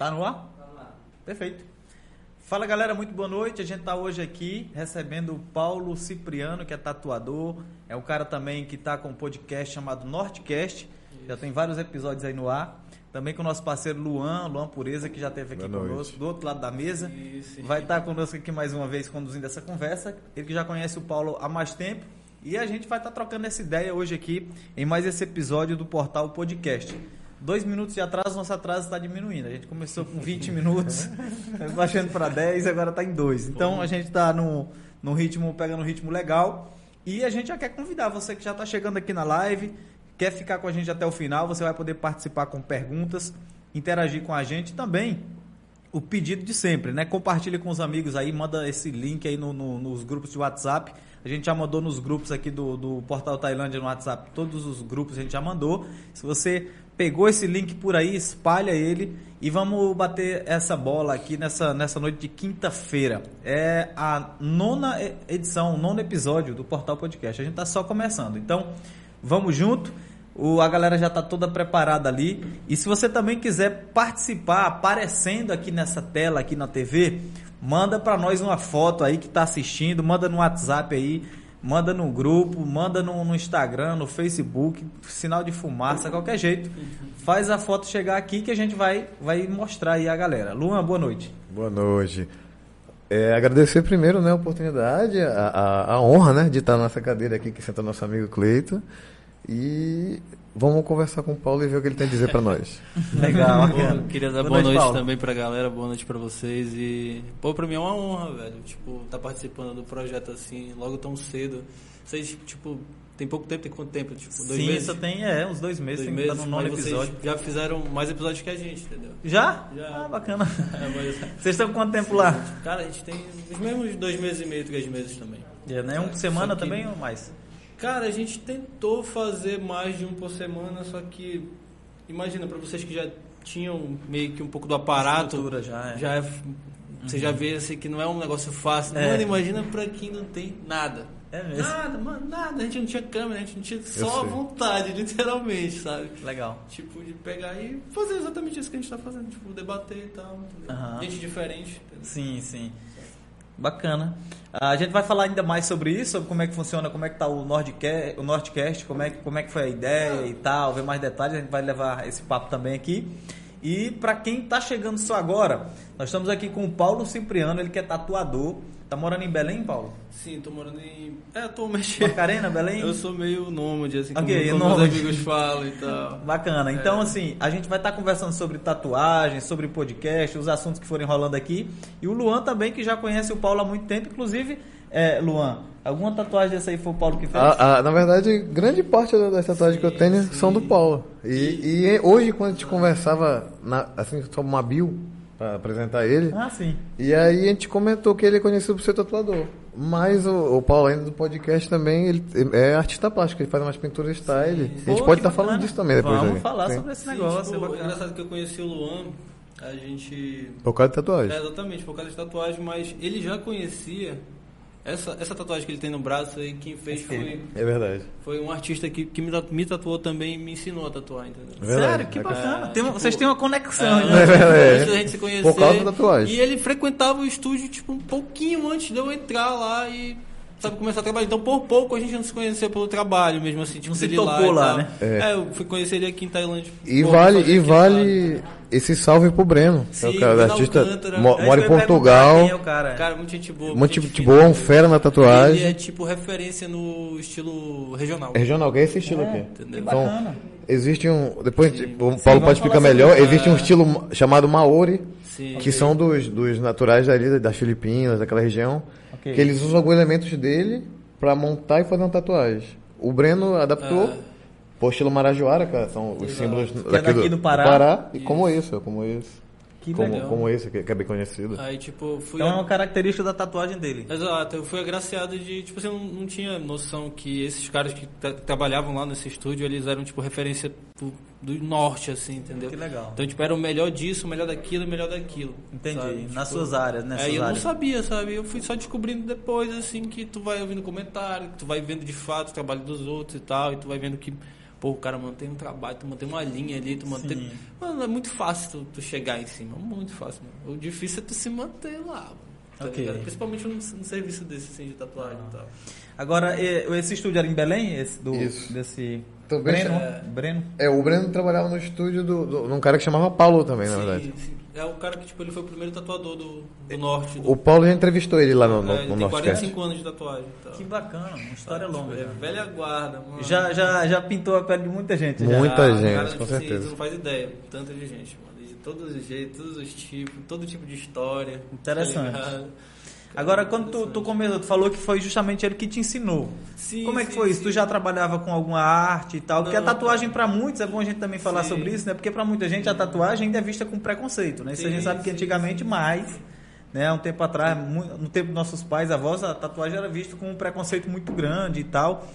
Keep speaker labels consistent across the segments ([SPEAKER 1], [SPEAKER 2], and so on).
[SPEAKER 1] Tá no ar? Perfeito. Fala galera, muito boa noite. A gente está hoje aqui recebendo o Paulo Cipriano, que é tatuador. É um cara também que está com um podcast chamado Nortecast. Já tem vários episódios aí no ar. Também com o nosso parceiro Luan, Luan Pureza, que já esteve aqui
[SPEAKER 2] Boa noite.
[SPEAKER 1] conosco, do outro lado da mesa.
[SPEAKER 3] Isso.
[SPEAKER 1] Vai estar conosco aqui mais uma vez conduzindo essa conversa. Ele que já conhece o Paulo há mais tempo. E a gente vai estar trocando essa ideia hoje aqui em mais esse episódio do Portal Podcast. Dois minutos de atraso, nosso atraso está diminuindo. A gente começou com 20 minutos, baixando para 10, agora está em 2. Então a gente está no, no ritmo, pegando um ritmo legal. E a gente já quer convidar você que já está chegando aqui na live, quer ficar com a gente até o final, você vai poder participar com perguntas, interagir com a gente também o pedido de sempre, né? Compartilhe com os amigos aí, manda esse link aí no- no- nos grupos de WhatsApp. A gente já mandou nos grupos aqui do, do Portal Tailândia no WhatsApp, todos os grupos a gente já mandou. Se você pegou esse link por aí, espalha ele e vamos bater essa bola aqui nessa, nessa noite de quinta-feira. É a nona edição, o nono episódio do Portal Podcast. A gente tá só começando. Então, vamos junto. O, a galera já está toda preparada ali. E se você também quiser participar, aparecendo aqui nessa tela, aqui na TV, manda para nós uma foto aí que está assistindo, manda no WhatsApp aí, manda no grupo, manda no, no Instagram, no Facebook, sinal de fumaça, qualquer jeito. Faz a foto chegar aqui que a gente vai, vai mostrar aí a galera. Luan, boa noite.
[SPEAKER 2] Boa noite. É, agradecer primeiro né, a oportunidade, a, a, a honra né, de estar nessa cadeira aqui que senta nosso amigo Cleito. E vamos conversar com o Paulo e ver o que ele tem a dizer para nós.
[SPEAKER 1] Legal, bacana.
[SPEAKER 3] queria dar
[SPEAKER 1] Boa
[SPEAKER 3] boa,
[SPEAKER 1] noite,
[SPEAKER 3] noite,
[SPEAKER 1] Paulo.
[SPEAKER 3] também pra galera, boa noite pra vocês e pô, pra mim é uma honra, velho, tipo, tá participando do projeto assim, logo tão cedo. Vocês, tipo, tem pouco tempo, tem quanto tempo? Tipo, dois
[SPEAKER 1] Sim,
[SPEAKER 3] meses?
[SPEAKER 1] só tem é, uns dois meses,
[SPEAKER 3] dois
[SPEAKER 1] tem que
[SPEAKER 3] meses,
[SPEAKER 1] no nono episódio.
[SPEAKER 3] vocês já fizeram mais episódios que a gente, entendeu?
[SPEAKER 1] Já?
[SPEAKER 3] Já.
[SPEAKER 1] Ah, bacana.
[SPEAKER 3] É, mas,
[SPEAKER 1] Vocês estão com quanto tempo lá?
[SPEAKER 3] cara, a gente tem os mesmos dois meses e meio, três meses também.
[SPEAKER 1] É, né? Um por semana
[SPEAKER 3] que-
[SPEAKER 1] também ou mais?
[SPEAKER 3] Cara, a gente tentou fazer mais de um por semana, só que imagina pra vocês que já tinham meio que um pouco do aparato,
[SPEAKER 1] Estrutura já, é.
[SPEAKER 3] já é, você já vê assim que não é um negócio fácil.
[SPEAKER 1] É.
[SPEAKER 3] Mano, imagina pra quem não tem nada.
[SPEAKER 1] É mesmo?
[SPEAKER 3] Nada, mano, nada. A gente não tinha câmera, a gente não tinha só a vontade, literalmente, sabe?
[SPEAKER 1] Legal.
[SPEAKER 3] Tipo, de pegar e fazer exatamente isso que a gente tá fazendo, tipo, debater e tal. entendeu?
[SPEAKER 1] Aham.
[SPEAKER 3] Gente diferente. entendeu?
[SPEAKER 1] Sim, sim. Bacana. A gente vai falar ainda mais sobre isso, sobre como é que funciona, como é que tá o Nordcast, o Nordcast como, é que, como é que foi a ideia e tal, ver mais detalhes, a gente vai levar esse papo também aqui. E para quem tá chegando só agora, nós estamos aqui com o Paulo Cipriano, ele que é tatuador. Tá morando em Belém, Paulo?
[SPEAKER 3] Sim, tô morando em. É, atualmente.
[SPEAKER 1] Macarena, Belém?
[SPEAKER 3] Eu sou meio nômade, assim,
[SPEAKER 1] Ok,
[SPEAKER 3] como, como
[SPEAKER 1] nômade.
[SPEAKER 3] meus amigos falam e tal.
[SPEAKER 1] Bacana. Então, assim, a gente vai estar conversando sobre tatuagem, sobre podcast, os assuntos que forem rolando aqui. E o Luan também, que já conhece o Paulo há muito tempo. Inclusive, é, Luan, alguma tatuagem dessa aí foi o Paulo que fez?
[SPEAKER 2] A- a- na verdade, grande parte da- das tatuagens que eu tenho são do Paulo. E, e hoje, quando a gente conversava, na, assim, sobre uma bio, para apresentar ele,
[SPEAKER 1] Ah, sim.
[SPEAKER 2] E aí a gente comentou que ele é conhecido por ser tatuador. Mas o, o Paulo, ainda do podcast também, ele é artista plástico, ele faz umas pinturas style. A gente
[SPEAKER 1] Pô,
[SPEAKER 2] pode estar falando
[SPEAKER 1] bacana.
[SPEAKER 2] disso também depois.
[SPEAKER 1] Vamos
[SPEAKER 2] aí.
[SPEAKER 1] falar
[SPEAKER 2] Sim.
[SPEAKER 1] sobre esse
[SPEAKER 3] Sim,
[SPEAKER 1] negócio.
[SPEAKER 3] tipo,
[SPEAKER 1] é
[SPEAKER 3] engraçado que eu conheci o Luan, a gente.
[SPEAKER 2] Por causa de tatuagem.
[SPEAKER 3] É, exatamente, por causa de tatuagem, mas ele já conhecia. Essa, essa tatuagem que ele tem no braço aí, quem fez foi,
[SPEAKER 2] É verdade.
[SPEAKER 3] foi um artista que, que me, me tatuou também e me ensinou a tatuar, entendeu?
[SPEAKER 2] É verdade,
[SPEAKER 1] Sério, que
[SPEAKER 2] é
[SPEAKER 1] bacana.
[SPEAKER 3] É,
[SPEAKER 1] Tem
[SPEAKER 3] tipo,
[SPEAKER 1] vocês têm uma conexão,
[SPEAKER 3] É,
[SPEAKER 1] né?
[SPEAKER 2] É,
[SPEAKER 3] antes da gente se conhecer.
[SPEAKER 2] Por causa da tatuagem.
[SPEAKER 3] E ele frequentava o estúdio, tipo, um pouquinho antes de eu entrar lá e, sabe, começar a trabalhar. Então, por pouco, a gente não se conhecia pelo trabalho mesmo, assim, tipo,
[SPEAKER 1] Não se
[SPEAKER 3] dele
[SPEAKER 1] topou
[SPEAKER 3] e
[SPEAKER 1] lá,
[SPEAKER 3] tal.
[SPEAKER 1] né?
[SPEAKER 2] É.
[SPEAKER 3] É. eu fui conhecer ele aqui em Tailândia.
[SPEAKER 2] E
[SPEAKER 3] Pô,
[SPEAKER 2] vale, e vale esse salve pro Breno, que é o
[SPEAKER 3] Sim,
[SPEAKER 2] cara, artista,
[SPEAKER 3] Alcântara.
[SPEAKER 2] mo-
[SPEAKER 1] É isso
[SPEAKER 2] mora em Portugal,
[SPEAKER 1] é o cara?
[SPEAKER 3] Cara, muito gente boa.
[SPEAKER 2] muito
[SPEAKER 3] gente
[SPEAKER 2] tipo
[SPEAKER 3] fina.
[SPEAKER 2] boa, um fera na
[SPEAKER 3] Ele
[SPEAKER 2] tatuagem.
[SPEAKER 3] é tipo referência no estilo regional.
[SPEAKER 2] É regional, que é esse estilo aqui.
[SPEAKER 3] Entendeu?
[SPEAKER 1] Que bacana.
[SPEAKER 2] Existe um. Depois
[SPEAKER 3] Sim.
[SPEAKER 2] o Paulo
[SPEAKER 1] Sim,
[SPEAKER 2] pode explicar
[SPEAKER 1] sobre
[SPEAKER 2] melhor. Existe um
[SPEAKER 3] É.
[SPEAKER 2] estilo ma- chamado Maori,
[SPEAKER 3] Sim.
[SPEAKER 2] que são dos, dos naturais dali, das Filipinas, daquela região.
[SPEAKER 1] Ok.
[SPEAKER 2] Que eles usam alguns elementos dele pra montar e fazer uma tatuagem. O Breno adaptou pro estilo Marajoara, cara. São os
[SPEAKER 3] Exato.
[SPEAKER 2] símbolos
[SPEAKER 1] é daqui do Pará.
[SPEAKER 2] e como isso, como isso.
[SPEAKER 1] Que
[SPEAKER 2] como,
[SPEAKER 1] legal.
[SPEAKER 2] como esse, que que é bem conhecido.
[SPEAKER 3] Aí, tipo, fui.
[SPEAKER 1] Então é uma característica da tatuagem dele.
[SPEAKER 3] Exato, eu fui agraciado de, tipo assim, eu não, não tinha noção que esses caras que tra- trabalhavam lá nesse estúdio, eles eram, tipo, referência do, norte, assim, entendeu?
[SPEAKER 1] Que legal.
[SPEAKER 3] Então, tipo, era o melhor disso, o melhor daquilo, o melhor daquilo.
[SPEAKER 1] Entendi.
[SPEAKER 3] sabe?
[SPEAKER 1] Nas
[SPEAKER 3] Tipo,
[SPEAKER 1] suas áreas, né?
[SPEAKER 3] Aí
[SPEAKER 1] Suas
[SPEAKER 3] eu não
[SPEAKER 1] áreas.
[SPEAKER 3] sabia, sabe? Eu fui só descobrindo depois, assim, que tu vai ouvindo comentário, que tu vai vendo de fato o trabalho dos outros e tal, e tu vai vendo que Pô, o cara mantém um trabalho, tu mantém uma linha ali, tu mantém.
[SPEAKER 1] Sim.
[SPEAKER 3] Mano, é muito fácil tu, tu chegar em cima. Muito fácil, mano. O difícil é tu se manter lá, mano. Tá
[SPEAKER 1] Ok.
[SPEAKER 3] ligado? Principalmente num, num serviço desse, assim, de tatuagem e tal.
[SPEAKER 1] Agora, esse estúdio era em Belém? Esse do,
[SPEAKER 2] Isso.
[SPEAKER 1] Desse.
[SPEAKER 2] Também
[SPEAKER 1] Breno?
[SPEAKER 3] é-
[SPEAKER 1] Breno?
[SPEAKER 2] É, o Breno trabalhava no estúdio do, do, num cara que chamava Paulo também, na
[SPEAKER 3] Sim,
[SPEAKER 2] verdade.
[SPEAKER 3] sim. É o cara que, tipo, ele foi o primeiro tatuador do, do norte. Do,
[SPEAKER 2] O Paulo já entrevistou ele lá no, no,
[SPEAKER 3] é, ele
[SPEAKER 2] no
[SPEAKER 3] tem
[SPEAKER 2] Nordcast.
[SPEAKER 3] 45 anos de tatuagem. e tal.
[SPEAKER 1] Que bacana, uma história longa.
[SPEAKER 3] É
[SPEAKER 1] já.
[SPEAKER 3] velha guarda, mano.
[SPEAKER 1] Já, já, já pintou a pele de muita gente. já.
[SPEAKER 2] Muita
[SPEAKER 3] Ah,
[SPEAKER 2] gente,
[SPEAKER 3] cara,
[SPEAKER 2] com
[SPEAKER 3] tipo assim,
[SPEAKER 2] certeza.
[SPEAKER 3] não faz ideia. Tanto de gente, mano. De todos os jeitos, todos os tipos, todo tipo de história.
[SPEAKER 1] Interessante.
[SPEAKER 3] tá?
[SPEAKER 1] Agora, quando tu, tu tu falou que foi justamente ele que te ensinou.
[SPEAKER 3] Sim,
[SPEAKER 1] Como é que
[SPEAKER 3] sim,
[SPEAKER 1] foi isso?
[SPEAKER 3] sim.
[SPEAKER 1] Tu já trabalhava com alguma arte e tal? Porque a
[SPEAKER 3] Não,
[SPEAKER 1] tatuagem pra muitos, é bom a gente também falar sobre isso, né? Porque pra muita gente a tatuagem ainda é vista com preconceito, né? Isso a gente sabe que antigamente mais, né? Um tempo atrás, no tempo dos nossos pais, avós, a tatuagem era vista com um preconceito muito grande e tal.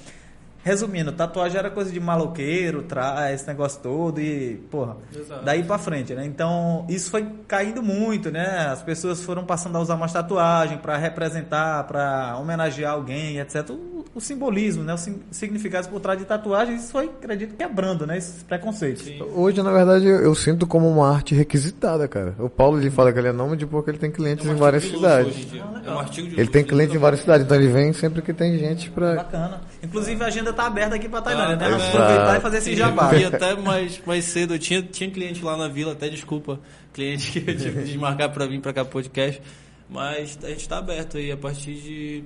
[SPEAKER 1] Resumindo, tatuagem era coisa de maloqueiro, tra... esse negócio todo e, porra,
[SPEAKER 3] Exato.
[SPEAKER 1] daí pra frente, né? Então, isso foi caindo muito, né? As pessoas foram passando a usar mais tatuagem pra representar, pra homenagear alguém, etc. O, simbolismo, né? O sim- significado por trás de tatuagem, isso foi, acredito, quebrando, né? Esses preconceitos.
[SPEAKER 3] Sim.
[SPEAKER 2] Hoje, na verdade, eu, eu sinto como uma arte requisitada, cara. O Paulo ele fala que ele é nômade porque ele tem clientes
[SPEAKER 3] É um
[SPEAKER 2] em várias cidades.
[SPEAKER 1] Ah,
[SPEAKER 3] É um artigo de
[SPEAKER 2] Ele tem
[SPEAKER 3] né?
[SPEAKER 2] clientes em várias cidades, então ele vem sempre que tem gente pra.
[SPEAKER 1] Bacana. Inclusive, a agenda tá aberta aqui pra Tailândia, né?
[SPEAKER 3] tá
[SPEAKER 1] aproveitar e fazer esse jabá.
[SPEAKER 3] Eu vi até mais, mais cedo. Eu tinha, tinha cliente lá na vila, até desculpa, cliente que eu tive que desmarcar pra vir pra cá pro podcast. Mas a gente tá aberto aí a partir de.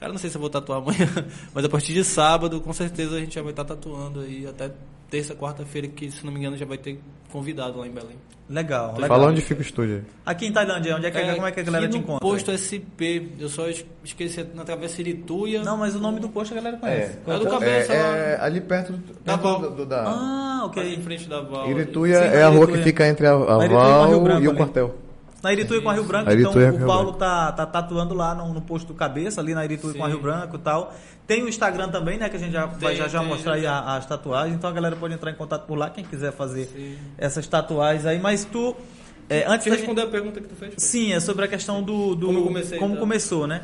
[SPEAKER 3] Cara, não sei se eu vou tatuar amanhã, mas a partir de sábado, com certeza a gente já vai estar tatuando aí até terça, quarta-feira, que se não me engano já vai ter convidado lá em Belém.
[SPEAKER 1] Legal, legal.
[SPEAKER 2] Fala onde fica o estúdio.
[SPEAKER 1] Aqui em Tailândia, onde é que, como é que a galera te
[SPEAKER 3] no
[SPEAKER 1] encontra?
[SPEAKER 3] posto SP, eu só es- esqueci na travessa Irituia.
[SPEAKER 1] Não, mas o nome do posto a galera conhece.
[SPEAKER 3] É do
[SPEAKER 1] Qual
[SPEAKER 3] Cabeça
[SPEAKER 2] É,
[SPEAKER 3] lá.
[SPEAKER 2] é ali perto, do,
[SPEAKER 3] Da Val.
[SPEAKER 2] do, do- da.
[SPEAKER 1] Ah,
[SPEAKER 3] Ali em
[SPEAKER 1] ok.
[SPEAKER 3] frente da Val.
[SPEAKER 2] Irituia
[SPEAKER 1] Sim,
[SPEAKER 2] é a rua
[SPEAKER 1] Irituia.
[SPEAKER 2] que fica entre a, a
[SPEAKER 1] e Rio
[SPEAKER 2] Val e o
[SPEAKER 1] ali.
[SPEAKER 2] quartel.
[SPEAKER 1] Na Irituí com a Rio Branco,
[SPEAKER 2] A
[SPEAKER 1] então
[SPEAKER 2] com
[SPEAKER 1] o
[SPEAKER 2] Rio
[SPEAKER 1] Paulo
[SPEAKER 2] Branco.
[SPEAKER 1] tá, tá tatuando lá no, no posto do cabeça, ali na Irituí com a. Rio Branco e tal. Tem o Instagram também, né? Que a gente já vai
[SPEAKER 3] Tem,
[SPEAKER 1] já, já
[SPEAKER 3] tem,
[SPEAKER 1] mostrar aí
[SPEAKER 3] já.
[SPEAKER 1] a- as tatuagens. Então a galera pode entrar em contato por lá, quem quiser fazer
[SPEAKER 3] Sim.
[SPEAKER 1] essas tatuagens aí. Mas tu, é, antes
[SPEAKER 3] Deixa eu
[SPEAKER 1] da
[SPEAKER 3] responder a pergunta que tu fez.
[SPEAKER 1] Sim, é sobre a questão do. do
[SPEAKER 3] Como comecei,
[SPEAKER 1] como
[SPEAKER 3] então.
[SPEAKER 1] começou, né?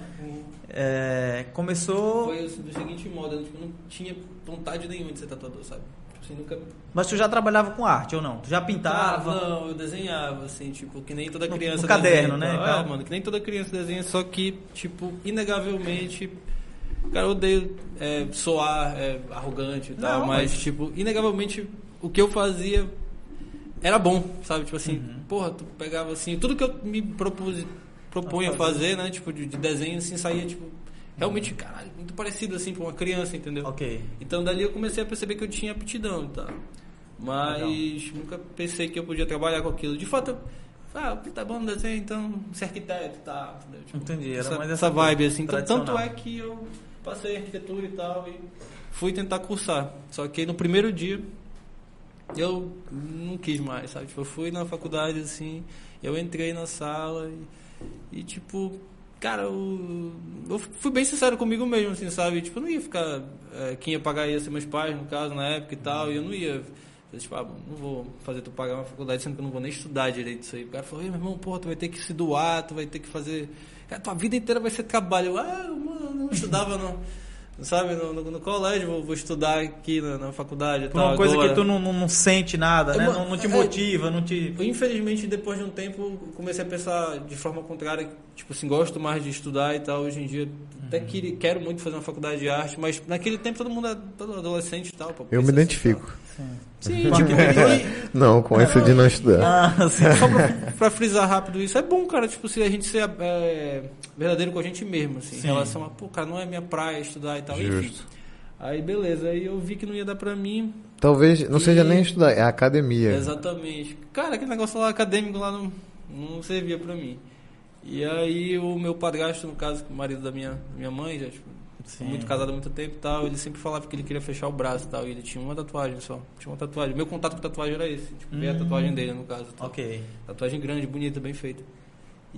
[SPEAKER 1] É, começou.
[SPEAKER 3] Foi do seguinte modo, eu tipo, não tinha vontade nenhuma de ser tatuador, sabe? Assim, nunca.
[SPEAKER 1] Mas tu já trabalhava com arte ou não? Tu já pintava?
[SPEAKER 3] Não, eu desenhava, assim, tipo, que nem toda
[SPEAKER 1] No-
[SPEAKER 3] criança
[SPEAKER 1] no caderno,
[SPEAKER 3] desenha,
[SPEAKER 1] né,
[SPEAKER 3] tal. É, mano, que nem toda criança desenha, só que, tipo, inegavelmente. Cara, eu odeio é, soar é, arrogante e tal,
[SPEAKER 1] Não,
[SPEAKER 3] mas,
[SPEAKER 1] mas-
[SPEAKER 3] tipo, inegavelmente o que eu fazia era bom, sabe? Tipo assim,
[SPEAKER 1] Uhum.
[SPEAKER 3] porra, tu pegava assim, tudo que eu me propus, propunha
[SPEAKER 1] A
[SPEAKER 3] fazer, né? Tipo, de, de desenho, assim, saía, tipo, realmente, caralho, muito parecido, assim, pra uma criança, entendeu?
[SPEAKER 1] Ok.
[SPEAKER 3] Então dali eu comecei a perceber que eu tinha aptidão e tal. Mas nunca pensei que eu podia trabalhar com aquilo. De fato, eu, ah, tá bom no desenho, então ser arquiteto e tal. entendeu? Tipo,
[SPEAKER 1] Entendi, era
[SPEAKER 3] essa,
[SPEAKER 1] mais
[SPEAKER 3] essa vibe assim. Então, tanto é que eu passei arquitetura e tal e fui tentar cursar. Só que no primeiro dia eu não quis mais, sabe? Tipo, eu fui na faculdade assim, eu entrei na sala e, e, tipo, cara, eu, eu fui bem sincero comigo mesmo, assim, sabe? Tipo, eu não ia ficar. é, quem ia pagar ia ser meus pais, no caso, na época e tal, e eu não ia. eu, Tipo, ah, não vou fazer tu pagar uma faculdade sendo que eu não vou nem estudar direito isso aí. O cara falou, meu irmão, porra, tu vai ter que se doar, tu vai ter que fazer. Cara, tua vida inteira vai ser trabalho. Eu, ah, mano, não estudava não. Sabe, no, no, no colégio, vou, vou estudar aqui na, na faculdade
[SPEAKER 1] Por
[SPEAKER 3] tal.
[SPEAKER 1] uma coisa
[SPEAKER 3] agora.
[SPEAKER 1] que tu não, não, não sente nada, né?
[SPEAKER 3] É,
[SPEAKER 1] Não, não te
[SPEAKER 3] é-
[SPEAKER 1] motiva, não te.
[SPEAKER 3] Infelizmente, depois de um tempo, eu comecei a pensar de forma contrária. Tipo assim, gosto mais de estudar e tal. Hoje em dia, até
[SPEAKER 1] Uhum.
[SPEAKER 3] que, quero muito fazer uma faculdade de arte, mas naquele tempo todo mundo é todo adolescente e tal. pô,
[SPEAKER 2] Eu me
[SPEAKER 3] assim,
[SPEAKER 2] identifico.
[SPEAKER 3] tal. Sim, tipo, e-
[SPEAKER 2] Não, com esse de não estudar.
[SPEAKER 1] Ah, sim.
[SPEAKER 3] só pra, pra frisar rápido isso, é bom, cara, tipo, se a gente ser é, verdadeiro com a gente mesmo, assim,
[SPEAKER 1] Sim.
[SPEAKER 3] em relação a, pô, cara, não é minha praia estudar e tal, enfim.
[SPEAKER 2] Justo.
[SPEAKER 3] Aí, beleza, aí eu vi que não ia dar pra mim,
[SPEAKER 2] Talvez não
[SPEAKER 3] E-
[SPEAKER 2] seja nem estudar, é academia.
[SPEAKER 3] Exatamente. Cara, aquele negócio lá acadêmico lá não, não servia pra mim. E aí o meu padrasto, no caso, o marido da minha, minha mãe, já tipo,
[SPEAKER 1] Sim.
[SPEAKER 3] muito casado há muito tempo e tal, ele sempre falava que ele queria fechar o braço e tal, e ele tinha uma tatuagem só. Tinha uma tatuagem. Meu contato com tatuagem era esse, tipo, ver a
[SPEAKER 1] Hum.
[SPEAKER 3] tatuagem dele no caso. tal.
[SPEAKER 1] Ok.
[SPEAKER 3] Tatuagem grande, bonita, bem feita.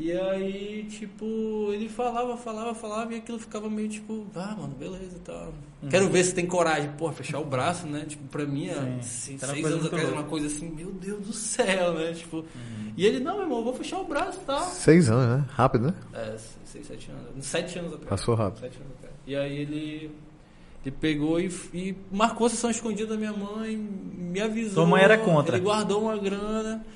[SPEAKER 3] E aí, tipo, ele falava, falava, falava, e aquilo ficava meio tipo, ah, mano, beleza e tal.
[SPEAKER 1] Uhum.
[SPEAKER 3] Quero ver se tem coragem, porra, fechar o braço, né? Tipo, pra mim, há seis anos atrás, era uma coisa assim, meu Deus do céu, né? Tipo,
[SPEAKER 1] Uhum.
[SPEAKER 3] e ele, não, meu irmão, vou fechar o braço e tal.
[SPEAKER 2] Seis anos, né? Rápido, né?
[SPEAKER 3] É, seis, sete anos. Sete anos atrás.
[SPEAKER 2] Passou rápido.
[SPEAKER 3] Sete anos atrás. E aí ele. Ele pegou e, e marcou a sessão escondida da minha mãe, me avisou.
[SPEAKER 1] Sua mãe era contra.
[SPEAKER 3] Ele guardou uma grana.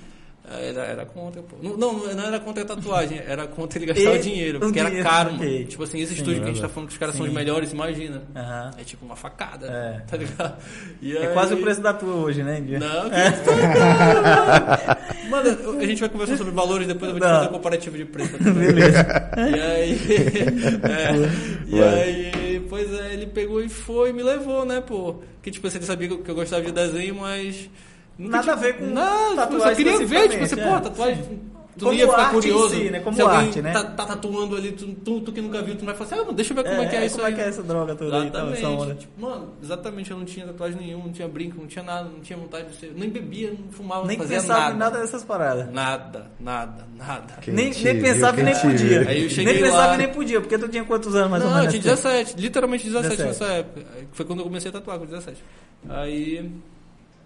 [SPEAKER 3] Era, era contra, pô. Não, não, não era contra a tatuagem, era contra ele gastar
[SPEAKER 1] E-
[SPEAKER 3] o dinheiro,
[SPEAKER 1] o
[SPEAKER 3] porque era
[SPEAKER 1] dinheiro,
[SPEAKER 3] caro,
[SPEAKER 1] ok.
[SPEAKER 3] mano. Tipo assim, esse estúdio que a gente tá falando que os caras são os
[SPEAKER 1] Sim.
[SPEAKER 3] melhores, imagina.
[SPEAKER 1] Aham.
[SPEAKER 3] É tipo uma facada,
[SPEAKER 1] É.
[SPEAKER 3] tá ligado? E
[SPEAKER 1] É
[SPEAKER 3] aí-
[SPEAKER 1] quase o preço da tua hoje, né, India?
[SPEAKER 3] Não, que Mano, eu- a gente vai conversar sobre valores, depois eu vou te
[SPEAKER 1] Não.
[SPEAKER 3] fazer um comparativo de preço.
[SPEAKER 1] Beleza.
[SPEAKER 3] E aí, é, e aí, pois é, ele pegou e foi e me levou, né, pô? Que tipo, assim, ele sabia que eu gostava de desenho, mas. Nunca
[SPEAKER 1] Nada
[SPEAKER 3] tinha-
[SPEAKER 1] a ver com
[SPEAKER 3] Não, tipo, eu
[SPEAKER 1] tatuagem
[SPEAKER 3] só queria ver, tipo assim,
[SPEAKER 1] especificamente,
[SPEAKER 3] pô,
[SPEAKER 1] é.
[SPEAKER 3] tatuagem. Tu
[SPEAKER 1] Como
[SPEAKER 3] não ia ficar
[SPEAKER 1] arte em
[SPEAKER 3] curioso.
[SPEAKER 1] si, né? Como
[SPEAKER 3] se alguém
[SPEAKER 1] arte, né?
[SPEAKER 3] Tá, tá tatuando ali, tu, tu, tu que nunca viu, tu não vai falar assim, ah, mano, deixa eu ver como é, que é isso
[SPEAKER 1] como
[SPEAKER 3] aí.
[SPEAKER 1] é que é essa droga toda aí, então, essa
[SPEAKER 3] Exatamente.
[SPEAKER 1] onda.
[SPEAKER 3] Tipo, mano, exatamente, eu não tinha tatuagem nenhuma, não tinha brinco, não tinha nada, não tinha vontade de ser. Nem bebia, não fumava,
[SPEAKER 1] Nem
[SPEAKER 3] não fazia
[SPEAKER 1] pensava
[SPEAKER 3] nada.
[SPEAKER 1] em nada dessas paradas.
[SPEAKER 3] Nada, nada, nada.
[SPEAKER 2] Quem
[SPEAKER 1] Nem,
[SPEAKER 2] te
[SPEAKER 1] nem pensava e nem podia.
[SPEAKER 3] Aí eu
[SPEAKER 1] nem pensava
[SPEAKER 3] lá-
[SPEAKER 1] e nem podia, porque tu tinha quantos anos mais
[SPEAKER 3] não,
[SPEAKER 1] ou menos?
[SPEAKER 3] eu tinha 17, literalmente 17,
[SPEAKER 1] 17.
[SPEAKER 3] nessa época. Aí Foi quando eu comecei a tatuar, com 17. Aí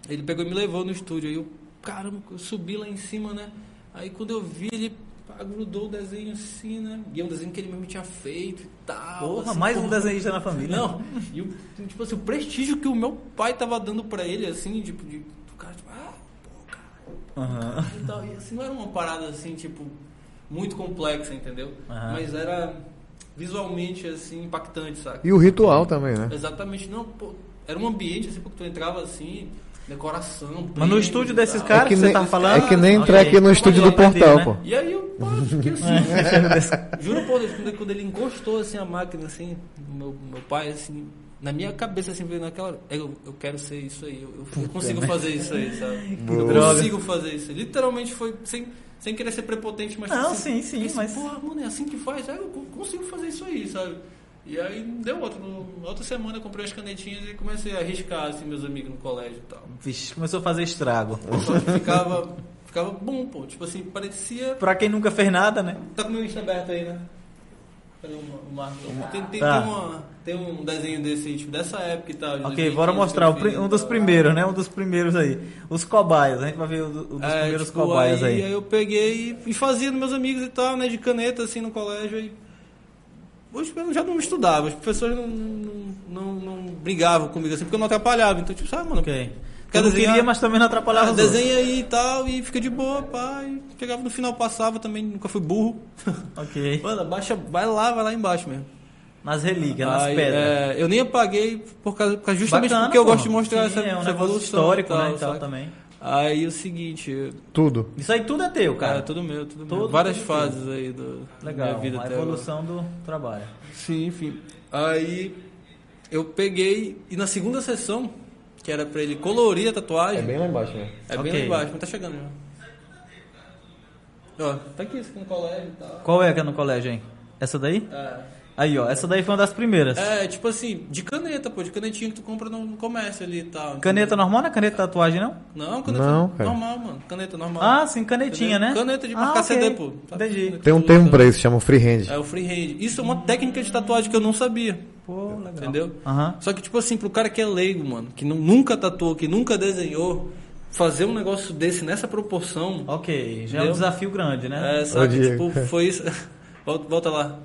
[SPEAKER 3] ele pegou e me levou no estúdio. Aí eu, caramba, eu subi lá em cima, né? Aí quando eu vi, ele grudou o desenho assim, né? E é um desenho que ele mesmo tinha feito e tal.
[SPEAKER 1] Porra,
[SPEAKER 3] assim,
[SPEAKER 1] mais um
[SPEAKER 3] porra.
[SPEAKER 1] desenhista na família.
[SPEAKER 3] Não, e o, tipo assim, o prestígio que o meu pai tava dando pra ele, assim, tipo, de, do cara, tipo, ah, pô, cara,
[SPEAKER 1] Aham.
[SPEAKER 3] e tal. E assim, não era uma parada assim, tipo, muito complexa, entendeu?
[SPEAKER 1] Aham.
[SPEAKER 3] Mas era visualmente, assim, impactante, saca?
[SPEAKER 2] E o ritual também, né?
[SPEAKER 3] Exatamente, não, pô, era um ambiente, assim, porque tu entrava assim, decoração.
[SPEAKER 1] Mas no estúdio
[SPEAKER 3] e
[SPEAKER 1] desses caras
[SPEAKER 2] É
[SPEAKER 1] que,
[SPEAKER 2] que
[SPEAKER 1] você
[SPEAKER 2] nem-
[SPEAKER 1] tá falando.
[SPEAKER 2] é que nem entrar aqui no estúdio do portal,
[SPEAKER 1] né?
[SPEAKER 2] pô.
[SPEAKER 3] E aí eu, fiquei assim. Juro por Deus, quando, quando ele encostou assim a máquina, assim, meu, meu pai, assim, na minha cabeça, assim, veio naquela hora, eu, eu quero ser isso aí, eu, eu- consigo fazer isso aí, sabe? Eu
[SPEAKER 1] droga.
[SPEAKER 3] consigo fazer isso. aí. Literalmente foi sem, sem querer ser prepotente, mas
[SPEAKER 1] Não,
[SPEAKER 3] assim,
[SPEAKER 1] sim, sim,
[SPEAKER 3] fiquei
[SPEAKER 1] mas-
[SPEAKER 3] assim, Porra, mano, é assim que faz, é, eu co- consigo fazer isso aí, sabe? E aí deu outro. No, outra semana eu comprei as canetinhas e comecei a arriscar assim, meus amigos no colégio e tal.
[SPEAKER 1] Vixe, começou a fazer estrago.
[SPEAKER 3] Só que ficava, ficava bom, pô. Tipo assim, parecia.
[SPEAKER 1] Pra quem nunca fez nada, né?
[SPEAKER 3] Tá com o meu Insta aberto aí, né? Cadê o o Marco? Tem, tem,
[SPEAKER 1] Tá.
[SPEAKER 3] tem, uma, tem um desenho desse, tipo, dessa época e tal.
[SPEAKER 1] Ok,
[SPEAKER 3] 2015
[SPEAKER 1] bora mostrar
[SPEAKER 3] fiz
[SPEAKER 1] um dos
[SPEAKER 3] tal.
[SPEAKER 1] primeiros, né? Um dos primeiros aí. Os cobaias. A gente vai ver o, do- o dos
[SPEAKER 3] É,
[SPEAKER 1] primeiros
[SPEAKER 3] tipo,
[SPEAKER 1] cobaias aí.
[SPEAKER 3] aí eu peguei e, e fazia nos meus amigos e tal, né? De caneta, assim, no colégio. E... Hoje eu já não estudava, os professores não, não, não, brigavam comigo, assim, porque eu não atrapalhava. Então, tipo, sabe, mano?
[SPEAKER 1] Ok.
[SPEAKER 3] Quer
[SPEAKER 1] não queria, mas também não atrapalhava
[SPEAKER 3] Ah, desenha aí e tal, e fica de boa, pá. E chegava no final, passava também, nunca fui burro.
[SPEAKER 1] Ok.
[SPEAKER 3] Mano, baixa, vai lá, vai lá embaixo mesmo.
[SPEAKER 1] Nas relíquias, nas
[SPEAKER 3] Aí,
[SPEAKER 1] pedras.
[SPEAKER 3] é, eu nem apaguei por causa, justamente
[SPEAKER 1] Bacana,
[SPEAKER 3] porque eu gosto de mostrar
[SPEAKER 1] Sim,
[SPEAKER 3] essa,
[SPEAKER 1] é um
[SPEAKER 3] essa evolução.
[SPEAKER 1] histórico,
[SPEAKER 3] e tal,
[SPEAKER 1] né, e tal também.
[SPEAKER 3] Aí o seguinte,
[SPEAKER 2] Tudo.
[SPEAKER 1] Isso aí tudo é teu, cara.
[SPEAKER 3] cara, tudo meu, tudo meu.
[SPEAKER 1] Tudo,
[SPEAKER 3] Várias
[SPEAKER 1] tudo
[SPEAKER 3] fases aí do, da
[SPEAKER 1] Legal,
[SPEAKER 3] minha vida
[SPEAKER 1] a evolução do trabalho.
[SPEAKER 3] Sim, enfim. Aí eu peguei e na segunda sessão, que era pra ele colorir a tatuagem,
[SPEAKER 2] lá embaixo, né?
[SPEAKER 3] é bem
[SPEAKER 1] Ok.
[SPEAKER 3] lá embaixo, mas tá chegando já. Ó, tá aqui, isso aqui no colégio e tal.
[SPEAKER 1] Qual é que é no colégio, hein? Essa daí?
[SPEAKER 3] É.
[SPEAKER 1] Aí, ó. Essa daí foi uma das primeiras.
[SPEAKER 3] É, tipo assim, de caneta, pô, de canetinha que tu compra no comércio ali e tal.
[SPEAKER 1] Caneta normal não é caneta tatuagem, não?
[SPEAKER 3] Não, caneta
[SPEAKER 2] Não,
[SPEAKER 3] normal, mano. Caneta normal.
[SPEAKER 1] Ah, sim, canetinha, né?
[SPEAKER 3] Caneta de
[SPEAKER 1] Ah,
[SPEAKER 3] marcar
[SPEAKER 1] ok.
[SPEAKER 3] CD, pô. Tá?
[SPEAKER 1] Entendi.
[SPEAKER 3] Caneta
[SPEAKER 2] Tem um termo
[SPEAKER 3] luta.
[SPEAKER 2] pra isso, chama freehand.
[SPEAKER 3] É o freehand. Isso é uma técnica de tatuagem que eu não sabia.
[SPEAKER 1] Pô, legal.
[SPEAKER 3] Entendeu?
[SPEAKER 1] Aham.
[SPEAKER 3] Só que, tipo assim, pro cara que é leigo, mano, que nu- nunca tatuou, que nunca desenhou, fazer um negócio desse nessa proporção.
[SPEAKER 1] Ok, já é um
[SPEAKER 3] Entendeu?
[SPEAKER 1] desafio grande, né?
[SPEAKER 3] É, sabe? Tipo, foi isso. volta lá.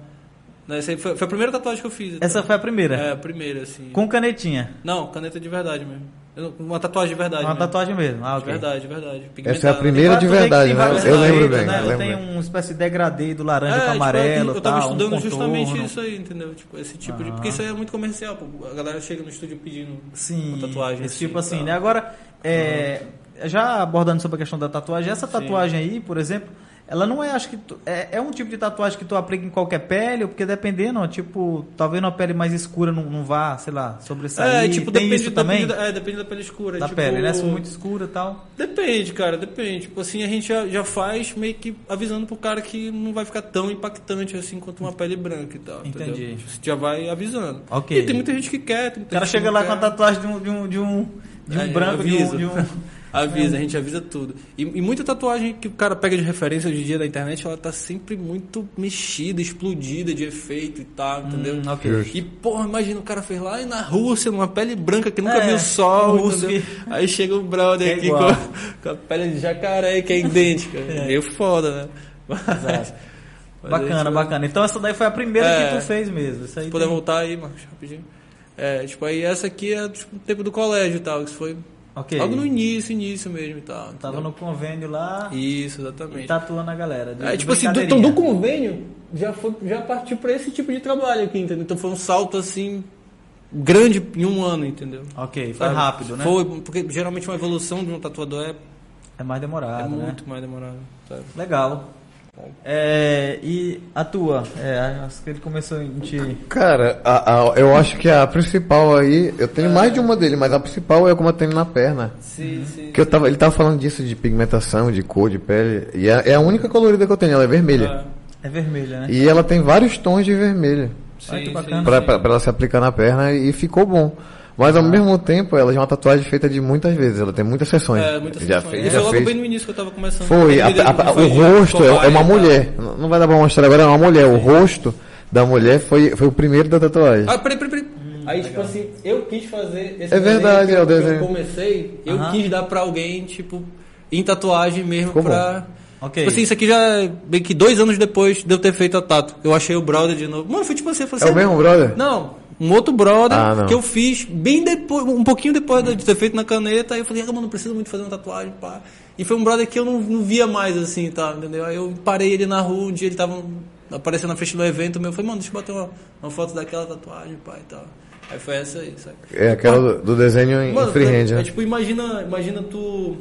[SPEAKER 3] Não, essa foi, foi a primeira tatuagem que eu fiz. então.
[SPEAKER 1] Essa foi a primeira.
[SPEAKER 3] É, a primeira, assim.
[SPEAKER 1] Com canetinha.
[SPEAKER 3] Não, caneta de verdade mesmo. Eu Uma tatuagem de verdade.
[SPEAKER 1] Uma
[SPEAKER 3] mesmo.
[SPEAKER 1] tatuagem mesmo. Ah,
[SPEAKER 3] De
[SPEAKER 1] ok.
[SPEAKER 3] verdade, de verdade.
[SPEAKER 2] Essa é a primeira de verdade, né? Eu lembro bem.
[SPEAKER 1] né?
[SPEAKER 2] eu lembro
[SPEAKER 1] tem
[SPEAKER 2] bem.
[SPEAKER 1] uma espécie de degradê do laranja
[SPEAKER 3] É,
[SPEAKER 1] com
[SPEAKER 3] tipo,
[SPEAKER 1] amarelo,
[SPEAKER 3] eu, eu tava
[SPEAKER 1] tal, um
[SPEAKER 3] estudando justamente
[SPEAKER 1] contorno.
[SPEAKER 3] isso aí, entendeu? Tipo, esse tipo de.
[SPEAKER 1] Ah.
[SPEAKER 3] Porque isso aí é muito comercial, pô. A galera chega no estúdio pedindo
[SPEAKER 1] Sim,
[SPEAKER 3] uma tatuagem.
[SPEAKER 1] esse tipo assim,
[SPEAKER 3] tal.
[SPEAKER 1] né? Agora, é, já abordando sobre a questão da tatuagem, essa tatuagem aí, por exemplo, ela não é, acho que, tu- é, é um tipo de tatuagem que tu aplica em qualquer pele, porque dependendo, tipo, talvez uma pele mais escura não, não vá, sei lá, sobressair.
[SPEAKER 3] É, tipo,
[SPEAKER 1] Tem
[SPEAKER 3] depende,
[SPEAKER 1] isso também?
[SPEAKER 3] depende, da, é, depende da pele escura.
[SPEAKER 1] da
[SPEAKER 3] tipo,
[SPEAKER 1] pele, né? Se muito escura e tal.
[SPEAKER 3] Depende, cara, depende. Tipo assim, a gente já, já faz meio que avisando pro cara que não vai ficar tão impactante assim quanto uma pele branca e tal.
[SPEAKER 1] Entendi.
[SPEAKER 3] Entendeu? Você já vai avisando.
[SPEAKER 1] Ok.
[SPEAKER 3] E tem muita gente que quer.
[SPEAKER 1] O cara chega lá
[SPEAKER 3] não
[SPEAKER 1] com a
[SPEAKER 3] quer.
[SPEAKER 1] tatuagem de um, de um, de um, de um
[SPEAKER 3] É,
[SPEAKER 1] branco, de um, de um...
[SPEAKER 3] Avisa, a gente avisa tudo. E, e muita tatuagem que o cara pega de referência hoje em dia da internet, ela tá sempre muito mexida, explodida de efeito e tal, entendeu?
[SPEAKER 1] Hum, ok.
[SPEAKER 2] Justo.
[SPEAKER 3] E, porra, imagina o cara fez lá e na Rússia, numa pele branca que nunca
[SPEAKER 1] É,
[SPEAKER 3] viu sol,
[SPEAKER 1] um
[SPEAKER 3] entendeu? Aí chega o brother
[SPEAKER 1] É
[SPEAKER 3] aqui com a, com a pele de jacaré, que é idêntica.
[SPEAKER 1] É.
[SPEAKER 3] Meio foda, né? Mas,
[SPEAKER 1] Exato.
[SPEAKER 3] mas
[SPEAKER 1] Bacana,
[SPEAKER 3] aí,
[SPEAKER 1] bacana. Então essa daí foi a primeira
[SPEAKER 3] É.
[SPEAKER 1] que tu fez mesmo. Isso aí
[SPEAKER 3] Se puder
[SPEAKER 1] tem-
[SPEAKER 3] voltar aí, Marcos, rapidinho. É, tipo, aí essa aqui é tipo, o tempo do colégio e tal, isso foi
[SPEAKER 1] Ok.
[SPEAKER 3] logo no início, início mesmo e tal.
[SPEAKER 1] Tava
[SPEAKER 3] entendeu?
[SPEAKER 1] no convênio lá
[SPEAKER 3] Isso, exatamente.
[SPEAKER 1] tatuando a galera. de-
[SPEAKER 3] É,
[SPEAKER 1] de
[SPEAKER 3] tipo assim, do, então
[SPEAKER 1] brincadeirinha.
[SPEAKER 3] do convênio já, foi, já partiu pra esse tipo de trabalho aqui, entendeu? Então foi um salto assim grande em um ano, entendeu?
[SPEAKER 1] Ok, foi
[SPEAKER 3] Sabe?
[SPEAKER 1] rápido, né?
[SPEAKER 3] Foi, porque geralmente uma evolução de um tatuador é,
[SPEAKER 1] É mais
[SPEAKER 3] é
[SPEAKER 1] demorado, né?
[SPEAKER 3] muito mais demorado. Sabe?
[SPEAKER 1] Legal. É, e a tua? É, acho que ele começou em te.
[SPEAKER 2] Cara, a- a- eu acho que a principal aí, eu tenho mais de uma dele, mas a principal é como eu tenho na perna.
[SPEAKER 3] Sim, sim.
[SPEAKER 2] Que eu tava, ele tava falando disso de pigmentação, de cor, de pele. E é, é a única colorida que eu tenho, ela é vermelha.
[SPEAKER 1] É vermelha, né?
[SPEAKER 2] E ela tem vários tons de vermelho.
[SPEAKER 3] Sim,
[SPEAKER 1] que
[SPEAKER 3] sim.
[SPEAKER 2] Pra, pra, pra ela se aplicar na perna e ficou bom. Mas ao mesmo tempo, ela já é uma tatuagem feita de muitas vezes, ela tem muitas sessões.
[SPEAKER 3] É, muitas
[SPEAKER 2] já
[SPEAKER 3] sessões.
[SPEAKER 2] fez,
[SPEAKER 3] E
[SPEAKER 2] já
[SPEAKER 3] foi logo
[SPEAKER 2] fez.
[SPEAKER 3] bem no início que eu tava começando.
[SPEAKER 2] Foi, a- a- a-
[SPEAKER 3] foi
[SPEAKER 2] o rosto é, é uma mulher. Não não vai dar pra mostrar agora, é uma mulher. O rosto da mulher foi, foi o primeiro da tatuagem.
[SPEAKER 3] Ah, peraí, peraí, peraí. Aí, tipo assim, eu quis fazer esse
[SPEAKER 2] É verdade,
[SPEAKER 3] que
[SPEAKER 2] é o desenho.
[SPEAKER 3] Eu comecei, eu
[SPEAKER 1] Aham.
[SPEAKER 3] quis dar pra alguém, tipo, em tatuagem mesmo
[SPEAKER 2] Ficou
[SPEAKER 3] pra.
[SPEAKER 1] Ok.
[SPEAKER 3] Tipo assim, isso aqui já é bem que dois anos depois de eu ter feito a tatu. Eu achei o brother de novo. Mano, foi tipo assim, eu falei
[SPEAKER 2] É o
[SPEAKER 3] assim,
[SPEAKER 2] mesmo, brother?
[SPEAKER 3] Não, um outro brother
[SPEAKER 2] Ah,
[SPEAKER 3] que eu fiz bem depois, um pouquinho depois de ter feito na caneta. Aí eu falei, ah, mano, não preciso muito fazer uma tatuagem, pá. E foi um brother que eu não, não via mais assim, tá, entendeu? Aí eu parei ele na rua, um dia ele tava aparecendo na frente do evento meu. Eu falei, mano, deixa eu bater uma, uma foto daquela tatuagem, pá e tal. Aí foi essa aí, sabe?
[SPEAKER 2] É aquela do, do desenho em
[SPEAKER 3] Mano,
[SPEAKER 2] freehand,
[SPEAKER 3] é,
[SPEAKER 2] né?
[SPEAKER 3] é tipo, imagina, imagina tu.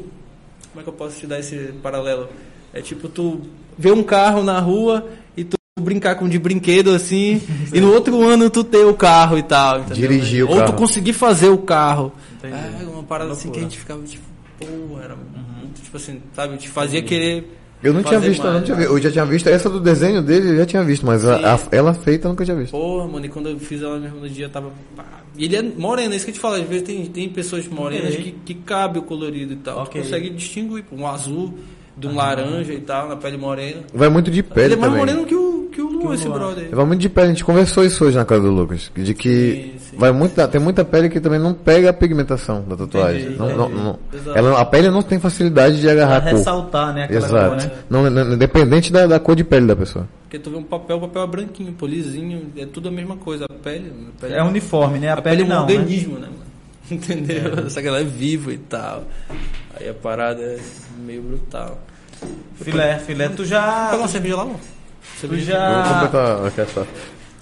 [SPEAKER 3] Como é que eu posso te dar esse paralelo? É tipo tu ver um carro na rua e tu brincar com de brinquedo assim, e no outro ano tu ter o carro e tal. entendeu?
[SPEAKER 2] Dirigir o
[SPEAKER 3] Ou tu
[SPEAKER 2] carro.
[SPEAKER 3] conseguir fazer o carro.
[SPEAKER 1] Entendi.
[SPEAKER 3] É uma parada assim que a gente ficava tipo, pô, era muito, tipo assim, sabe? Te fazia querer.
[SPEAKER 2] Eu não tinha visto, eu não
[SPEAKER 3] mais,
[SPEAKER 2] tinha
[SPEAKER 3] né?
[SPEAKER 2] visto. Eu já tinha visto essa do desenho dele, eu já tinha visto, mas a- a- ela feita eu nunca tinha visto.
[SPEAKER 3] Porra, mano, e quando eu fiz ela mesmo no dia, tava. pá. E ele é moreno, é isso que eu te falo. Às vezes tem, tem pessoas morenas
[SPEAKER 1] Ok.
[SPEAKER 3] que, que cabe o colorido e tal.
[SPEAKER 1] Ok.
[SPEAKER 3] Tu consegue distinguir pô, um azul de um laranja e tal, na pele morena.
[SPEAKER 2] Vai muito de pele
[SPEAKER 3] ele é mais
[SPEAKER 2] também.
[SPEAKER 3] moreno que o, que o Lu,
[SPEAKER 1] Que o
[SPEAKER 3] esse
[SPEAKER 1] Luan.
[SPEAKER 3] brother.
[SPEAKER 2] Vai muito de pele, a gente conversou isso hoje na casa do Lucas. De que
[SPEAKER 3] Sim, sim.
[SPEAKER 2] vai muito, da- tem muita pele que também não pega a pigmentação da tatuagem.
[SPEAKER 1] Entendi,
[SPEAKER 2] Não-
[SPEAKER 1] entendi.
[SPEAKER 2] não- não- ela, a pele não tem facilidade de
[SPEAKER 1] Pra
[SPEAKER 2] agarrar a cor.
[SPEAKER 1] ressaltar, né?
[SPEAKER 2] Exato.
[SPEAKER 1] cor, né?
[SPEAKER 2] Não, não- independente da, da cor de pele da pessoa.
[SPEAKER 3] Porque tu vê um papel, o papel é branquinho, polizinho, é tudo a mesma coisa. A pele. A pele
[SPEAKER 1] É uniforme, né? A,
[SPEAKER 3] a
[SPEAKER 1] pele,
[SPEAKER 3] pele é um
[SPEAKER 1] não. né?
[SPEAKER 3] organismo, né, mano? Entendeu? Só que ela é viva e tal. Aí a parada é meio brutal.
[SPEAKER 1] Filé, filé. Tu
[SPEAKER 3] Pega
[SPEAKER 1] já.
[SPEAKER 3] uma cerveja lá, mano.
[SPEAKER 1] Tu.
[SPEAKER 2] Eu vou
[SPEAKER 1] já.
[SPEAKER 2] completar a questão.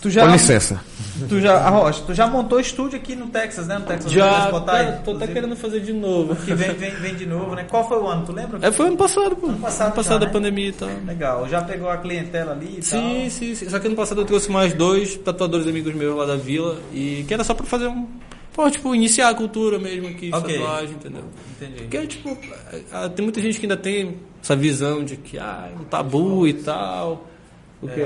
[SPEAKER 1] Tu já.
[SPEAKER 2] Com licença.
[SPEAKER 1] Tu já. A Rocha, tu já montou estúdio aqui no Texas, né? No Texas
[SPEAKER 3] Já,
[SPEAKER 1] University Botai,
[SPEAKER 3] cara, tô até querendo fazer de novo.
[SPEAKER 1] Que vem, vem, vem de novo, né? Qual foi o ano? Tu lembra?
[SPEAKER 3] É, foi ano passado, pô.
[SPEAKER 1] Ano passado
[SPEAKER 3] Ano passado
[SPEAKER 1] já,
[SPEAKER 3] a
[SPEAKER 1] né?
[SPEAKER 3] pandemia e tal.
[SPEAKER 1] Legal. Já pegou a clientela ali e
[SPEAKER 3] Sim,
[SPEAKER 1] tal?
[SPEAKER 3] sim, sim. Só que ano passado eu trouxe mais dois tatuadores amigos meus lá da vila e que era só pra fazer um. Pô, tipo, iniciar a cultura mesmo aqui,
[SPEAKER 1] Ok.
[SPEAKER 3] tatuagem, entendeu?
[SPEAKER 1] Entendi.
[SPEAKER 3] Porque, tipo, ah, tem muita gente que ainda tem essa visão de que, ah, é um tabu e tal. O quê?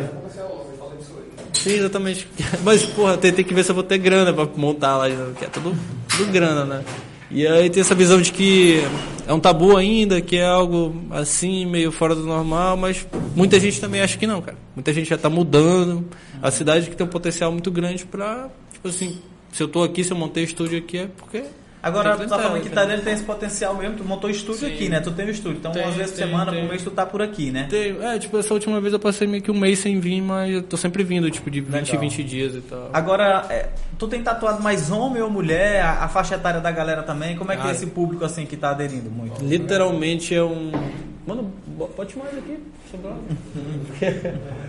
[SPEAKER 3] Sim, exatamente. Mas, porra, tem, tem que ver se eu vou ter grana pra montar lá, que é tudo, tudo grana, né? E aí tem essa visão de que é um tabu ainda, que é algo assim, meio fora do normal, mas muita gente também acha que não, cara. Muita gente já tá mudando. A cidade que tem um potencial muito grande pra, tipo assim, se eu tô aqui, se eu montei estúdio aqui, é porque.
[SPEAKER 1] Agora, tu tá falando que
[SPEAKER 3] entendeu?
[SPEAKER 1] Tarelli tem esse potencial mesmo, tu montou estúdio
[SPEAKER 3] Sim.
[SPEAKER 1] aqui, né? Tu tem o estúdio, então
[SPEAKER 3] Tem,
[SPEAKER 1] umas vezes por semana,
[SPEAKER 3] tem.
[SPEAKER 1] por mês, tu tá por aqui, né?
[SPEAKER 3] Tem- É, tipo, essa última vez eu passei meio que um mês sem vir, mas eu tô sempre vindo, tipo, de 20
[SPEAKER 1] Legal.
[SPEAKER 3] 20 dias e tal.
[SPEAKER 1] Agora, é, tu tem tatuado mais homem ou mulher? A, a faixa etária da galera também? Como é que é
[SPEAKER 3] Ah,
[SPEAKER 1] esse público assim que tá aderindo muito?
[SPEAKER 3] Literalmente é um. Mano, bo- pode mais aqui, sobrou.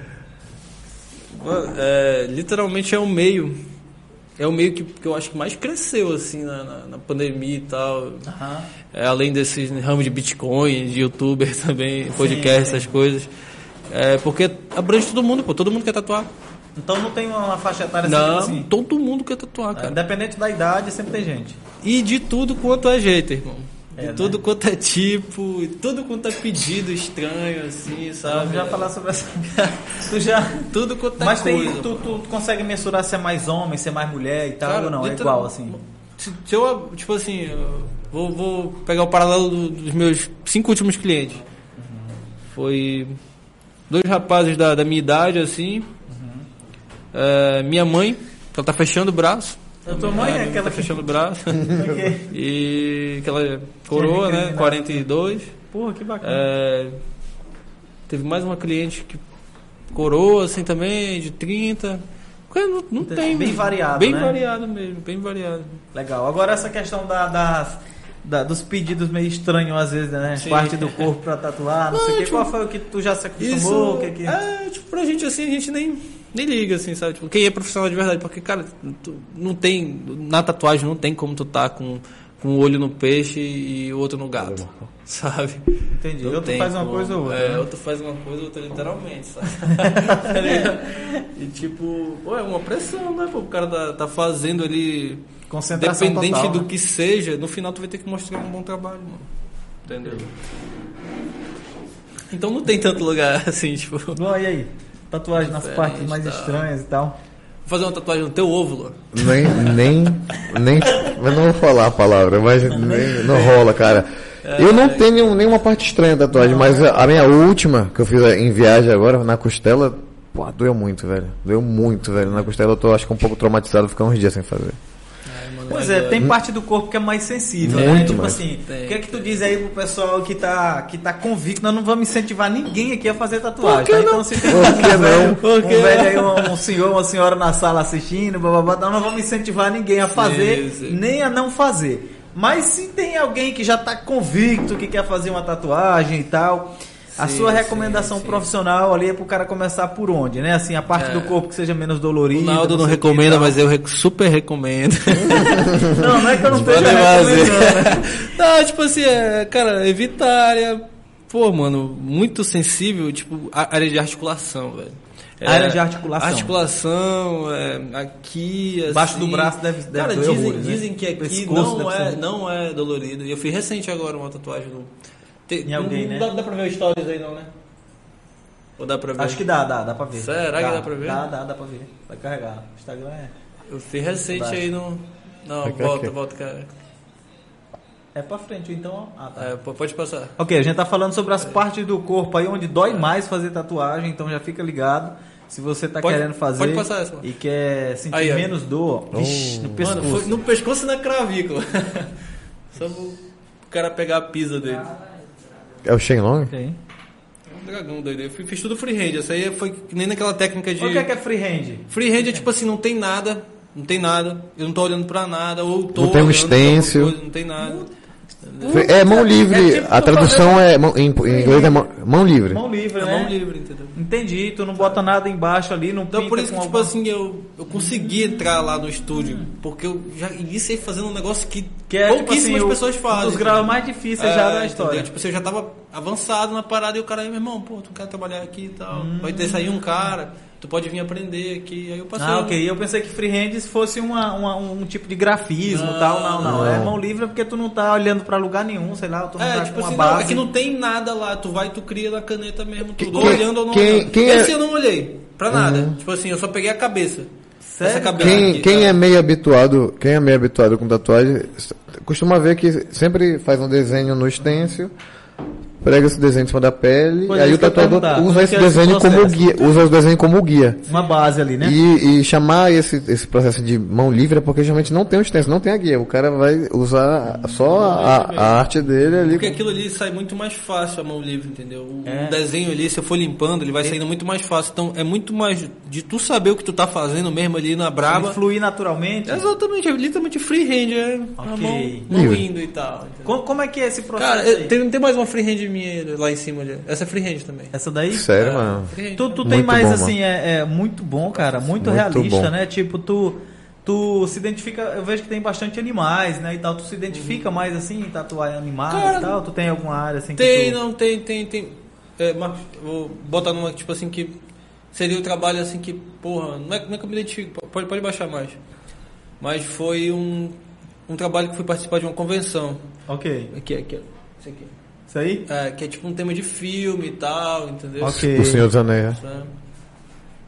[SPEAKER 3] Mano, é, literalmente é um meio. É o meio que, que eu acho que mais cresceu, assim, na, na- na pandemia e tal.
[SPEAKER 1] Aham.
[SPEAKER 3] É, além desses ramos de Bitcoin, de youtuber também, podcast,
[SPEAKER 1] sim.
[SPEAKER 3] essas coisas. É, porque abrange todo mundo, pô. Todo mundo quer tatuar.
[SPEAKER 1] Então não tem uma faixa etária
[SPEAKER 3] Não,
[SPEAKER 1] assim?
[SPEAKER 3] todo mundo quer tatuar,
[SPEAKER 1] É,
[SPEAKER 3] cara.
[SPEAKER 1] Independente da idade, sempre tem gente.
[SPEAKER 3] E de tudo quanto é jeito, irmão. De
[SPEAKER 1] É, né?
[SPEAKER 3] tudo quanto é tipo, e tudo quanto é pedido estranho, assim, sabe?
[SPEAKER 1] Vamos já falar sobre essa. tu já.
[SPEAKER 3] Tudo quanto é
[SPEAKER 1] Mas tem,
[SPEAKER 3] coisa.
[SPEAKER 1] tu, tu, tu consegue mensurar se é mais homem, se é mais mulher e tal,
[SPEAKER 3] Cara,
[SPEAKER 1] ou não? É igual assim?
[SPEAKER 3] Se, se eu, tipo assim, eu vou, vou pegar o paralelo do- dos meus cinco últimos clientes. Foi dois rapazes da, da minha idade, assim. É, minha mãe, que ela tá fechando o braço.
[SPEAKER 1] A tua mãe é aquela
[SPEAKER 3] tá fechando o braço. E aquela coroa, né?
[SPEAKER 1] recriminado.
[SPEAKER 3] 42.
[SPEAKER 1] Porra, que bacana.
[SPEAKER 3] É, teve mais uma cliente que coroa assim também, de 30. Cara, não, não tem.
[SPEAKER 1] Bem variado,
[SPEAKER 3] Bem
[SPEAKER 1] né?
[SPEAKER 3] variado mesmo, bem variado.
[SPEAKER 1] Legal. Agora essa questão da, das- da- dos pedidos meio estranhos às vezes, né?
[SPEAKER 3] Sim.
[SPEAKER 1] Parte do corpo pra tatuar, não,
[SPEAKER 3] Não,
[SPEAKER 1] sei o que.
[SPEAKER 3] tipo,
[SPEAKER 1] Qual foi o que tu já se acostumou?
[SPEAKER 3] Isso,
[SPEAKER 1] que que...
[SPEAKER 3] é, tipo, pra gente assim, a gente nem, nem liga, assim, sabe? Tipo, quem é profissional de verdade, porque, cara, tu não tem, na tatuagem não tem como tu tá com, com o olho no peixe e o outro no gato, sabe?
[SPEAKER 1] Entendi.
[SPEAKER 3] Não
[SPEAKER 1] Outro faz uma coisa ou outra.
[SPEAKER 3] É,
[SPEAKER 1] né?
[SPEAKER 3] outro faz uma coisa, outro literalmente, sabe? E tipo, é uma pressão, né? Pô, o cara tá, tá fazendo ali,
[SPEAKER 1] Concentração
[SPEAKER 3] dependente
[SPEAKER 1] total,
[SPEAKER 3] do
[SPEAKER 1] né?
[SPEAKER 3] que seja, no final tu vai ter que mostrar um bom trabalho, mano. Entendeu? Então não tem tanto lugar assim, tipo. Vou
[SPEAKER 1] Bom, e aí? Tatuagem nas
[SPEAKER 3] Diferente,
[SPEAKER 1] partes mais
[SPEAKER 3] tá.
[SPEAKER 1] estranhas e tal.
[SPEAKER 3] fazer uma tatuagem no teu óvulo.
[SPEAKER 2] Nem, nem, nem. Eu não vou falar a palavra, mas nem, não rola, cara. Eu não tenho nenhuma parte estranha da tatuagem, mas a a minha última, que eu fiz em viagem agora, na costela, pô, doeu muito, velho. Doeu muito, velho. Na costela eu tô, acho que um pouco traumatizado, ficar uns dias sem fazer.
[SPEAKER 1] Pois é, tem parte do corpo que é mais sensível, né?
[SPEAKER 2] Muito
[SPEAKER 1] Tipo
[SPEAKER 2] mais.
[SPEAKER 1] assim, o que é que tu diz aí pro pessoal que tá, que tá convicto? Nós não vamos incentivar ninguém aqui a fazer tatuagem,
[SPEAKER 3] Por que
[SPEAKER 1] tá?
[SPEAKER 3] não?
[SPEAKER 1] Então se tem um,
[SPEAKER 2] que
[SPEAKER 1] velho, um
[SPEAKER 3] que
[SPEAKER 1] velho
[SPEAKER 3] não?
[SPEAKER 1] aí, um, um senhor, uma senhora na sala assistindo, blá, blá, blá, nós não vamos incentivar ninguém a fazer,
[SPEAKER 3] sim.
[SPEAKER 1] nem a não fazer. Mas se tem alguém que já tá convicto que quer fazer uma tatuagem e tal, a
[SPEAKER 3] Sim,
[SPEAKER 1] sua
[SPEAKER 3] sim,
[SPEAKER 1] recomendação
[SPEAKER 3] sim.
[SPEAKER 1] profissional ali é pro cara começar por onde, né? Assim, a parte do corpo que seja menos dolorida.
[SPEAKER 3] O Naldo não recomenda, mas eu rec- super recomendo.
[SPEAKER 1] Não, não é que eu não esteja recomendando.
[SPEAKER 3] Não, tipo assim, é, cara, evitária. Pô, mano, muito sensível, tipo, a área de articulação, velho. É,
[SPEAKER 1] Área de articulação.
[SPEAKER 3] Articulação, é, aqui, assim.
[SPEAKER 1] Embaixo do braço deve- deve
[SPEAKER 3] Cara, dizem,
[SPEAKER 1] horrores, né?
[SPEAKER 3] dizem que aqui não é, não é dolorido. E eu fiz recente agora uma tatuagem no... Te-
[SPEAKER 1] Em alguém,
[SPEAKER 3] não,
[SPEAKER 1] né?
[SPEAKER 3] Dá, dá pra ver os stories aí não, né? Ou dá pra ver?
[SPEAKER 1] Acho que dá, dá, dá pra ver.
[SPEAKER 3] Será que dá pra ver?
[SPEAKER 1] Dá, dá, dá pra ver. Vai carregar. O Instagram é.
[SPEAKER 3] Eu fiz recente aí no... Não,
[SPEAKER 2] Aqui,
[SPEAKER 3] volta,
[SPEAKER 2] aqui.
[SPEAKER 3] volta, cara.
[SPEAKER 1] É pra frente, então. Ah, tá.
[SPEAKER 3] É, pode passar.
[SPEAKER 1] Ok, a gente tá falando sobre as partes do corpo aí onde dói mais fazer tatuagem, então já fica ligado. Se você tá
[SPEAKER 3] Pode-
[SPEAKER 1] querendo fazer
[SPEAKER 3] pode passar essa, mano.
[SPEAKER 1] e quer sentir
[SPEAKER 3] Aí,
[SPEAKER 1] menos dor, vixi, no pescoço.
[SPEAKER 3] Mano, foi no pescoço e na clavícula. Só o cara pegar a pisa dele.
[SPEAKER 2] É o Shenlong?
[SPEAKER 1] Ok.
[SPEAKER 3] Um dragão doido. Eu fiz, tudo freehand. Essa aí foi nem naquela técnica de.
[SPEAKER 1] O que é que é freehand?
[SPEAKER 3] Freehand é tipo assim, não tem nada. Não tem nada. Eu não tô olhando pra nada. Ou tô
[SPEAKER 2] Não tem um
[SPEAKER 3] olhando
[SPEAKER 2] stencil.
[SPEAKER 3] coisa, Não tem nada.
[SPEAKER 2] É mão livre,
[SPEAKER 1] É tipo
[SPEAKER 2] a tradução
[SPEAKER 1] fazer-
[SPEAKER 2] é, mão- em, em inglês é mão, mão livre.
[SPEAKER 1] Mão livre,
[SPEAKER 3] É
[SPEAKER 1] né?
[SPEAKER 3] mão livre, entendeu?
[SPEAKER 1] Entendi, tu não bota nada embaixo ali, não
[SPEAKER 3] Então por isso que, tipo
[SPEAKER 1] alguma-
[SPEAKER 3] assim, eu, eu consegui entrar lá no estúdio. Porque eu já iniciei fazendo um negócio que,
[SPEAKER 1] que é, tipo
[SPEAKER 3] pouquíssimas
[SPEAKER 1] assim, o-
[SPEAKER 3] pessoas fazem.
[SPEAKER 1] Um dos graus mais difíceis já da
[SPEAKER 3] É,
[SPEAKER 1] história.
[SPEAKER 3] entendeu? Tipo, assim, eu já tava avançado na parada e o cara aí, meu irmão, pô, tu quer trabalhar aqui e tal.
[SPEAKER 1] Hum.
[SPEAKER 3] Vai ter sair um cara, tu pode vir aprender aqui. Aí eu passei.
[SPEAKER 1] Ah, ok. Eu pensei que freehand fosse uma, uma- um tipo de grafismo
[SPEAKER 3] Não,
[SPEAKER 1] tal. Não, não,
[SPEAKER 2] não.
[SPEAKER 1] É mão livre porque tu não tá olhando pra lugar nenhum, sei lá, tu não
[SPEAKER 3] É,
[SPEAKER 1] tá
[SPEAKER 3] tipo assim, não,
[SPEAKER 1] base.
[SPEAKER 3] é que não tem nada lá, tu vai, tu cria na caneta mesmo, tudo,
[SPEAKER 2] Quem-
[SPEAKER 3] olhando ou não
[SPEAKER 2] quem-
[SPEAKER 3] olhando.
[SPEAKER 2] quem é-
[SPEAKER 3] Esse eu não olhei, pra nada. Tipo assim, eu só peguei a cabeça.
[SPEAKER 1] Sério?
[SPEAKER 3] Essa cabeça
[SPEAKER 2] Quem,
[SPEAKER 3] aqui,
[SPEAKER 2] quem
[SPEAKER 3] tá?
[SPEAKER 2] é meio habituado, quem é meio habituado com tatuagem, costuma ver que sempre faz um desenho no stencil, prega esse desenho em cima da pele,
[SPEAKER 1] Pois
[SPEAKER 2] e
[SPEAKER 1] é,
[SPEAKER 2] aí
[SPEAKER 1] isso
[SPEAKER 2] o tatuador
[SPEAKER 1] como
[SPEAKER 2] usa
[SPEAKER 1] é
[SPEAKER 2] esse
[SPEAKER 1] é esse
[SPEAKER 2] desenho como
[SPEAKER 1] processo?
[SPEAKER 2] guia, usa o desenho como guia.
[SPEAKER 1] Uma base ali, né?
[SPEAKER 2] E, e chamar esse, esse processo de mão livre é porque geralmente não tem o stencil, não tem a guia. O cara vai usar só a, a arte dele ali.
[SPEAKER 3] Porque aquilo ali sai muito mais fácil a mão livre, entendeu? O
[SPEAKER 1] É.
[SPEAKER 3] desenho ali, se eu for limpando, ele vai saindo muito mais fácil. Então é muito mais de tu saber o que tu tá fazendo mesmo ali na braba.
[SPEAKER 1] Ele fluir naturalmente.
[SPEAKER 3] Exatamente, é literalmente freehand, é a
[SPEAKER 1] Ok.
[SPEAKER 3] mão, mão indo e tal. entendeu?
[SPEAKER 1] Como, como é que é esse processo
[SPEAKER 3] Cara, tem, tem mais uma freehand minha lá em cima ali. Essa é freehand também.
[SPEAKER 1] Essa daí?
[SPEAKER 2] Sério, mano.
[SPEAKER 3] Freehand.
[SPEAKER 1] Tu, tu tem mais
[SPEAKER 2] bom,
[SPEAKER 1] assim, é, é muito bom, cara, muito,
[SPEAKER 2] Muito
[SPEAKER 1] realista,
[SPEAKER 2] bom.
[SPEAKER 1] né? Tipo, tu, tu se identifica, eu vejo que tem bastante animais, né? E tal, tu se identifica mais assim em tatuar animais
[SPEAKER 3] Cara,
[SPEAKER 1] e tal? Tu tem alguma área assim
[SPEAKER 3] Tem,
[SPEAKER 1] que tu...
[SPEAKER 3] não, tem, tem, tem. É, Marcos, vou botar numa, tipo assim, que seria o trabalho assim que, porra, não é, não é que eu me identifico, pode, pode baixar mais. Mas foi um, um trabalho que fui participar de uma convenção.
[SPEAKER 1] Ok.
[SPEAKER 3] Aqui, aqui, ó. Isso aqui.
[SPEAKER 1] Isso aí?
[SPEAKER 3] É, que é tipo um tema de filme e tal, entendeu?
[SPEAKER 1] Ok.
[SPEAKER 2] O Senhor dos Anéis.
[SPEAKER 3] Sabe?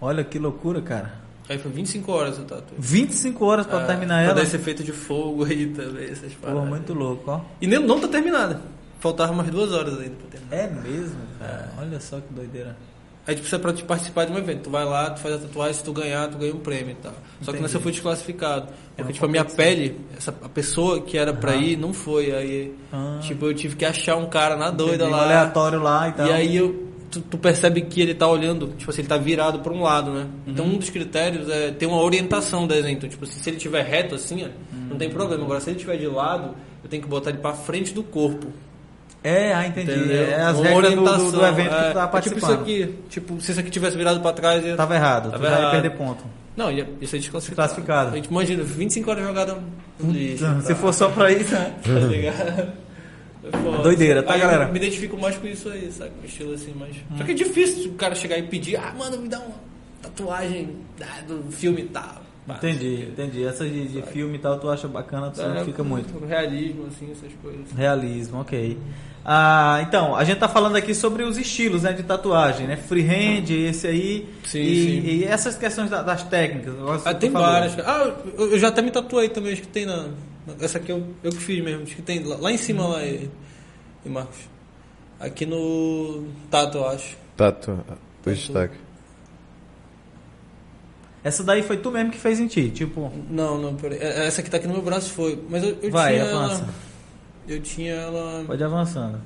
[SPEAKER 1] Olha que loucura, cara.
[SPEAKER 3] Aí foi 25 horas o tatu.
[SPEAKER 1] 25 horas pra
[SPEAKER 3] É,
[SPEAKER 1] terminar
[SPEAKER 3] pra
[SPEAKER 1] ela.
[SPEAKER 3] dar esse efeito de fogo aí também, essas
[SPEAKER 1] Pô,
[SPEAKER 3] paradas.
[SPEAKER 1] muito louco, ó.
[SPEAKER 3] E nem, não tá terminada. Faltava mais duas horas ainda pra terminar.
[SPEAKER 1] É mesmo, cara. Olha só que doideira.
[SPEAKER 3] Aí você é pra te participar de um evento. Tu vai lá, tu faz a tatuagem, se tu ganhar, tu ganha um prêmio e tal. Só que nessa eu fui desclassificado. Porque, tipo, a minha pele, essa, a pessoa que era pra ir, não foi. Aí,
[SPEAKER 1] Ah.
[SPEAKER 3] tipo, eu tive que achar um cara na doida
[SPEAKER 1] Entendi, um
[SPEAKER 3] lá.
[SPEAKER 1] aleatório lá e tal.
[SPEAKER 3] E aí eu tu, tu percebe que ele tá olhando, tipo assim, ele tá virado para um lado, né? Então
[SPEAKER 1] Uhum.
[SPEAKER 3] um dos critérios é ter uma orientação do desenho. Então, tipo assim, se ele tiver reto assim, ó, não
[SPEAKER 1] Uhum.
[SPEAKER 3] tem problema. Agora, se ele tiver de lado, eu tenho que botar ele para frente do corpo.
[SPEAKER 1] É, ah, entendi.
[SPEAKER 3] Entendeu?
[SPEAKER 1] É as
[SPEAKER 3] Uma
[SPEAKER 1] regras do, do- evento que
[SPEAKER 3] é,
[SPEAKER 1] tu tá
[SPEAKER 3] é
[SPEAKER 1] participando.
[SPEAKER 3] Tipo isso aqui, tipo, se isso aqui tivesse virado para trás, ia...
[SPEAKER 1] Tava errado,
[SPEAKER 3] Tava
[SPEAKER 1] tu já ia
[SPEAKER 3] errado.
[SPEAKER 1] perder ponto.
[SPEAKER 3] Não, ia, ia ser desclassificado.
[SPEAKER 1] Desclassificado.
[SPEAKER 3] A gente imagina, 25 horas jogada no lixo.
[SPEAKER 1] Se for só pra isso, né?
[SPEAKER 3] Tá ligado? É.
[SPEAKER 1] Doideira, tá, galera?
[SPEAKER 3] Me identifico mais com isso aí, sabe? Com estilo assim, mas. Só que é difícil o cara chegar e pedir, ah, mano, me dá uma tatuagem ah, do filme e tal.
[SPEAKER 1] Entendi, entendi. Essa de, de filme e tal, tu acha bacana, tu
[SPEAKER 3] É,
[SPEAKER 1] fica muito.
[SPEAKER 3] Realismo, assim, essas coisas.
[SPEAKER 1] Realismo, ok. Ah, então, a gente tá falando aqui sobre os estilos né, de tatuagem, né? Freehand, esse aí.
[SPEAKER 3] Sim,
[SPEAKER 1] e,
[SPEAKER 3] sim.
[SPEAKER 1] e essas questões da- das técnicas.
[SPEAKER 3] Ah, tem
[SPEAKER 1] falou.
[SPEAKER 3] várias. Ah, eu, eu já até me tatuei também, acho que tem na. Essa aqui eu, eu que fiz mesmo, acho que tem lá, lá em cima lá e, e Marcos. Aqui no Tato, eu acho.
[SPEAKER 2] Tato, o destaque.
[SPEAKER 1] Essa daí foi tu mesmo que fez em ti, tipo.
[SPEAKER 3] Não, não, peraí. É- Essa que tá aqui no meu braço foi. Mas eu, eu
[SPEAKER 1] Vai,
[SPEAKER 3] tinha
[SPEAKER 1] avança.
[SPEAKER 3] ela. Eu tinha ela.
[SPEAKER 1] Pode ir avançando.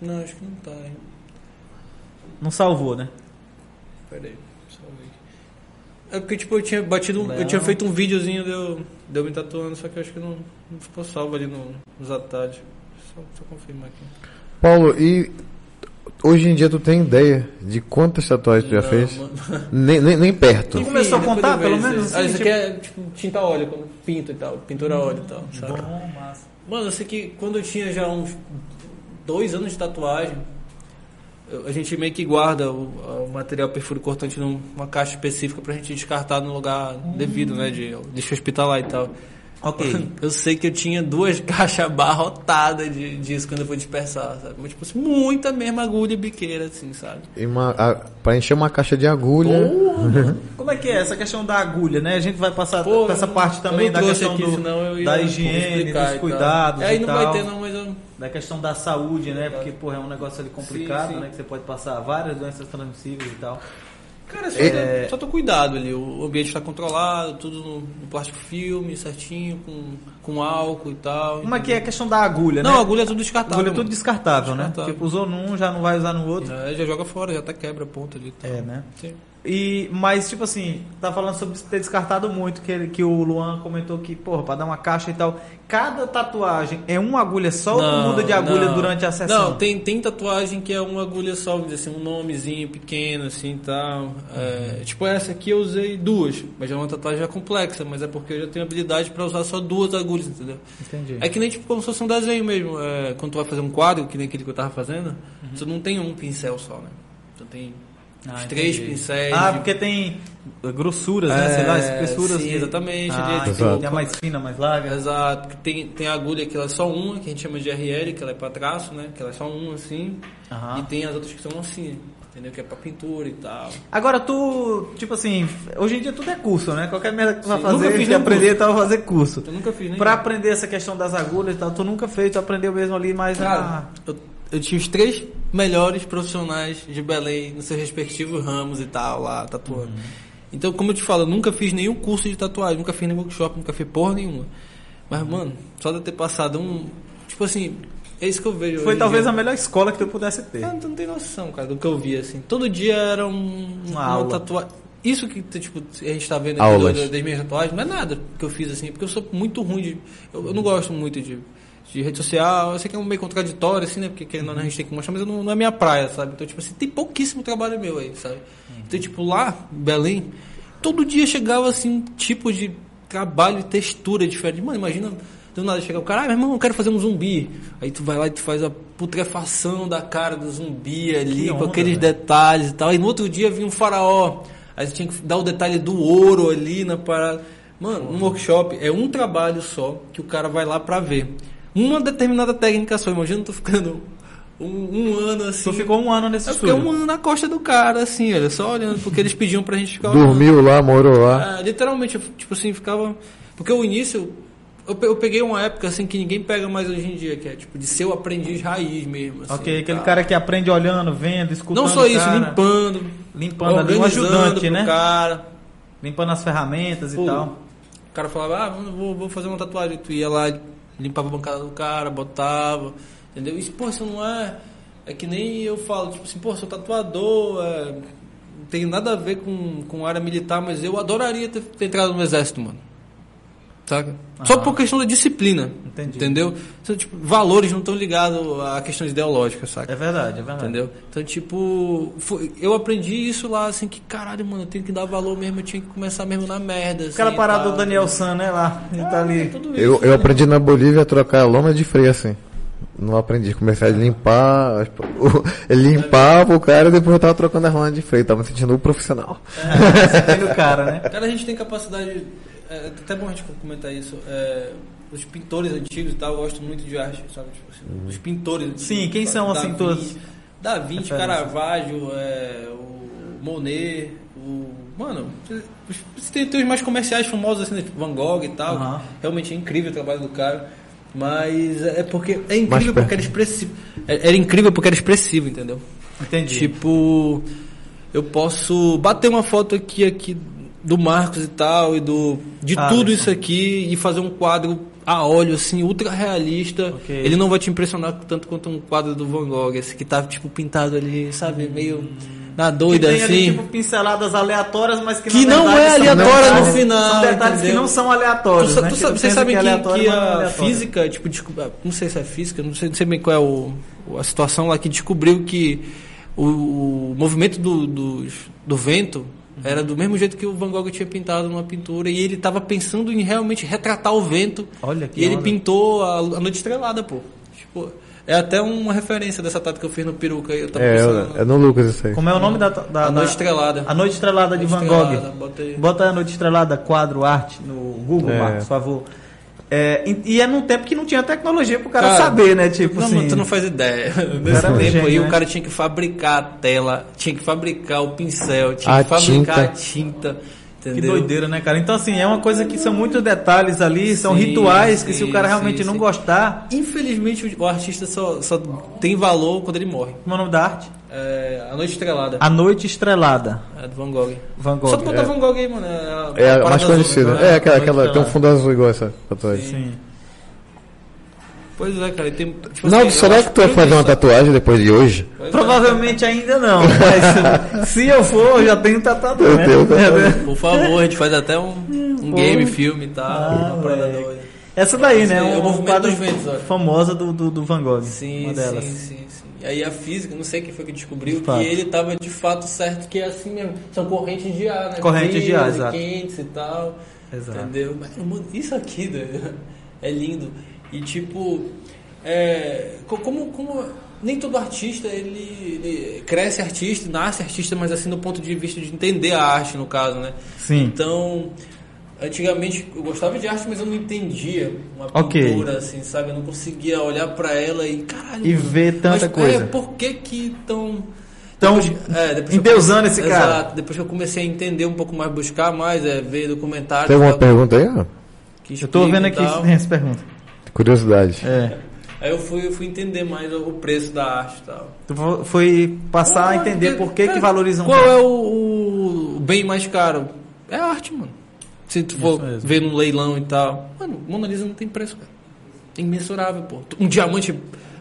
[SPEAKER 3] Não, acho que não tá. hein.
[SPEAKER 1] Não salvou, né?
[SPEAKER 3] Peraí, aqui. É porque, tipo, eu tinha batido. um-
[SPEAKER 1] Não.
[SPEAKER 3] Eu tinha feito um videozinho de eu, de eu me tatuando, só que eu acho que não, não ficou salvo ali no, nos atalhos. Só, só confirmar aqui.
[SPEAKER 2] Paulo, e hoje em dia tu tem ideia de quantas tatuagens tu já
[SPEAKER 3] Não,
[SPEAKER 2] fez? Nem, nem, nem perto.
[SPEAKER 1] Tu começou a contar, pelo menos,
[SPEAKER 3] isso aí. Ah,
[SPEAKER 1] assim,
[SPEAKER 3] isso
[SPEAKER 1] tipo-
[SPEAKER 3] aqui é tipo tinta óleo, quando pinto e tal. Pintura óleo e tal, sabe?
[SPEAKER 1] Bom, massa.
[SPEAKER 3] Mano, eu sei que quando eu tinha já uns dois anos de tatuagem, eu- a gente meio que guarda o, o material perfuro cortante numa caixa específica pra gente descartar no lugar devido, né? De lixo hospitalar e tal.
[SPEAKER 1] Ok.
[SPEAKER 3] Eu sei que eu tinha duas caixas abarrotadas de, disso quando eu fui dispersar, sabe? Mas, tipo assim, muita mesmo agulha e biqueira, assim, sabe?
[SPEAKER 2] E uma, a, pra encher uma caixa de agulha.
[SPEAKER 1] Como é que é essa questão da agulha, né? A gente vai passar
[SPEAKER 3] Pô,
[SPEAKER 1] por essa parte também da questão
[SPEAKER 3] aqui,
[SPEAKER 1] do-
[SPEAKER 3] senão eu ia
[SPEAKER 1] da higiene,
[SPEAKER 3] e
[SPEAKER 1] dos
[SPEAKER 3] tal.
[SPEAKER 1] cuidados
[SPEAKER 3] É, Aí não
[SPEAKER 1] tal.
[SPEAKER 3] vai ter não, mas eu...
[SPEAKER 1] Da questão da saúde, né? Porque, porra, é um negócio ali complicado,
[SPEAKER 3] Sim, sim.
[SPEAKER 1] né? Que você pode passar várias doenças transmissíveis e tal.
[SPEAKER 3] Cara, só,
[SPEAKER 1] É-
[SPEAKER 3] só tô cuidado ali. O ambiente está controlado, tudo no, no plástico filme, certinho, com, com álcool e tal.
[SPEAKER 1] Como é que é a questão da agulha,
[SPEAKER 3] Não,
[SPEAKER 1] né?
[SPEAKER 3] a agulha é tudo descartável.
[SPEAKER 1] agulha é tudo
[SPEAKER 3] mano.
[SPEAKER 1] descartável, né?
[SPEAKER 3] Descartável.
[SPEAKER 1] Tipo, usou num, já não vai usar no outro.
[SPEAKER 3] É, já joga fora, já até quebra a ponta ali. tal.
[SPEAKER 1] É, né?
[SPEAKER 3] Sim.
[SPEAKER 1] E, mas, tipo assim, tá falando sobre ter descartado muito, que, ele- que o Luan comentou que, porra, pra dar uma caixa e tal. Cada tatuagem é uma agulha só ou tu muda de agulha
[SPEAKER 3] não.
[SPEAKER 1] durante a sessão?
[SPEAKER 3] Não, tem, tem tatuagem que é uma agulha só, assim, um nomezinho pequeno, assim e tal. É, tipo, essa aqui eu usei duas, mas é uma tatuagem já complexa, mas é porque eu já tenho habilidade pra usar só duas agulhas, entendeu?
[SPEAKER 1] Entendi.
[SPEAKER 3] É que nem tipo como se fosse um desenho mesmo. É, quando tu vai fazer um quadro, que nem aquele que eu tava fazendo,
[SPEAKER 1] Uhum.
[SPEAKER 3] tu não tem um pincel só, né? Tu tem
[SPEAKER 1] Ah,
[SPEAKER 3] os três
[SPEAKER 1] entendi.
[SPEAKER 3] pincéis.
[SPEAKER 1] Ah,
[SPEAKER 3] de-
[SPEAKER 1] porque tem grossuras, né?
[SPEAKER 3] É,
[SPEAKER 1] Sei lá, espessuras.
[SPEAKER 3] sim,
[SPEAKER 1] de-
[SPEAKER 3] exatamente,
[SPEAKER 1] Ah,
[SPEAKER 3] é
[SPEAKER 1] tem,
[SPEAKER 2] tipo-
[SPEAKER 1] tem a mais fina, mais larga.
[SPEAKER 3] Exato, tem, tem a agulha que ela é só uma, que a gente chama de RL, que ela é pra traço, né? Que ela é só uma assim.
[SPEAKER 1] Aham.
[SPEAKER 3] E tem as outras que são assim, entendeu? Que é pra pintura e tal.
[SPEAKER 1] Agora tu, tipo assim, hoje em dia tudo é curso, né? Qualquer merda que tu vai
[SPEAKER 3] Sim, nunca
[SPEAKER 1] fazer,
[SPEAKER 3] fiz nenhum
[SPEAKER 1] aprender
[SPEAKER 3] curso.
[SPEAKER 1] e tal, fazer curso.
[SPEAKER 3] Eu nunca fiz nem.
[SPEAKER 1] Pra aprender essa questão das agulhas e tal, tu nunca fez, tu aprendeu mesmo ali mais
[SPEAKER 3] Cara,
[SPEAKER 1] na...
[SPEAKER 3] eu, eu tinha os três melhores profissionais de Belém nos seus respectivos ramos e tal, lá, tatuando. Então, como eu te falo, eu nunca fiz nenhum curso de tatuagem, nunca fiz nenhum workshop, nunca fiz porra nenhuma. Mas, mano, só de eu ter passado um. Tipo assim, é isso que eu vejo.
[SPEAKER 1] Foi talvez
[SPEAKER 3] dia.
[SPEAKER 1] a melhor escola que tu pudesse ter.
[SPEAKER 3] Ah, tu não tem noção, cara, do que eu vi, assim. Todo dia era um,
[SPEAKER 1] Uma
[SPEAKER 3] uma,
[SPEAKER 1] aula.
[SPEAKER 3] tatuagem. Isso que tipo, a gente tá vendo aqui do- das minhas tatuagens, não é nada que eu fiz assim, porque eu sou muito ruim de. Eu, eu não gosto muito de, de rede social. Eu sei que é um meio contraditório, assim, né? Porque querendo não, a gente tem que mostrar, mas não, não é minha praia, sabe? Então, tipo assim, tem pouquíssimo trabalho meu aí, sabe? Então, tipo, lá, em Belém, todo dia chegava assim, um tipo de trabalho e textura diferente. Mano, imagina. Do nada chega o cara, ah, meu irmão, eu quero fazer um zumbi. Aí tu vai lá e tu faz a putrefação da cara do zumbi ali,
[SPEAKER 1] Que
[SPEAKER 3] com
[SPEAKER 1] onda,
[SPEAKER 3] aqueles
[SPEAKER 1] velho.
[SPEAKER 3] detalhes e tal. E no outro dia vinha um faraó. Aí você tinha que dar o detalhe do ouro ali na parada. Mano, um workshop é um trabalho só que o cara vai lá pra ver. Uma determinada técnica só. Imagina tu ficando um, um ano assim.
[SPEAKER 1] Tu ficou um ano nesse
[SPEAKER 3] Eu fiquei
[SPEAKER 1] estúdio.
[SPEAKER 3] um ano na costa do cara, assim, olha, só olhando, porque eles pediam pra gente ficar olhando.
[SPEAKER 2] Dormiu lá, morou lá.
[SPEAKER 3] É, literalmente, eu, tipo assim, ficava. Porque o início, eu, pe- eu peguei uma época assim que ninguém pega mais hoje em dia, que é tipo de ser o aprendiz raiz mesmo. Assim,
[SPEAKER 1] Ok, aquele
[SPEAKER 3] tá?
[SPEAKER 1] cara que aprende olhando, vendo, escutando
[SPEAKER 3] Não só isso,
[SPEAKER 1] cara,
[SPEAKER 3] limpando,
[SPEAKER 1] limpando ali, um ajudante, né?
[SPEAKER 3] cara.
[SPEAKER 1] Limpando as ferramentas e
[SPEAKER 3] Pô,
[SPEAKER 1] tal.
[SPEAKER 3] O cara falava, ah, vou, vou fazer uma tatuagem. Tu ia lá, limpava a bancada do cara, botava, entendeu? Isso, pô, isso não é É que nem eu falo, tipo assim, pô, sou tatuador, é, não tem nada a ver com, com área militar, mas eu adoraria ter, ter entrado no exército, mano. Saca? Só por questão da disciplina.
[SPEAKER 1] Entendi.
[SPEAKER 3] Entendeu? Então, tipo, valores não estão ligados a questões ideológicas, saca?
[SPEAKER 1] É verdade, é verdade.
[SPEAKER 3] Entendeu? Então, tipo, foi- eu aprendi isso lá, assim, que caralho, mano, eu tenho que dar valor mesmo, eu tinha que começar mesmo na merda. Assim,
[SPEAKER 1] Aquela parada
[SPEAKER 3] tal.
[SPEAKER 1] do Daniel San, né, lá. Ele tá ali.
[SPEAKER 3] Tudo isso,
[SPEAKER 2] Eu, eu
[SPEAKER 3] né?
[SPEAKER 2] aprendi na Bolívia a trocar a lama de freio assim. Não aprendi. Comecei a limpar. as- o- Ele limpava o cara e depois eu tava trocando a lama de freio. Tava me sentindo um profissional.
[SPEAKER 1] Você tem o cara, né?
[SPEAKER 3] Cara, a gente tem capacidade. É até bom a gente comentar isso. é, os pintores antigos e tal, eu gosto muito de arte, sabe? Tipo assim, Os pintores.
[SPEAKER 1] Sim, quem são,
[SPEAKER 3] Da
[SPEAKER 1] assim,
[SPEAKER 3] Vinci-
[SPEAKER 1] todos?
[SPEAKER 3] Da Vinci. Caravaggio, é, o Monet, o. Mano, os- tem, tem os mais comerciais famosos assim, né, tipo Van Gogh e tal.
[SPEAKER 1] Aham.
[SPEAKER 3] Realmente é incrível o trabalho do cara. Mas é porque. É incrível porque era expressivo. É- Era incrível porque era expressivo, entendeu?
[SPEAKER 1] Entendi.
[SPEAKER 3] Tipo, eu posso bater uma foto aqui, aqui do Marcos e tal, e do de
[SPEAKER 1] Ah,
[SPEAKER 3] tudo isso aqui, e fazer um quadro a óleo, assim, ultra realista.
[SPEAKER 1] Ok.
[SPEAKER 3] Ele não vai te impressionar tanto quanto um quadro do Van Gogh, esse que tá, tipo, pintado ali, sabe, meio na
[SPEAKER 1] Que
[SPEAKER 3] doida,
[SPEAKER 1] tem ali,
[SPEAKER 3] assim.
[SPEAKER 1] tipo, pinceladas aleatórias, mas que,
[SPEAKER 3] Que não é aleatória no final,
[SPEAKER 1] São detalhes que
[SPEAKER 3] entendeu?
[SPEAKER 1] não são
[SPEAKER 3] Tu,
[SPEAKER 1] aleatórios,
[SPEAKER 3] sa-
[SPEAKER 1] né?
[SPEAKER 3] tu
[SPEAKER 1] Que tu
[SPEAKER 3] vocês sabem
[SPEAKER 1] é
[SPEAKER 3] que,
[SPEAKER 1] aleatório,
[SPEAKER 3] que
[SPEAKER 1] é
[SPEAKER 3] a
[SPEAKER 1] aleatório.
[SPEAKER 3] física, tipo, não sei se é física, não sei, não sei bem qual é o, a situação lá que descobriu que o, o movimento do, dos- do vento era do mesmo jeito que o Van Gogh tinha pintado numa pintura e ele estava pensando em realmente retratar o vento.
[SPEAKER 1] Olha que
[SPEAKER 3] E ele
[SPEAKER 1] onda.
[SPEAKER 3] pintou a, a noite estrelada, pô. Tipo, é até uma referência dessa tática que eu fiz no peruca aí. Eu tava
[SPEAKER 2] É,
[SPEAKER 3] pensando.
[SPEAKER 2] é no Lucas isso aí.
[SPEAKER 1] Como é o nome da... da
[SPEAKER 3] a noite
[SPEAKER 1] da-
[SPEAKER 3] estrelada.
[SPEAKER 1] A Noite Estrelada de
[SPEAKER 3] Noite
[SPEAKER 1] Van
[SPEAKER 3] Estrelada,
[SPEAKER 1] Gogh.
[SPEAKER 3] bota aí.
[SPEAKER 1] Bota a Noite Estrelada, quadro, arte, no Google,
[SPEAKER 2] É.
[SPEAKER 1] Marcos, por favor. É, e e é num tempo que não tinha tecnologia pro cara,
[SPEAKER 3] Cara,
[SPEAKER 1] saber, né? Tipo
[SPEAKER 3] não,
[SPEAKER 1] assim.
[SPEAKER 3] mano, tu não faz ideia. Nesse tempo
[SPEAKER 1] gênio,
[SPEAKER 3] aí,
[SPEAKER 1] né?
[SPEAKER 3] o cara tinha que fabricar a tela, tinha que fabricar o pincel, tinha
[SPEAKER 2] A
[SPEAKER 3] que fabricar
[SPEAKER 2] tinta.
[SPEAKER 3] a tinta.
[SPEAKER 1] Que
[SPEAKER 3] Entendeu?
[SPEAKER 1] doideira, né, cara? Então, assim, é uma coisa que são muitos detalhes ali, são
[SPEAKER 3] Sim,
[SPEAKER 1] rituais que se
[SPEAKER 3] sim,
[SPEAKER 1] o cara realmente
[SPEAKER 3] sim,
[SPEAKER 1] não
[SPEAKER 3] sim.
[SPEAKER 1] gostar.
[SPEAKER 3] Infelizmente, o, artista só, só tem valor quando ele morre.
[SPEAKER 1] Como é o nome da arte?
[SPEAKER 3] É, a Noite Estrelada.
[SPEAKER 1] A Noite Estrelada.
[SPEAKER 3] É do Van Gogh.
[SPEAKER 1] Van Gogh.
[SPEAKER 3] Só tu botar
[SPEAKER 2] é.
[SPEAKER 3] Van Gogh aí, mano. É a,
[SPEAKER 2] É a mais
[SPEAKER 3] azul,
[SPEAKER 2] conhecida.
[SPEAKER 3] né?
[SPEAKER 2] É, aquela, aquela tem um fundo azul igual essa tatuagem.
[SPEAKER 1] Sim.
[SPEAKER 3] Pois é, cara. Tem, tipo
[SPEAKER 2] Naldo,
[SPEAKER 3] assim,
[SPEAKER 2] será que tu vai fazer uma tatuagem depois de hoje?
[SPEAKER 3] Pois é.
[SPEAKER 1] Provavelmente ainda não, mas se eu for, eu já tenho tatuador,
[SPEAKER 2] Eu
[SPEAKER 1] né?
[SPEAKER 2] tenho tatuador.
[SPEAKER 3] Por favor, a gente faz até um, um game, filme e tal.
[SPEAKER 1] Ah. Essa daí, né?
[SPEAKER 3] Sim, é o movimento dos ventos, olha.
[SPEAKER 1] famosa do, do, do Van Gogh.
[SPEAKER 3] Sim,
[SPEAKER 1] uma delas.
[SPEAKER 3] sim, sim, sim. E aí a física, não sei quem foi que descobriu,
[SPEAKER 1] De
[SPEAKER 3] que ele estava de fato certo que é assim mesmo. São correntes de ar, né?
[SPEAKER 1] Correntes de ar, exato.
[SPEAKER 3] quentes e tal.
[SPEAKER 1] Exato.
[SPEAKER 3] Entendeu? Mas, mano, isso aqui doido, é lindo. E tipo, é, co- como, como nem todo artista ele, ele cresce artista, nasce artista, mas assim no ponto de vista de entender a arte, no caso, né?
[SPEAKER 1] Sim.
[SPEAKER 3] Então, antigamente eu gostava de arte, mas eu não entendia uma
[SPEAKER 1] Ok.
[SPEAKER 3] pintura, assim, sabe? Eu não conseguia olhar pra ela e caralho.
[SPEAKER 1] E
[SPEAKER 3] mano,
[SPEAKER 1] ver tanta
[SPEAKER 3] mas,
[SPEAKER 1] coisa.
[SPEAKER 3] É, por que que tão
[SPEAKER 1] Tão
[SPEAKER 3] é, depois eu
[SPEAKER 1] endeusando
[SPEAKER 3] comecei-
[SPEAKER 1] esse cara.
[SPEAKER 3] Exato. Depois que eu comecei a entender um pouco mais, buscar mais, é, ver documentários.
[SPEAKER 2] Tem alguma pergunta aí? ó?
[SPEAKER 3] que
[SPEAKER 1] Eu tô vendo aqui
[SPEAKER 3] tal.
[SPEAKER 1] se tem essa pergunta.
[SPEAKER 2] Curiosidade.
[SPEAKER 1] É.
[SPEAKER 3] Aí eu fui, eu fui entender mais o preço da arte e tal.
[SPEAKER 1] Tu fo- foi passar a entender por que que valorizam
[SPEAKER 3] Qual é o, o bem mais caro? É a arte, mano. Se tu for ver num leilão e tal. Mano, Mona Lisa não tem preço, cara. É imensurável, pô. Um diamante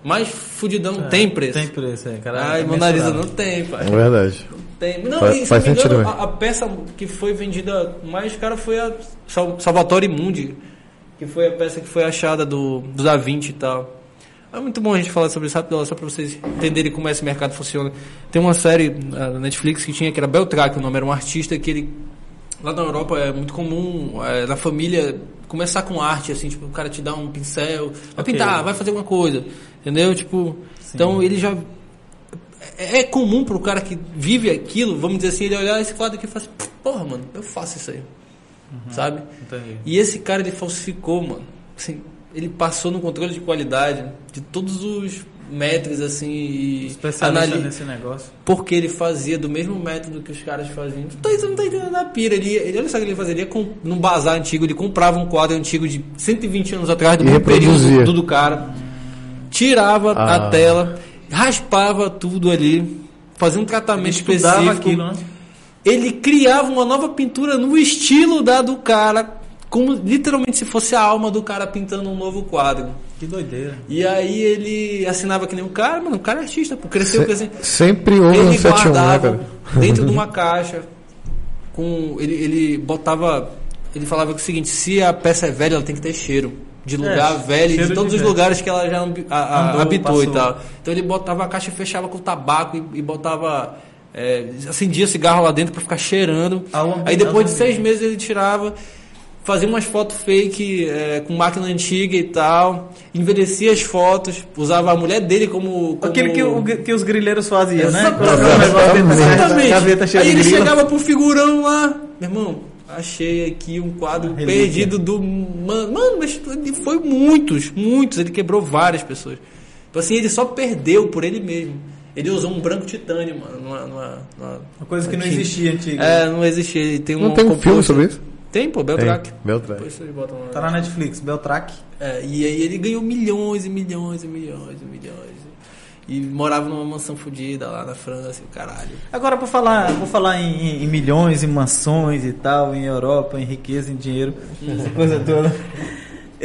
[SPEAKER 3] mais fudidão tem preço.
[SPEAKER 1] Tem preço, é, cara.
[SPEAKER 3] Ai,
[SPEAKER 1] é
[SPEAKER 3] Mona Lisa não tem, pai.
[SPEAKER 2] É verdade.
[SPEAKER 3] Tem. Não,
[SPEAKER 2] Faz-
[SPEAKER 3] e, se
[SPEAKER 2] faz
[SPEAKER 3] não me engano, a, a peça que foi vendida mais cara foi a Sal- Salvatore Mundi, que foi a peça que foi achada do, do Da Vinci e tal. É muito bom a gente falar sobre isso rápido, só pra vocês entenderem como esse mercado funciona. Tem uma série ah, na Netflix que tinha, que era Beltrack, o nome era um artista que ele. Lá na Europa é muito comum, é, na família, começar com arte, assim, tipo, o cara te dá um pincel, vai
[SPEAKER 1] Ok.
[SPEAKER 3] pintar, vai fazer alguma coisa, entendeu? Tipo, então ele já é é comum pro cara que vive aquilo, vamos dizer assim, ele olhar esse quadro aqui e falar assim, porra, mano, eu faço isso aí. Sabe?
[SPEAKER 1] Entendi.
[SPEAKER 3] E esse cara, ele falsificou, mano. Assim, ele passou no controle de qualidade de todos os metros, assim, e
[SPEAKER 1] Especialista
[SPEAKER 3] anali-
[SPEAKER 1] nesse negócio.
[SPEAKER 3] porque ele fazia do mesmo método que os caras faziam. Tu tá, você não tá entendendo na pira. Ele, ele, olha só o que ele fazia. Ele ia com, num bazar antigo, ele comprava um quadro antigo de 120 anos atrás, do período do, do cara. Tirava
[SPEAKER 2] Ah.
[SPEAKER 3] a tela, raspava tudo ali, fazia um tratamento específico.
[SPEAKER 1] aquilo, né?
[SPEAKER 3] Ele criava uma nova pintura no estilo da do cara, como literalmente se fosse a alma do cara pintando um novo quadro.
[SPEAKER 1] Que doideira.
[SPEAKER 3] E aí ele assinava que nem um cara, mano, o cara é artista, pô, cresceu
[SPEAKER 2] Se-
[SPEAKER 3] com assim.
[SPEAKER 2] sempre houve um
[SPEAKER 3] Ele
[SPEAKER 2] 71, né,
[SPEAKER 3] guardava
[SPEAKER 2] cara?
[SPEAKER 3] dentro de uma caixa com ele, ele botava, ele falava que o seguinte, se a peça é velha, ela tem que ter cheiro. De lugar
[SPEAKER 1] É,
[SPEAKER 3] velho, de todos
[SPEAKER 1] de
[SPEAKER 3] os
[SPEAKER 1] velho.
[SPEAKER 3] lugares que ela já a- a-
[SPEAKER 1] Andou,
[SPEAKER 3] habitou e
[SPEAKER 1] passou.
[SPEAKER 3] tal. Então ele botava a caixa e fechava com tabaco e, e botava. É, acendia cigarro lá dentro pra ficar cheirando. Aí depois de seis meses ele tirava, fazia umas fotos fake é, com máquina antiga e tal, envelhecia as fotos, usava a mulher dele como. como...
[SPEAKER 1] Aquele que, o- que os grileiros faziam, né?
[SPEAKER 3] Exatamente.
[SPEAKER 1] Gaveta
[SPEAKER 3] Aí ele chegava pro figurão lá, meu irmão, achei aqui um quadro
[SPEAKER 1] Relíquia.
[SPEAKER 3] perdido do. Mano, mano, mas foi muitos, muitos, ele quebrou várias pessoas. Então assim, ele só perdeu por ele mesmo. Ele usou um branco titânio, mano, numa. numa, numa
[SPEAKER 1] Uma coisa que não
[SPEAKER 3] tinta.
[SPEAKER 1] existia antiga.
[SPEAKER 3] É, não existia. Tem
[SPEAKER 2] Não
[SPEAKER 3] um
[SPEAKER 2] tem um filme sobre isso?
[SPEAKER 3] Tem, pô, Beltrack.
[SPEAKER 2] Tem, Beltrack.
[SPEAKER 3] Depois vocês botam lá.
[SPEAKER 1] Tá na Netflix, Beltrack.
[SPEAKER 3] É, e aí ele ganhou milhões e milhões e milhões e milhões. E morava numa mansão fodida lá na França, o caralho.
[SPEAKER 1] Agora, por falar, por falar em, em- em milhões, em mansões e tal, em Europa, em riqueza, em dinheiro, essa coisa toda.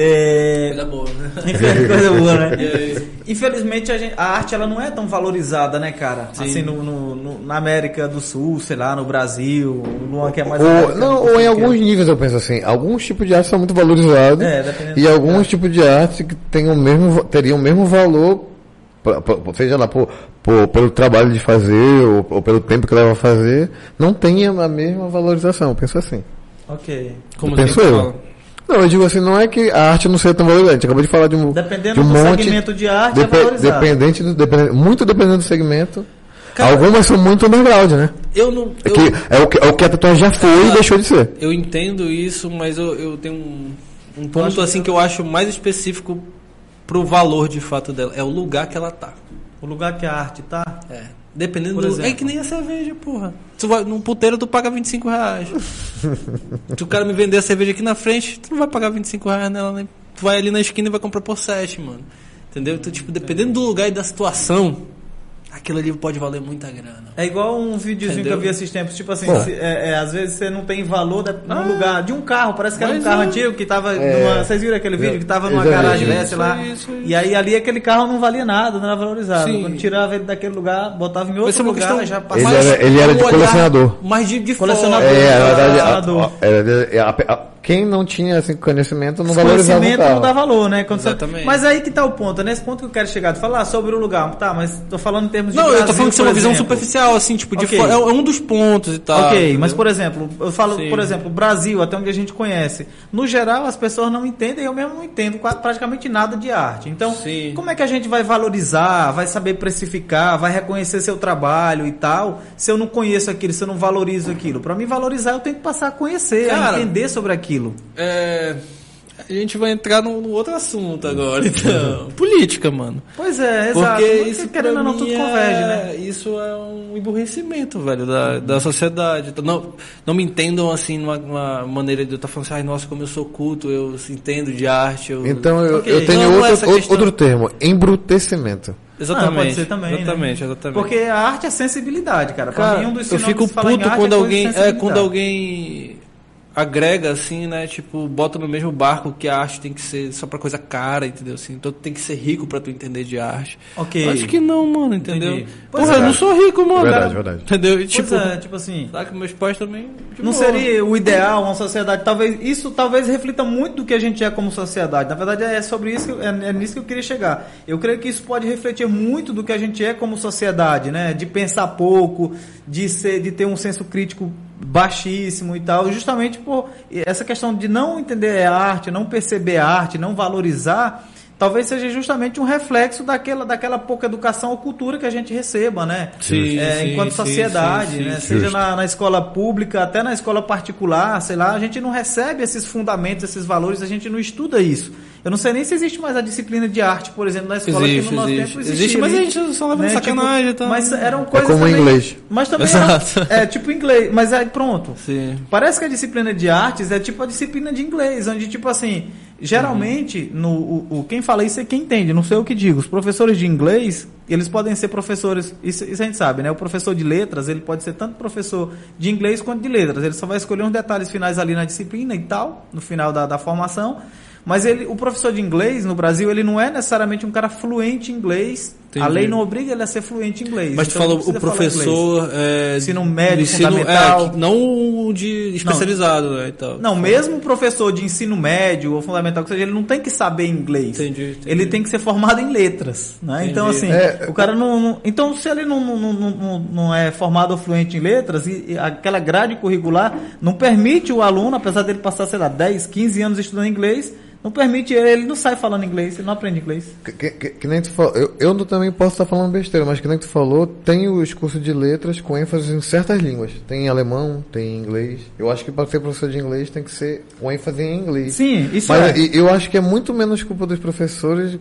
[SPEAKER 1] É,
[SPEAKER 3] Coisa boa, né?
[SPEAKER 1] coisa boa, né? Infelizmente, a, gente- a arte ela não é tão valorizada, né, cara?
[SPEAKER 3] Sim.
[SPEAKER 1] Assim, no, no- no- na América do Sul, sei lá, no Brasil, o Luan que é mais...
[SPEAKER 2] Ou, não, ou em
[SPEAKER 1] é-
[SPEAKER 2] alguns níveis eu penso assim, alguns tipos de arte são muito valorizados
[SPEAKER 1] É,
[SPEAKER 2] e alguns tipos de arte que têm o mesmo, teriam o mesmo valor, pra- pra- seja lá por, por- pelo trabalho de fazer ou, ou pelo tempo que leva a fazer, não tem a mesma valorização, eu penso assim.
[SPEAKER 1] Ok.
[SPEAKER 3] Como
[SPEAKER 2] Penso
[SPEAKER 3] assim,
[SPEAKER 2] eu.
[SPEAKER 3] fala?
[SPEAKER 2] Não, eu digo assim, não é que a arte não seja tão valorizada, a gente acabou de falar de um,
[SPEAKER 1] Dependendo
[SPEAKER 2] de um
[SPEAKER 1] do
[SPEAKER 2] monte,
[SPEAKER 1] segmento de arte,
[SPEAKER 2] depe-
[SPEAKER 1] é valorizado.
[SPEAKER 2] dependente do, dependente, muito dependendo do segmento,
[SPEAKER 3] Cara-
[SPEAKER 2] algumas são muito underground, né?
[SPEAKER 3] Eu não.
[SPEAKER 2] É,
[SPEAKER 3] Eu,
[SPEAKER 2] que, é, o que, é o que a tatuagem já foi e
[SPEAKER 3] Ah,
[SPEAKER 2] deixou de ser.
[SPEAKER 3] eu entendo isso, mas eu, eu tenho um, um ponto assim que eu acho mais específico pro valor de fato dela. É o lugar que ela tá.
[SPEAKER 1] O lugar que a arte tá...
[SPEAKER 3] É. Dependendo do. É que nem a cerveja, porra. Tu vai, num puteiro tu paga 25 reais. Se o cara me vender a cerveja aqui na frente, tu não vai pagar 25 reais nela, né? Tu vai ali na esquina e vai comprar por 7, mano. Entendeu? Então, tipo, dependendo do lugar e da situação, aquilo ali pode valer muita grana.
[SPEAKER 1] É igual um videozinho
[SPEAKER 3] Entendeu?
[SPEAKER 1] que eu vi esses tempos, tipo assim, se- é, é, às vezes você não tem valor da, no
[SPEAKER 3] Ah,
[SPEAKER 1] lugar de um carro, parece que era um
[SPEAKER 3] mas
[SPEAKER 1] carro
[SPEAKER 3] é.
[SPEAKER 1] antigo que tava
[SPEAKER 2] É.
[SPEAKER 1] numa, vocês viram aquele vídeo
[SPEAKER 2] Eu-
[SPEAKER 1] que tava numa garagem né, sei lá,
[SPEAKER 3] isso, isso.
[SPEAKER 1] e aí ali aquele carro não valia nada, não era valorizado,
[SPEAKER 3] Sim.
[SPEAKER 1] quando tirava ele daquele lugar, botava em outro lugar,
[SPEAKER 3] questão
[SPEAKER 1] já
[SPEAKER 2] Ele
[SPEAKER 1] passava.
[SPEAKER 2] era- ele era de
[SPEAKER 3] um
[SPEAKER 2] colecionador.
[SPEAKER 3] Mais de, de
[SPEAKER 1] Colecionador.
[SPEAKER 2] É, na verdade, a- a- a- quem não tinha assim, conhecimento não valorizava o
[SPEAKER 1] Conhecimento
[SPEAKER 2] carro.
[SPEAKER 1] não dá valor, né? Quando você-
[SPEAKER 3] Exatamente.
[SPEAKER 1] Mas aí que tá o ponto, é nesse ponto que eu quero chegar, de falar sobre o lugar, tá, mas tô falando em termos de
[SPEAKER 3] Não, eu
[SPEAKER 1] Brasil,
[SPEAKER 3] tô falando que isso é uma visão superficial, assim, tipo, de
[SPEAKER 1] Ok.
[SPEAKER 3] fora. É, é um dos pontos e tal.
[SPEAKER 1] ok,
[SPEAKER 3] entendeu?
[SPEAKER 1] mas por exemplo, eu falo,
[SPEAKER 3] Sim.
[SPEAKER 1] por exemplo, Brasil, até onde a gente conhece. No geral, as pessoas não entendem, eu mesmo não entendo quase, praticamente nada de arte. Então,
[SPEAKER 3] Sim.
[SPEAKER 1] como é que a gente vai valorizar, vai saber precificar, vai reconhecer seu trabalho e tal, se eu não conheço aquilo, se eu não valorizo aquilo? Para mim valorizar, eu tenho que passar a conhecer, a
[SPEAKER 3] Cara,
[SPEAKER 1] entender sobre aquilo.
[SPEAKER 3] É, a gente vai entrar num, num outro assunto agora, então. Política, mano.
[SPEAKER 1] Pois é, exato.
[SPEAKER 3] Porque
[SPEAKER 1] Mas,
[SPEAKER 3] isso,
[SPEAKER 1] querendo
[SPEAKER 3] pra
[SPEAKER 1] ou não,
[SPEAKER 3] mim,
[SPEAKER 1] tudo
[SPEAKER 3] é-
[SPEAKER 1] converge, né?
[SPEAKER 3] Isso é um emburrecimento, velho, da, da sociedade. Não, não me entendam assim numa, numa maneira de eu estar falando assim, ai, nossa, como eu sou culto, eu entendo de arte. Eu...
[SPEAKER 2] Então eu, eu tenho
[SPEAKER 3] Não, é
[SPEAKER 2] outro, outro,
[SPEAKER 3] questão.
[SPEAKER 2] outro termo, embrutecimento.
[SPEAKER 3] Exatamente.
[SPEAKER 1] Ah, pode ser também, né?
[SPEAKER 3] Exatamente, exatamente.
[SPEAKER 1] Porque a arte é sensibilidade, cara. Pra
[SPEAKER 3] Cara,
[SPEAKER 1] mim, um dos
[SPEAKER 3] eu fico puto quando
[SPEAKER 1] é de
[SPEAKER 3] alguém, é, quando alguém agrega assim, né, tipo, bota no mesmo barco que a arte tem que ser só pra coisa cara, entendeu? Assim, então tu tem que ser rico pra tu entender de arte.
[SPEAKER 1] Ok.
[SPEAKER 3] Acho que não, mano, entendeu?
[SPEAKER 1] Entendi.
[SPEAKER 3] Porra,
[SPEAKER 1] é.
[SPEAKER 3] eu não sou rico, mano.
[SPEAKER 2] Verdade, verdade.
[SPEAKER 3] Entendeu? E,
[SPEAKER 1] Pois
[SPEAKER 3] Tipo,
[SPEAKER 1] é, tipo assim...
[SPEAKER 3] Sabe que meus pais também. de
[SPEAKER 1] Não seria o ideal uma sociedade, talvez isso talvez reflita muito do que a gente é como sociedade. Na verdade é sobre isso, que eu- é, é nisso que eu queria chegar. Eu creio que isso pode refletir muito do que a gente é como sociedade, né? De pensar pouco, de ser, de ter um senso crítico baixíssimo e tal, justamente por essa questão de não entender a arte, não perceber a arte, não valorizar. Talvez seja justamente um reflexo daquela, daquela pouca educação ou cultura que a gente receba, né?
[SPEAKER 3] Sim,
[SPEAKER 1] É,
[SPEAKER 3] sim,
[SPEAKER 1] enquanto sociedade,
[SPEAKER 3] sim, sim,
[SPEAKER 1] né?
[SPEAKER 3] sim.
[SPEAKER 1] Seja
[SPEAKER 2] Justo.
[SPEAKER 1] na, na escola pública, até na escola particular, sei lá, a gente não recebe esses fundamentos, esses valores, a gente não estuda isso. Eu não sei nem se existe mais a disciplina de arte, por exemplo, na escola
[SPEAKER 3] Existe,
[SPEAKER 1] que no nosso
[SPEAKER 3] existe.
[SPEAKER 1] tempo
[SPEAKER 3] Existe,
[SPEAKER 1] existia.
[SPEAKER 3] mas a
[SPEAKER 1] né?
[SPEAKER 3] gente só leva de
[SPEAKER 1] Tipo,
[SPEAKER 3] sacanagem e tal.
[SPEAKER 1] Mas eram coisas
[SPEAKER 2] como o
[SPEAKER 1] também,
[SPEAKER 2] inglês.
[SPEAKER 1] Mas também
[SPEAKER 3] Exato.
[SPEAKER 1] Era, é tipo inglês, mas aí pronto.
[SPEAKER 3] Sim.
[SPEAKER 1] Parece que a disciplina de artes é tipo a disciplina de inglês, onde tipo assim, Geralmente, no, o, o- quem fala isso é quem entende, não sei o que digo. Os professores de inglês, eles podem ser professores, isso, isso a gente sabe, né? O professor de letras, ele pode ser tanto professor de inglês quanto de letras. Ele só vai escolher uns detalhes finais ali na disciplina e tal, no final da, da formação. Mas ele, o professor de inglês no Brasil, ele não é necessariamente um cara fluente em inglês. A
[SPEAKER 3] Entendi.
[SPEAKER 1] lei não obriga ele a ser fluente em inglês.
[SPEAKER 3] Mas tu
[SPEAKER 1] Então, ele
[SPEAKER 3] falou o professor. É,
[SPEAKER 1] Ensino médio,
[SPEAKER 3] ensino,
[SPEAKER 1] fundamental.
[SPEAKER 3] É, não o de especializado, né? E tal.
[SPEAKER 1] Não, mesmo o professor de ensino médio ou fundamental, que seja, ele não tem que saber inglês.
[SPEAKER 3] Entendi, entendi.
[SPEAKER 1] Ele tem que ser formado em letras, né?
[SPEAKER 3] Entendi.
[SPEAKER 1] Então, assim,
[SPEAKER 2] É,
[SPEAKER 1] o cara não, não- Então, se ele não, não, não, não, não é formado ou fluente em letras, e, e aquela grade curricular não permite o aluno, apesar dele passar, sei lá, 10, 15 anos estudando inglês, não permite ele, ele não sai falando inglês, ele não aprende inglês.
[SPEAKER 2] Que, que- que- nem tu falou, eu, eu não- também posso estar falando besteira, mas que nem tu falou, tem os cursos de letras com ênfase em certas línguas. Tem em alemão, tem em inglês. Eu acho que para ser professor de inglês tem que ser com ênfase em inglês.
[SPEAKER 1] Sim, isso
[SPEAKER 2] Mas
[SPEAKER 1] é.
[SPEAKER 2] eu acho que é muito menos culpa dos professores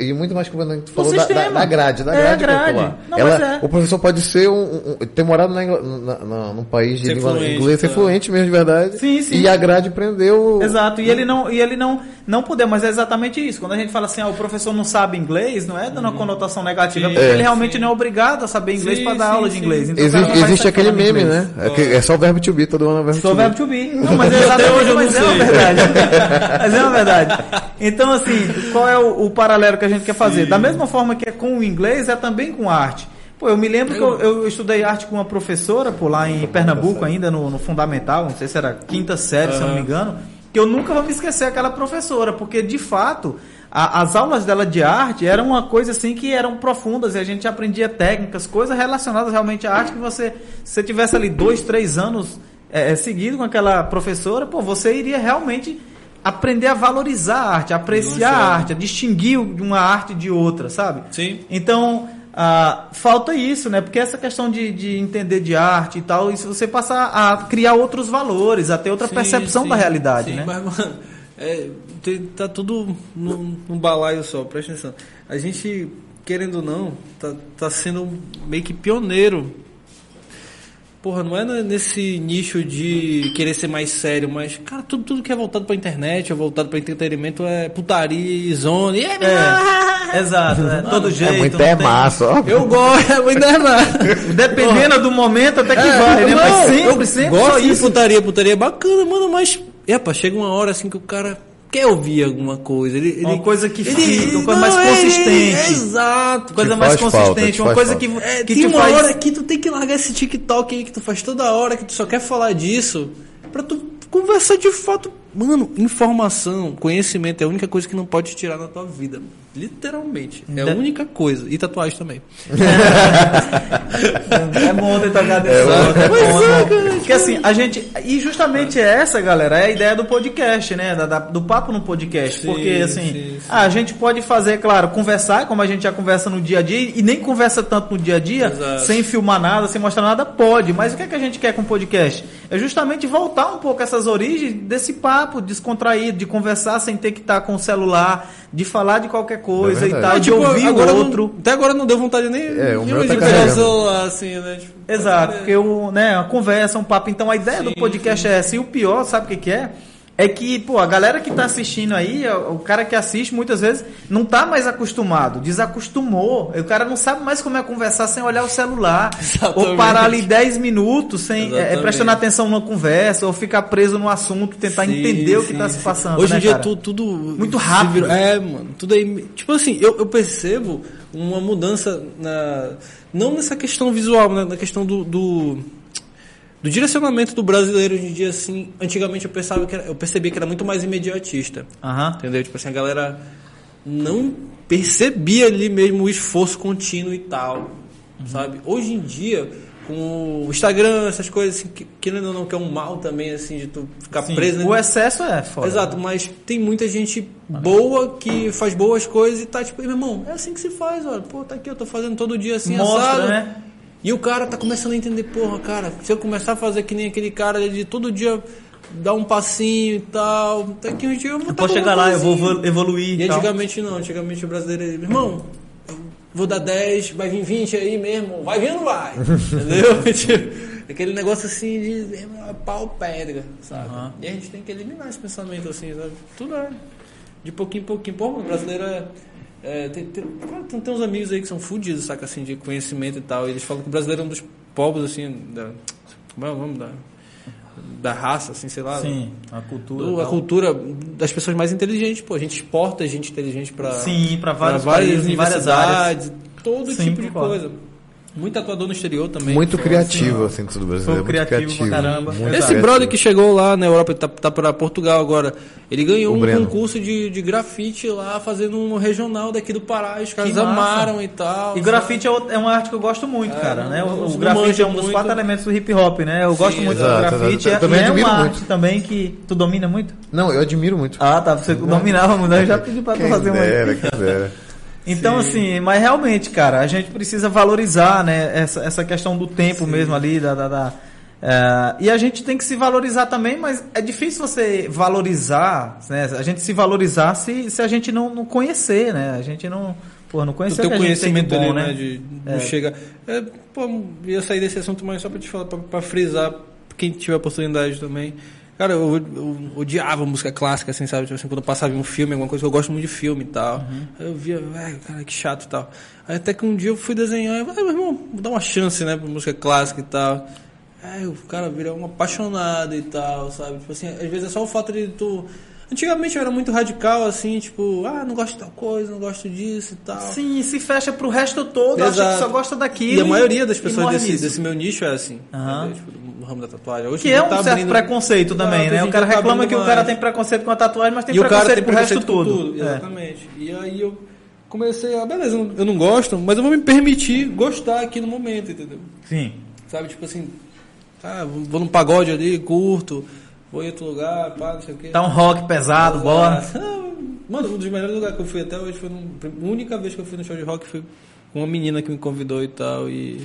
[SPEAKER 2] e muito mais culpa, que tu falou, da, da, da grade, da
[SPEAKER 1] É,
[SPEAKER 2] grade,
[SPEAKER 1] grade. Não,
[SPEAKER 2] Ela-
[SPEAKER 1] mas é.
[SPEAKER 2] O professor pode ser um, um- ter morado na, na, na- num país de
[SPEAKER 3] Ser
[SPEAKER 2] língua
[SPEAKER 3] fluente,
[SPEAKER 2] inglesa, ser
[SPEAKER 3] tá.
[SPEAKER 2] fluente mesmo de verdade.
[SPEAKER 1] Sim, sim.
[SPEAKER 2] E a grade prendeu.
[SPEAKER 1] Exato, e ele não, e ele não, não poder, mas é exatamente isso. Quando a gente fala assim, ah, o professor não sabe inglês, não é dando uma conotação negativa,
[SPEAKER 3] Sim.
[SPEAKER 1] porque
[SPEAKER 2] É.
[SPEAKER 1] ele realmente não é obrigado a saber inglês
[SPEAKER 3] Sim,
[SPEAKER 1] para dar
[SPEAKER 3] sim,
[SPEAKER 1] aula de
[SPEAKER 3] sim.
[SPEAKER 1] inglês. Então, o
[SPEAKER 2] Existe, existe aquele meme,
[SPEAKER 1] inglês.
[SPEAKER 2] né? É, que é só o verbo to be, todo mundo é verbo
[SPEAKER 1] Sou
[SPEAKER 2] to be.
[SPEAKER 1] verbo to be. Não, mas é exatamente, mas é uma verdade. mas é uma verdade. Então, assim, qual é o, o paralelo que a gente quer fazer? Da mesma forma que é com o inglês, é também com arte. Pô, eu me lembro que eu, eu estudei arte com uma professora, por lá em Pernambuco, ainda no, no Fundamental, não sei se era quinta série, se eu não me engano, que eu nunca vou me esquecer aquela professora, porque de fato a- as aulas dela de arte eram uma coisa assim que eram profundas e a gente aprendia técnicas, coisas relacionadas realmente à arte que você, se você tivesse ali dois, três anos é, é, seguido com aquela professora, pô, você iria realmente aprender a valorizar a arte, a apreciar a arte, a distinguir uma arte de outra, sabe?
[SPEAKER 3] Sim.
[SPEAKER 1] Então, ah, falta isso, né? Porque essa questão de, de entender de arte e tal, isso você passar a criar outros valores, a ter outra
[SPEAKER 3] Sim,
[SPEAKER 1] percepção
[SPEAKER 3] sim,
[SPEAKER 1] da realidade,
[SPEAKER 3] sim,
[SPEAKER 1] né?
[SPEAKER 3] Mas, mano, é, tá tudo num, num balaio só, presta atenção. A gente, querendo ou não, tá, tá sendo meio que pioneiro. Porra, não é nesse nicho de querer ser mais sério, mas, cara, tudo, tudo que é voltado pra internet, é voltado pra entretenimento, é putaria e zona. E é,
[SPEAKER 1] É, exato, né? Todo jeito.
[SPEAKER 2] É muito é massa, ó.
[SPEAKER 3] Eu gosto, é muito errado.
[SPEAKER 1] Dependendo do momento, até que
[SPEAKER 3] É,
[SPEAKER 1] vai, né?
[SPEAKER 3] não,
[SPEAKER 1] Mas sempre,
[SPEAKER 3] eu
[SPEAKER 1] sempre só
[SPEAKER 3] gosto de
[SPEAKER 1] isso.
[SPEAKER 3] putaria, putaria é bacana, mano, mas epa, chega uma hora assim que o cara quer ouvir alguma coisa. Ele, ele-
[SPEAKER 1] Uma coisa que
[SPEAKER 3] ele-
[SPEAKER 1] fica, uma coisa
[SPEAKER 3] não,
[SPEAKER 1] mais
[SPEAKER 3] é,
[SPEAKER 1] consistente.
[SPEAKER 3] é, exato.
[SPEAKER 1] Coisa mais
[SPEAKER 2] falta,
[SPEAKER 1] consistente,
[SPEAKER 2] te
[SPEAKER 1] uma coisa
[SPEAKER 2] falta.
[SPEAKER 1] que,
[SPEAKER 3] É,
[SPEAKER 1] que
[SPEAKER 3] tem
[SPEAKER 1] te
[SPEAKER 3] uma
[SPEAKER 1] faz...
[SPEAKER 3] hora que tu tem que largar esse TikTok aí que tu faz toda hora, que tu só quer falar disso, pra tu conversar de fato. Mano, informação, conhecimento é a única coisa que não pode te tirar na tua vida. Literalmente. É a
[SPEAKER 1] Da-
[SPEAKER 3] única coisa. E tatuagem também.
[SPEAKER 1] É bom ter tocado
[SPEAKER 2] É,
[SPEAKER 1] é bom,
[SPEAKER 3] é,
[SPEAKER 1] é bom.
[SPEAKER 3] cara,
[SPEAKER 1] Porque assim, a gente. E justamente essa, galera, é a ideia do podcast, né? Da- da- do papo no podcast.
[SPEAKER 3] Sim,
[SPEAKER 1] Porque assim,
[SPEAKER 3] sim, sim.
[SPEAKER 1] a gente pode fazer, claro, conversar, como a gente já conversa no dia a dia, e nem conversa tanto no dia a dia,
[SPEAKER 3] Exato.
[SPEAKER 1] sem filmar nada, sem mostrar nada, pode. Mas o que é que a gente quer com o podcast? É justamente voltar um pouco essas origens desse papo descontraído, de conversar sem ter que estar com o celular, de falar de qualquer coisa e
[SPEAKER 2] verdade.
[SPEAKER 1] tal,
[SPEAKER 3] É,
[SPEAKER 1] de
[SPEAKER 3] tipo,
[SPEAKER 1] ouvir o
[SPEAKER 3] agora não-
[SPEAKER 1] outro.
[SPEAKER 3] até agora não deu vontade nem
[SPEAKER 2] É, o
[SPEAKER 3] de
[SPEAKER 2] meu tá
[SPEAKER 3] pegar o celular, assim, né? Tipo,
[SPEAKER 1] Exato, porque o, né, a conversa, um papo. Então a ideia do
[SPEAKER 3] Sim,
[SPEAKER 1] podcast é essa. E o pior, sabe o que, que é? É que, pô, a galera que tá assistindo aí, o o cara que assiste muitas vezes não tá mais acostumado, desacostumou. O cara não sabe mais como é conversar sem olhar o celular.
[SPEAKER 3] Exatamente.
[SPEAKER 1] Ou parar ali 10 minutos sem é,
[SPEAKER 3] Exatamente.
[SPEAKER 1] prestando atenção numa conversa, ou ficar preso no assunto, tentar
[SPEAKER 3] Sim,
[SPEAKER 1] entender o que
[SPEAKER 3] sim,
[SPEAKER 1] tá
[SPEAKER 3] sim.
[SPEAKER 1] se passando.
[SPEAKER 3] Hoje
[SPEAKER 1] né,
[SPEAKER 3] em dia
[SPEAKER 1] cara?
[SPEAKER 3] tu- tudo.
[SPEAKER 1] Muito rápido.
[SPEAKER 3] É, mano. Tudo aí. Tipo assim, eu, eu percebo uma mudança na. Não nessa questão visual, né, na questão do. do do direcionamento do brasileiro hoje em dia, assim, antigamente eu pensava que era, eu percebia que era muito mais imediatista.
[SPEAKER 1] Aham.
[SPEAKER 3] Entendeu? Tipo assim, a galera não percebia ali mesmo o esforço contínuo e tal, sabe? Hoje em dia, com o Instagram, essas coisas assim, que, querendo ou não, que é um mal também, assim, de tu ficar
[SPEAKER 1] Sim,
[SPEAKER 3] preso... né?
[SPEAKER 1] O excesso é foda.
[SPEAKER 3] Exato, mas tem muita gente boa que faz boas coisas e tá tipo, "Ei, meu irmão, é assim que se faz, olha, pô, tá aqui, eu tô fazendo todo dia assim,
[SPEAKER 1] Mostra,
[SPEAKER 3] assado.
[SPEAKER 1] né?
[SPEAKER 3] E o cara tá começando a entender, porra, cara, se eu começar a fazer que nem aquele cara de todo dia dar um passinho e tal, daqui um dia eu vou
[SPEAKER 1] Eu
[SPEAKER 3] tá
[SPEAKER 1] posso chegar lá, eu vou evoluir.
[SPEAKER 3] E
[SPEAKER 1] e
[SPEAKER 3] antigamente não, antigamente o brasileiro, ele, irmão, vou dar 10, vai vir 20 aí mesmo, vai vir ou não vai? Entendeu? Tipo, Aquele negócio assim de é pau pedra, sabe?
[SPEAKER 1] Aham.
[SPEAKER 3] E a gente tem que eliminar esse pensamento assim, sabe? Tudo é. de pouquinho em pouquinho. Pô, o brasileiro é. É, tem, tem, tem, tem uns amigos aí que são fudidos, saca, assim, de conhecimento e tal. E eles falam que o brasileiro é um dos povos, assim, da. Como é o nome da. Da raça, assim, sei lá.
[SPEAKER 1] Sim, a cultura.
[SPEAKER 3] do- a cultura das pessoas mais inteligentes, pô. A gente exporta gente inteligente pra,
[SPEAKER 1] Sim, vários
[SPEAKER 3] várias
[SPEAKER 1] países, em várias áreas.
[SPEAKER 3] universidades, todo
[SPEAKER 1] Sim,
[SPEAKER 3] tipo de coisa. Muito atuador no exterior também.
[SPEAKER 2] Muito
[SPEAKER 3] Pô,
[SPEAKER 2] criativo, assim, tudo brasileiro.
[SPEAKER 1] Foi
[SPEAKER 2] muito
[SPEAKER 1] criativo pra caramba.
[SPEAKER 2] muito
[SPEAKER 3] Esse
[SPEAKER 2] criativo.
[SPEAKER 3] brother que chegou lá na Europa, tá, tá para Portugal agora, ele ganhou
[SPEAKER 2] O
[SPEAKER 3] um
[SPEAKER 2] Breno.
[SPEAKER 3] concurso de, de grafite lá, fazendo um regional daqui do Pará. Os caras amaram e tal.
[SPEAKER 1] E grafite é, outra- é uma arte que eu gosto muito,
[SPEAKER 3] É,
[SPEAKER 1] cara.
[SPEAKER 3] não-
[SPEAKER 1] Né? O,
[SPEAKER 3] não-
[SPEAKER 1] o
[SPEAKER 3] não
[SPEAKER 1] grafite é um dos
[SPEAKER 3] muito.
[SPEAKER 1] quatro elementos do hip hop, né? Eu gosto muito
[SPEAKER 2] exato,
[SPEAKER 1] do grafite.
[SPEAKER 2] exato.
[SPEAKER 1] É-
[SPEAKER 2] também
[SPEAKER 1] é uma
[SPEAKER 2] muito.
[SPEAKER 1] arte também que tu domina muito.
[SPEAKER 2] Não, eu admiro muito.
[SPEAKER 1] Ah, tá. Você dominava muito. Eu já pedi pra tu fazer uma.
[SPEAKER 2] dera, quem dera.
[SPEAKER 1] Então, assim, mas realmente, cara, a gente precisa valorizar, né, essa, essa questão do tempo mesmo ali, da. da, da- é, e a gente tem que se valorizar também, mas é difícil você valorizar, né? A gente se valorizar se, se a gente não, não conhecer, né? A gente não. Pô, não
[SPEAKER 3] O
[SPEAKER 1] conhecer
[SPEAKER 3] teu
[SPEAKER 1] o a de
[SPEAKER 3] conhecimento
[SPEAKER 1] bom,
[SPEAKER 3] ali,
[SPEAKER 1] né?
[SPEAKER 3] né? De,
[SPEAKER 1] É.
[SPEAKER 3] não chega. É, pô, ia sair desse assunto, mas só pra te falar, pra, pra frisar, quem tiver oportunidade também. Cara, eu, eu odiava música clássica, assim, sabe? Tipo assim, quando eu passava em um filme, alguma coisa, eu gosto muito de filme e tal.
[SPEAKER 1] Uhum.
[SPEAKER 3] Aí eu via, velho, cara, que chato e tal. Aí até que um dia eu fui desenhar, eu falei, "Ah, meu irmão, vou dar uma chance, né, pra música clássica e tal. Aí o cara vira um apaixonado e tal, sabe? Tipo assim, às vezes é só o fato de tu. Antigamente eu era muito radical, assim, tipo, ah, não gosto de tal coisa, não gosto disso e tal.
[SPEAKER 1] Sim, se fecha pro resto todo, acha que
[SPEAKER 3] Exato.
[SPEAKER 1] só gosta daquilo.
[SPEAKER 3] E a maioria das pessoas desse,
[SPEAKER 1] nisso.
[SPEAKER 3] desse meu nicho é assim.
[SPEAKER 1] Aham.
[SPEAKER 3] entendeu? Tipo, no ramo da tatuagem. Hoje
[SPEAKER 1] Que é um
[SPEAKER 3] tá
[SPEAKER 1] certo
[SPEAKER 3] abrindo-
[SPEAKER 1] preconceito também,
[SPEAKER 3] Exato,
[SPEAKER 1] né? O cara
[SPEAKER 3] tá
[SPEAKER 1] reclama que
[SPEAKER 3] abrindo
[SPEAKER 1] o cara
[SPEAKER 3] mais.
[SPEAKER 1] tem preconceito com a tatuagem, mas tem
[SPEAKER 3] E o cara
[SPEAKER 1] preconceito
[SPEAKER 3] tem
[SPEAKER 1] resto
[SPEAKER 3] preconceito com
[SPEAKER 1] tudo.
[SPEAKER 3] tudo.
[SPEAKER 1] É.
[SPEAKER 3] Exatamente. E aí eu comecei a, beleza, eu não gosto, mas eu vou me permitir gostar aqui no momento, entendeu?
[SPEAKER 1] Sim.
[SPEAKER 3] Sabe, tipo assim, ah, vou num pagode ali, curto, vou em outro lugar, pá, não sei o quê.
[SPEAKER 1] Tá um rock pesado, bora.
[SPEAKER 3] Mano, um dos melhores lugares que eu fui até hoje foi num, a única vez que eu fui no show de rock foi com uma menina que me convidou e tal e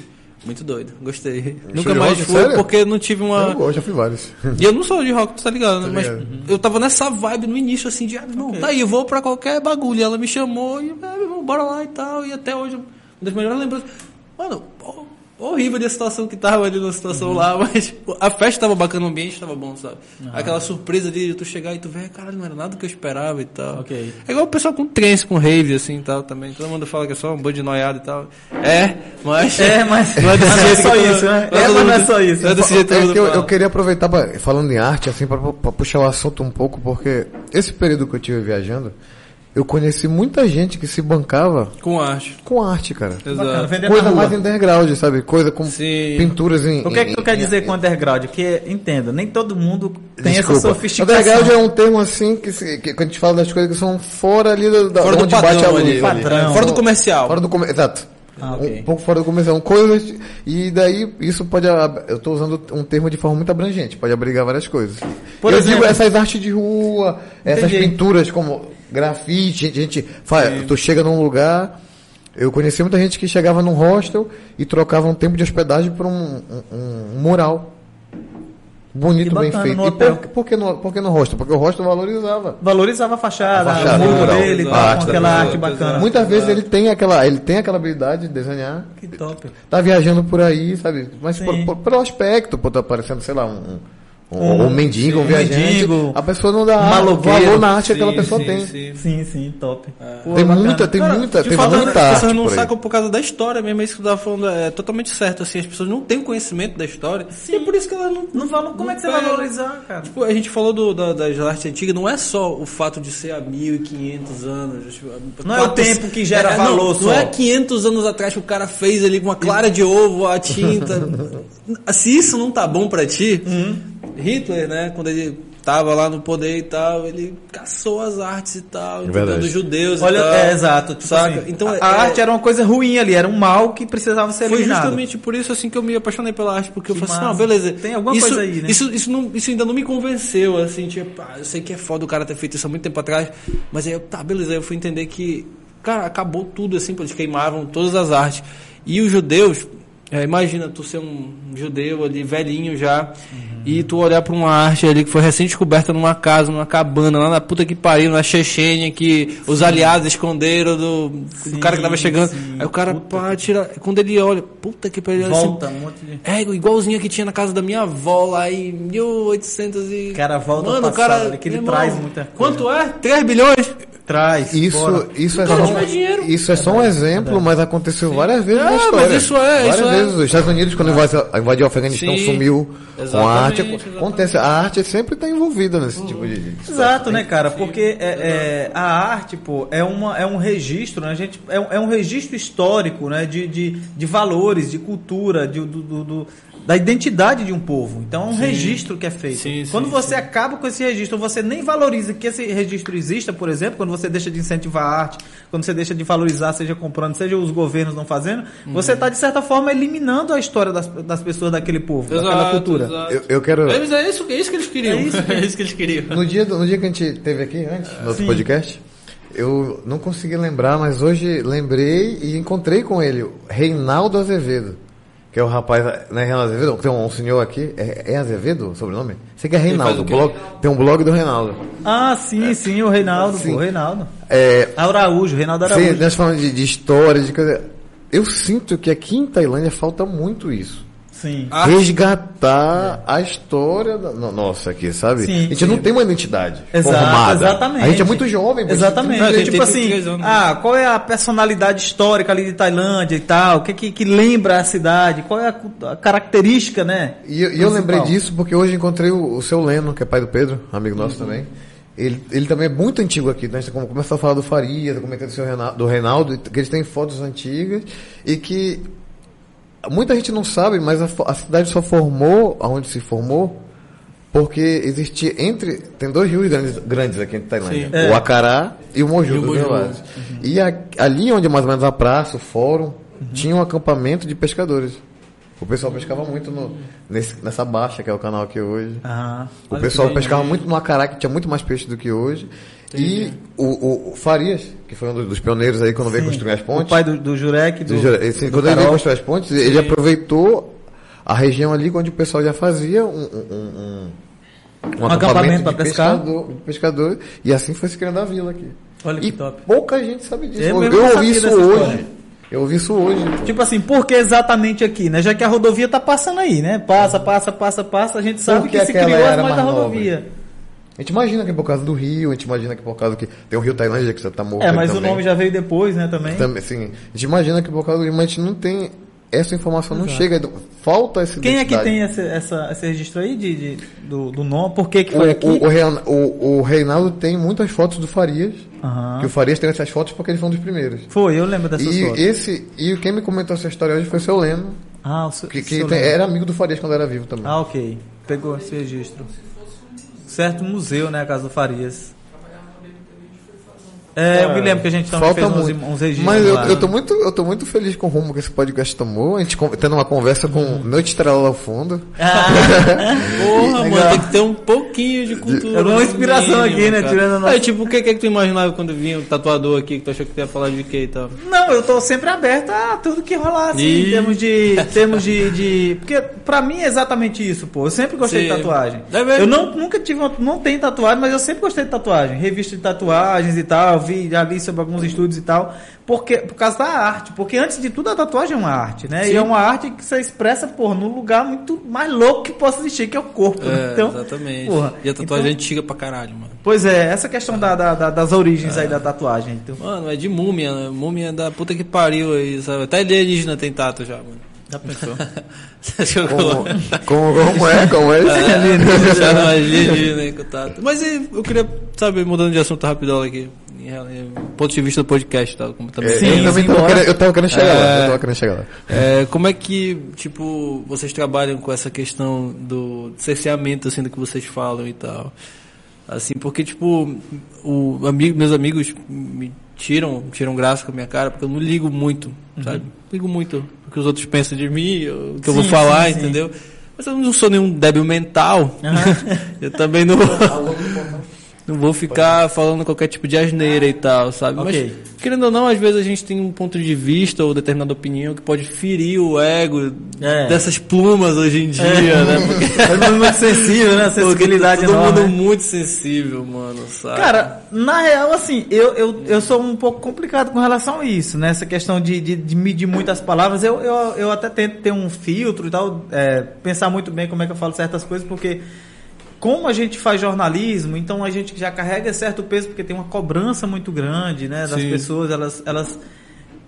[SPEAKER 3] muito doido, gostei. Nunca mais
[SPEAKER 2] rock,
[SPEAKER 3] fui
[SPEAKER 2] sério?
[SPEAKER 3] porque não tive uma
[SPEAKER 2] Eu gosto, já fui vários.
[SPEAKER 3] e eu não sou de rock, tu tá ligado, né?
[SPEAKER 2] Tá
[SPEAKER 3] Mas
[SPEAKER 2] ligado.
[SPEAKER 3] eu tava nessa vibe no início, assim, de, ah, não, tá aí, eu vou pra qualquer bagulho. E ela me chamou e, ah, meu irmão, bora lá e tal. E até hoje, uma das melhores lembranças. Mano, horrível a situação que tava ali na situação
[SPEAKER 2] Uhum.
[SPEAKER 3] lá, mas a festa tava bacana, o ambiente tava bom, sabe? Aquela surpresa de tu chegar e tu ver, caralho, não era nada que eu esperava e tal.
[SPEAKER 1] Ok.
[SPEAKER 3] É igual o pessoal com trance, com rave, assim e tal também. Todo mundo fala que é só um bando de noiado e tal. É, mas.
[SPEAKER 1] É, mas
[SPEAKER 3] Não é desse
[SPEAKER 1] mas
[SPEAKER 3] jeito
[SPEAKER 1] só
[SPEAKER 3] eu tô-
[SPEAKER 1] isso, né? É, mas não é só isso.
[SPEAKER 3] não é desse jeito
[SPEAKER 2] É que eu, eu queria aproveitar, pra- falando em arte, assim, para puxar o assunto um pouco, porque esse período que eu tive viajando, eu conheci muita gente que se bancava
[SPEAKER 3] Com arte.
[SPEAKER 2] com arte, cara.
[SPEAKER 3] Exato.
[SPEAKER 2] Coisa mais underground, sabe? Coisa com
[SPEAKER 3] Sim.
[SPEAKER 2] pinturas em.
[SPEAKER 1] O que é que
[SPEAKER 2] em-
[SPEAKER 1] tu quer
[SPEAKER 2] em-
[SPEAKER 1] dizer com underground? Que, entenda, nem todo mundo tem
[SPEAKER 2] Desculpa.
[SPEAKER 1] essa sofisticação.
[SPEAKER 2] Underground é um termo assim que, se, que quando a gente fala das coisas que são fora ali da, da
[SPEAKER 3] Fora do padrão
[SPEAKER 2] luz.
[SPEAKER 3] ali.
[SPEAKER 1] Padrão.
[SPEAKER 3] Fora do comercial.
[SPEAKER 2] Fora do comer- Exato.
[SPEAKER 1] Ah, ok.
[SPEAKER 2] Um pouco fora do comercial. Coisas. E daí, isso pode. ab- Eu estou usando um termo de forma muito abrangente, pode abrigar várias coisas.
[SPEAKER 1] Por
[SPEAKER 2] eu
[SPEAKER 1] exemplo?
[SPEAKER 2] digo essas artes de rua, essas
[SPEAKER 1] Entendi.
[SPEAKER 2] pinturas como grafite, a gente. Fala, tu chega num lugar. Eu conheci muita gente que chegava num hostel e trocava um tempo de hospedagem por um, um- um mural. Bonito,
[SPEAKER 1] Que
[SPEAKER 2] bem
[SPEAKER 1] bacana,
[SPEAKER 2] feito.
[SPEAKER 1] no
[SPEAKER 2] E por, por, que no, por que no hostel? Porque o hostel valorizava.
[SPEAKER 1] Valorizava a fachada,
[SPEAKER 2] A fachada,
[SPEAKER 1] o muro
[SPEAKER 2] mural,
[SPEAKER 1] dele,
[SPEAKER 2] a arte
[SPEAKER 1] aquela
[SPEAKER 2] pessoa,
[SPEAKER 1] arte bacana.
[SPEAKER 2] Muitas vezes ele tem aquela, ele tem aquela habilidade de desenhar,
[SPEAKER 1] Que top.
[SPEAKER 2] tá viajando por aí, sabe? Mas por, por- pelo aspecto, por tá parecendo, sei lá, um, um,
[SPEAKER 1] Um-
[SPEAKER 2] um mendigo, um
[SPEAKER 1] sim,
[SPEAKER 2] viajante,
[SPEAKER 1] mendigo,
[SPEAKER 2] a pessoa não dá valor na arte que
[SPEAKER 3] Sim,
[SPEAKER 2] aquela pessoa
[SPEAKER 3] sim,
[SPEAKER 2] tem.
[SPEAKER 3] sim.
[SPEAKER 1] Sim, sim, top. Pô,
[SPEAKER 2] Tem
[SPEAKER 1] bacana.
[SPEAKER 2] muita, tem
[SPEAKER 3] Cara,
[SPEAKER 2] muita, tem
[SPEAKER 3] fato,
[SPEAKER 2] muita
[SPEAKER 3] as pessoas não sacam por causa da história mesmo, é isso que tu tava falando, é totalmente certo, assim, as pessoas não têm conhecimento da história, e é por isso que elas não...
[SPEAKER 1] Não valo, como é que você
[SPEAKER 3] não
[SPEAKER 1] vai valorizar, cara?
[SPEAKER 3] Tipo, a gente falou do, da- das artes antigas, não é só o fato de ser há 1500 anos. tipo,
[SPEAKER 1] Não é o tempo que gera
[SPEAKER 3] É,
[SPEAKER 1] valor
[SPEAKER 3] não,
[SPEAKER 1] só.
[SPEAKER 3] Não é 500 anos atrás que o cara fez ali com uma clara de ovo, a tinta. Se isso não tá bom pra ti,
[SPEAKER 1] Uhum.
[SPEAKER 3] Hitler, né, quando ele tava lá no poder e tal, ele caçou as artes e tal,
[SPEAKER 2] verdade.
[SPEAKER 3] dos judeus
[SPEAKER 1] Olha,
[SPEAKER 3] e tal.
[SPEAKER 1] é exato. Tipo
[SPEAKER 3] saca?
[SPEAKER 1] assim,
[SPEAKER 3] então,
[SPEAKER 1] a,
[SPEAKER 3] é-
[SPEAKER 1] a arte era uma coisa ruim ali, era um mal que precisava ser
[SPEAKER 3] foi
[SPEAKER 1] eliminado.
[SPEAKER 3] justamente por isso assim que eu me apaixonei pela arte, porque eu
[SPEAKER 1] Que
[SPEAKER 3] falei assim,
[SPEAKER 1] massa.
[SPEAKER 3] não, beleza.
[SPEAKER 1] Tem alguma
[SPEAKER 3] isso,
[SPEAKER 1] coisa aí, né?
[SPEAKER 3] Isso, isso, não, isso ainda não me convenceu, assim, tipo, ah, eu sei que é foda o cara ter feito isso há muito tempo atrás, mas aí eu, tá, beleza, aí eu fui entender que, cara, acabou tudo, assim, eles queimavam todas as artes. E os judeus, É, imagina tu ser um judeu ali, velhinho já, e tu olhar pra uma arte ali que foi recém-descoberta numa casa, numa cabana, lá na puta que pariu, na Chechênia, que os aliados esconderam do, do
[SPEAKER 1] Sim,
[SPEAKER 3] cara que tava chegando.
[SPEAKER 1] sim.
[SPEAKER 3] Aí o cara,
[SPEAKER 1] Puta
[SPEAKER 3] pá, tira. Quando ele olha, puta que pariu,
[SPEAKER 1] Volta
[SPEAKER 3] assim,
[SPEAKER 1] um monte de.
[SPEAKER 3] é, igualzinho que tinha na casa da minha avó lá em 1800 e...
[SPEAKER 1] O cara volta
[SPEAKER 3] Mano, o
[SPEAKER 1] passado,
[SPEAKER 3] cara,
[SPEAKER 1] ali, que ele
[SPEAKER 3] irmão,
[SPEAKER 1] traz muita coisa.
[SPEAKER 3] Quanto é? 3 bilhões?
[SPEAKER 1] Traz.
[SPEAKER 2] Isso,
[SPEAKER 1] bora.
[SPEAKER 2] isso, é só,
[SPEAKER 3] dinheiro.
[SPEAKER 2] isso é só um exemplo, mas aconteceu várias vezes
[SPEAKER 3] É,
[SPEAKER 2] na
[SPEAKER 3] mas
[SPEAKER 2] história.
[SPEAKER 3] isso é,
[SPEAKER 2] várias
[SPEAKER 3] isso é.
[SPEAKER 2] vezes. Os Estados Unidos, quando invadiu, invadiu o Afeganistão,
[SPEAKER 3] Sim,
[SPEAKER 2] sumiu com a
[SPEAKER 3] exatamente,
[SPEAKER 2] arte.
[SPEAKER 3] exatamente.
[SPEAKER 2] Acontece, a arte sempre está envolvida nesse tipo de. de
[SPEAKER 1] Exato, né, cara? Porque é, é, a arte, pô, é, uma, é um registro, né? A gente, é, um, é um registro histórico, né? De, de, de valores, de cultura, de, do, do- do- da identidade de um povo. Então é um
[SPEAKER 3] Sim.
[SPEAKER 1] registro que é feito.
[SPEAKER 3] Sim,
[SPEAKER 1] quando
[SPEAKER 3] sim,
[SPEAKER 1] você
[SPEAKER 3] sim.
[SPEAKER 1] acaba com esse registro, você nem valoriza que esse registro exista, por exemplo, quando você deixa de incentivar a arte, quando você deixa de valorizar, seja comprando, seja os governos não fazendo,
[SPEAKER 3] Uhum.
[SPEAKER 1] você está, de certa forma, eliminando a história das, das pessoas daquele povo, daquela cultura.
[SPEAKER 3] exato.
[SPEAKER 2] Eu, eu quero.
[SPEAKER 3] Mas é isso, é isso que eles queriam.
[SPEAKER 1] É isso que-
[SPEAKER 3] É isso que eles queriam.
[SPEAKER 2] No dia, no dia que a gente teve aqui antes, no outro podcast, eu não consegui lembrar, mas hoje lembrei e encontrei com ele, o Reinaldo Azevedo. Que é o rapaz, né, Reinaldo Azevedo? Tem um, senhor aqui, é, é Azevedo o sobrenome? Sei que é Reinaldo, blog, tem um blog do Reinaldo.
[SPEAKER 1] Ah, sim, sim, o Reinaldo,
[SPEAKER 2] Sim.
[SPEAKER 1] pô, o Reinaldo.
[SPEAKER 2] É,
[SPEAKER 1] Araújo, Reinaldo Araújo.
[SPEAKER 2] sim, nós falamos de, de história, de coisa. Eu sinto que aqui em Tailândia falta muito isso.
[SPEAKER 1] Sim.
[SPEAKER 2] Resgatar a história da, no- nossa aqui, sabe?
[SPEAKER 1] Sim,
[SPEAKER 2] a gente
[SPEAKER 1] sim.
[SPEAKER 2] não tem uma identidade
[SPEAKER 1] Exato,
[SPEAKER 2] formada.
[SPEAKER 1] exatamente.
[SPEAKER 2] A gente é muito jovem.
[SPEAKER 1] Exatamente.
[SPEAKER 3] Não,
[SPEAKER 1] É tipo
[SPEAKER 3] 33
[SPEAKER 1] assim,
[SPEAKER 3] anos.
[SPEAKER 1] ah, qual é a personalidade histórica ali de Tailândia e tal? O que que, que lembra a cidade? Qual é a, a característica, né?
[SPEAKER 2] E, eu- e eu lembrei disso porque hoje encontrei o, o seu Leno, que é pai do Pedro, amigo nosso
[SPEAKER 1] Uhum.
[SPEAKER 2] também. Ele, ele também é muito antigo aqui, né? A gente come- começou a falar do Farias, comentando do, seu Reinaldo, do Reinaldo, que eles têm fotos antigas e que muita gente não sabe, mas a, a cidade só formou aonde se formou porque existia entre. Tem dois rios grandes, grandes aqui em Tailândia:
[SPEAKER 3] Sim.
[SPEAKER 1] É.
[SPEAKER 2] o Acará e o Moju,
[SPEAKER 3] E o Moju.
[SPEAKER 2] lados. E a- ali onde é mais ou menos a praça, o fórum, tinha um acampamento de pescadores. O pessoal pescava muito no, nesse- nessa baixa, que é o canal aqui hoje.
[SPEAKER 1] Ah,
[SPEAKER 2] O pessoal pescava muito no Acará, que tinha muito mais peixe do que hoje. E o, o- o Farias, que foi um dos- pioneiros aí quando veio
[SPEAKER 1] Sim.
[SPEAKER 2] construir as
[SPEAKER 1] O
[SPEAKER 2] pontes.
[SPEAKER 1] pai do, do Jurek, do,
[SPEAKER 2] do
[SPEAKER 1] do
[SPEAKER 2] quando ele veio
[SPEAKER 1] Carol.
[SPEAKER 2] construir as pontes, ele aproveitou a região ali onde o pessoal já fazia um, um, um- um,
[SPEAKER 1] Um acampamento
[SPEAKER 2] de
[SPEAKER 1] pescar.
[SPEAKER 2] pescador, de pescador, e assim foi se criando a vila aqui.
[SPEAKER 1] Olha que
[SPEAKER 2] e
[SPEAKER 1] top.
[SPEAKER 2] pouca gente sabe disso.
[SPEAKER 1] Eu
[SPEAKER 2] Eu,
[SPEAKER 1] não
[SPEAKER 2] ouvi isso hoje.
[SPEAKER 1] história.
[SPEAKER 2] Eu ouvi isso hoje.
[SPEAKER 1] Tipo assim, por que exatamente aqui, né? Já que a rodovia tá passando aí, né? Passa, passa, passa, passa, a gente sabe
[SPEAKER 2] que
[SPEAKER 1] que se criou as mães da
[SPEAKER 2] mais
[SPEAKER 1] rodovia.
[SPEAKER 2] A gente imagina que é por causa do rio, a gente imagina que é por causa que tem o rio Tailândia que já tá morto.
[SPEAKER 1] É, mas o
[SPEAKER 2] também.
[SPEAKER 1] nome já veio depois, né, também.
[SPEAKER 2] Também, sim. A gente imagina que por causa do rio, mas a gente não tem. Essa informação não chega. Falta essa
[SPEAKER 1] Quem é que
[SPEAKER 2] identidade.
[SPEAKER 1] tem esse, essa, esse registro aí de, de- do, do nome? Por que que
[SPEAKER 2] O,
[SPEAKER 1] foi aqui?
[SPEAKER 2] o, o, o- o Reinaldo tem muitas fotos do Farias.
[SPEAKER 1] Aham.
[SPEAKER 2] Que o Farias tem essas fotos porque ele foi um dos primeiros.
[SPEAKER 1] Foi, eu lembro dessas
[SPEAKER 2] E
[SPEAKER 1] fotos.
[SPEAKER 2] esse e quem me comentou essa história hoje foi o seu Leno,
[SPEAKER 1] Ah, o seu,
[SPEAKER 2] que, que
[SPEAKER 1] seu
[SPEAKER 2] tem-
[SPEAKER 1] lembro.
[SPEAKER 2] era amigo do Farias quando era vivo também.
[SPEAKER 1] Ah, ok. Pegou esse registro. Certo museu, né, a Casa do Farias. É, eu me lembro que a gente também
[SPEAKER 2] Falta
[SPEAKER 1] fez uns,
[SPEAKER 2] muito.
[SPEAKER 1] uns registros
[SPEAKER 2] Mas eu,
[SPEAKER 1] lá.
[SPEAKER 2] eu tô muito, eu tô muito feliz com o rumo que esse podcast tomou. A gente tendo uma conversa com Noite Estrela ao fundo.
[SPEAKER 1] Ah,
[SPEAKER 3] Porra, mano, tem que ter um pouquinho de cultura.
[SPEAKER 1] Alguma
[SPEAKER 3] no
[SPEAKER 1] inspiração aqui, né,
[SPEAKER 3] cara.
[SPEAKER 1] tirando a nossa-
[SPEAKER 3] Aí, tipo, o que, que é que tu imaginava quando vinha o tatuador aqui, que tu achou que tu ia falar de quê e tal?
[SPEAKER 1] Não, eu tô sempre aberto a tudo que rolar, assim,
[SPEAKER 3] Ih.
[SPEAKER 1] em termos de. em termos de, de- Porque pra mim é exatamente isso, pô. Eu sempre gostei
[SPEAKER 3] Sim.
[SPEAKER 1] de tatuagem.
[SPEAKER 3] É
[SPEAKER 1] eu não, nunca tive. uma- Não tenho tatuagem, mas eu sempre gostei de tatuagem. Revista de tatuagens e tal. Vi, já li sobre alguns estudos e tal. Porque, por causa da arte. Porque antes de tudo a tatuagem é uma arte, né? E
[SPEAKER 3] Sim.
[SPEAKER 1] é uma arte que você expressa, pô, num lugar muito mais louco que possa existir, que é o corpo. né?
[SPEAKER 3] É,
[SPEAKER 1] então,
[SPEAKER 3] exatamente.
[SPEAKER 1] porra,
[SPEAKER 3] e a tatuagem é
[SPEAKER 1] então-
[SPEAKER 3] antiga pra caralho, mano.
[SPEAKER 1] Pois é, essa questão da, da- da- das origens aí da tatuagem. Então,
[SPEAKER 3] Mano, é de múmia, né? Múmia da puta que pariu aí, sabe? Até alienígena tem tato já, mano.
[SPEAKER 1] já pensou?
[SPEAKER 2] Como, como, como é? Como é?
[SPEAKER 3] Já não alienígena aí com tato. Mas e, eu queria, sabe, mudando de assunto rapidão aqui. Em, ponto de vista do podcast, tá? Como também
[SPEAKER 2] É,
[SPEAKER 1] Sim,
[SPEAKER 2] eu também
[SPEAKER 1] sim,
[SPEAKER 2] tava querendo, eu tava querendo chegar lá.
[SPEAKER 3] É.
[SPEAKER 2] Eu tava querendo chegar lá.
[SPEAKER 3] É, como é que, tipo, vocês trabalham com essa questão do cerceamento, assim, do que vocês falam e tal? Assim, porque, tipo, o amigo, meus amigos me tiram, tiram graça com a minha cara, porque eu não ligo muito, sabe? Ligo muito o que os outros pensam de mim, o que eu vou
[SPEAKER 1] Sim,
[SPEAKER 3] falar,
[SPEAKER 1] sim, sim.
[SPEAKER 3] entendeu? Mas eu não sou nenhum débil mental.
[SPEAKER 1] Aham.
[SPEAKER 3] eu também não. Não vou ficar falando qualquer tipo de asneira e tal, sabe?
[SPEAKER 1] Ok.
[SPEAKER 3] Mas, querendo ou não, às vezes a gente tem um ponto de vista ou determinada opinião que pode ferir o ego
[SPEAKER 1] É.
[SPEAKER 3] dessas plumas hoje em dia, né? Porque,
[SPEAKER 1] É muito sensível, né? A sensibilidade
[SPEAKER 3] todo
[SPEAKER 1] enorme.
[SPEAKER 3] mundo muito sensível, mano, sabe?
[SPEAKER 1] Cara, na real, assim, eu, eu, eu sou um pouco complicado com relação a isso, né? Essa questão de, de, de medir muitas palavras. Eu, eu, eu até tento ter um filtro e tal, é, pensar muito bem como é que eu falo certas coisas, porque como a gente faz jornalismo, então a gente já carrega certo peso, porque tem uma cobrança muito grande, né? Das
[SPEAKER 3] Sim.
[SPEAKER 1] pessoas, elas, elas,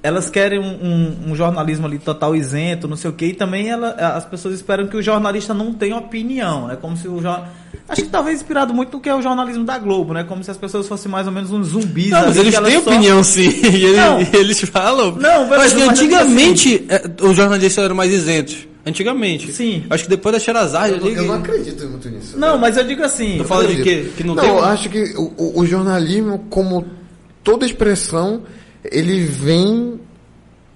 [SPEAKER 1] elas querem um, um- um jornalismo ali total isento, não sei o quê, e também ela, as pessoas esperam que o jornalista não tenha opinião, né? Como se o jor- Acho que talvez inspirado muito no que é o jornalismo da Globo, né? Como se as pessoas fossem mais ou menos uns zumbis.
[SPEAKER 3] Não, mas eles têm
[SPEAKER 1] só-
[SPEAKER 3] opinião sim, e eles,
[SPEAKER 1] Não.
[SPEAKER 3] eles falam.
[SPEAKER 1] Não,
[SPEAKER 3] mas,
[SPEAKER 1] mas- mas
[SPEAKER 3] antigamente é, os jornalistas eram mais isentos. Antigamente.
[SPEAKER 1] Sim.
[SPEAKER 3] Acho que depois da Xerazade
[SPEAKER 2] Eu,
[SPEAKER 3] ali.
[SPEAKER 2] eu não acredito muito nisso.
[SPEAKER 1] Não, mas eu digo assim.
[SPEAKER 3] Tu fala de quê? Que não, tem.
[SPEAKER 2] eu acho que o, o- o jornalismo, como toda expressão, ele vem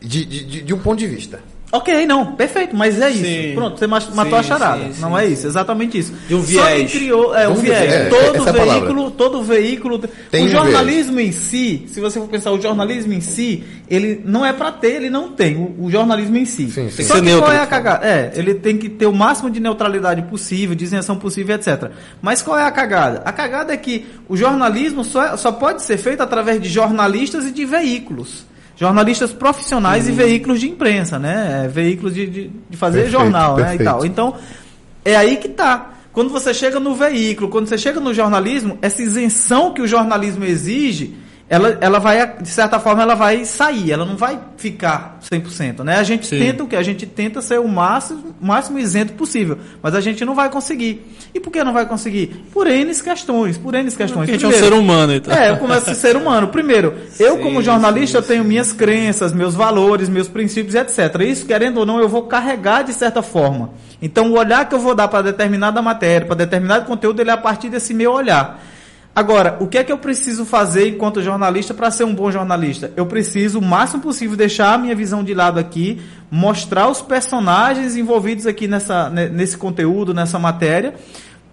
[SPEAKER 2] de, de, de- de um ponto de vista.
[SPEAKER 1] Ok, não, perfeito, mas é isso.
[SPEAKER 3] Sim.
[SPEAKER 1] Pronto, você matou a
[SPEAKER 3] Sim,
[SPEAKER 1] charada.
[SPEAKER 3] sim,
[SPEAKER 1] não
[SPEAKER 3] sim,
[SPEAKER 1] é isso, exatamente isso.
[SPEAKER 3] De um
[SPEAKER 1] Só
[SPEAKER 3] viés.
[SPEAKER 1] que criou, é, um
[SPEAKER 2] Um
[SPEAKER 1] viés.
[SPEAKER 2] viés, é,
[SPEAKER 1] todo
[SPEAKER 2] é a palavra.
[SPEAKER 1] veículo, todo veículo.
[SPEAKER 2] Tem
[SPEAKER 1] o
[SPEAKER 2] um
[SPEAKER 1] jornalismo em si, se você for pensar, o jornalismo em si, ele não é pra ter, ele não tem. O, o jornalismo em si.
[SPEAKER 2] Sim, sim. Tem
[SPEAKER 1] Só
[SPEAKER 3] que
[SPEAKER 1] que
[SPEAKER 3] ser
[SPEAKER 1] qual
[SPEAKER 3] neutro.
[SPEAKER 1] é a cagada? É, ele tem que ter o máximo de neutralidade possível, de isenção possível, etc. Mas qual é a cagada? A cagada é que o jornalismo só, é- só pode ser feito através de jornalistas e de veículos. Jornalistas profissionais
[SPEAKER 2] Uhum.
[SPEAKER 1] e veículos de imprensa, né? É, Veículos de, de, de fazer
[SPEAKER 2] Perfeito,
[SPEAKER 1] jornal, né? E
[SPEAKER 2] perfeito.
[SPEAKER 1] tal. Então, é aí que tá. Quando você chega no veículo, quando você chega no jornalismo, essa isenção que o jornalismo exige, ela, ela vai, de certa forma, ela vai sair, ela não vai ficar 100%, né? A gente
[SPEAKER 3] Sim.
[SPEAKER 1] tenta o que? A gente tenta ser o máximo, máximo isento possível, mas a gente não vai conseguir. E por que não vai conseguir? Por N questões, por N questões.
[SPEAKER 3] Porque a gente é um ser humano e tal.
[SPEAKER 1] é, eu começo a ser humano. Primeiro, eu
[SPEAKER 3] Sim,
[SPEAKER 1] como jornalista
[SPEAKER 3] sim,
[SPEAKER 1] tenho minhas crenças, meus valores, meus princípios, etc. Isso, querendo ou não, eu vou carregar de certa forma. Então, o olhar que eu vou dar para determinada matéria, para determinado conteúdo, ele é a partir desse meu olhar. Agora, o que é que eu preciso fazer enquanto jornalista para ser um bom jornalista? Eu preciso, o máximo possível, deixar a minha visão de lado aqui, mostrar os personagens envolvidos aqui nessa, ne- nesse conteúdo, nessa matéria,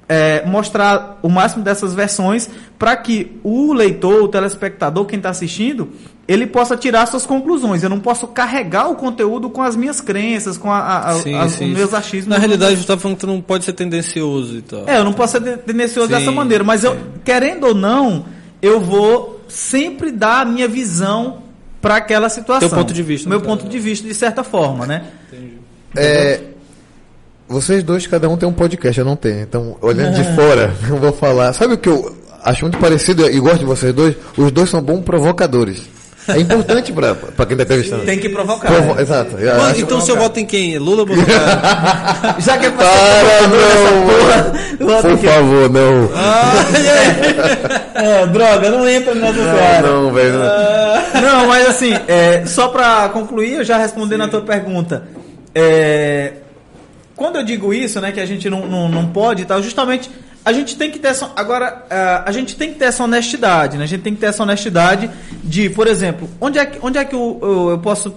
[SPEAKER 1] é, mostrar o máximo dessas versões para que o leitor, o telespectador, quem está assistindo, ele possa tirar suas conclusões. Eu não posso carregar o conteúdo com as minhas crenças, com a, a- a-
[SPEAKER 3] Sim,
[SPEAKER 1] as-
[SPEAKER 3] sim.
[SPEAKER 1] os meus achismos.
[SPEAKER 3] Na realidade, você tá falando que tu não pode ser tendencioso e tal.
[SPEAKER 1] É, eu não posso ser tendencioso
[SPEAKER 3] Sim,
[SPEAKER 1] dessa maneira, mas eu, querendo ou não, eu vou sempre dar a minha visão para aquela situação.
[SPEAKER 3] Teu ponto de vista,
[SPEAKER 1] Meu ponto
[SPEAKER 3] caso.
[SPEAKER 1] de vista, de certa forma, né?
[SPEAKER 3] Entendi.
[SPEAKER 2] É, vocês dois, cada um tem um podcast, eu não tenho. Então, olhando de fora, eu vou falar. Sabe o que eu acho muito parecido e gosto de vocês dois? Os dois são bons provocadores. É importante pra, pra quem tá entrevistando.
[SPEAKER 1] Tem que provocar.
[SPEAKER 2] Provo-
[SPEAKER 1] né?
[SPEAKER 2] Exato. Acho-
[SPEAKER 3] então seu voto em quem? Lula ou Bolsonaro?
[SPEAKER 1] Já que é pra
[SPEAKER 2] Para,
[SPEAKER 1] ser
[SPEAKER 2] não!
[SPEAKER 1] porra,
[SPEAKER 2] Por favor, não.
[SPEAKER 1] é, droga, não entra nessa seara.
[SPEAKER 2] Não, velho. não.
[SPEAKER 1] Não, mas assim, é, só pra concluir, eu já respondendo a tua pergunta. É, quando eu digo isso, né, que a gente não, não, não pode e tal, justamente a gente tem que ter essa, agora ah, a gente tem que ter essa honestidade, né? A gente tem que ter essa honestidade de, por exemplo, onde é que, onde é que eu, eu, eu posso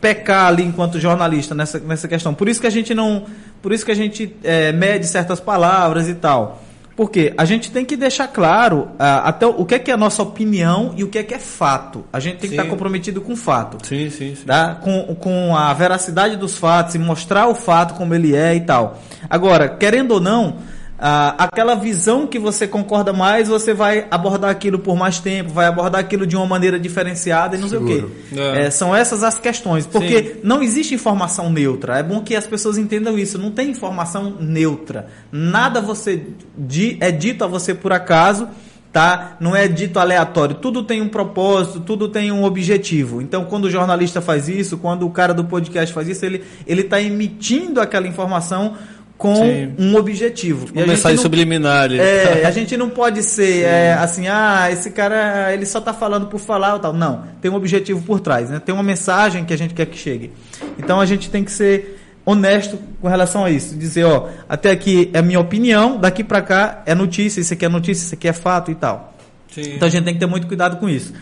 [SPEAKER 1] pecar ali enquanto jornalista nessa, nessa questão? Por isso que a gente não, por isso que a gente é, mede certas palavras e tal. Porque a gente tem que deixar claro ah, até o que é que é a nossa opinião e o que é que é fato. A gente tem que
[SPEAKER 3] Sim.
[SPEAKER 1] estar comprometido com fato
[SPEAKER 3] sim, sim, sim.
[SPEAKER 1] tá? com, com a veracidade dos fatos e mostrar o fato como ele é e tal. Agora, querendo ou não, ah, aquela visão que você concorda mais, você vai abordar aquilo por mais tempo, vai abordar aquilo de uma maneira diferenciada e não sei o
[SPEAKER 2] Seguro.
[SPEAKER 1] quê.
[SPEAKER 3] É.
[SPEAKER 1] É, são essas as questões, porque não existe informação neutra. É bom que as pessoas entendam isso. Não tem informação neutra. Nada você di- é dito a você por acaso tá? Não é dito aleatório. Tudo tem um propósito, tudo tem um objetivo. Então, quando o jornalista faz isso, quando o cara do podcast faz isso, ele ele está emitindo aquela informação com
[SPEAKER 3] Sim.
[SPEAKER 1] um objetivo.
[SPEAKER 3] Uma mensagem
[SPEAKER 1] não-
[SPEAKER 3] subliminar. ali.
[SPEAKER 1] é, a gente não pode ser é, assim, ah, esse cara ele só tá falando por falar ou tal. Não, tem um objetivo por trás, né? Tem uma mensagem que a gente quer que chegue. Então a gente tem que ser honesto com relação a isso, dizer, ó, até aqui é minha opinião, daqui para cá é notícia, isso aqui é notícia, isso aqui é fato e tal.
[SPEAKER 3] Sim.
[SPEAKER 1] Então a gente tem que ter muito cuidado com isso.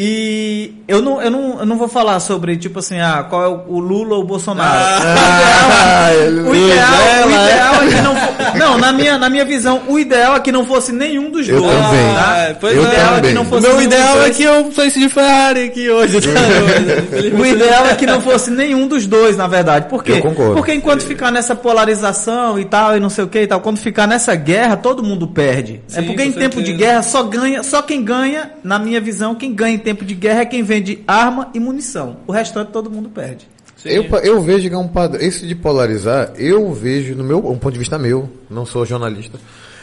[SPEAKER 1] E eu não, eu, não, eu não vou falar sobre, tipo assim, ah, qual é o Lula ou o Bolsonaro.
[SPEAKER 2] Ah,
[SPEAKER 1] o ideal, o ideal, o ideal é que não fo- Não, na minha, na minha visão, o ideal é que não fosse nenhum dos
[SPEAKER 2] Eu
[SPEAKER 1] dois.
[SPEAKER 2] também.
[SPEAKER 1] tá?
[SPEAKER 3] Ah, pois
[SPEAKER 2] Eu
[SPEAKER 1] o ideal é
[SPEAKER 2] também.
[SPEAKER 1] que não
[SPEAKER 3] O
[SPEAKER 1] fosse
[SPEAKER 3] meu
[SPEAKER 1] nenhum
[SPEAKER 3] ideal
[SPEAKER 1] dos
[SPEAKER 3] é que eu saísse de Ferrari aqui hoje. Tá?
[SPEAKER 1] O ideal é que não fosse nenhum dos dois, na verdade. Por quê?
[SPEAKER 2] Eu concordo.
[SPEAKER 1] Porque enquanto ficar nessa polarização e tal, e não sei o que e tal, quando ficar nessa guerra, todo mundo perde. é
[SPEAKER 3] Sim,
[SPEAKER 1] porque
[SPEAKER 3] com
[SPEAKER 1] em tempo de
[SPEAKER 3] certeza.
[SPEAKER 1] guerra só ganha, só quem ganha, na minha visão, quem ganha em tempo de guerra é quem vende arma e munição. O restante todo mundo perde.
[SPEAKER 3] Sim.
[SPEAKER 2] Eu, eu vejo que é um padrão. Esse de polarizar, eu vejo, no meu um ponto de vista meu, não sou jornalista,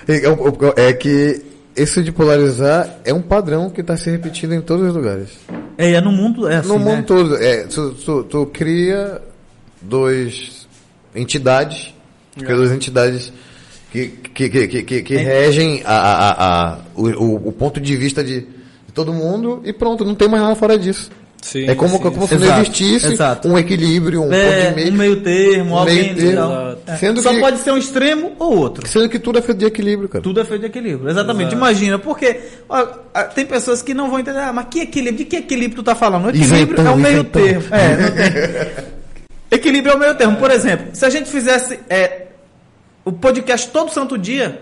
[SPEAKER 2] é, é- é que esse de polarizar é um padrão que está se repetindo em todos os lugares.
[SPEAKER 1] É, é no mundo é assim,
[SPEAKER 2] no mundo
[SPEAKER 1] né?
[SPEAKER 2] todo. É, tu, tu- tu cria dois entidades, cria duas entidades que, que, que, que, que- que regem a, a, a- a- o, o- ponto de vista de todo mundo e pronto, não tem mais nada fora disso.
[SPEAKER 3] Sim,
[SPEAKER 2] é como,
[SPEAKER 3] sim,
[SPEAKER 2] como se não existisse
[SPEAKER 1] exato.
[SPEAKER 2] um equilíbrio, um
[SPEAKER 1] É,
[SPEAKER 2] meio.
[SPEAKER 1] um meio termo,
[SPEAKER 2] um
[SPEAKER 1] alguém
[SPEAKER 2] meio termo.
[SPEAKER 1] É.
[SPEAKER 2] Sendo
[SPEAKER 1] Só
[SPEAKER 2] que-
[SPEAKER 1] pode ser um extremo ou outro.
[SPEAKER 2] Sendo que tudo é feito de equilíbrio, cara.
[SPEAKER 1] Tudo é feito de equilíbrio. Exatamente.
[SPEAKER 3] Exato.
[SPEAKER 1] Imagina, porque ó, tem pessoas que não vão entender, ah, mas que equilíbrio? De que equilíbrio tu tá falando? O equilíbrio
[SPEAKER 2] Isentão,
[SPEAKER 1] é o meio
[SPEAKER 2] isentão.
[SPEAKER 1] termo. É. Equilíbrio é o meio termo. Por exemplo, se a gente fizesse é, o podcast todo santo dia,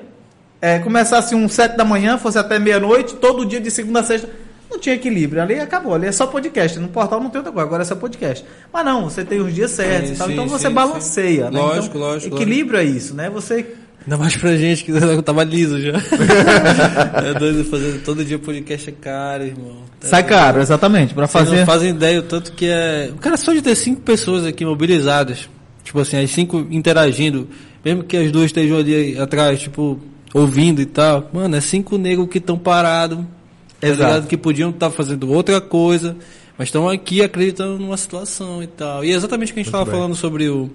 [SPEAKER 1] é, começasse um sete da manhã, fosse até meia-noite, todo dia de segunda a sexta, não tinha equilíbrio. Ali acabou, ali é só podcast. No portal não tem outra coisa, agora é só podcast. Mas não, você tem os dias certos e tal,
[SPEAKER 3] sim,
[SPEAKER 1] então você
[SPEAKER 3] sim,
[SPEAKER 1] balanceia.
[SPEAKER 3] sim.
[SPEAKER 1] Né?
[SPEAKER 3] Lógico,
[SPEAKER 1] então,
[SPEAKER 3] lógico,
[SPEAKER 1] Equilíbrio é isso, né? Você
[SPEAKER 3] Ainda mais pra gente que eu tava liso já. é doido fazer todo dia podcast é caro, irmão. Tá
[SPEAKER 1] sai caro, exatamente, para
[SPEAKER 3] Vocês
[SPEAKER 1] fazer.
[SPEAKER 3] não fazem ideia o tanto que é. O cara só de ter cinco pessoas aqui mobilizadas, tipo assim, as cinco interagindo, mesmo que as duas estejam ali atrás, tipo, ouvindo e tal. Mano, é cinco negros que estão parados, tá
[SPEAKER 1] Exato.
[SPEAKER 3] Que podiam estar fazendo outra coisa, mas estão aqui acreditando numa situação e tal. E é exatamente o que a gente estava falando sobre o.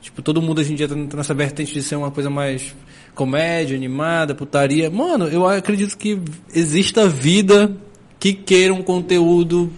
[SPEAKER 3] Tipo, todo mundo hoje em dia tá nessa vertente de ser uma coisa mais comédia, animada, putaria. Mano, eu acredito que exista vida que queira um conteúdo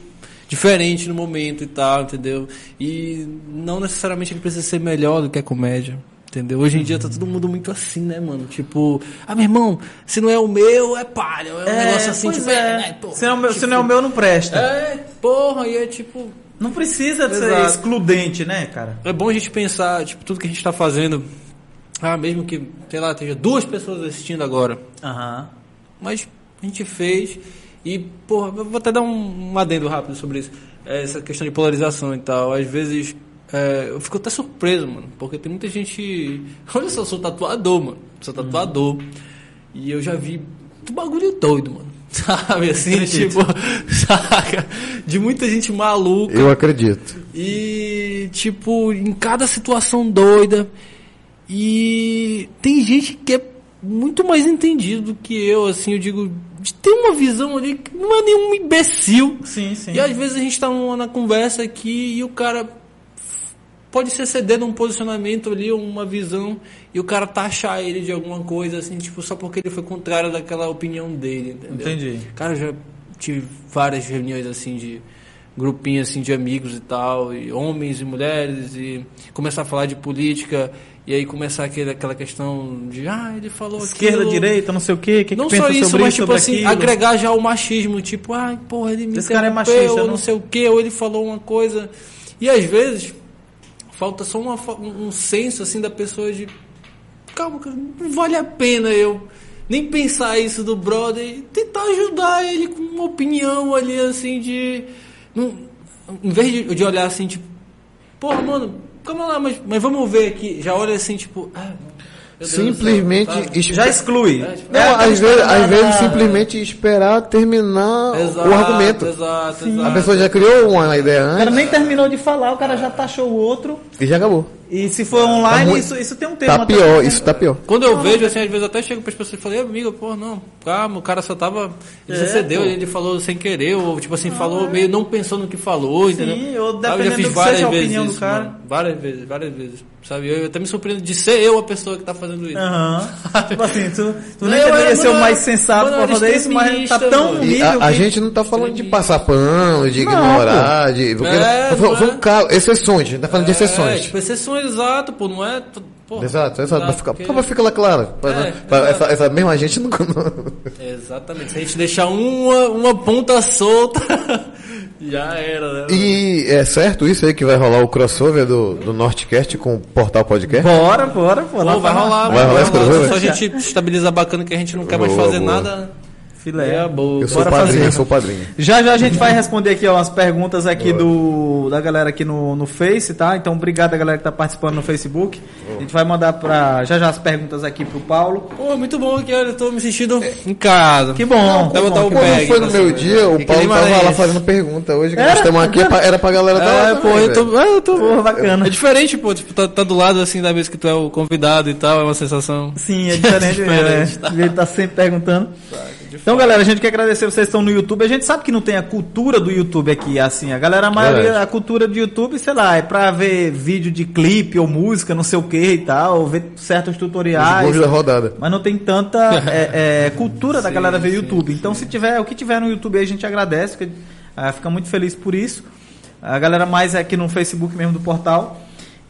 [SPEAKER 3] diferente no momento e tal, entendeu? E não necessariamente ele precisa ser melhor do que a comédia. Entendeu? Hoje em dia tá todo mundo muito assim, né, mano? Tipo, ah, meu irmão, se não é o meu, é palha. É um negócio assim, tipo,
[SPEAKER 1] é.
[SPEAKER 3] né, porra,
[SPEAKER 1] se, não é o meu,
[SPEAKER 3] tipo,
[SPEAKER 1] se não é o meu, não presta.
[SPEAKER 3] É, porra, e é tipo,
[SPEAKER 1] Não precisa de ser excludente, né, cara?
[SPEAKER 3] é bom a gente pensar, tipo, tudo que a gente tá fazendo. Ah, mesmo que, sei lá, esteja duas pessoas assistindo agora.
[SPEAKER 1] Aham.
[SPEAKER 3] Mas a gente fez. E, porra, eu vou até dar um, um adendo rápido sobre isso. É, essa questão de polarização e tal. Às vezes. É, eu fico até surpreso, mano. Porque tem muita gente. Olha só, eu sou tatuador, mano. Sou tatuador. E eu já vi muito bagulho doido, mano. Sabe assim, tipo, saca? De muita gente maluca.
[SPEAKER 2] Eu acredito.
[SPEAKER 3] E, tipo, em cada situação doida. E tem gente que é muito mais entendido do que eu, assim, eu digo, de ter uma visão ali que não é nenhum imbecil.
[SPEAKER 1] Sim, sim.
[SPEAKER 3] E às vezes a gente tá numa, na conversa aqui e o cara pode se exceder num posicionamento ali, uma visão, e o cara taxar ele de alguma coisa, assim, tipo, só porque ele foi contrário daquela opinião dele, entendeu?
[SPEAKER 1] Entendi.
[SPEAKER 3] Cara, eu já tive várias reuniões assim de grupinho assim de amigos e tal, e homens e mulheres e começar a falar de política e aí começar aquele, aquela questão de ah, ele falou
[SPEAKER 1] Esquerda,
[SPEAKER 3] aquilo.
[SPEAKER 1] direita, não sei o quê. Que
[SPEAKER 3] Não
[SPEAKER 1] que
[SPEAKER 3] só isso, mas
[SPEAKER 1] isso,
[SPEAKER 3] tipo assim,
[SPEAKER 1] aquilo?
[SPEAKER 3] agregar já o machismo, tipo, ah, porra, ele me
[SPEAKER 1] Esse cara é machista,
[SPEAKER 3] ou
[SPEAKER 1] não-
[SPEAKER 3] não sei o que, ou ele falou uma coisa. E às vezes falta só uma, um senso assim da pessoa de calma, não vale a pena eu nem pensar isso do brother tentar ajudar ele com uma opinião ali assim de não, em vez de, de olhar assim tipo porra mano calma lá mas, mas vamos ver aqui. Já olha assim tipo ah, Deus céu,
[SPEAKER 2] Simplesmente
[SPEAKER 3] sabe?
[SPEAKER 2] es-
[SPEAKER 1] Já exclui.
[SPEAKER 3] É, tipo,
[SPEAKER 2] Não,
[SPEAKER 1] É,
[SPEAKER 2] às vezes, às vezes simplesmente esperar terminar
[SPEAKER 3] Exato,
[SPEAKER 2] o argumento.
[SPEAKER 3] exato,
[SPEAKER 2] A
[SPEAKER 3] exato.
[SPEAKER 2] pessoa já criou uma ideia
[SPEAKER 1] O cara
[SPEAKER 2] antes
[SPEAKER 1] nem terminou de falar, o cara já taxou o outro.
[SPEAKER 2] e já acabou.
[SPEAKER 1] E se for online,
[SPEAKER 2] muito-
[SPEAKER 1] isso, isso tem um termo.
[SPEAKER 2] Tá
[SPEAKER 1] até-
[SPEAKER 2] pior, isso tá pior.
[SPEAKER 3] Quando eu vejo, assim, às vezes eu até chego para as pessoas e falo, amigo, pô, não, calma, o cara só tava. Ele
[SPEAKER 1] É,
[SPEAKER 3] cedeu,
[SPEAKER 1] pô.
[SPEAKER 3] ele falou sem querer, ou tipo assim, falou meio não pensando no que falou,
[SPEAKER 1] Sim,
[SPEAKER 3] entendeu?
[SPEAKER 1] ou
[SPEAKER 3] Sabe, eu
[SPEAKER 1] dependendo
[SPEAKER 3] já fiz
[SPEAKER 1] do que
[SPEAKER 3] várias
[SPEAKER 1] seja a
[SPEAKER 3] vezes
[SPEAKER 1] opinião do
[SPEAKER 3] isso,
[SPEAKER 1] cara.
[SPEAKER 3] mano. Várias vezes, várias vezes. Sabe? Eu até me surpreendo de ser eu a pessoa que tá fazendo isso.
[SPEAKER 1] Aham. tipo assim, tu, tu
[SPEAKER 3] Não,
[SPEAKER 1] nem
[SPEAKER 3] eu
[SPEAKER 1] deveria ser o mais sensato pra fazer isso, mas tá tão
[SPEAKER 3] mano.
[SPEAKER 2] E
[SPEAKER 1] nível
[SPEAKER 2] a, a gente não tá falando de passar pano, de
[SPEAKER 1] Não,
[SPEAKER 2] ignorar, de. Porque
[SPEAKER 3] É,
[SPEAKER 2] foi,
[SPEAKER 3] não
[SPEAKER 2] foi
[SPEAKER 3] é.
[SPEAKER 2] um caso, exceções, a gente tá falando de
[SPEAKER 3] É,
[SPEAKER 2] exceções.
[SPEAKER 3] tipo, exceções, exato, pô, não é.
[SPEAKER 2] Exato, exato. Pra ficar,
[SPEAKER 3] porque-
[SPEAKER 2] pra ficar lá claro. Pra-
[SPEAKER 3] É,
[SPEAKER 2] pra- essa, essa mesma gente não.
[SPEAKER 3] Exatamente. Se a gente deixar uma, uma ponta solta, já era, né?
[SPEAKER 2] E é certo isso aí que vai rolar o crossover do, do Nortecast com o Portal Podcast?
[SPEAKER 1] Bora, bora, pô.
[SPEAKER 3] Pô, vai rolar,
[SPEAKER 2] Vai rolar esse crossover?
[SPEAKER 3] Só a gente estabilizar bacana que a gente não quer mais
[SPEAKER 2] Boa,
[SPEAKER 3] fazer
[SPEAKER 2] boa.
[SPEAKER 3] nada.
[SPEAKER 1] Filé.
[SPEAKER 3] É boa.
[SPEAKER 2] Eu sou
[SPEAKER 1] Bora
[SPEAKER 2] padrinho,
[SPEAKER 1] fazer.
[SPEAKER 2] eu sou padrinho.
[SPEAKER 1] Já já a gente vai responder aqui ó, umas perguntas aqui do da galera aqui no, no Face, tá? Então obrigado a galera que tá participando no Facebook. A gente vai mandar para já já as perguntas aqui pro Paulo.
[SPEAKER 3] Pô, muito bom aqui, olha, eu tô me sentindo em casa.
[SPEAKER 1] Que bom.
[SPEAKER 3] Dá
[SPEAKER 1] que
[SPEAKER 3] botar
[SPEAKER 1] bom,
[SPEAKER 3] o
[SPEAKER 1] que
[SPEAKER 2] Quando
[SPEAKER 3] bag,
[SPEAKER 2] foi no
[SPEAKER 3] assim,
[SPEAKER 2] meu dia, o
[SPEAKER 3] Que
[SPEAKER 2] Paulo tava lá
[SPEAKER 3] Maranhense.
[SPEAKER 2] fazendo pergunta. Hoje que nós estamos aqui, é era pra galera estar
[SPEAKER 3] É,
[SPEAKER 2] lá
[SPEAKER 3] pô,
[SPEAKER 2] também,
[SPEAKER 3] eu tô, é, eu tô
[SPEAKER 1] Pô, bacana.
[SPEAKER 3] É diferente, pô, tipo, tá, tá do lado assim da vez que tu é o convidado e tal, é uma sensação.
[SPEAKER 1] Sim, é diferente,
[SPEAKER 3] Diferente,
[SPEAKER 1] né? Ele tá sempre perguntando. Então, galera, a gente quer agradecer vocês que estão no YouTube. A gente sabe que não tem a cultura do YouTube aqui, assim. A galera, a maioria,
[SPEAKER 2] Verdade.
[SPEAKER 1] a cultura do YouTube, sei lá, é pra ver vídeo de clipe ou música, não sei o que e tal, ou ver certos
[SPEAKER 2] Os
[SPEAKER 1] tutoriais.
[SPEAKER 2] da rodada.
[SPEAKER 1] Mas não tem tanta é, é, cultura da
[SPEAKER 3] Sim,
[SPEAKER 1] galera ver
[SPEAKER 3] sim,
[SPEAKER 1] YouTube. Então, se tiver, o que tiver no YouTube aí, a gente agradece, fica, ah, fica muito feliz por isso. A galera mais é aqui no Facebook mesmo do portal.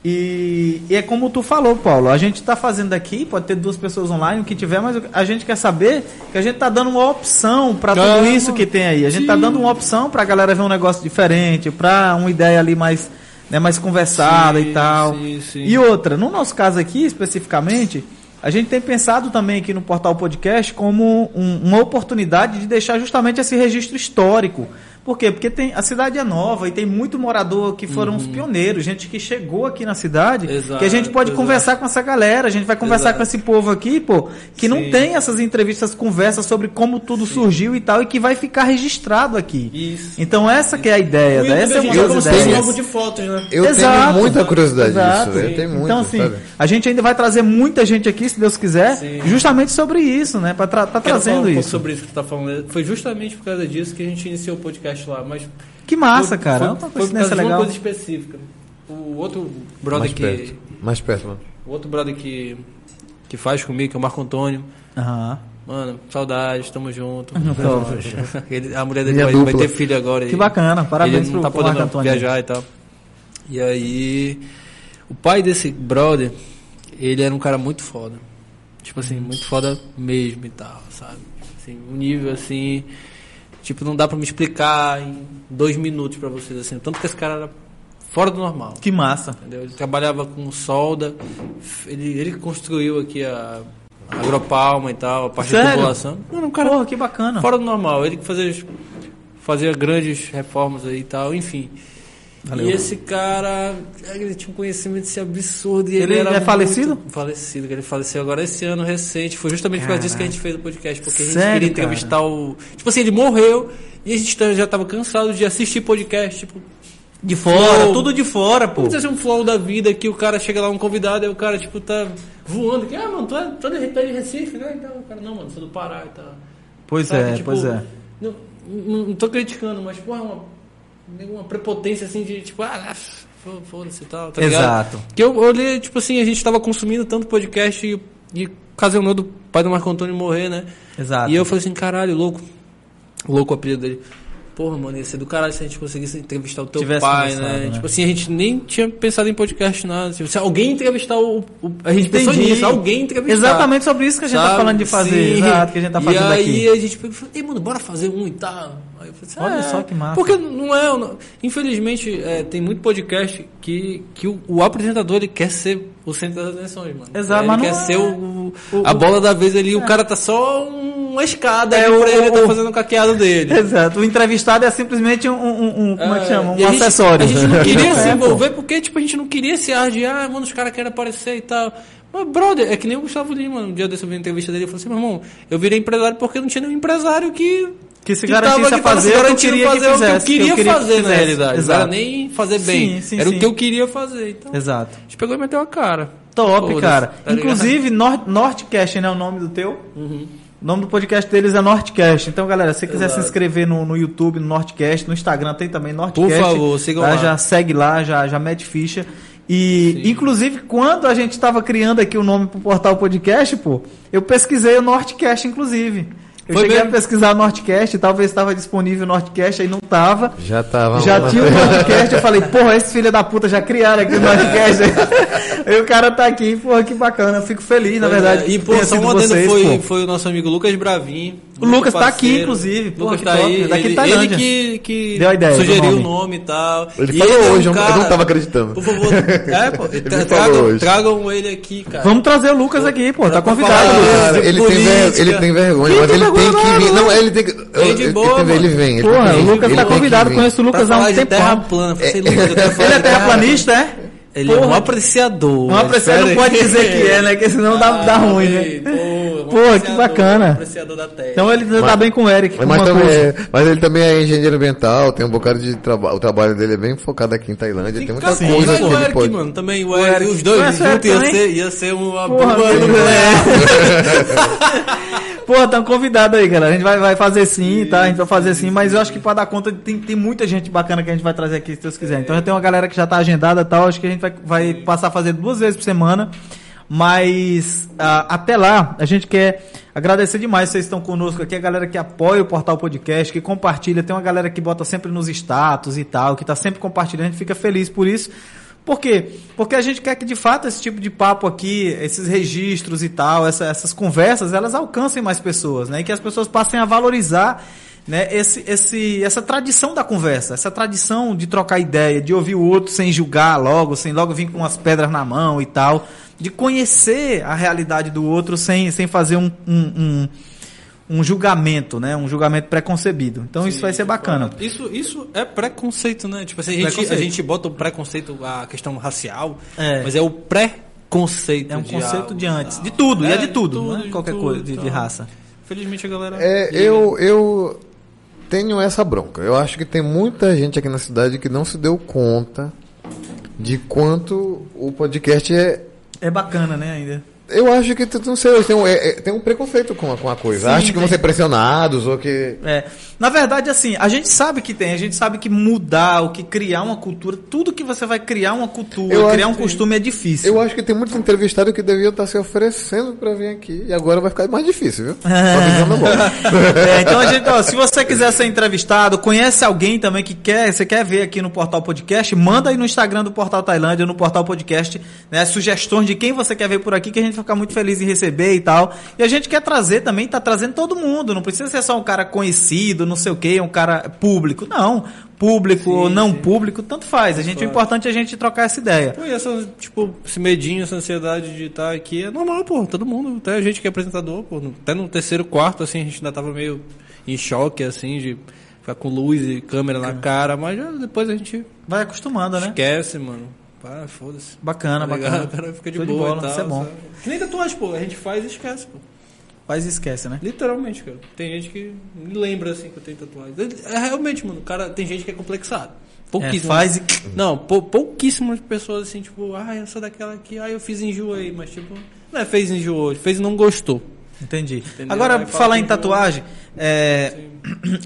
[SPEAKER 1] E, e é como tu falou, Paulo, a gente está fazendo aqui, pode ter duas pessoas online, o que tiver, mas a gente quer saber que a gente está dando uma opção para tudo isso que tem aí. A gente está dando uma opção para a galera ver um negócio diferente, para uma ideia ali mais, né, mais conversada
[SPEAKER 3] Sim,
[SPEAKER 1] e tal.
[SPEAKER 3] sim, sim.
[SPEAKER 1] E outra, no nosso caso aqui especificamente, a gente tem pensado também aqui no Portal Podcast como um- uma oportunidade de deixar justamente esse registro histórico. Por quê? Porque tem, a cidade é nova e tem muito morador que foram os pioneiros, gente que chegou aqui na cidade,
[SPEAKER 3] Uhum. Exato,
[SPEAKER 1] que a gente pode
[SPEAKER 3] exato.
[SPEAKER 1] conversar com essa galera, a gente vai conversar
[SPEAKER 3] Exato.
[SPEAKER 1] com esse povo aqui, pô, que não
[SPEAKER 3] Sim.
[SPEAKER 1] tem essas entrevistas, conversas sobre como tudo surgiu e tal, e que vai ficar registrado aqui.
[SPEAKER 3] Isso.
[SPEAKER 1] Então essa que é a ideia, né? Essa é
[SPEAKER 3] a
[SPEAKER 1] uma
[SPEAKER 3] gente
[SPEAKER 1] das
[SPEAKER 3] como
[SPEAKER 1] ideias.
[SPEAKER 3] um álbum de fotos, né?
[SPEAKER 2] Eu
[SPEAKER 1] Exato.
[SPEAKER 2] tenho muita curiosidade
[SPEAKER 1] Exato.
[SPEAKER 2] disso. Eu tenho muito,
[SPEAKER 1] então, assim,
[SPEAKER 2] sabe?
[SPEAKER 1] a gente ainda vai trazer muita gente aqui, se Deus quiser,
[SPEAKER 3] Sim.
[SPEAKER 1] justamente sobre isso, né? Pra tra tá
[SPEAKER 3] Quero falar um
[SPEAKER 1] trazendo
[SPEAKER 3] pouco
[SPEAKER 1] isso.
[SPEAKER 3] sobre isso que tu tá falando. Foi justamente por causa disso que a gente iniciou o podcast lá, mas
[SPEAKER 1] Que massa,
[SPEAKER 3] foi,
[SPEAKER 1] cara.
[SPEAKER 3] Foi,
[SPEAKER 1] é uma
[SPEAKER 3] foi de uma
[SPEAKER 1] legal.
[SPEAKER 3] coisa específica. O outro brother
[SPEAKER 2] Mais
[SPEAKER 3] que
[SPEAKER 2] perto. Mais perto, mano.
[SPEAKER 3] o outro brother que que faz comigo, que é o Marco Antônio.
[SPEAKER 1] Aham.
[SPEAKER 3] Mano, saudades, tamo junto. Ele- a mulher dele vai, vai ter filho agora.
[SPEAKER 1] Que
[SPEAKER 3] e
[SPEAKER 1] bacana, parabéns
[SPEAKER 3] ele não
[SPEAKER 1] pro,
[SPEAKER 3] tá
[SPEAKER 1] Marco
[SPEAKER 3] podendo
[SPEAKER 1] Antônio.
[SPEAKER 3] viajar e tal. E aí, o pai desse brother, ele era um cara muito foda. Tipo assim, muito foda mesmo e tal, sabe? Assim, um nível assim, tipo, não dá pra me explicar em dois minutos pra vocês, assim. Tanto que esse cara era fora do normal.
[SPEAKER 1] Que massa.
[SPEAKER 3] Entendeu? Ele trabalhava com solda, ele, ele construiu aqui a, agropalma e tal, a parte da
[SPEAKER 1] Sério?
[SPEAKER 3] população. Mano, um cara
[SPEAKER 1] Porra, que bacana.
[SPEAKER 3] fora do normal. Ele que fazia, fazia grandes reformas aí e tal, enfim.
[SPEAKER 1] Valeu.
[SPEAKER 3] E esse cara, ele tinha um conhecimento esse absurdo. E
[SPEAKER 1] Ele
[SPEAKER 3] ele, era
[SPEAKER 1] é falecido?
[SPEAKER 3] Falecido, que ele faleceu agora esse ano recente. Foi justamente por causa disso que a gente fez o podcast, porque a gente
[SPEAKER 1] Sério,
[SPEAKER 3] queria entrevistar o. Tipo assim, ele morreu e a gente tá- já tava cansado de assistir podcast, tipo.
[SPEAKER 1] De fora,
[SPEAKER 3] Flow.
[SPEAKER 1] tudo de fora, pô.
[SPEAKER 3] Assim, um flow da vida que o cara chega lá, um convidado, e o cara, tipo, tá voando. Que, ah, mano, tu é, é de, tu é de Recife, né? Então, o cara, não, mano, sou do Pará e tal.
[SPEAKER 1] Pois
[SPEAKER 3] Sabe,
[SPEAKER 1] é,
[SPEAKER 3] tipo,
[SPEAKER 1] pois é.
[SPEAKER 3] Não, não, não tô criticando, mas, pô, é uma, uma prepotência assim de, tipo, ah, fo- foda-se e tal, tá ligado?
[SPEAKER 1] Exato.
[SPEAKER 3] Que eu olhei, tipo assim, a gente tava consumindo tanto podcast e, e ocasionou do pai do Marco Antônio morrer, né?
[SPEAKER 1] Exato.
[SPEAKER 3] E eu falei assim, caralho, louco. Louco o apelido dele. Porra, mano, ia ser do caralho se a gente conseguisse entrevistar o teu
[SPEAKER 1] Tivesse
[SPEAKER 3] pai, né?
[SPEAKER 1] né?
[SPEAKER 3] Tipo assim, a gente nem tinha pensado em podcast, nada. Tipo, se alguém entrevistar o. o- a gente pensou
[SPEAKER 1] Entendi.
[SPEAKER 3] nisso, alguém entrevistar.
[SPEAKER 1] Exatamente sobre isso que a gente tá
[SPEAKER 3] Sabe?
[SPEAKER 1] falando de fazer.
[SPEAKER 3] Sim.
[SPEAKER 1] Exato, que a gente tá fazendo
[SPEAKER 3] E aí
[SPEAKER 1] aqui.
[SPEAKER 3] a gente pegou e falou, ei, mano, bora fazer um e tal. Aí eu falei assim,
[SPEAKER 1] Olha
[SPEAKER 3] "É,
[SPEAKER 1] só que massa."
[SPEAKER 3] Porque não é. não- infelizmente, é, tem muito podcast que, que o, o apresentador ele quer ser o centro das atenções, mano.
[SPEAKER 1] Exato,
[SPEAKER 3] ele
[SPEAKER 1] mas
[SPEAKER 3] quer ser
[SPEAKER 1] é.
[SPEAKER 3] o,
[SPEAKER 1] O-
[SPEAKER 3] a bola da vez ali, o cara tá só uma escada
[SPEAKER 1] É, o-
[SPEAKER 3] ele, tá fazendo o caqueado dele.
[SPEAKER 1] Exato. O entrevistado é simplesmente um, um- um- como é que chama? Um
[SPEAKER 3] e a gente-
[SPEAKER 1] acessório.
[SPEAKER 3] A gente não queria se
[SPEAKER 1] É, pô.
[SPEAKER 3] envolver porque, tipo, a gente não queria esse ar de, ah, mano, os caras querem aparecer e tal. Mas, brother, é que nem o Gustavo Lima, um dia desse eu vi uma entrevista dele, ele falou assim, meu irmão, eu virei empresário porque não tinha nenhum empresário que...
[SPEAKER 1] Que se garantisse a
[SPEAKER 3] que tava
[SPEAKER 1] fazer
[SPEAKER 3] se
[SPEAKER 1] o que eu queria que
[SPEAKER 3] fazer o que eu
[SPEAKER 1] fizesse, que eu
[SPEAKER 3] queria
[SPEAKER 1] queria que
[SPEAKER 3] fazer, na
[SPEAKER 1] fizesse.
[SPEAKER 3] realidade. Não
[SPEAKER 1] Exato.
[SPEAKER 3] era nem fazer bem,
[SPEAKER 1] Sim, sim,
[SPEAKER 3] era
[SPEAKER 1] sim.
[SPEAKER 3] o que eu queria fazer. Então,
[SPEAKER 1] Exato.
[SPEAKER 3] a gente pegou e meteu a cara.
[SPEAKER 1] Top,
[SPEAKER 3] Foda-se,
[SPEAKER 1] cara.
[SPEAKER 3] tá?
[SPEAKER 1] Inclusive, Nor Nortecast, né? O nome do teu?
[SPEAKER 3] Uhum.
[SPEAKER 1] O nome do podcast deles é Nortecast. Então, galera, se você quiser
[SPEAKER 3] Exato.
[SPEAKER 1] se inscrever no, no YouTube, no Nortecast, no Instagram tem também Nortecast.
[SPEAKER 3] Por favor, sigam
[SPEAKER 1] tá?
[SPEAKER 3] lá.
[SPEAKER 1] Já segue lá, já, já mete ficha. E,
[SPEAKER 3] Sim.
[SPEAKER 1] inclusive, quando a gente estava criando aqui o nome pro portal podcast, pô, eu pesquisei o Nortecast, inclusive. Eu
[SPEAKER 3] Foi
[SPEAKER 1] cheguei
[SPEAKER 3] mesmo?
[SPEAKER 1] a pesquisar o Nordcast, talvez estava disponível o Nordcast, aí não tava.
[SPEAKER 2] Já tava.
[SPEAKER 1] Já tinha o Nordcast, eu falei, porra, esses filhos da puta já criaram aqui o Nordcast. aí o cara tá aqui, porra, que bacana. Eu fico feliz, na verdade.
[SPEAKER 3] é, E, pô, só um
[SPEAKER 1] vocês,
[SPEAKER 3] foi,
[SPEAKER 1] pô.
[SPEAKER 3] foi o nosso amigo Lucas Bravin.
[SPEAKER 1] O Lucas tá aqui,
[SPEAKER 3] parceiro.
[SPEAKER 1] inclusive. Pô,
[SPEAKER 3] Lucas tá
[SPEAKER 1] top.
[SPEAKER 3] aí.
[SPEAKER 1] Daqui
[SPEAKER 3] ele,
[SPEAKER 1] de
[SPEAKER 3] ele que, que
[SPEAKER 1] Deu a ideia
[SPEAKER 3] sugeriu o nome e tal.
[SPEAKER 2] Ele
[SPEAKER 3] E
[SPEAKER 2] falou
[SPEAKER 3] é um
[SPEAKER 2] hoje, eu não-
[SPEAKER 3] cara-
[SPEAKER 2] tava acreditando.
[SPEAKER 3] Por favor, é, pô,
[SPEAKER 2] Ele
[SPEAKER 3] tra- tragam,
[SPEAKER 2] hoje.
[SPEAKER 3] tragam ele aqui, cara.
[SPEAKER 1] Vamos trazer o Lucas aqui, pô, tá convidado.
[SPEAKER 2] Cara, ele, tem ele vergonha, mas ele tem que vir. Não, ele tem que.
[SPEAKER 3] Vem de
[SPEAKER 2] ele,
[SPEAKER 3] boa,
[SPEAKER 2] tem- ele
[SPEAKER 3] mano.
[SPEAKER 2] vem. Ele
[SPEAKER 1] Porra,
[SPEAKER 2] tem
[SPEAKER 1] o Lucas
[SPEAKER 2] ele
[SPEAKER 1] tá
[SPEAKER 2] tem
[SPEAKER 1] convidado, conheço o Lucas há um
[SPEAKER 3] de terra plana. Eu quero falar
[SPEAKER 1] Ele é terraplanista, é?
[SPEAKER 3] Ele é um
[SPEAKER 1] Porra.
[SPEAKER 3] apreciador.
[SPEAKER 1] Um apreciador não pode dizer que é, né? Que senão dá, dá ruim, né?
[SPEAKER 3] Pô,
[SPEAKER 1] Pô, que bacana.
[SPEAKER 3] Um apreciador da terra.
[SPEAKER 1] Então ele tá
[SPEAKER 2] Mas-
[SPEAKER 1] bem com o Eric. com
[SPEAKER 2] Mas, também é- mas ele também é engenheiro ambiental, tem um bocado de trabalho. O trabalho dele é bem focado aqui em Tailândia. Tem muita
[SPEAKER 3] Sim,
[SPEAKER 2] coisa
[SPEAKER 3] mas
[SPEAKER 2] que
[SPEAKER 3] o
[SPEAKER 2] ele
[SPEAKER 3] Eric,
[SPEAKER 2] pode.
[SPEAKER 3] mano, também o
[SPEAKER 1] O
[SPEAKER 3] Eric, os dois juntos
[SPEAKER 1] Eric
[SPEAKER 3] ia ser, ia ser uma
[SPEAKER 1] Porra,
[SPEAKER 3] boa
[SPEAKER 1] é. Pô, tá convidado aí, galera. A gente vai, vai fazer sim, tá? A gente vai fazer sim, mas eu acho que pra dar conta tem, tem muita gente bacana que a gente vai trazer aqui, se Deus quiser. Então já tem uma galera que já tá agendada e tal. Acho que a gente vai, vai passar a fazer duas vezes por semana. Mas ah, até lá, a gente quer agradecer demais vocês estão conosco aqui, a galera que apoia o Portal Podcast, que compartilha, tem uma galera que bota sempre nos status e tal, que tá sempre compartilhando, a gente fica feliz por isso. Por quê? Porque a gente quer que de fato esse tipo de papo aqui, esses registros e tal, essa- essas conversas, elas alcancem mais pessoas, né? E que as pessoas passem a valorizar né, esse, esse, essa tradição da conversa, essa tradição de trocar ideia, de ouvir o outro sem julgar logo, sem logo vir com as pedras na mão e tal, de conhecer a realidade do outro sem, sem fazer um, um, um, um julgamento, né? Um julgamento preconcebido. Então isso vai ser bacana.
[SPEAKER 3] Isso, isso é preconceito, né? Tipo assim, a gente,
[SPEAKER 1] Preconceito.
[SPEAKER 3] a gente bota o preconceito, a questão racial,
[SPEAKER 1] É.
[SPEAKER 3] mas é o pré-conceito.
[SPEAKER 1] É um
[SPEAKER 3] de
[SPEAKER 1] conceito
[SPEAKER 3] algo
[SPEAKER 1] de antes.
[SPEAKER 3] tal.
[SPEAKER 1] De tudo, e é de
[SPEAKER 3] de
[SPEAKER 1] tudo, não é
[SPEAKER 3] de
[SPEAKER 1] qualquer
[SPEAKER 3] tudo,
[SPEAKER 1] coisa de, de
[SPEAKER 3] então.
[SPEAKER 1] raça.
[SPEAKER 3] Felizmente a galera.
[SPEAKER 2] É, eu, eu tenho essa bronca. Eu acho que tem muita gente aqui na cidade que não se deu conta de quanto o podcast é.
[SPEAKER 1] É bacana, né, ainda.
[SPEAKER 2] Eu acho que, não sei, tem um, é- é- tem um preconceito com a, com a coisa.
[SPEAKER 1] Sim,
[SPEAKER 2] acho que
[SPEAKER 1] tem.
[SPEAKER 2] vão ser pressionados ou que.
[SPEAKER 1] É, na verdade, assim, a gente sabe que tem, a gente sabe que mudar, o que criar uma cultura, tudo que você vai criar uma cultura,
[SPEAKER 2] Eu
[SPEAKER 1] criar um
[SPEAKER 2] que-
[SPEAKER 1] costume é difícil.
[SPEAKER 2] Eu acho que tem muitos entrevistados que deviam estar se oferecendo pra vir aqui. E agora vai ficar mais difícil, viu? Agora.
[SPEAKER 1] É, então a gente, ó, se você quiser ser entrevistado, conhece alguém também que quer, você quer ver aqui no Portal Podcast, manda aí no Instagram do Portal Tailândia, no Portal Podcast, né, sugestões de quem você quer ver por aqui, que a gente ficar muito feliz em receber e tal. E a gente quer trazer também, tá trazendo todo mundo, não precisa ser só um cara conhecido, não sei o quê, um cara público, não. Público ou não
[SPEAKER 3] sim.
[SPEAKER 1] público, tanto faz. A gente, o importante é a gente trocar essa ideia.
[SPEAKER 3] Pô, e essa, tipo, esse medinho, essa ansiedade de estar aqui é normal, pô. Todo mundo, até a gente que é apresentador, pô. Até no terceiro quarto, assim, a gente ainda tava meio em choque, assim, de ficar com luz e câmera na cara, mas já depois a gente
[SPEAKER 1] Vai acostumando, né?
[SPEAKER 3] esquece, mano. Pá, foda-se.
[SPEAKER 1] Bacana,
[SPEAKER 3] Tá
[SPEAKER 1] bacana.
[SPEAKER 3] O cara fica de
[SPEAKER 1] de
[SPEAKER 3] boa
[SPEAKER 1] bola,
[SPEAKER 3] e tal.
[SPEAKER 1] é bom.
[SPEAKER 3] sabe? Que nem tatuagem, pô. A gente faz e esquece, pô.
[SPEAKER 1] Faz e esquece, né?
[SPEAKER 3] Literalmente, cara. Tem gente que me lembra, assim, que eu tenho tatuagem. É, realmente, mano, o cara, tem gente que é complexado.
[SPEAKER 1] É,
[SPEAKER 3] Pouquíssimas.
[SPEAKER 1] faz e...
[SPEAKER 3] Não, pou, pouquíssimas pessoas assim, tipo, ah, eu sou daquela aqui, ah, eu fiz enjoo aí, mas tipo, não é fez enjoo, fez e não gostou.
[SPEAKER 1] Entendi.
[SPEAKER 3] Entendeu?
[SPEAKER 1] Agora,
[SPEAKER 3] Aí
[SPEAKER 1] falar em
[SPEAKER 3] não-
[SPEAKER 1] tatuagem, é,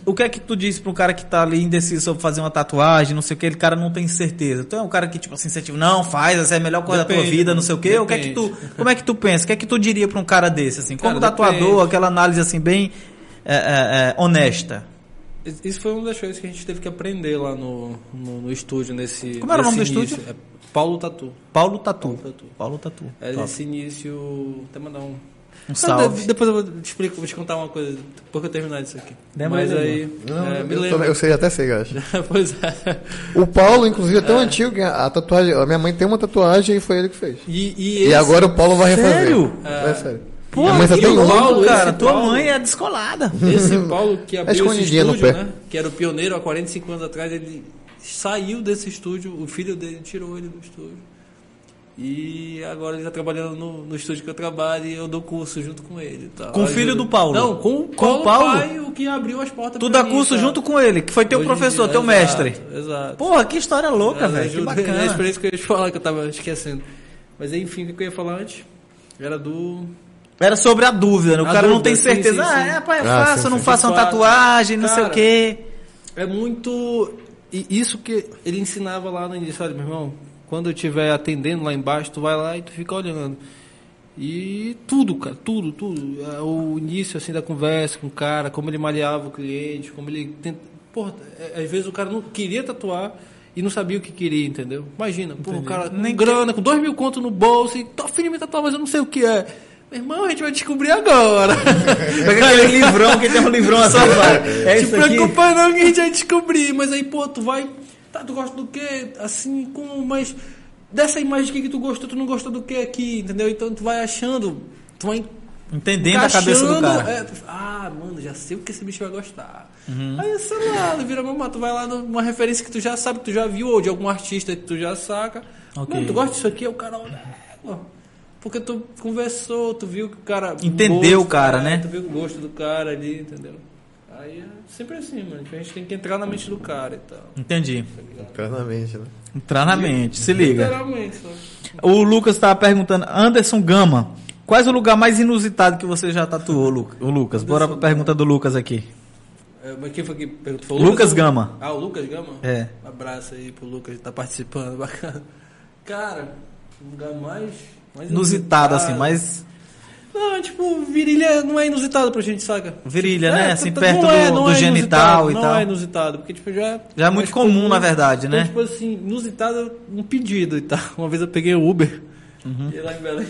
[SPEAKER 1] o que é que tu disse pra um cara que tá ali indeciso sobre fazer uma tatuagem, não sei o que, ele cara não tem certeza. Tu é um cara que, tipo assim, incentivo, não, faz, essa é a melhor coisa da tua
[SPEAKER 3] Depende,
[SPEAKER 1] vida, não sei o que. O que é que tu,
[SPEAKER 3] depende.
[SPEAKER 1] como é que tu pensa? O que é que tu diria pra um cara desse, assim? Como
[SPEAKER 3] Cara,
[SPEAKER 1] tatuador,
[SPEAKER 3] depende.
[SPEAKER 1] aquela análise assim, bem é, é, é, honesta.
[SPEAKER 3] Isso foi uma das coisas que a gente teve que aprender lá no, no, no estúdio, nesse.
[SPEAKER 1] Como era o nome
[SPEAKER 3] nesse
[SPEAKER 1] do
[SPEAKER 3] início.
[SPEAKER 1] estúdio?
[SPEAKER 3] É Paulo Tatu.
[SPEAKER 1] Paulo Tatu.
[SPEAKER 3] Paulo Tatu.
[SPEAKER 1] Paulo Tatu.
[SPEAKER 3] É
[SPEAKER 1] Top.
[SPEAKER 3] nesse início. Até mandar um.
[SPEAKER 1] Um salve.
[SPEAKER 3] de- depois eu vou te explicar, vou te contar uma coisa depois que eu terminar isso aqui. Mas
[SPEAKER 1] aí.
[SPEAKER 2] Não,
[SPEAKER 3] é, me
[SPEAKER 2] eu, eu sei, até sei, eu acho.
[SPEAKER 3] pois é.
[SPEAKER 2] O Paulo, inclusive, é tão antigo que a, a tatuagem. A minha mãe tem uma tatuagem e foi ele que fez.
[SPEAKER 3] E, e,
[SPEAKER 2] E
[SPEAKER 3] esse-
[SPEAKER 2] agora o Paulo vai refazer.
[SPEAKER 1] Sério?
[SPEAKER 2] É, sério.
[SPEAKER 1] Pô,
[SPEAKER 2] minha mãe só
[SPEAKER 3] e
[SPEAKER 2] tem.
[SPEAKER 3] Paulo,
[SPEAKER 1] cara,
[SPEAKER 3] esse
[SPEAKER 1] tua
[SPEAKER 3] Paulo-
[SPEAKER 1] mãe é descolada.
[SPEAKER 3] Esse Paulo que abriu esse estúdio, né? Que era o pioneiro há 45 anos atrás, ele saiu desse estúdio, o filho dele tirou ele do estúdio. E agora ele tá trabalhando no, no estúdio que eu trabalho e eu dou curso junto com ele. e tal.
[SPEAKER 1] Com o filho do Paulo?
[SPEAKER 3] Não, com, o
[SPEAKER 1] Com o
[SPEAKER 3] Paulo, pai, o que abriu as portas
[SPEAKER 1] Tu dá
[SPEAKER 3] mim,
[SPEAKER 1] curso
[SPEAKER 3] sabe?
[SPEAKER 1] junto com ele, que foi teu
[SPEAKER 3] Hoje
[SPEAKER 1] professor,
[SPEAKER 3] dia,
[SPEAKER 1] teu
[SPEAKER 3] exato,
[SPEAKER 1] mestre.
[SPEAKER 3] Exato.
[SPEAKER 1] Porra, que história louca,
[SPEAKER 3] É,
[SPEAKER 1] velho. Que
[SPEAKER 3] ajuda- É a
[SPEAKER 1] bacana.
[SPEAKER 3] experiência que eu ia te falar, que eu tava esquecendo. Mas enfim, o que eu ia falar antes? Era do.
[SPEAKER 1] Era sobre a dúvida, né? O
[SPEAKER 3] A
[SPEAKER 1] cara não
[SPEAKER 3] dúvida,
[SPEAKER 1] tem
[SPEAKER 3] sim,
[SPEAKER 1] certeza.
[SPEAKER 3] sim,
[SPEAKER 1] ah,
[SPEAKER 3] sim.
[SPEAKER 1] é, pai, eu
[SPEAKER 2] Ah,
[SPEAKER 1] faço,
[SPEAKER 2] sim,
[SPEAKER 1] eu não
[SPEAKER 2] sim.
[SPEAKER 1] faço uma tatuagem, não sei o quê.
[SPEAKER 3] É muito. E isso que ele ensinava lá no início, olha, meu irmão, quando eu estiver atendendo lá embaixo, tu vai lá e tu fica olhando. E tudo, cara, tudo, tudo. É, O início, assim, da conversa com o cara, como ele maleava o cliente, como ele... Tenta... Porra, é, às vezes o cara não queria tatuar e não sabia o que queria, entendeu? Imagina, pô, o cara com
[SPEAKER 1] Nem
[SPEAKER 3] grana, com dois mil conto no bolso e tô afim de me tatuar, mas eu não sei o que é. Meu irmão, a gente vai descobrir agora.
[SPEAKER 1] Pega aquele livrão que tem um livrão assim. É
[SPEAKER 3] Te
[SPEAKER 1] isso aqui.
[SPEAKER 3] preocupa não que a gente vai descobrir. Mas aí, pô, tu vai. Tá, tu gosta do quê? Assim, como. Mas. Dessa imagem aqui que tu gostou, tu não gostou do que aqui, entendeu? Então tu vai achando. Tu vai.
[SPEAKER 1] Entendendo a cabeça do cara.
[SPEAKER 3] é, ah, mano, já sei o que esse bicho vai gostar.
[SPEAKER 1] Uhum.
[SPEAKER 3] Aí, sei lá, vira mamãe, tu vai lá numa referência que tu já sabe, que tu já viu, ou de algum artista que tu já saca.
[SPEAKER 1] Ok.
[SPEAKER 3] Mano, tu gosta disso aqui? Aí O cara olha, é, porque tu conversou, tu viu que o cara.
[SPEAKER 1] Entendeu o cara,
[SPEAKER 3] é,
[SPEAKER 1] né?
[SPEAKER 3] Tu viu o gosto do cara ali, entendeu? Aí é sempre assim, mano. A gente tem que entrar na mente do cara e tal.
[SPEAKER 1] Entendi.
[SPEAKER 2] Internamente, né?
[SPEAKER 1] Entrar na mente, se liga.
[SPEAKER 3] Literalmente, só.
[SPEAKER 1] O Lucas estava perguntando, Anderson Gama, quais o lugar mais inusitado que você já tatuou, Lu- o Lucas? Bora pra pergunta do Lucas aqui.
[SPEAKER 3] É, mas quem foi que perguntou? Foi o
[SPEAKER 1] Lucas
[SPEAKER 3] ou-
[SPEAKER 1] Gama.
[SPEAKER 3] Ah, o Lucas Gama?
[SPEAKER 1] É.
[SPEAKER 3] Um abraço aí pro Lucas que tá participando, bacana. Cara, um lugar mais. mais
[SPEAKER 1] Inusitado, assim, mas
[SPEAKER 3] Não, tipo, virilha não é inusitado pra gente, saca?
[SPEAKER 1] virilha, né?
[SPEAKER 3] É,
[SPEAKER 1] Assim,
[SPEAKER 3] tá-
[SPEAKER 1] perto
[SPEAKER 3] não é-
[SPEAKER 1] do,
[SPEAKER 3] não
[SPEAKER 1] do
[SPEAKER 3] é
[SPEAKER 1] genital e
[SPEAKER 3] não
[SPEAKER 1] tal.
[SPEAKER 3] é inusitado, porque tipo, já,
[SPEAKER 1] Já é muito
[SPEAKER 3] mais
[SPEAKER 1] comum, na verdade,
[SPEAKER 3] Então,
[SPEAKER 1] né?
[SPEAKER 3] tipo assim, inusitado é um pedido e tal. Uma vez eu peguei o Uber,
[SPEAKER 1] Uhum.
[SPEAKER 3] e lá em Belém,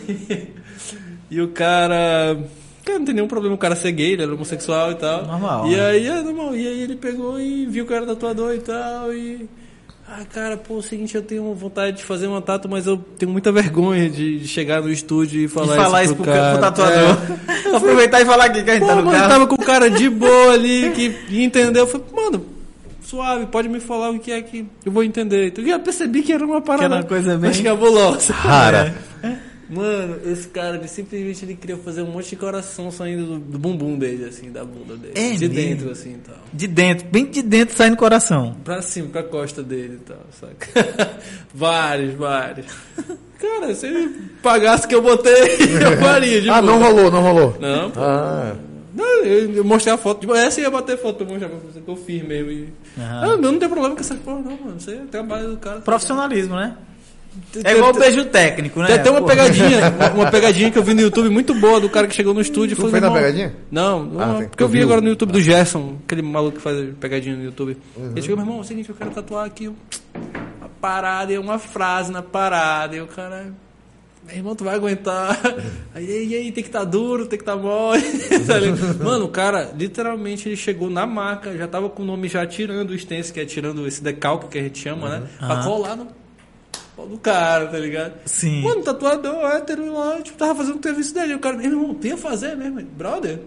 [SPEAKER 3] e o cara... Cara, não tem nenhum problema o cara ser gay, ele era homossexual e tal.
[SPEAKER 1] Normal,
[SPEAKER 3] E
[SPEAKER 1] né?
[SPEAKER 3] aí, é normal. E aí ele pegou e viu que eu era tatuador e tal, e... Ah, cara, pô, é o seguinte, eu tenho vontade de fazer uma tatu, mas eu tenho muita vergonha de chegar no estúdio e
[SPEAKER 1] E
[SPEAKER 3] falar,
[SPEAKER 1] falar
[SPEAKER 3] isso
[SPEAKER 1] isso
[SPEAKER 3] pro,
[SPEAKER 1] pro, ca- pro
[SPEAKER 3] cara.
[SPEAKER 1] tatuador.
[SPEAKER 3] É.
[SPEAKER 1] Aproveitar e falar aqui que a gente
[SPEAKER 3] Pô,
[SPEAKER 1] tá no
[SPEAKER 3] mano, eu
[SPEAKER 1] carro.
[SPEAKER 3] tava com o cara de boa ali, que entendeu. Eu falei, mano, suave, pode me falar o que é que eu vou entender. Então, eu já percebi que era uma parada
[SPEAKER 1] era uma coisa bem-
[SPEAKER 3] mais cabulosa.
[SPEAKER 2] Rara.
[SPEAKER 3] Mano, esse cara, ele simplesmente ele queria fazer um monte de coração saindo do, do bumbum dele, assim, da bunda dele.
[SPEAKER 1] É
[SPEAKER 3] de
[SPEAKER 1] mesmo?
[SPEAKER 3] dentro, assim, e tal.
[SPEAKER 1] De dentro, bem de dentro saindo coração.
[SPEAKER 3] Pra cima, pra costa dele e tal, saca? vários, vários. Cara, se ele pagasse que eu botei, eu faria, de
[SPEAKER 2] Ah, não rolou, não rolou.
[SPEAKER 3] Não, pô.
[SPEAKER 2] Ah,
[SPEAKER 3] Não, eu, mostrei a foto. Tipo, essa ia bater foto pra mostrar pra você que eu fiz mesmo. E... Ah, eu não tem problema com essa porra, não, mano. Isso aí é trabalho do cara.
[SPEAKER 1] Profissionalismo, né? É igual o beijo técnico, né?
[SPEAKER 3] Tem até uma
[SPEAKER 1] Pô.
[SPEAKER 3] pegadinha, uma, pegadinha que eu vi no YouTube muito boa do cara que chegou no estúdio e
[SPEAKER 2] Tu
[SPEAKER 3] falou.
[SPEAKER 2] fez na pegadinha?
[SPEAKER 3] Não, não,
[SPEAKER 2] Ah,
[SPEAKER 3] porque eu vi
[SPEAKER 2] viu?
[SPEAKER 3] agora no YouTube do Gerson, aquele maluco que faz pegadinha no YouTube.
[SPEAKER 2] Uhum.
[SPEAKER 3] Ele chegou, meu irmão, é o seguinte, eu quero tatuar aqui uma parada e uma frase na parada. E o cara. Meu irmão, tu vai aguentar. Aí, e aí, tem que estar duro, tem que estar mole. Tá? Mano, o cara, literalmente, ele chegou na marca, já tava com o nome já tirando o stencil, que é tirando esse decalque que a gente chama, né? Pra
[SPEAKER 1] Aham.
[SPEAKER 3] colar no pau do cara, tá ligado?
[SPEAKER 1] Sim.
[SPEAKER 3] Mano, tatuador hétero lá, tipo, tava fazendo o serviço dele. O cara, meu irmão, tu ia fazer mesmo? Brother,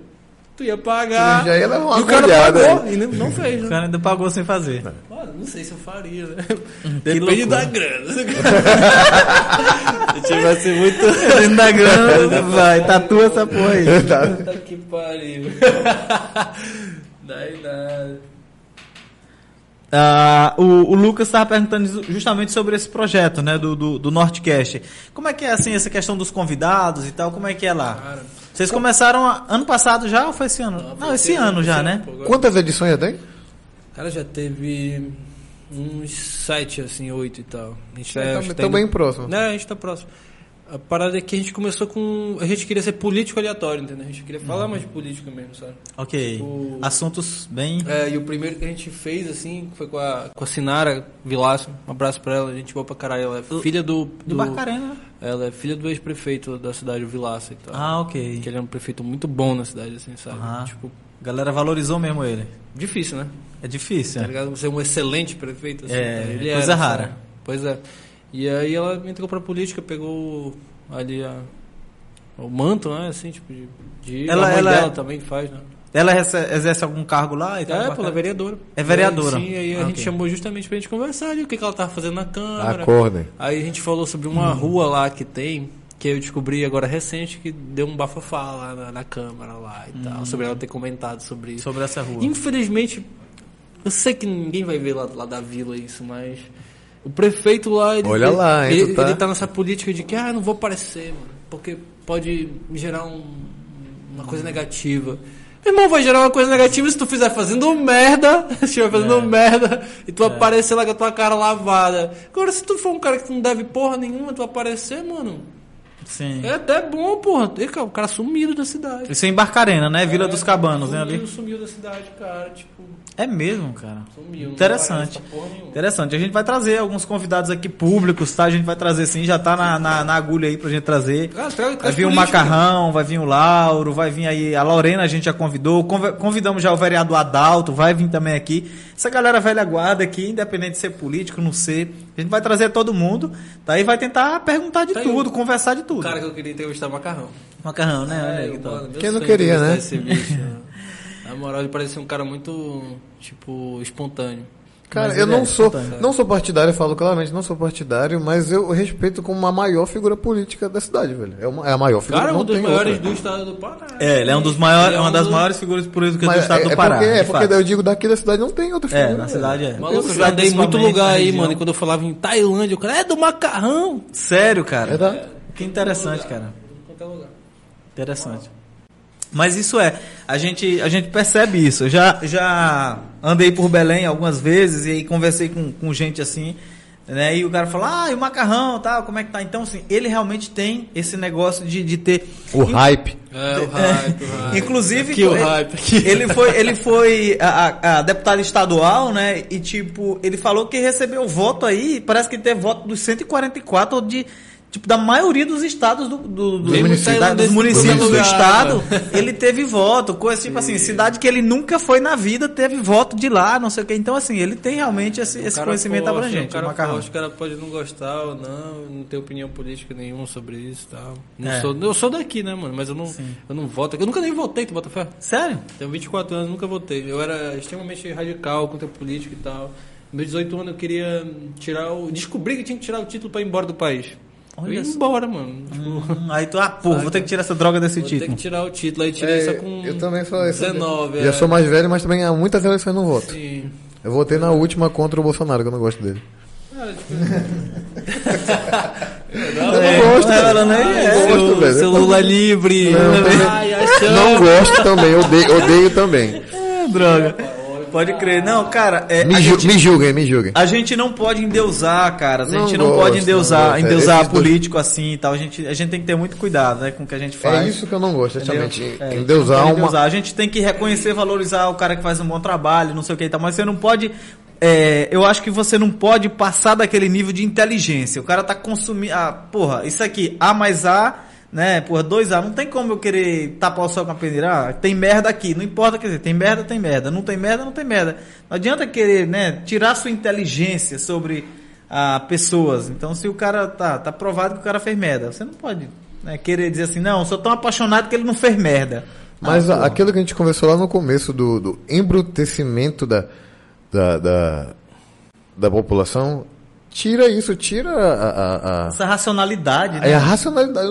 [SPEAKER 3] tu ia pagar.
[SPEAKER 2] Tu já ia levar uma
[SPEAKER 3] e o cara pagou e não, não fez,
[SPEAKER 1] O
[SPEAKER 3] né?
[SPEAKER 1] cara ainda pagou sem fazer.
[SPEAKER 3] Mano, não sei se eu faria, né?
[SPEAKER 1] Hum, que
[SPEAKER 3] Depende da grana. Se tivesse muito.
[SPEAKER 1] Dentro da grana, vai, tatua essa porra aí.
[SPEAKER 3] Puta que pariu. Daí nada.
[SPEAKER 1] Ah, o, o Lucas estava perguntando ju- justamente sobre esse projeto, né, do, do, do Nortecast. Como é que é, assim, essa questão dos convidados e tal, como é que é lá?
[SPEAKER 3] Cara,
[SPEAKER 1] Vocês começaram a- ano passado já ou foi esse ano? Não,
[SPEAKER 3] foi
[SPEAKER 1] esse ano já, né?
[SPEAKER 2] quantas edições já tem?
[SPEAKER 3] Cara, já teve uns sete, assim, oito e tal. A gente tá,
[SPEAKER 2] É, tá-
[SPEAKER 3] tá
[SPEAKER 2] tá
[SPEAKER 3] indo-
[SPEAKER 2] bem próximo.
[SPEAKER 3] Né, a gente tá próximo. A parada é que a gente começou com. A gente queria ser político aleatório, entendeu? A gente queria falar mais de política mesmo, sabe?
[SPEAKER 1] Ok.
[SPEAKER 3] O-
[SPEAKER 1] Assuntos bem...
[SPEAKER 3] É, e o primeiro que a gente fez, assim, foi com a, com a Sinara Vilaço. Um abraço pra ela, a gente boa pra caralho. Ela é filha do.
[SPEAKER 1] Do Barcarena, né?
[SPEAKER 3] Ela é filha do ex-prefeito da cidade, o Vilaça e tal.
[SPEAKER 1] Ah, ok.
[SPEAKER 3] Que ele é um prefeito muito bom na cidade, assim, sabe?
[SPEAKER 1] Aham.
[SPEAKER 3] Tipo,
[SPEAKER 1] A galera valorizou mesmo ele.
[SPEAKER 3] difícil, né?
[SPEAKER 1] É difícil.
[SPEAKER 3] Tá ligado? Você é um excelente prefeito, assim.
[SPEAKER 1] É,
[SPEAKER 3] né?
[SPEAKER 1] coisa
[SPEAKER 3] era,
[SPEAKER 1] rara.
[SPEAKER 3] Pois é. E aí ela entrou pra política, pegou ali a, o manto, né? Assim, tipo, de. de
[SPEAKER 1] Ela-
[SPEAKER 3] a mãe
[SPEAKER 1] ela-
[SPEAKER 3] dela também faz, né?
[SPEAKER 1] Ela exerce, algum cargo lá e tal?
[SPEAKER 3] É, pô, ela é vereadora.
[SPEAKER 1] É vereadora.
[SPEAKER 3] Sim, aí a
[SPEAKER 1] Ah,
[SPEAKER 3] gente
[SPEAKER 1] ok.
[SPEAKER 3] chamou justamente pra gente conversar ali, o que, que ela tava fazendo na Câmara.
[SPEAKER 2] Acordem.
[SPEAKER 3] Aí a gente falou sobre uma rua lá que tem, que eu descobri agora recente, que deu um bafafá lá na, na Câmara lá e tal, sobre ela ter comentado sobre isso.
[SPEAKER 1] Sobre essa rua.
[SPEAKER 3] Infelizmente, eu sei que ninguém vai ver lá, lá da vila isso, mas o prefeito lá, ele,
[SPEAKER 2] Olha lá, hein,
[SPEAKER 3] ele,
[SPEAKER 2] tá-
[SPEAKER 3] ele tá nessa política de que, ah, não vou aparecer, mano, porque pode me gerar um- uma coisa negativa. Meu irmão, vai gerar uma coisa negativa se tu fizer fazendo merda, se estiver fazendo
[SPEAKER 1] É.
[SPEAKER 3] merda, e tu aparecer lá com a tua cara lavada. Agora, se tu for um cara que não deve porra nenhuma, tu aparecer, mano,
[SPEAKER 1] Sim.
[SPEAKER 3] É até bom, porra. E, cara, O cara sumido da cidade.
[SPEAKER 1] Isso é em Barcarena, né? Vila dos Cabanos, né?
[SPEAKER 3] sumiu,
[SPEAKER 1] Ali.
[SPEAKER 3] Sumiu da cidade, cara. Tipo,
[SPEAKER 1] É mesmo, cara.
[SPEAKER 3] sumiu.
[SPEAKER 1] Interessante. Interessante. A gente vai trazer alguns convidados aqui públicos, tá? A gente vai trazer sim, já tá na, na, na agulha aí pra gente trazer.
[SPEAKER 3] Ah,
[SPEAKER 1] Vai vir o. Macarrão, vai vir o Lauro, vai vir aí a Lorena, a gente já convidou. Conv- Convidamos já o vereador Adalto, vai vir também aqui. Essa galera velha guarda aqui, independente de ser político, não ser. A gente vai trazer todo mundo, tá? E vai tentar perguntar de
[SPEAKER 3] Tá
[SPEAKER 1] tudo, conversar de
[SPEAKER 3] O
[SPEAKER 1] tudo.
[SPEAKER 3] cara que eu queria entrevistar é o Macarrão.
[SPEAKER 1] Macarrão, né? Olha aí,
[SPEAKER 3] É, mano, meu
[SPEAKER 2] Quem não
[SPEAKER 3] sonho
[SPEAKER 2] queria, né?
[SPEAKER 3] esse bicho, né? Na moral, ele parece ser um cara muito, tipo, espontâneo.
[SPEAKER 2] Cara,
[SPEAKER 1] Mas
[SPEAKER 2] eu não
[SPEAKER 1] é
[SPEAKER 2] sou, não sou partidário, eu falo claramente, não sou partidário, mas eu respeito como a maior figura política da cidade, velho. É, uma- é a maior figura,
[SPEAKER 3] Cara, é
[SPEAKER 2] não
[SPEAKER 3] um dos
[SPEAKER 2] tem
[SPEAKER 3] maiores
[SPEAKER 2] outra.
[SPEAKER 3] do estado do Pará.
[SPEAKER 1] É, ele é um dos maiores, é uma
[SPEAKER 3] um
[SPEAKER 1] das
[SPEAKER 3] dos-
[SPEAKER 1] maiores figuras políticas do
[SPEAKER 2] Mas
[SPEAKER 1] estado
[SPEAKER 2] é,
[SPEAKER 1] do
[SPEAKER 2] é
[SPEAKER 1] Pará.
[SPEAKER 2] porque, é porque
[SPEAKER 1] fato.
[SPEAKER 2] eu digo daqui da cidade não tem outra
[SPEAKER 1] É,
[SPEAKER 2] figura.
[SPEAKER 1] na cidade é.
[SPEAKER 3] Maluco, eu já em muito lugar aí, mano. E quando eu falava em Tailândia, o cara é do macarrão.
[SPEAKER 1] Sério, cara?
[SPEAKER 2] É da-
[SPEAKER 1] Que interessante, cara.
[SPEAKER 3] Em qualquer lugar.
[SPEAKER 1] Interessante. Mas isso é, a gente, a gente percebe isso. Eu já, já andei por Belém algumas vezes e aí conversei com, com gente assim, né? E o cara fala, ah, e o macarrão, tal, como é que tá? Então, assim, ele realmente tem esse negócio de, de ter.
[SPEAKER 2] O hype.
[SPEAKER 3] É, o hype, o hype.
[SPEAKER 1] Inclusive,
[SPEAKER 3] Aqui o
[SPEAKER 1] ele,
[SPEAKER 3] hype, aqui.
[SPEAKER 1] ele foi, ele foi a, a- a deputado estadual, né? E tipo, ele falou que recebeu voto aí, parece que teve voto dos 144 de tipo da maioria dos estados do, do, do- da- dos municípios do estado. Ele teve voto, coisa tipo assim, cidade que ele nunca foi na vida teve voto de lá, não sei o que. Então assim, ele tem realmente esse, esse conhecimento
[SPEAKER 3] forte,
[SPEAKER 1] abrangente,
[SPEAKER 3] O cara
[SPEAKER 1] o macarrão.
[SPEAKER 3] o cara pode não gostar ou não, não ter opinião política nenhuma sobre isso e tal. Não
[SPEAKER 1] É.
[SPEAKER 3] sou, eu sou daqui, né, mano? Mas eu não, eu não voto. aqui. Eu nunca nem votei, tu bota fé?
[SPEAKER 1] Sério?
[SPEAKER 3] Tenho 24 anos, nunca votei. Eu era extremamente radical contra a política e tal. Meus 18 anos eu queria tirar o. Descobri que tinha que tirar o título pra ir embora do país.
[SPEAKER 1] Olha
[SPEAKER 3] eu ia embora, mano. Tipo,
[SPEAKER 1] Hum, aí tu, ah, pô, vou ter que tirar essa droga desse
[SPEAKER 3] vou ter
[SPEAKER 1] título.
[SPEAKER 3] que tirar o título. Aí tirei
[SPEAKER 2] É,
[SPEAKER 3] só com.
[SPEAKER 2] eu também sou esse.
[SPEAKER 3] 19.
[SPEAKER 2] Já
[SPEAKER 3] é.
[SPEAKER 2] sou mais velho, mas também há muitas eleições não voto.
[SPEAKER 3] Sim.
[SPEAKER 2] Eu votei na última contra o Bolsonaro, que eu não gosto dele.
[SPEAKER 3] Cara, tipo,
[SPEAKER 1] É,
[SPEAKER 2] não gosto,
[SPEAKER 1] ela
[SPEAKER 2] velho.
[SPEAKER 1] nem
[SPEAKER 2] Não
[SPEAKER 1] é.
[SPEAKER 2] gosto,
[SPEAKER 3] seu,
[SPEAKER 2] velho.
[SPEAKER 3] seu Lula livre.
[SPEAKER 2] Não,
[SPEAKER 3] Ai.
[SPEAKER 2] Não gosto também, odeio, odeio também.
[SPEAKER 1] É, droga. Pode crer. Não, cara, é,
[SPEAKER 2] Me, ju-
[SPEAKER 1] gente,
[SPEAKER 2] me julguem, me julguem.
[SPEAKER 1] a gente não pode endeusar, cara. A
[SPEAKER 2] Não
[SPEAKER 1] gente não,
[SPEAKER 2] gosto,
[SPEAKER 1] pode
[SPEAKER 2] não
[SPEAKER 1] endeusar.
[SPEAKER 2] É,
[SPEAKER 1] endeusar
[SPEAKER 2] esses dois-
[SPEAKER 1] político assim e tal. A gente, a gente tem que ter muito cuidado, né, com o que a gente faz.
[SPEAKER 2] É isso que eu não gosto, exatamente.
[SPEAKER 1] É,
[SPEAKER 2] Endeusar
[SPEAKER 1] não
[SPEAKER 2] uma.
[SPEAKER 1] endeusar. A gente tem que reconhecer, valorizar o cara que faz um bom trabalho, não sei o que e tal, mas você não pode. é, eu acho que você não pode passar daquele nível de inteligência. O cara tá consumindo. Ah, porra, isso aqui, A mais A, né? Porra, 2A. Não tem como eu querer tapar o sol com a peneira. Ah, tem merda aqui. Não importa, quer dizer, tem merda, tem merda. Não tem merda, não tem merda. Não adianta querer, né? Tirar sua inteligência sobre ah, pessoas. Então, se o cara tá, tá provado que o cara fez merda, você não pode né, querer dizer assim, não, eu sou tão apaixonado que ele não fez merda.
[SPEAKER 2] Mas
[SPEAKER 1] Ah,
[SPEAKER 2] aquilo que a gente conversou lá no começo do, do embrutecimento da, da, da, da população, tira isso, tira a, a, a,
[SPEAKER 1] Essa racionalidade, né?
[SPEAKER 2] é a racionalidade.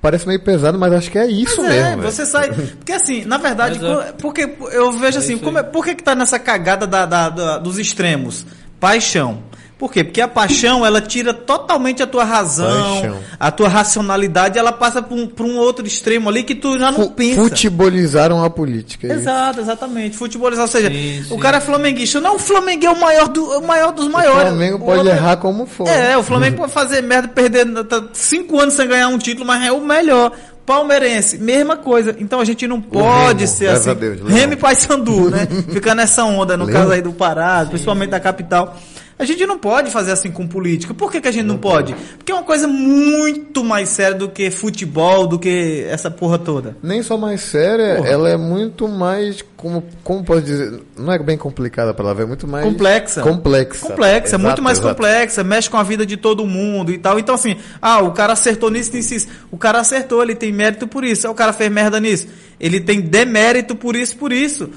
[SPEAKER 2] Parece meio pesado, mas acho que é isso
[SPEAKER 1] Mas é,
[SPEAKER 2] mesmo. velho.
[SPEAKER 1] você sai. Porque assim, na verdade,
[SPEAKER 3] é.
[SPEAKER 1] porque eu vejo assim,
[SPEAKER 3] isso
[SPEAKER 1] como é- por que, que tá nessa cagada da, da- da- dos extremos? Paixão. Por quê? Porque a paixão, ela tira totalmente a tua razão,
[SPEAKER 2] Paixão.
[SPEAKER 1] a tua racionalidade, ela passa para um, um outro extremo ali que tu já não
[SPEAKER 2] Fu-
[SPEAKER 1] pensa.
[SPEAKER 2] Futebolizaram a política. é.
[SPEAKER 1] Exato, exatamente. Futebolizar, ou seja,
[SPEAKER 3] Sim,
[SPEAKER 1] o
[SPEAKER 3] sim.
[SPEAKER 1] cara é flamenguista. Não, o Flamengo é o maior, do, o maior dos
[SPEAKER 2] O
[SPEAKER 1] maiores.
[SPEAKER 2] Flamengo
[SPEAKER 1] O
[SPEAKER 2] pode
[SPEAKER 1] outro-
[SPEAKER 2] errar como for.
[SPEAKER 1] É, o Flamengo pode fazer merda, perder tá cinco anos sem ganhar um título, mas é o melhor. Palmeirense, mesma coisa. Então a gente não pode
[SPEAKER 2] Remo,
[SPEAKER 1] ser
[SPEAKER 2] graças
[SPEAKER 1] assim.
[SPEAKER 2] a Deus.
[SPEAKER 1] Remo e Paysandu, né? Ficar nessa onda, no
[SPEAKER 2] Leão.
[SPEAKER 1] caso aí do Pará, principalmente da capital. A gente não pode fazer assim com política. Por que, que a gente não, pode? Porque é uma coisa muito mais séria do que futebol, do que essa porra toda.
[SPEAKER 2] Nem só mais séria,
[SPEAKER 1] Porra.
[SPEAKER 2] ela é muito mais, como, como posso dizer, não é bem complicada a palavra, é muito mais...
[SPEAKER 1] Complexa.
[SPEAKER 2] Complexa.
[SPEAKER 1] Complexa,
[SPEAKER 2] Exato,
[SPEAKER 1] muito mais
[SPEAKER 2] exato.
[SPEAKER 1] complexa, mexe com a vida de todo mundo e tal. Então, assim, ah, o cara acertou nisso, nisso, isso. O cara acertou, ele tem mérito por isso. Ah, o cara fez merda nisso. Ele tem demérito por isso, por isso.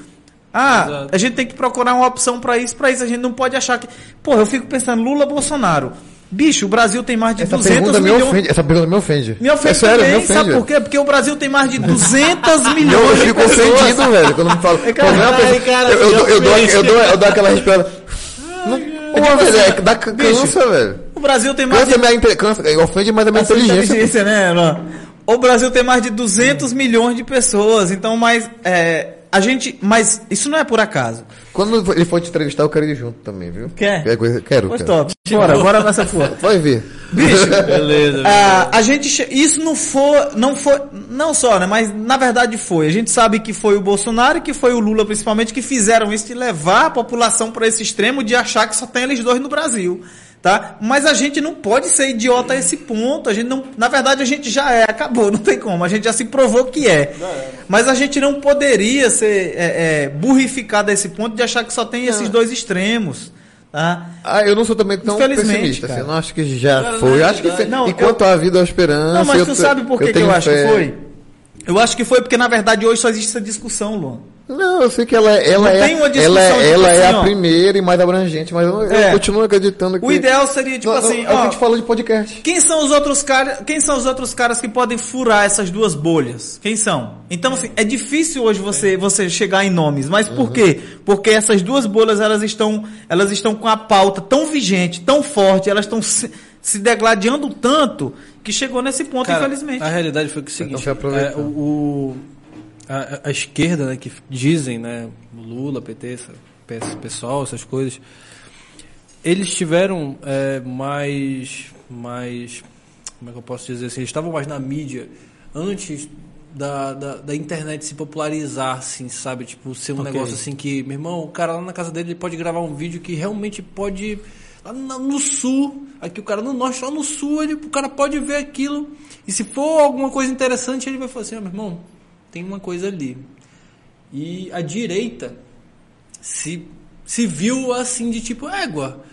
[SPEAKER 1] Ah,
[SPEAKER 3] Exato.
[SPEAKER 1] a gente tem que procurar uma opção pra isso, pra isso. A gente não pode achar que. Porra, eu fico pensando, Lula Bolsonaro. Bicho, o Brasil tem mais de
[SPEAKER 2] Essa
[SPEAKER 1] 200
[SPEAKER 2] pergunta me
[SPEAKER 1] milhões.
[SPEAKER 2] ofende. Essa pergunta me ofende.
[SPEAKER 1] Me ofende
[SPEAKER 2] é sério,
[SPEAKER 1] também,
[SPEAKER 2] me ofende.
[SPEAKER 1] sabe
[SPEAKER 2] velho.
[SPEAKER 1] por quê? Porque o Brasil tem mais de 200
[SPEAKER 2] Eu,
[SPEAKER 1] milhões
[SPEAKER 2] eu
[SPEAKER 1] de
[SPEAKER 2] fico
[SPEAKER 1] pessoas.
[SPEAKER 2] ofendido, velho, quando me fala.
[SPEAKER 1] Cara,
[SPEAKER 2] é
[SPEAKER 3] ai,
[SPEAKER 2] pessoa-
[SPEAKER 3] cara,
[SPEAKER 2] eu, eu, eu, dou, eu, dou, eu dou aquela respirada. Não, Pô, velho, é, dá, cansa, velho.
[SPEAKER 1] O Brasil tem mais
[SPEAKER 2] Cansa,
[SPEAKER 1] de
[SPEAKER 2] minha, cansa, ofende mais a minha
[SPEAKER 1] a sua
[SPEAKER 2] inteligência.
[SPEAKER 1] inteligência, né, mano? O Brasil tem mais de 200 milhões de pessoas, então mais é, a gente. Mas isso não é por acaso.
[SPEAKER 2] Quando ele for te entrevistar, eu quero ir junto também, viu?
[SPEAKER 1] Quer?
[SPEAKER 2] Quer coisa- Quero,
[SPEAKER 1] Pois
[SPEAKER 2] quero.
[SPEAKER 1] top. Bora, bora nessa porra.
[SPEAKER 2] Pode vir.
[SPEAKER 1] Bicho,
[SPEAKER 3] Beleza.
[SPEAKER 1] Ah, a gente isso não foi não foi não só né mas na verdade foi a gente sabe que foi o Bolsonaro e que foi o Lula principalmente que fizeram isso de levar a população para esse extremo de achar que só tem eles dois no Brasil tá mas a gente não pode ser idiota a esse ponto a gente não na verdade a gente já é acabou não tem como a gente já se provou que é mas a gente não poderia ser é, é, burrificado a esse ponto de achar que só tem esses dois extremos tá
[SPEAKER 2] Ah, eu não sou também tão pessimista. Assim, eu não acho que já foi. Eu acho que
[SPEAKER 1] Não,
[SPEAKER 2] enquanto há vida há esperança.
[SPEAKER 1] Não, mas
[SPEAKER 2] eu
[SPEAKER 1] tu
[SPEAKER 2] te-
[SPEAKER 1] sabe por que, que
[SPEAKER 2] tenho
[SPEAKER 1] eu acho
[SPEAKER 2] fé.
[SPEAKER 1] que foi? Eu acho que foi porque, na verdade, hoje só existe essa discussão, Luan.
[SPEAKER 2] Não, eu sei que ela, ela
[SPEAKER 1] Não
[SPEAKER 2] é,
[SPEAKER 1] discussão,
[SPEAKER 2] ela, é-
[SPEAKER 1] tipo
[SPEAKER 2] ela é
[SPEAKER 1] assim,
[SPEAKER 2] a
[SPEAKER 1] ó.
[SPEAKER 2] primeira e mais abrangente, mas eu, eu
[SPEAKER 1] É.
[SPEAKER 2] continuo acreditando que.
[SPEAKER 1] O ideal seria, tipo
[SPEAKER 2] Não,
[SPEAKER 1] assim,
[SPEAKER 2] é o que
[SPEAKER 1] ó,
[SPEAKER 2] a gente falou de podcast.
[SPEAKER 1] quem são os outros caras, quem são os outros caras que podem furar essas duas bolhas? Quem são? Então, assim, é difícil hoje você, você chegar em nomes, mas por quê? Porque essas duas bolhas, elas estão, elas estão com a pauta tão vigente, tão forte, elas estão se, se degladiando tanto que chegou nesse ponto,
[SPEAKER 3] Cara,
[SPEAKER 1] infelizmente.
[SPEAKER 3] A realidade foi que o seguinte,
[SPEAKER 2] Então, aproveitar.
[SPEAKER 3] é, o, o- a, a esquerda, né, que dizem, né, Lula, PT, PS, pessoal, essas coisas, eles tiveram é, mais, mais, como é que eu posso dizer assim, eles estavam mais na mídia antes da, da, da internet se popularizar, assim, sabe, tipo, ser um
[SPEAKER 1] Ok.
[SPEAKER 3] negócio assim que, meu irmão, o cara lá na casa dele ele pode gravar um vídeo que realmente pode lá no sul, aqui o cara no norte, lá no sul, ele, o cara pode ver aquilo. E se for alguma coisa interessante, ele vai falar assim, ó, meu irmão, tem uma coisa ali. E a direita se, se viu assim de tipo, égua,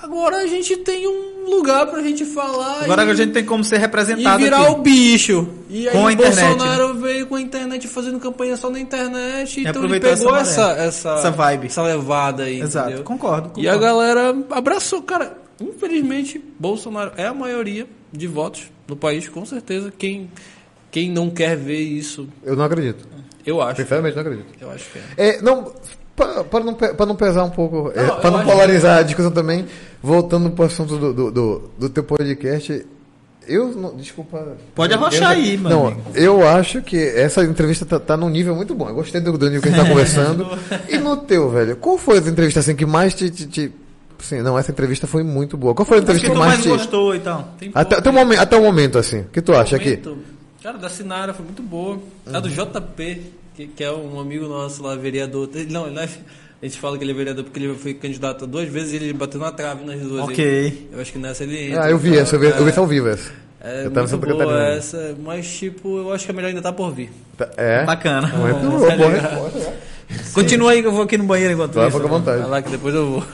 [SPEAKER 3] agora a gente tem um lugar pra gente falar.
[SPEAKER 1] Agora
[SPEAKER 3] e,
[SPEAKER 1] a gente tem como ser
[SPEAKER 3] e
[SPEAKER 1] representado
[SPEAKER 3] virar
[SPEAKER 1] aqui.
[SPEAKER 3] o bicho. E aí
[SPEAKER 1] Com a
[SPEAKER 3] o
[SPEAKER 1] internet, né?
[SPEAKER 3] Bolsonaro veio com a internet fazendo campanha só na internet. Então ele pegou
[SPEAKER 1] essa
[SPEAKER 3] essa, essa,
[SPEAKER 1] essa vibe.
[SPEAKER 3] essa levada aí.
[SPEAKER 1] Exato, concordo, concordo.
[SPEAKER 3] E a galera abraçou, cara. Infelizmente, Bolsonaro é a maioria de votos no país, com certeza. Quem, quem não quer ver isso,
[SPEAKER 2] Eu não acredito.
[SPEAKER 3] eu acho.
[SPEAKER 2] Sinceramente, não acredito.
[SPEAKER 3] Eu acho que é.
[SPEAKER 2] É, não, para não, pra não pesar um pouco,
[SPEAKER 3] Não,
[SPEAKER 2] para não polarizar a discussão também, voltando pro assunto do, do, do, do teu podcast, eu não, desculpa.
[SPEAKER 1] Pode arrochar aí, meu
[SPEAKER 2] Não,
[SPEAKER 1] amigo.
[SPEAKER 2] eu acho que essa entrevista tá, tá num nível muito bom. Eu gostei do, do nível que a gente tá conversando. e no teu, velho, qual foi a entrevista assim que mais te, te, te- Sim, não, essa entrevista foi muito boa. Qual foi a
[SPEAKER 1] que
[SPEAKER 2] entrevista
[SPEAKER 1] tu
[SPEAKER 2] que mais
[SPEAKER 1] mais
[SPEAKER 2] te.
[SPEAKER 1] gostou e tal.
[SPEAKER 3] Tem
[SPEAKER 2] Até, até, o momento, até o momento, assim. O que tu acha aqui?
[SPEAKER 3] Cara, da Sinara foi muito boa. A do JP, que, que é um amigo nosso lá, vereador. Ele- Não, ele não é- a gente fala que ele é vereador porque ele foi candidato duas vezes e ele bateu na trave nas duas.
[SPEAKER 1] Ok.
[SPEAKER 3] aí. Eu acho que nessa ele entra.
[SPEAKER 2] Ah, eu vi essa, eu vi, eu vi
[SPEAKER 3] é,
[SPEAKER 2] essa ao vivo essa.
[SPEAKER 3] É
[SPEAKER 2] eu tava
[SPEAKER 3] muito
[SPEAKER 2] Santa
[SPEAKER 3] boa
[SPEAKER 2] Catarina.
[SPEAKER 3] essa, mas tipo, eu acho que a melhor ainda tá por vir.
[SPEAKER 2] Tá- É?
[SPEAKER 1] Bacana.
[SPEAKER 2] Muito
[SPEAKER 3] É,
[SPEAKER 2] boa, boa
[SPEAKER 3] ligado?
[SPEAKER 2] resposta.
[SPEAKER 1] Continua aí que eu vou aqui no banheiro enquanto
[SPEAKER 2] Vai,
[SPEAKER 1] isso.
[SPEAKER 2] fica à vontade.
[SPEAKER 3] Vai lá que depois eu vou.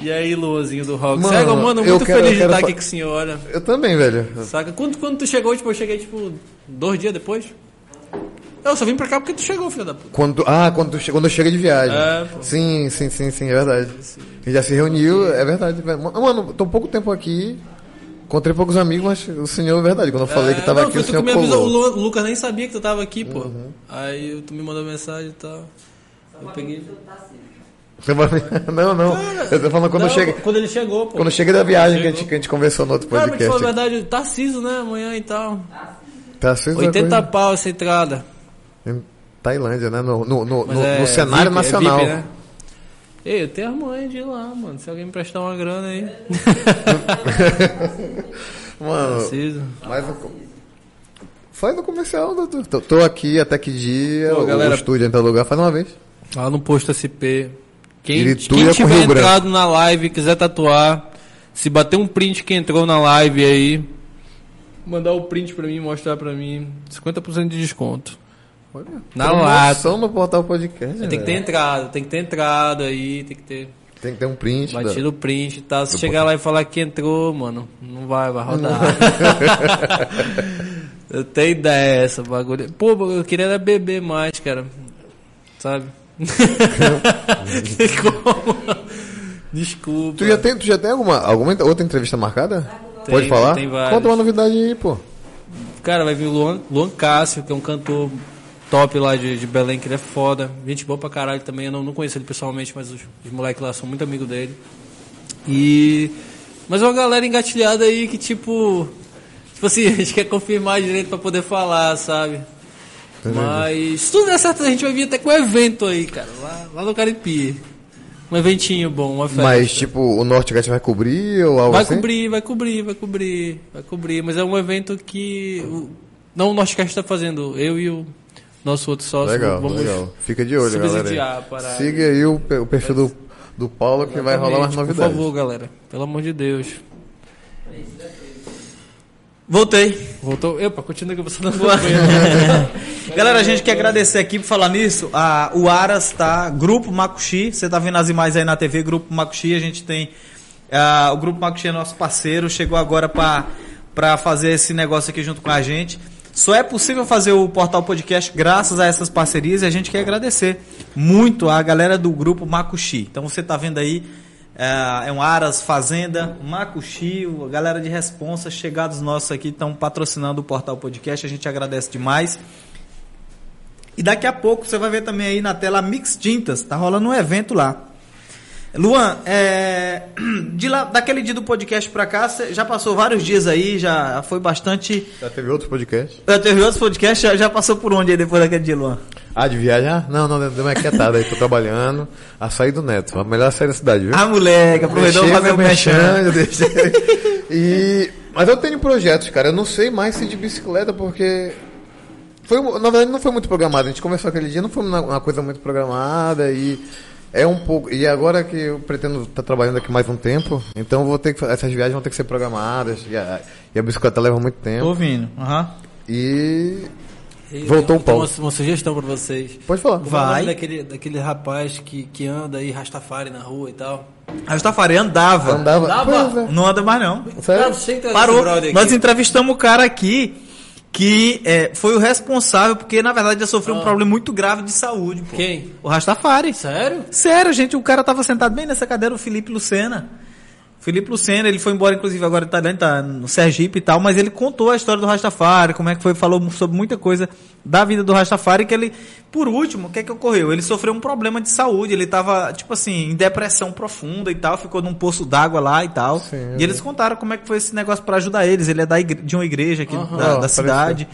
[SPEAKER 3] E aí, Luazinho do Rock?
[SPEAKER 2] Mano,
[SPEAKER 3] Cego, mano, muito
[SPEAKER 2] quero-
[SPEAKER 3] feliz de estar
[SPEAKER 2] fa-
[SPEAKER 3] aqui com a senhora.
[SPEAKER 2] Eu também, velho.
[SPEAKER 3] Saca? Quando, quando tu chegou, tipo, eu cheguei, tipo, dois dias depois? Eu só vim pra cá porque tu chegou, filho da puta.
[SPEAKER 2] Quando, ah, quando, tu quando eu cheguei de viagem.
[SPEAKER 3] É, pô.
[SPEAKER 2] sim, sim, sim, sim, é verdade. A gente já se reuniu, é verdade. Mano, tô pouco tempo aqui, encontrei poucos amigos, mas o senhor é verdade. Quando eu falei que tava
[SPEAKER 3] não,
[SPEAKER 2] aqui, o senhor
[SPEAKER 3] me avisou. O
[SPEAKER 2] colou.
[SPEAKER 3] O Lucas nem sabia que tu tava aqui, pô.
[SPEAKER 2] Uhum.
[SPEAKER 3] Aí tu me mandou mensagem e tal. Eu peguei.
[SPEAKER 2] Não, não. Eu tô falando quando
[SPEAKER 3] Não,
[SPEAKER 2] cheguei.
[SPEAKER 3] Quando ele chegou, pô.
[SPEAKER 2] Quando cheguei da viagem que a, gente, que a gente conversou no outro
[SPEAKER 3] Cara, pra te falar a
[SPEAKER 2] podcast.
[SPEAKER 3] verdade, Tarciso, né? Amanhã e tal.
[SPEAKER 2] Tá aceso
[SPEAKER 3] 80 pau essa entrada.
[SPEAKER 2] Em Tailândia, né? No, no, no,
[SPEAKER 3] Mas
[SPEAKER 2] no-
[SPEAKER 3] é
[SPEAKER 2] no cenário
[SPEAKER 3] VIP, é
[SPEAKER 2] nacional.
[SPEAKER 3] VIP, né? Ei, eu tenho a mãe de ir lá, mano. Se alguém me prestar uma grana aí.
[SPEAKER 2] Mano,
[SPEAKER 3] Preciso.
[SPEAKER 2] mas o- faz no comercial, doutor. Tô, tô aqui até que dia.
[SPEAKER 3] Pô, galera-
[SPEAKER 2] o estúdio entra lugar, faz uma vez.
[SPEAKER 3] Lá no posto SP. Quem,
[SPEAKER 2] Irituia
[SPEAKER 3] quem
[SPEAKER 2] com
[SPEAKER 3] tiver
[SPEAKER 2] Rio Branco.
[SPEAKER 3] entrado na live e quiser tatuar, se bater um print que entrou na live aí, mandar o print pra mim, mostrar pra mim, 50% de desconto. Na lata.
[SPEAKER 2] No portal podcast.
[SPEAKER 3] Tem que ter
[SPEAKER 2] velho.
[SPEAKER 3] entrada, tem que ter entrada aí, tem que ter
[SPEAKER 2] Tem que ter um print.
[SPEAKER 3] batido o print tal. Se chegar lá e falar que entrou, mano, não vai, vai rodar. eu tenho ideia essa bagulho. Pô, eu queria era beber mais, cara. Sabe? Como? Desculpa.
[SPEAKER 2] Tu já tem, tu já tem alguma, alguma outra entrevista marcada?
[SPEAKER 3] Tem,
[SPEAKER 2] Pode falar?
[SPEAKER 3] tem várias.
[SPEAKER 2] Conta uma novidade aí, pô.
[SPEAKER 3] Cara, vai vir o Luan, Luan Cássio, que é um cantor top lá de, de Belém, que ele é foda. Gente boa pra caralho também. Eu não, não conheço ele pessoalmente, mas os, os moleques lá são muito amigos dele. E. Mas é uma galera engatilhada aí que, tipo. Tipo assim, a gente quer confirmar direito pra poder falar, sabe? Mas se tudo der certo, a gente vai vir até com um evento aí, cara, lá, lá no Caripi. Um eventinho bom, uma festa.
[SPEAKER 2] Mas, tipo, o Northgate vai cobrir ou algo
[SPEAKER 3] Vai
[SPEAKER 2] assim?
[SPEAKER 3] cobrir, vai cobrir, vai cobrir, vai cobrir. Mas é um evento que. o- Não o Northcast está fazendo, eu e o nosso outro sócio.
[SPEAKER 2] Legal,
[SPEAKER 3] vamos
[SPEAKER 2] legal. Fica de olho, galera.
[SPEAKER 3] subsidiar a
[SPEAKER 2] aí.
[SPEAKER 3] parada.
[SPEAKER 2] Siga aí o, o perfil do, do Paulo que vai rolar umas
[SPEAKER 3] Exatamente,
[SPEAKER 2] novidades.
[SPEAKER 3] Por favor, galera. Pelo amor de Deus.
[SPEAKER 1] Voltei.
[SPEAKER 3] Voltou. Epa, continua que você não
[SPEAKER 1] Galera, a gente quer agradecer aqui por falar nisso. A, o Aras tá, Grupo Macuxi. Você tá vendo as imagens aí na TV, Grupo Macuxi. A gente tem. ah, o Grupo Macuxi é nosso parceiro. Chegou agora para fazer esse negócio aqui junto com a gente. Só é possível fazer o Portal Podcast graças a essas parcerias e a gente quer agradecer muito a galera do Grupo Macuxi. Então você tá vendo aí. É, é um Aras Fazenda, Macuxi, a galera de responsa, chegados nossos aqui estão patrocinando o Portal Podcast, a gente agradece demais. E daqui a pouco você vai ver também aí na tela Mix Tintas, tá rolando um evento lá. Luan, é, de lá, daquele dia do podcast pra cá, você já passou vários dias aí, já foi bastante.
[SPEAKER 2] Já teve outro podcast?
[SPEAKER 1] Já teve outros podcasts, já, já passou por onde aí depois daquele dia, Luan?
[SPEAKER 2] Ah, de viajar? Não, não, deu uma quietada aí, tô trabalhando. Açaí do Neto, a melhor série da cidade, viu?
[SPEAKER 1] Ah, moleque, aproveitou fazer o
[SPEAKER 2] eu deixei. E, mas eu tenho projetos, cara. Eu não sei mais se de bicicleta, porque. Foi, na verdade, não foi muito programado. A gente conversou aquele dia, não foi uma, uma coisa muito programada e. É um pouco. E agora que eu pretendo estar trabalhando aqui mais um tempo, então vou ter que. Essas viagens vão ter que ser programadas. E a, e a bicicleta leva muito
[SPEAKER 1] Tô
[SPEAKER 2] tempo.
[SPEAKER 1] ouvindo. Aham.
[SPEAKER 2] E. Voltou
[SPEAKER 3] Então,
[SPEAKER 2] Paulo.
[SPEAKER 3] uma, uma sugestão pra vocês.
[SPEAKER 2] Pode falar.
[SPEAKER 1] Vai.
[SPEAKER 3] Daquele, daquele rapaz que, que anda aí, Rastafari na rua e tal.
[SPEAKER 1] Rastafari andava.
[SPEAKER 2] Andava.
[SPEAKER 3] Andava?
[SPEAKER 2] É.
[SPEAKER 1] Não anda mais não.
[SPEAKER 2] Sério?
[SPEAKER 1] Parou. Nós entrevistamos o cara aqui que é, foi o responsável, porque na verdade já sofreu um problema muito grave de saúde. Pô.
[SPEAKER 3] Quem?
[SPEAKER 1] O Rastafari.
[SPEAKER 3] Sério?
[SPEAKER 1] Sério, gente, o cara tava sentado bem nessa cadeira, o Felipe Lucena. Felipe Lucena, ele foi embora, inclusive, agora tá, né, tá no Sergipe e tal, mas ele contou a história do Rastafari, como é que foi, falou sobre muita coisa da vida do Rastafari, que ele, por último, o que é que ocorreu? Ele sofreu um problema de saúde, ele tava, tipo assim, em depressão profunda e tal, ficou num poço d'água lá e tal.
[SPEAKER 2] Sim,
[SPEAKER 1] e eles contaram como é que foi esse negócio para ajudar eles. Ele é da igre- de uma igreja aqui da,
[SPEAKER 2] Ó,
[SPEAKER 1] da cidade.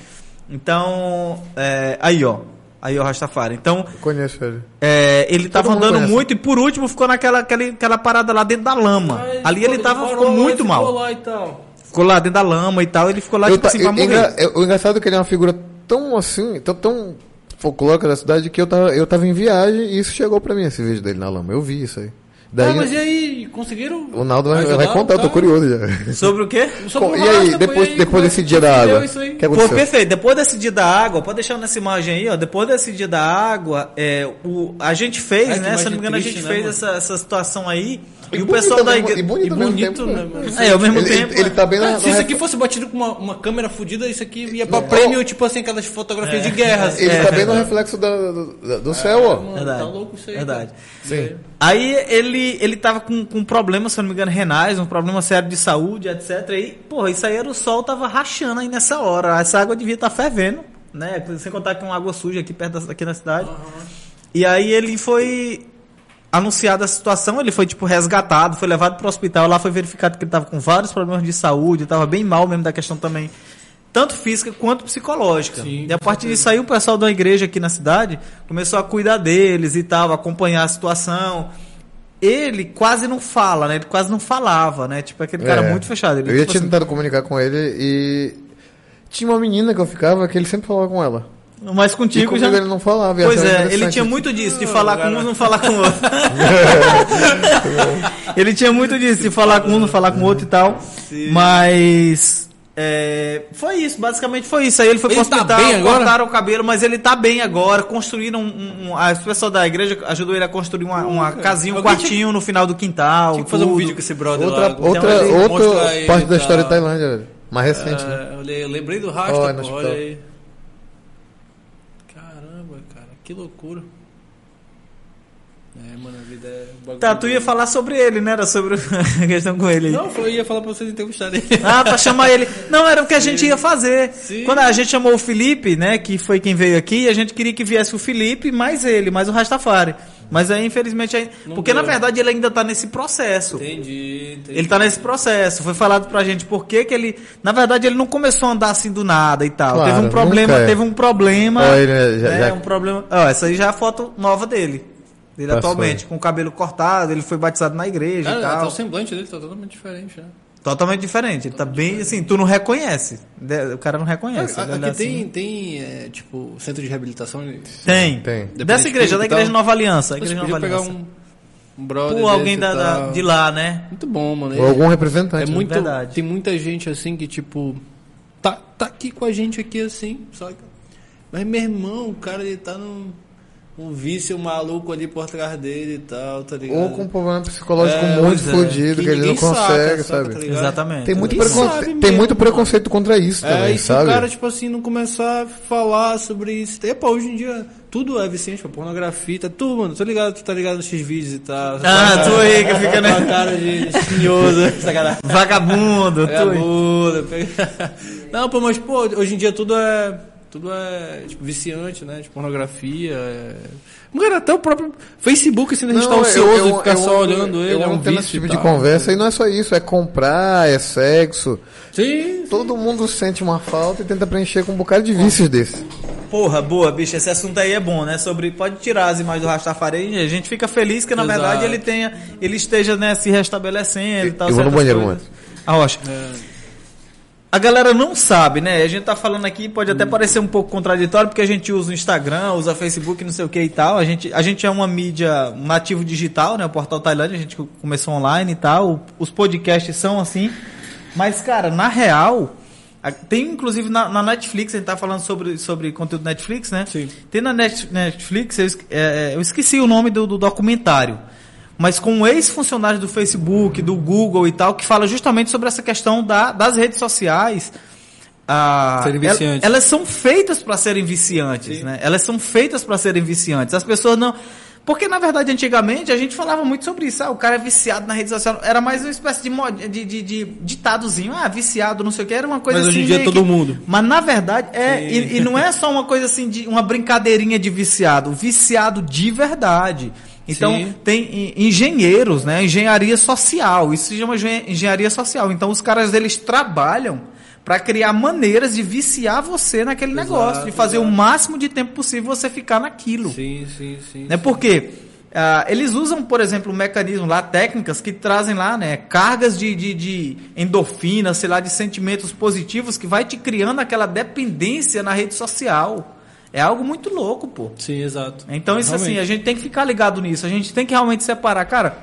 [SPEAKER 1] Então, é, aí ó, aí ó, Rastafari. Então,
[SPEAKER 2] Conheço ele.
[SPEAKER 1] é, ele tava
[SPEAKER 2] mundo
[SPEAKER 1] andando
[SPEAKER 2] conhece.
[SPEAKER 1] muito e por último ficou naquela aquela, aquela parada lá dentro da lama. Ali ele tava ficou muito
[SPEAKER 3] ele
[SPEAKER 1] mal.
[SPEAKER 3] Ficou lá e tal.
[SPEAKER 1] Ficou lá dentro da lama e tal, ele ficou lá
[SPEAKER 2] Eu
[SPEAKER 1] tipo assim pra
[SPEAKER 2] eu-
[SPEAKER 1] morrer.
[SPEAKER 2] eu- o engraçado é que ele é uma figura tão assim, tão, tão folclórica da cidade que eu tava, eu tava em viagem e isso chegou pra mim, esse vídeo dele na lama. Eu vi isso aí. Daí
[SPEAKER 3] ah, mas e aí? Conseguiram?
[SPEAKER 2] o Naldo vai, vai contar, eu tô
[SPEAKER 3] cara?
[SPEAKER 2] curioso já.
[SPEAKER 1] Sobre o quê?
[SPEAKER 3] Sobre
[SPEAKER 2] e aí, depois,
[SPEAKER 3] aí,
[SPEAKER 2] depois
[SPEAKER 3] é
[SPEAKER 2] desse dia da
[SPEAKER 3] deu
[SPEAKER 2] água?
[SPEAKER 3] isso aí?
[SPEAKER 2] O que
[SPEAKER 1] Pô, perfeito. Depois desse dia da água, pode deixar nessa imagem aí, ó. Depois desse dia da água, é, o, a gente fez,
[SPEAKER 3] Ai,
[SPEAKER 1] né? Se eu não me engano, a
[SPEAKER 3] triste,
[SPEAKER 1] gente
[SPEAKER 3] né,
[SPEAKER 1] fez
[SPEAKER 3] mano?
[SPEAKER 1] essa, essa situação aí. E,
[SPEAKER 2] E
[SPEAKER 1] o pessoal
[SPEAKER 2] bonito
[SPEAKER 1] da igreja.
[SPEAKER 2] e bonito
[SPEAKER 3] E
[SPEAKER 2] ao mesmo
[SPEAKER 3] bonito,
[SPEAKER 2] tempo,
[SPEAKER 3] né,
[SPEAKER 2] né?
[SPEAKER 3] mano?
[SPEAKER 1] É, ao mesmo
[SPEAKER 2] Ele,
[SPEAKER 1] tempo.
[SPEAKER 2] ele, ele tá bem na,
[SPEAKER 3] Ah, se
[SPEAKER 2] na-
[SPEAKER 3] isso aqui fosse batido com uma, uma câmera fodida, isso aqui ia pra prêmio, tipo assim, aquelas fotografias de guerra.
[SPEAKER 2] Ele
[SPEAKER 1] É,
[SPEAKER 2] tá bem no
[SPEAKER 1] é.
[SPEAKER 2] reflexo da- do, do céu, ó.
[SPEAKER 3] Mano,
[SPEAKER 1] Verdade.
[SPEAKER 3] tá louco isso aí.
[SPEAKER 1] Verdade.
[SPEAKER 2] Sim.
[SPEAKER 1] Aí ele, ele tava com, com problema, se eu não me engano, renais, um problema sério de saúde, etc. E, porra, isso aí era o sol, tava rachando aí nessa hora. Essa água devia estar fervendo, né? Sem contar que é uma água suja aqui perto da, aqui na cidade. E aí ele foi anunciada a situação, ele foi tipo resgatado, foi levado para o hospital, lá foi verificado que ele tava com vários problemas de saúde, tava bem mal mesmo da questão também, tanto física quanto psicológica.
[SPEAKER 3] Sim,
[SPEAKER 1] e a partir disso aí o pessoal da igreja aqui na cidade começou a cuidar deles e tal, acompanhar a situação. Ele quase não fala, né? Ele quase não falava, né? Tipo aquele cara
[SPEAKER 2] É.
[SPEAKER 1] muito fechado. Ele,
[SPEAKER 2] Eu ia
[SPEAKER 1] tipo
[SPEAKER 2] tinha
[SPEAKER 1] assim,
[SPEAKER 2] tentado comunicar com ele e. Tinha uma menina que eu ficava que ele sempre falava com ela.
[SPEAKER 1] mas contigo já
[SPEAKER 2] ele não falava.
[SPEAKER 1] Pois é, ele
[SPEAKER 2] interessante.
[SPEAKER 1] tinha muito disso, de falar com um, não falar com o outro. ele tinha muito disso, de falar com um, não falar com o outro e tal. Mas. É, foi isso, basicamente foi isso. Aí ele foi
[SPEAKER 3] Ele
[SPEAKER 1] pro
[SPEAKER 3] tá
[SPEAKER 1] hospital,
[SPEAKER 3] bem agora?
[SPEAKER 1] cortaram o cabelo, mas ele tá bem agora. Construíram um. um as pessoas da igreja ajudou ele a construir uma, uma casinha, um
[SPEAKER 3] Alguém
[SPEAKER 1] quartinho no final do quintal.
[SPEAKER 3] Tinha que fazer um
[SPEAKER 1] tudo.
[SPEAKER 3] vídeo com esse brother
[SPEAKER 2] Outra,
[SPEAKER 3] lá.
[SPEAKER 2] outra,
[SPEAKER 1] ele
[SPEAKER 2] outra parte da
[SPEAKER 3] e
[SPEAKER 2] história da Tailândia, velho. mais recente, né?
[SPEAKER 3] É, eu le- eu lembrei do pô,
[SPEAKER 2] hospital.
[SPEAKER 3] olha aí. Caramba, cara, que loucura. É, mano, a vida é. bagulho
[SPEAKER 1] Tá, tu ia falar sobre ele, né? Era sobre a questão com ele. aí.
[SPEAKER 3] Não, eu ia falar pra vocês entrevistarem.
[SPEAKER 1] Ah, pra chamar ele. Não, era o que a gente ia fazer.
[SPEAKER 3] Sim.
[SPEAKER 1] Quando a gente chamou o Felipe, né, que foi quem veio aqui, a gente queria que viesse o Felipe, mais ele, mais o Rastafari. Mas aí, infelizmente, aí... Porque na
[SPEAKER 3] deu.
[SPEAKER 1] verdade ele ainda tá nesse processo.
[SPEAKER 3] Entendi, entendi.
[SPEAKER 1] Ele tá nesse processo. Foi falado pra gente por que que ele. Na verdade, ele não começou a andar assim do nada e tal.
[SPEAKER 2] Claro,
[SPEAKER 1] teve um problema,
[SPEAKER 2] nunca é.
[SPEAKER 1] teve um problema.
[SPEAKER 2] Ele já-
[SPEAKER 1] né,
[SPEAKER 2] já-
[SPEAKER 1] Um problema. Ó, essa aí já é a foto nova dele. Dele
[SPEAKER 2] Passou
[SPEAKER 1] atualmente,
[SPEAKER 2] aí.
[SPEAKER 1] com o cabelo cortado, ele foi batizado na igreja
[SPEAKER 3] Cara,
[SPEAKER 1] e
[SPEAKER 3] até
[SPEAKER 1] tal.
[SPEAKER 3] o semblante dele tá totalmente diferente, né?
[SPEAKER 1] Totalmente diferente. Ele tá bem assim, tu não reconhece. De- O cara não reconhece.
[SPEAKER 3] Cara, aqui tem,
[SPEAKER 1] assim.
[SPEAKER 3] tem é, tipo, centro de reabilitação.
[SPEAKER 1] Tem.
[SPEAKER 2] Tem.
[SPEAKER 1] Dessa igreja, da igreja. Nova Aliança. a
[SPEAKER 3] Você
[SPEAKER 1] Igreja Nova
[SPEAKER 3] pegar
[SPEAKER 1] Aliança.
[SPEAKER 3] um, um brother
[SPEAKER 1] Pô, alguém da, da- de lá, né?
[SPEAKER 3] Muito bom, mano.
[SPEAKER 2] Ou algum representante.
[SPEAKER 3] É
[SPEAKER 2] né?
[SPEAKER 3] muito.
[SPEAKER 1] Verdade.
[SPEAKER 3] Tem muita gente assim que, tipo, tá, tá aqui com a gente aqui assim, só que. Mas meu irmão, o cara ele tá num. Um vício maluco ali por trás dele e tal, tá ligado?
[SPEAKER 2] Ou com um problema psicológico
[SPEAKER 3] É,
[SPEAKER 2] muito
[SPEAKER 1] pois é.
[SPEAKER 2] explodido, que, ele não consegue,
[SPEAKER 3] saca,
[SPEAKER 2] sabe?
[SPEAKER 3] tá?
[SPEAKER 1] Exatamente.
[SPEAKER 2] Tem muito, preconce-
[SPEAKER 3] sabe
[SPEAKER 2] tem muito preconceito contra isso
[SPEAKER 3] É,
[SPEAKER 2] também,
[SPEAKER 3] e se
[SPEAKER 2] sabe?
[SPEAKER 3] o cara, tipo assim, não começar a falar sobre isso. Epa, hoje em dia tudo é viciante, pra pornografia, tá tudo, mano. Tô ligado, tu tá ligado nos X-vídeos e tal.
[SPEAKER 1] Ah, tu aí que fica, né?
[SPEAKER 3] Com a cara de espinhoso, sacanagem.
[SPEAKER 1] Vagabundo, tu aí.
[SPEAKER 3] Vagabundo. Não, pô, mas, pô, hoje em dia tudo é. Tudo é tipo, viciante, né? De pornografia. É... Cara, até o próprio Facebook, assim, a gente tá
[SPEAKER 2] eu-
[SPEAKER 3] ocioso
[SPEAKER 2] eu-
[SPEAKER 3] de ficar
[SPEAKER 2] eu
[SPEAKER 3] só
[SPEAKER 2] ando-
[SPEAKER 3] olhando ele.
[SPEAKER 2] Eu
[SPEAKER 3] é um
[SPEAKER 2] ando tendo
[SPEAKER 3] vício
[SPEAKER 2] esse tipo de conversa e não é só isso, é comprar, é sexo.
[SPEAKER 3] Sim.
[SPEAKER 2] Todo mundo sente uma falta e tenta preencher com um bocado de vícios desse.
[SPEAKER 1] Porra, boa, bicho. Esse assunto aí é bom, né? Sobre. Pode tirar as imagens do Rastafari. A gente fica feliz que, na
[SPEAKER 3] Exato.
[SPEAKER 1] verdade, ele tenha. Ele esteja, né, se restabelecendo e tal.
[SPEAKER 2] eu vou no banheiro,
[SPEAKER 1] coisas. Ah, Rocha. A galera não sabe, né? A gente tá falando aqui, pode até parecer um pouco contraditório, porque a gente usa o Instagram, usa Facebook, não sei o que e tal. A gente, a gente é uma mídia, nativo digital, né? O Portal Tailândia, a gente começou online e tal. Os podcasts são assim. Mas, cara, na real, tem inclusive na, na Netflix, a gente tá falando sobre, sobre conteúdo Netflix, né?
[SPEAKER 3] Sim.
[SPEAKER 1] Tem na Net- Netflix, é, é, eu esqueci o nome do, do documentário, mas com um ex-funcionário do Facebook, do Google e tal, que fala justamente sobre essa questão da- das redes sociais. ah,
[SPEAKER 3] Serem
[SPEAKER 1] el-
[SPEAKER 3] viciantes.
[SPEAKER 1] elas são feitas para serem viciantes,
[SPEAKER 3] Sim.
[SPEAKER 1] né? Elas são feitas para serem viciantes. As pessoas não. Porque, na verdade, antigamente a gente falava muito sobre isso. Ah, o cara é viciado na rede social. Era mais uma espécie de, mod- de, de, de ditadozinho. Ah, viciado, não sei o que. Era uma coisa
[SPEAKER 3] Mas hoje
[SPEAKER 1] assim.
[SPEAKER 3] em dia é todo
[SPEAKER 1] que-
[SPEAKER 3] mundo.
[SPEAKER 1] mas na verdade é e, e não é só uma coisa assim de uma brincadeirinha de viciado, viciado de verdade. Então
[SPEAKER 3] Sim.
[SPEAKER 1] tem en- engenheiros, né? Engenharia social. Isso se chama engen- engenharia social. Então os caras eles trabalham para criar maneiras de viciar você naquele
[SPEAKER 3] Exato,
[SPEAKER 1] negócio, de fazer o
[SPEAKER 3] exato.
[SPEAKER 1] máximo de tempo possível você ficar naquilo.
[SPEAKER 3] Sim, sim, sim.
[SPEAKER 1] Né? Porque ah, eles usam, por exemplo, um mecanismo lá, técnicas que trazem lá, né, cargas de, de, de endorfina, sei lá, de sentimentos positivos que vai te criando aquela dependência na rede social. É algo muito louco, pô.
[SPEAKER 3] Sim, exato.
[SPEAKER 1] Então isso assim,
[SPEAKER 3] Realmente.
[SPEAKER 1] a gente tem que ficar ligado nisso, a gente tem que realmente separar, cara.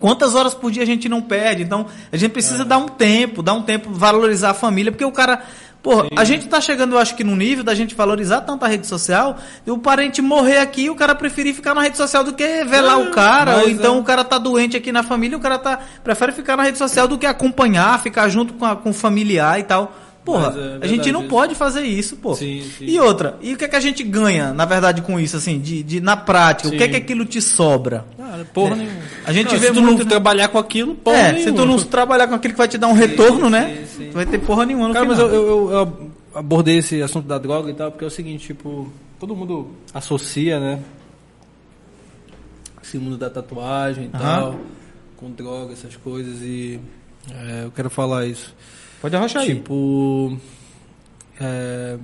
[SPEAKER 1] Quantas horas por dia a gente não perde? Então, a gente precisa
[SPEAKER 3] É.
[SPEAKER 1] dar um tempo, dar um tempo, valorizar a família, porque o cara. Porra, a gente tá chegando, eu acho que num nível da gente valorizar tanto a rede social, e o parente morrer aqui, o cara preferir ficar na rede social do que velar o cara, ou então
[SPEAKER 3] é.
[SPEAKER 1] o cara tá doente aqui na família, o cara tá prefere ficar na rede social do que acompanhar, ficar junto com, a- com o familiar e tal. Porra,
[SPEAKER 3] Mas é
[SPEAKER 1] a gente não pode fazer isso, pô.
[SPEAKER 3] Sim, sim.
[SPEAKER 1] E outra, e o que é que a gente ganha, na verdade, com isso, assim, de, de na prática? O que é
[SPEAKER 3] Sim.
[SPEAKER 1] que aquilo te sobra?
[SPEAKER 3] Cara, porra nenhuma.
[SPEAKER 1] A gente
[SPEAKER 3] Não,
[SPEAKER 1] vê
[SPEAKER 3] se tu
[SPEAKER 1] muito-
[SPEAKER 3] não trabalhar com aquilo, porra
[SPEAKER 1] é,
[SPEAKER 3] nenhuma.
[SPEAKER 1] se tu não trabalhar com aquilo que vai te dar um retorno, né?
[SPEAKER 3] sim, sim.
[SPEAKER 1] Tu vai ter porra nenhuma no
[SPEAKER 3] Cara, mas
[SPEAKER 1] final.
[SPEAKER 3] eu, eu, eu abordei esse assunto da droga e tal, porque é o seguinte, tipo, todo mundo associa, né? Esse mundo da tatuagem e tal, com droga, essas coisas, e é, eu quero falar isso.
[SPEAKER 1] Pode arrochar aí.
[SPEAKER 3] Tipo, é,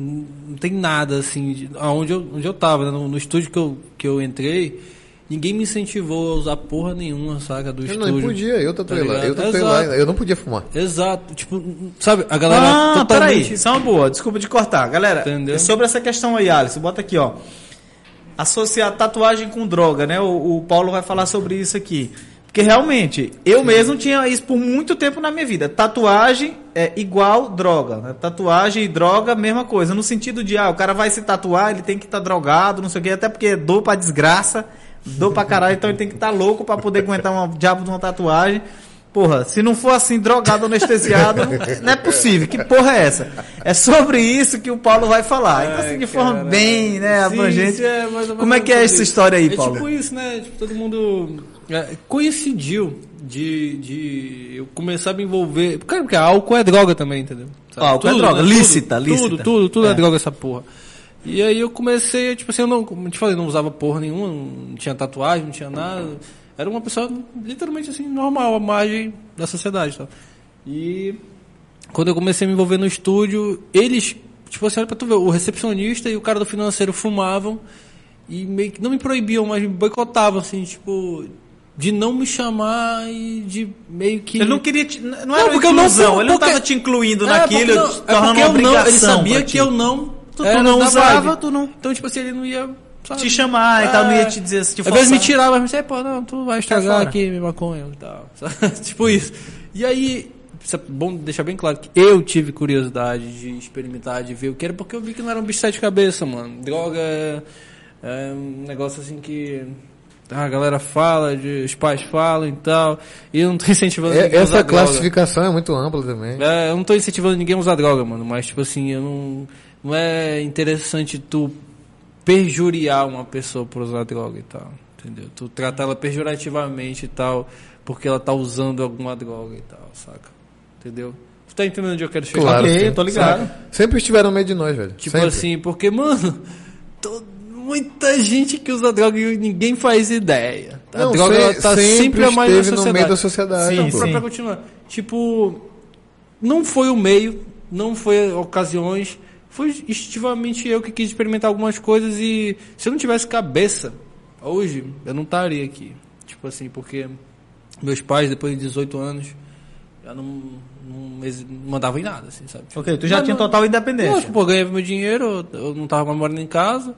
[SPEAKER 3] não tem nada assim, de- aonde eu, onde eu tava, né? no, no estúdio que eu, que eu entrei, ninguém me incentivou a usar porra nenhuma, saca, do
[SPEAKER 2] Eu
[SPEAKER 3] estúdio.
[SPEAKER 2] não podia, eu tatuei
[SPEAKER 3] Tá
[SPEAKER 2] lá. Eu tatuei lá, eu não podia fumar.
[SPEAKER 3] Exato, tipo, sabe, a galera
[SPEAKER 1] Ah,
[SPEAKER 3] totalmente...
[SPEAKER 1] peraí, isso é uma boa, desculpa de cortar. Galera,
[SPEAKER 3] Entendeu?
[SPEAKER 1] sobre essa questão aí, Alisson, bota aqui, ó. Associar tatuagem com droga, né? O, o Paulo vai falar sobre isso aqui. Porque realmente, eu mesmo tinha isso por muito tempo na minha vida. Tatuagem é igual droga. Né? Tatuagem e droga, mesma coisa. No sentido de, ah, o cara vai se tatuar, ele tem que estar drogado, não sei o quê, até porque é dor pra desgraça, dor pra caralho, então ele tem que estar louco pra poder aguentar um diabo de uma tatuagem. Porra, se não for assim, drogado, anestesiado, não é possível. Que porra é essa? É sobre isso que o Paulo vai falar. Então, assim, de forma
[SPEAKER 3] cara.
[SPEAKER 1] bem, né,
[SPEAKER 3] Sim,
[SPEAKER 1] abrangente.
[SPEAKER 3] sim, é
[SPEAKER 1] Como é que é essa
[SPEAKER 3] isso.
[SPEAKER 1] história aí,
[SPEAKER 3] é
[SPEAKER 1] Paulo?
[SPEAKER 3] tipo isso, né? Tipo, todo mundo é, coincidiu de, de eu começar a me envolver. Cara, porque álcool é droga também, entendeu? Sabe?
[SPEAKER 1] Álcool é droga, lícita,
[SPEAKER 3] tudo,
[SPEAKER 1] lícita.
[SPEAKER 3] Tudo, tudo, tudo é.
[SPEAKER 1] É.
[SPEAKER 3] droga essa porra. E aí eu comecei, tipo assim, eu não, como te falei, não usava porra nenhuma, não tinha tatuagem, não tinha nada. Era uma pessoa literalmente assim, normal, à margem da sociedade. Tá? E quando eu comecei a me envolver no estúdio, eles, tipo assim, olha pra tu ver, o recepcionista e o cara do financeiro fumavam e meio que não me proibiam, mas me boicotavam, assim, tipo, de não me chamar e de meio que.
[SPEAKER 1] Ele não queria. Te, não
[SPEAKER 3] Não,
[SPEAKER 1] era
[SPEAKER 3] porque eu não
[SPEAKER 1] inclusão,
[SPEAKER 3] fui-
[SPEAKER 1] ele não
[SPEAKER 3] porque-
[SPEAKER 1] estava te incluindo
[SPEAKER 3] É,
[SPEAKER 1] naquilo,
[SPEAKER 3] porque não- é
[SPEAKER 1] tornando
[SPEAKER 3] porque eu não, ele sabia que eu não.
[SPEAKER 1] Tu-
[SPEAKER 3] é,
[SPEAKER 1] tu
[SPEAKER 3] não usava,
[SPEAKER 1] tu não-
[SPEAKER 3] Então, tipo assim, ele não ia. sabe?
[SPEAKER 1] Te chamar e tal, não ia
[SPEAKER 3] É.
[SPEAKER 1] te dizer se te
[SPEAKER 3] Às vezes me
[SPEAKER 1] forçar.
[SPEAKER 3] tirava, mas você, pô, não, tu vai estragar aqui minha maconha e tal. tipo isso. E aí, é bom deixar bem claro que eu tive curiosidade de experimentar, de ver o que era, porque eu vi que não era um bicho de sete cabeça, mano. Droga é, é um negócio assim que a galera fala, de, os pais falam e tal. E eu não tô incentivando
[SPEAKER 2] É,
[SPEAKER 3] ninguém a usar
[SPEAKER 2] essa
[SPEAKER 3] droga.
[SPEAKER 2] classificação é muito ampla também.
[SPEAKER 3] É, eu não tô incentivando ninguém a usar droga, mano, mas tipo assim, eu não. Não é interessante tu perjuriar uma pessoa por usar droga e tal. Entendeu? Tu tratar ela pejorativamente e tal, porque ela tá usando alguma droga e tal, saca? Entendeu? Tu tá entendendo onde eu quero chegar?
[SPEAKER 2] Claro,
[SPEAKER 1] Ok,
[SPEAKER 2] sim.
[SPEAKER 1] eu tô ligado.
[SPEAKER 2] Sempre estiveram no meio de nós, velho.
[SPEAKER 3] Tipo
[SPEAKER 2] Sempre.
[SPEAKER 3] assim, porque, mano, to- muita gente que usa droga e ninguém faz ideia. A
[SPEAKER 2] Não,
[SPEAKER 3] droga
[SPEAKER 2] se-
[SPEAKER 3] tá sempre,
[SPEAKER 2] sempre
[SPEAKER 3] a mais na
[SPEAKER 2] esteve no
[SPEAKER 3] sociedade.
[SPEAKER 2] meio da sociedade,
[SPEAKER 3] Então, pra,
[SPEAKER 1] Sim.
[SPEAKER 3] pra continuar. Tipo, não foi o meio, não foi ocasiões, foi instintivamente eu que quis experimentar algumas coisas e se eu não tivesse cabeça, hoje, eu não estaria aqui. Tipo assim, porque meus pais, depois de 18 anos, já não, não, mandavam em nada, assim, sabe?
[SPEAKER 1] Ok, tu já
[SPEAKER 3] Não,
[SPEAKER 1] tinha
[SPEAKER 3] não-
[SPEAKER 1] total independência.
[SPEAKER 3] Lógico, pô, eu ganhava meu dinheiro, eu eu não tava mais morando em casa.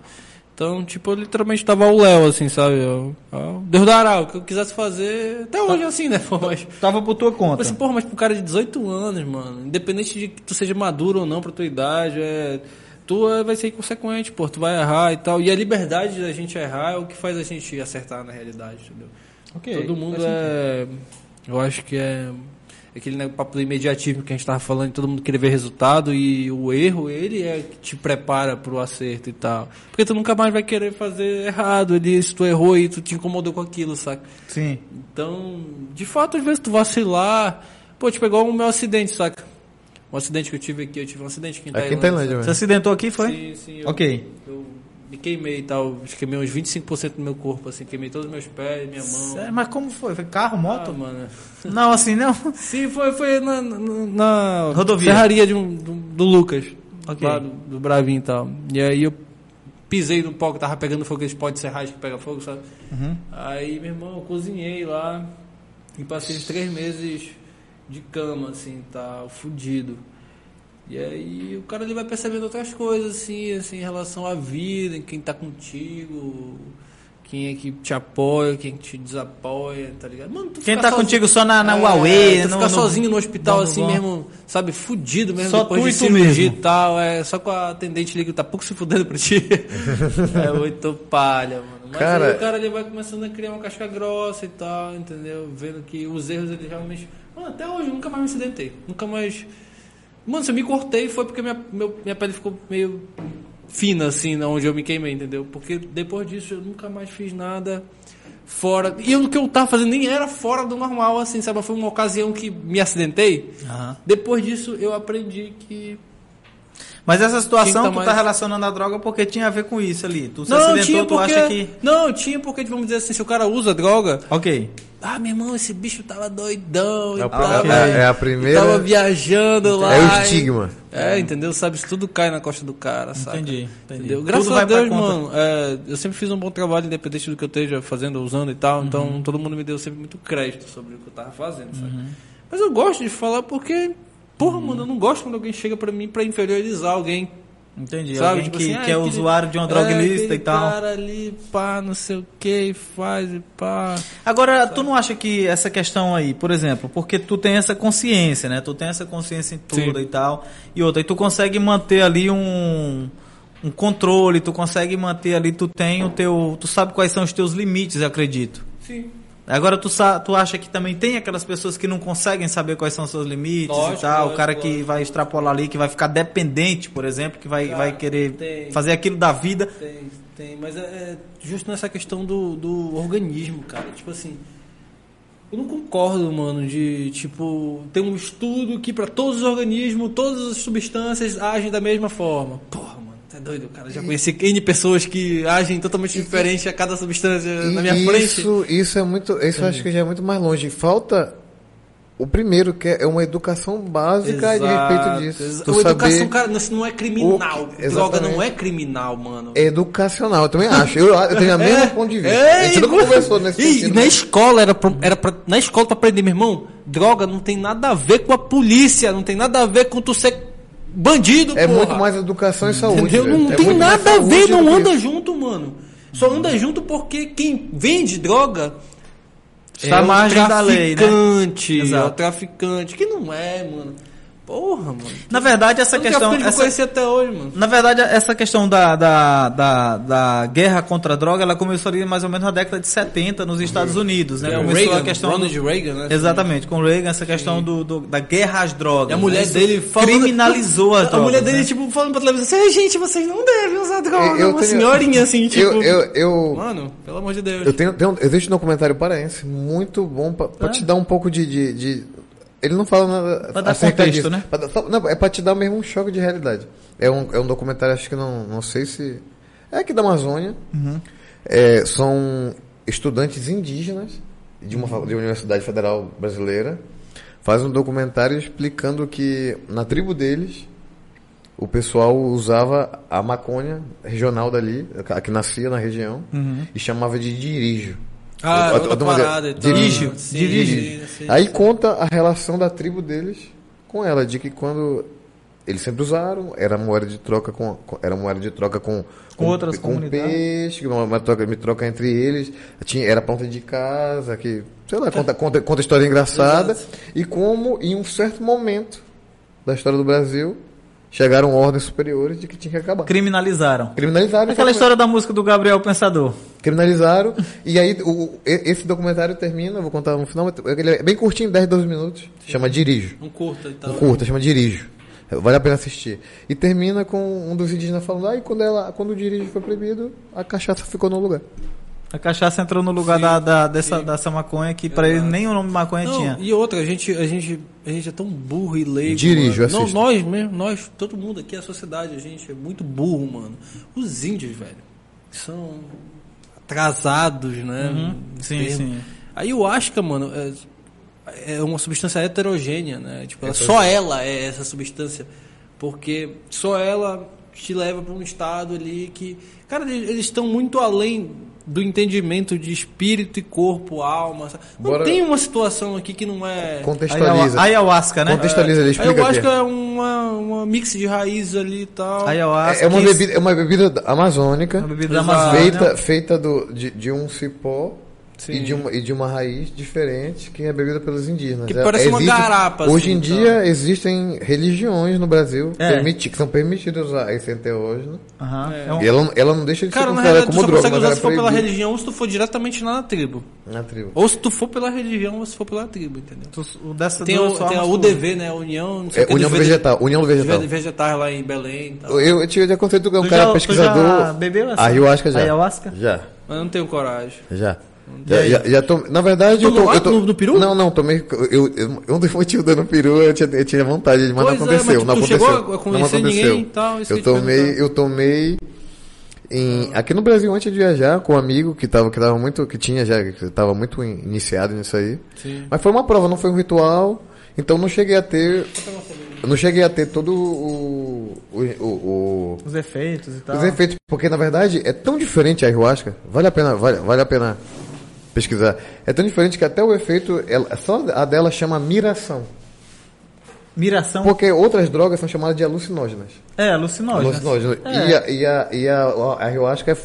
[SPEAKER 3] Então, tipo, eu literalmente tava o Léo, assim, sabe? Eu, eu, Deus dará, o que eu quisesse fazer. Até hoje é assim, né? Pô, mas.
[SPEAKER 1] Tava por tua conta.
[SPEAKER 3] Mas, assim, porra, mas pro cara de 18 anos, mano, independente de que tu seja maduro ou não pra tua idade, é, tu é, vai ser inconsequente, pô, tu vai errar e tal. E a liberdade da gente errar é o que faz a gente acertar na realidade, entendeu?
[SPEAKER 1] Ok,
[SPEAKER 3] Todo mundo é. Eu acho que é. Aquele papo do imediatismo que a gente tava falando, todo mundo querer ver resultado e o erro, ele é que te prepara pro acerto e tal. Porque tu nunca mais vai querer fazer errado, ele, se tu errou e tu te incomodou com aquilo, saca?
[SPEAKER 1] Sim.
[SPEAKER 3] Então, de fato, às vezes tu vacilar. Pô, tipo, igual o meu acidente, saca? Um acidente que eu tive aqui, eu tive um acidente aqui em
[SPEAKER 2] Aqui em
[SPEAKER 3] Tailândia.
[SPEAKER 2] Tailândia,
[SPEAKER 1] Você
[SPEAKER 2] velho.
[SPEAKER 1] acidentou aqui, foi?
[SPEAKER 3] Sim, sim. Eu,
[SPEAKER 1] Ok.
[SPEAKER 3] Eu me queimei e tal, queimei uns 25% do meu corpo, assim, queimei todos os meus pés, minha mão.
[SPEAKER 1] Sério? Mas como foi? Foi carro,
[SPEAKER 3] Ah,
[SPEAKER 1] moto?
[SPEAKER 3] mano.
[SPEAKER 1] Não, assim não.
[SPEAKER 3] Sim, foi, foi na, na, na
[SPEAKER 1] Rodovia.
[SPEAKER 3] serraria de um- do, do Lucas,
[SPEAKER 1] Ok.
[SPEAKER 3] lá do, do Bravinho e tal. E aí eu pisei no pau que tava pegando fogo, aqueles pó de serragem que pega fogo, sabe?
[SPEAKER 1] Uhum.
[SPEAKER 3] Aí, meu irmão, eu cozinhei lá e passei uns três meses de cama, assim, tá, fudido. E aí o cara ele vai percebendo outras coisas, assim, assim, em relação à vida, em quem tá contigo, quem é que te apoia, quem te desapoia, tá ligado? Mano, tu
[SPEAKER 1] Quem tá
[SPEAKER 3] sozinho-
[SPEAKER 1] contigo só na, na
[SPEAKER 3] é,
[SPEAKER 1] Huawei,
[SPEAKER 3] tu
[SPEAKER 1] no,
[SPEAKER 3] ficar
[SPEAKER 1] no-
[SPEAKER 3] sozinho no hospital,
[SPEAKER 1] no-
[SPEAKER 3] assim mesmo, sabe, fudido mesmo,
[SPEAKER 1] Só
[SPEAKER 3] depois
[SPEAKER 1] tu
[SPEAKER 3] de
[SPEAKER 1] e
[SPEAKER 3] cirurgia
[SPEAKER 1] mesmo.
[SPEAKER 3] e tal, é, só com a atendente ali que tá pouco se fudendo pra ti. é muito palha, mano. Mas
[SPEAKER 2] Cara-
[SPEAKER 3] aí o cara ele vai começando a criar uma casca grossa e tal, entendeu? Vendo que os erros ele realmente. Mano, até hoje eu nunca mais me acidentei. Nunca mais. Mano, se eu me cortei foi porque minha, meu- minha pele ficou meio fina, assim, onde eu me queimei, entendeu? Porque depois disso eu nunca mais fiz nada fora. E o que eu tava fazendo nem era fora do normal, assim, sabe? Foi uma ocasião que me acidentei.
[SPEAKER 1] Aham.
[SPEAKER 3] Depois disso eu aprendi que.
[SPEAKER 1] Mas essa situação
[SPEAKER 3] tá
[SPEAKER 1] tu tá
[SPEAKER 3] mais-
[SPEAKER 1] relacionando a droga porque tinha a ver com isso ali. Tu se
[SPEAKER 3] não,
[SPEAKER 1] acidentou,
[SPEAKER 3] tinha
[SPEAKER 1] tu
[SPEAKER 3] porque.
[SPEAKER 1] acha que.
[SPEAKER 3] Não, tinha porque, vamos dizer assim, se o cara usa droga.
[SPEAKER 1] Ok.
[SPEAKER 3] Ah, meu irmão, esse bicho tava doidão
[SPEAKER 2] É
[SPEAKER 3] e tal.
[SPEAKER 2] é- é a primeira-
[SPEAKER 3] Tava viajando lá.
[SPEAKER 2] É o
[SPEAKER 3] e-
[SPEAKER 2] estigma.
[SPEAKER 3] É, entendeu? Sabe, isso tudo cai na costa do cara, sabe?
[SPEAKER 1] Entendi, entendi.
[SPEAKER 3] Entendeu? Graças
[SPEAKER 1] Tudo
[SPEAKER 3] a Deus, mano, é, eu sempre fiz um bom trabalho, independente do que eu esteja fazendo, usando e tal.
[SPEAKER 1] Uhum.
[SPEAKER 3] Então, todo mundo me deu sempre muito crédito sobre o que eu tava fazendo, sabe? Mas eu gosto de falar porque, porra,
[SPEAKER 1] Uhum.
[SPEAKER 3] mano, eu não gosto quando alguém chega pra mim pra inferiorizar alguém.
[SPEAKER 1] Entendi.
[SPEAKER 3] Sabe?
[SPEAKER 1] Alguém
[SPEAKER 3] Tipo
[SPEAKER 1] que,
[SPEAKER 3] assim, ah,
[SPEAKER 1] que é
[SPEAKER 3] aquele-
[SPEAKER 1] usuário de uma droga
[SPEAKER 3] é,
[SPEAKER 1] ilícita e tal.
[SPEAKER 3] cara ali, pá, não sei o que, faz e pá.
[SPEAKER 1] Agora, tu não acha que essa questão aí, por exemplo, porque tu tem essa consciência, né? Tu tem essa consciência em tudo
[SPEAKER 3] Sim.
[SPEAKER 1] e tal. E outra, e tu consegue manter ali um, um controle, tu consegue manter ali, tu tem o teu. Tu sabe quais são os teus limites, eu acredito.
[SPEAKER 3] Sim.
[SPEAKER 1] Agora tu, tu acha que também tem aquelas pessoas que não conseguem saber quais são os seus limites
[SPEAKER 3] Lógico,
[SPEAKER 1] e tal, o
[SPEAKER 3] lógico,
[SPEAKER 1] cara que
[SPEAKER 3] lógico.
[SPEAKER 1] vai extrapolar ali, que vai ficar dependente, por exemplo, que vai,
[SPEAKER 3] Cara,
[SPEAKER 1] vai querer
[SPEAKER 3] tem.
[SPEAKER 1] fazer aquilo da vida.
[SPEAKER 3] Tem, tem, mas é, é justo nessa questão do, do organismo, cara. Tipo assim, eu não concordo, mano, de tipo, ter um estudo que pra todos os organismos, todas as substâncias agem da mesma forma. Porra, mano, tá doido, cara. Já conheci N pessoas que agem totalmente diferente a cada substância na minha
[SPEAKER 2] E
[SPEAKER 3] frente.
[SPEAKER 2] Isso, isso é muito. Isso eu acho que já é muito mais longe. Falta o primeiro, que é uma educação básica a respeito disso.
[SPEAKER 3] Exato.
[SPEAKER 2] Tu
[SPEAKER 3] A educação, cara, isso não é criminal.
[SPEAKER 2] o
[SPEAKER 3] Droga não é criminal, mano.
[SPEAKER 2] educacional, eu também acho. Eu, eu tenho o mesmo ponto de vista.
[SPEAKER 3] É,
[SPEAKER 2] a gente nunca
[SPEAKER 3] mano.
[SPEAKER 2] conversou nesse
[SPEAKER 3] E
[SPEAKER 2] sentido.
[SPEAKER 3] na
[SPEAKER 2] né?
[SPEAKER 3] escola era pra, era pra, na escola pra aprender, meu irmão, droga não tem nada a ver com a polícia, não tem nada a ver com tu ser bandido,
[SPEAKER 2] É
[SPEAKER 3] porra.
[SPEAKER 2] muito mais educação e saúde.
[SPEAKER 3] Entendeu? Não
[SPEAKER 2] É
[SPEAKER 3] tem nada a ver, não anda
[SPEAKER 2] isso.
[SPEAKER 3] junto, mano. Só anda junto porque quem vende droga
[SPEAKER 1] Está
[SPEAKER 3] é o
[SPEAKER 1] margem da lei, né?
[SPEAKER 3] traficante, é o traficante, que não é, mano. Porra, mano.
[SPEAKER 1] Na verdade, essa
[SPEAKER 3] Eu não
[SPEAKER 1] questão.
[SPEAKER 3] eu
[SPEAKER 1] Essa,
[SPEAKER 3] conheci até hoje, mano.
[SPEAKER 1] na verdade, essa questão da, da, da, da guerra contra a droga, ela começou ali mais ou menos na década de 70 nos Estados Unidos, né?
[SPEAKER 3] É o
[SPEAKER 1] Começou
[SPEAKER 3] Reagan,
[SPEAKER 1] a questão
[SPEAKER 3] Ronald Reagan, né?
[SPEAKER 1] Exatamente, com o Reagan, essa questão do, do- da guerra às drogas.
[SPEAKER 3] E a mulher
[SPEAKER 1] né?
[SPEAKER 3] Dele falando,
[SPEAKER 1] criminalizou as
[SPEAKER 3] A
[SPEAKER 1] drogas.
[SPEAKER 3] mulher dele,
[SPEAKER 1] né?
[SPEAKER 3] tipo, falando pra televisão assim, "Ai, gente, vocês não devem usar droga.
[SPEAKER 2] Eu
[SPEAKER 3] uma
[SPEAKER 2] tenho-
[SPEAKER 3] senhorinha assim, tipo.
[SPEAKER 2] Eu, eu, eu,
[SPEAKER 3] Mano, pelo amor de Deus.
[SPEAKER 2] eu tenho, tenho- existe um documentário paraense muito bom pra, pra
[SPEAKER 1] Ah.
[SPEAKER 2] te dar um pouco de, de, de- Ele não fala nada.
[SPEAKER 1] Pra dar contexto,
[SPEAKER 2] disso.
[SPEAKER 1] né?
[SPEAKER 2] Pra não, é pra te dar mesmo um choque de realidade. É um, é um documentário, acho que não, não sei se. É aqui da Amazônia.
[SPEAKER 1] Uhum.
[SPEAKER 2] É, são estudantes indígenas de uma, de uma universidade federal brasileira. Fazem um documentário explicando que na tribo deles o pessoal usava a maconha regional dali, a que nascia na região,
[SPEAKER 1] Uhum.
[SPEAKER 2] e chamava de dirijo.
[SPEAKER 3] Ah, outra
[SPEAKER 2] tô uma-
[SPEAKER 3] parada e tal.
[SPEAKER 2] Dirige,
[SPEAKER 1] dirige.
[SPEAKER 2] Aí conta a relação da tribo deles com ela, de que quando eles sempre usaram, era moeda de troca com, era moeda de troca com
[SPEAKER 1] Com outras
[SPEAKER 2] com
[SPEAKER 1] comunidades.
[SPEAKER 2] peixe, uma, uma troca, me troca entre eles, tinha era ponta de casa, que sei lá, conta conta, conta história engraçada
[SPEAKER 3] Exato.
[SPEAKER 2] e como em um certo momento da história do Brasil chegaram ordens superiores de que tinha que acabar.
[SPEAKER 1] Criminalizaram.
[SPEAKER 2] Criminalizaram
[SPEAKER 1] Aquela
[SPEAKER 2] exatamente.
[SPEAKER 1] história da música do Gabriel Pensador.
[SPEAKER 2] Criminalizaram. e aí o- esse documentário termina, vou contar no final, ele é bem curtinho, 10, 12 minutos. Chama Dirijo.
[SPEAKER 3] Um curta e tal.
[SPEAKER 2] Um curta, chama Dirijo. Vale a pena assistir. E termina com um dos indígenas falando, ah, e quando, ela, quando o dirijo foi proibido, a cachaça ficou no lugar.
[SPEAKER 1] A cachaça entrou no lugar
[SPEAKER 3] Sim,
[SPEAKER 1] da, da- dessa,
[SPEAKER 3] sim.
[SPEAKER 1] dessa maconha que pra ele nem o nome de maconha
[SPEAKER 3] Não,
[SPEAKER 1] tinha.
[SPEAKER 3] e outra, a gente, a, gente, a gente é tão burro e leigo.
[SPEAKER 2] Dirige,
[SPEAKER 3] mano. Não, nós mesmo, nós, todo mundo aqui, a sociedade, a gente é muito burro, mano. Os índios, velho, são atrasados, né?
[SPEAKER 1] Uhum. Sim,
[SPEAKER 3] termo.
[SPEAKER 1] sim.
[SPEAKER 3] Aí o Asca, mano, é, é uma substância heterogênea, né? Tipo, ela- só ela é essa substância. Porque só ela te leva para um estado ali que. Cara, eles estão muito além do entendimento de espírito e corpo, alma. Não
[SPEAKER 2] Bora-
[SPEAKER 3] tem uma situação aqui que não é.
[SPEAKER 2] Contextualiza.
[SPEAKER 1] Ayahu- Ayahuasca, né?
[SPEAKER 2] Contextualiza ali,
[SPEAKER 3] Aí
[SPEAKER 2] explica
[SPEAKER 3] eu acho que
[SPEAKER 2] aqui.
[SPEAKER 3] é uma, uma mix de raízes ali e tal.
[SPEAKER 1] Ayahuasca.
[SPEAKER 2] É uma
[SPEAKER 1] que-
[SPEAKER 2] bebida, é uma bebida amazônica,
[SPEAKER 1] Uma bebida. Amazônia.
[SPEAKER 2] feita, feita do, de, de um cipó
[SPEAKER 3] Sim.
[SPEAKER 2] e de, uma, e de uma raiz diferente que é bebida pelos indígenas.
[SPEAKER 3] Que
[SPEAKER 2] É-
[SPEAKER 3] parece uma garapa,
[SPEAKER 2] Hoje
[SPEAKER 3] assim,
[SPEAKER 2] em
[SPEAKER 3] tá?
[SPEAKER 2] dia existem religiões no Brasil
[SPEAKER 1] É.
[SPEAKER 2] permiti- que são permitidas usar esse enteógeno.
[SPEAKER 1] Aham.
[SPEAKER 3] É.
[SPEAKER 1] É um-
[SPEAKER 2] E ela, ela não deixa de
[SPEAKER 3] Cara,
[SPEAKER 2] ser
[SPEAKER 3] na
[SPEAKER 2] considerada
[SPEAKER 3] realidade, tu
[SPEAKER 2] como
[SPEAKER 3] só
[SPEAKER 2] droga,
[SPEAKER 3] consegue usar se for pela religião ou se tu for diretamente lá na tribo.
[SPEAKER 2] na tribo.
[SPEAKER 3] Ou se tu for pela religião ou se for pela tribo, entendeu?
[SPEAKER 1] tu- o dessa
[SPEAKER 3] Tem, o, tem a UDV, né? União, não sei
[SPEAKER 2] É,
[SPEAKER 3] o que,
[SPEAKER 2] União do Vegetal. União do Vegetal.
[SPEAKER 3] vege- vegetais lá em Belém e tal.
[SPEAKER 2] Eu, eu tive de aconselho com um
[SPEAKER 1] Tu
[SPEAKER 2] cara
[SPEAKER 1] já- tu
[SPEAKER 2] pesquisador.
[SPEAKER 1] já bebeu essa?
[SPEAKER 2] Ayahuasca já.
[SPEAKER 1] Ayahuasca?
[SPEAKER 2] Já.
[SPEAKER 3] Mas eu não tenho coragem.
[SPEAKER 2] Já. Já, já, tom- na verdade, eu
[SPEAKER 3] Tomou
[SPEAKER 2] tô,
[SPEAKER 3] lá
[SPEAKER 2] eu tô-
[SPEAKER 3] no- no peru?
[SPEAKER 2] Não, não, tomei. Eu, eu, um dos motivos dando peru, eu tinha, eu tinha vontade, mas
[SPEAKER 3] Pois
[SPEAKER 2] não
[SPEAKER 3] é,
[SPEAKER 2] aconteceu.
[SPEAKER 3] mas, tipo,
[SPEAKER 2] não aconteceu. não aconteceu.
[SPEAKER 3] ninguém tal,
[SPEAKER 2] eu
[SPEAKER 3] eu
[SPEAKER 2] tomei, eu tomei em, aqui no Brasil antes de viajar com um amigo que tava, que tava muito, que tinha já, que tava muito in- iniciado nisso aí.
[SPEAKER 3] Sim.
[SPEAKER 2] Mas foi uma prova, não foi um ritual. Então não cheguei a ter, eu não cheguei a ter todo o, o, o- o-
[SPEAKER 1] Os efeitos e tal.
[SPEAKER 2] os efeitos, porque na verdade é tão diferente a ayahuasca, vale a pena, vale, vale a pena pesquisar. É tão diferente que até o efeito, ela, só a dela chama miração.
[SPEAKER 1] Miração.
[SPEAKER 2] Porque outras drogas são chamadas de alucinógenas.
[SPEAKER 1] É, alucinógeno.
[SPEAKER 2] Alucinógenas.
[SPEAKER 1] É.
[SPEAKER 2] E, a, e, a, e a, a ayahuasca é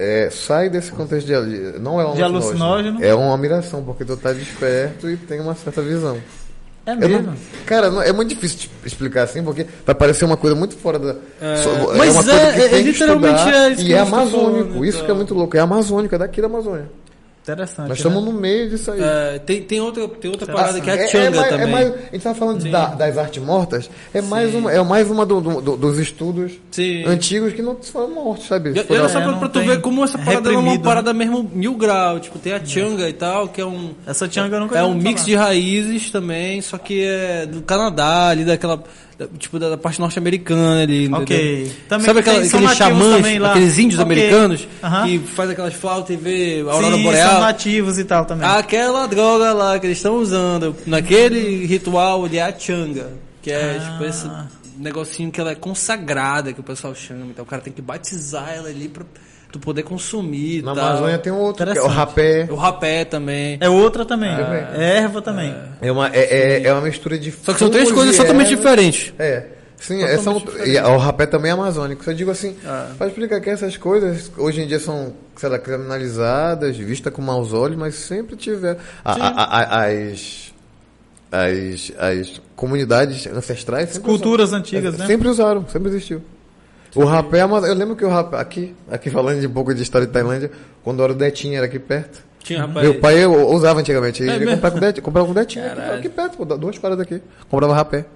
[SPEAKER 2] é, sai desse contexto de, não é um
[SPEAKER 1] De alucinógeno.
[SPEAKER 2] É uma miração, porque tu tá desperto e tem uma certa visão.
[SPEAKER 1] É mesmo.
[SPEAKER 2] não- cara, não- é muito difícil explicar assim, porque vai parecer uma coisa muito fora da. só-
[SPEAKER 3] mas
[SPEAKER 2] uma
[SPEAKER 3] é-
[SPEAKER 2] coisa que
[SPEAKER 3] é
[SPEAKER 2] tem que
[SPEAKER 3] literalmente
[SPEAKER 2] estudar,
[SPEAKER 3] é isso
[SPEAKER 2] e é
[SPEAKER 3] tá
[SPEAKER 2] amazônico.
[SPEAKER 3] falando,
[SPEAKER 2] isso
[SPEAKER 3] então.
[SPEAKER 2] que é muito louco. É amazônico, é daqui da Amazônia.
[SPEAKER 1] Interessante.
[SPEAKER 2] Nós
[SPEAKER 1] né?
[SPEAKER 2] estamos no meio disso aí.
[SPEAKER 3] É, tem, tem outra, tem outra parada que é
[SPEAKER 2] É-
[SPEAKER 3] a
[SPEAKER 2] é
[SPEAKER 3] Changa
[SPEAKER 2] mais- é
[SPEAKER 3] também.
[SPEAKER 2] mais- a gente tava falando da- das artes mortas, é mais uma, é mais uma do- do- do- dos estudos
[SPEAKER 3] Sim.
[SPEAKER 2] antigos que não foram mortos, sabe?
[SPEAKER 3] E- e Olha só
[SPEAKER 1] É,
[SPEAKER 3] pra, pra tu ver como essa parada é uma
[SPEAKER 1] né?
[SPEAKER 3] parada mesmo mil grau. Tipo, tem a Changa e tal, que é um.
[SPEAKER 1] Essa Changa eu nunca
[SPEAKER 3] É um mix
[SPEAKER 1] falar.
[SPEAKER 3] de raízes também, só que é do Canadá, ali daquela. Da- Tipo, da, da parte norte-americana ali.
[SPEAKER 1] Ok. Também
[SPEAKER 3] Sabe aquela, aqueles xamãs, aqueles índios
[SPEAKER 1] Ok.
[SPEAKER 3] americanos que faz aquelas flautas e vê a aurora
[SPEAKER 1] Sim,
[SPEAKER 3] boreal?
[SPEAKER 1] são nativos e tal também.
[SPEAKER 3] Aquela droga lá que eles estão usando naquele ritual de Achanga, que é
[SPEAKER 1] Ah.
[SPEAKER 3] tipo esse negocinho que ela é consagrada, que o pessoal chama. Então o cara tem que batizar ela ali pra tu poder consumir. e
[SPEAKER 2] Na
[SPEAKER 3] tal.
[SPEAKER 2] Amazônia tem um outro, que é o rapé.
[SPEAKER 3] O rapé também.
[SPEAKER 1] É outra também.
[SPEAKER 2] É.
[SPEAKER 1] É erva também.
[SPEAKER 2] É uma, é, é, é uma mistura de
[SPEAKER 3] Só que são três coisas totalmente diferentes.
[SPEAKER 2] É. Sim, é, são, e o rapé também é amazônico. Só digo assim,
[SPEAKER 3] Ah.
[SPEAKER 2] para explicar que essas coisas hoje em dia são, sei lá, criminalizadas, vistas com maus olhos, mas sempre tiveram. A- a- a- as, as, as comunidades ancestrais. sempre
[SPEAKER 1] Culturas
[SPEAKER 2] usaram.
[SPEAKER 1] antigas, né?
[SPEAKER 2] Sempre usaram, sempre existiu. O rapé, é eu lembro que o rapé, aqui, aqui falando de um pouco de história de Tailândia, quando era o Detinho, era aqui perto.
[SPEAKER 3] Tinha rapé.
[SPEAKER 2] Meu pai eu, usava antigamente. Ele
[SPEAKER 3] É
[SPEAKER 2] ia
[SPEAKER 3] mesmo?
[SPEAKER 2] comprar com detinho, comprava com detinho. Aqui,
[SPEAKER 3] Caralho.
[SPEAKER 2] aqui perto, pô, duas paradas aqui. Comprava rapé.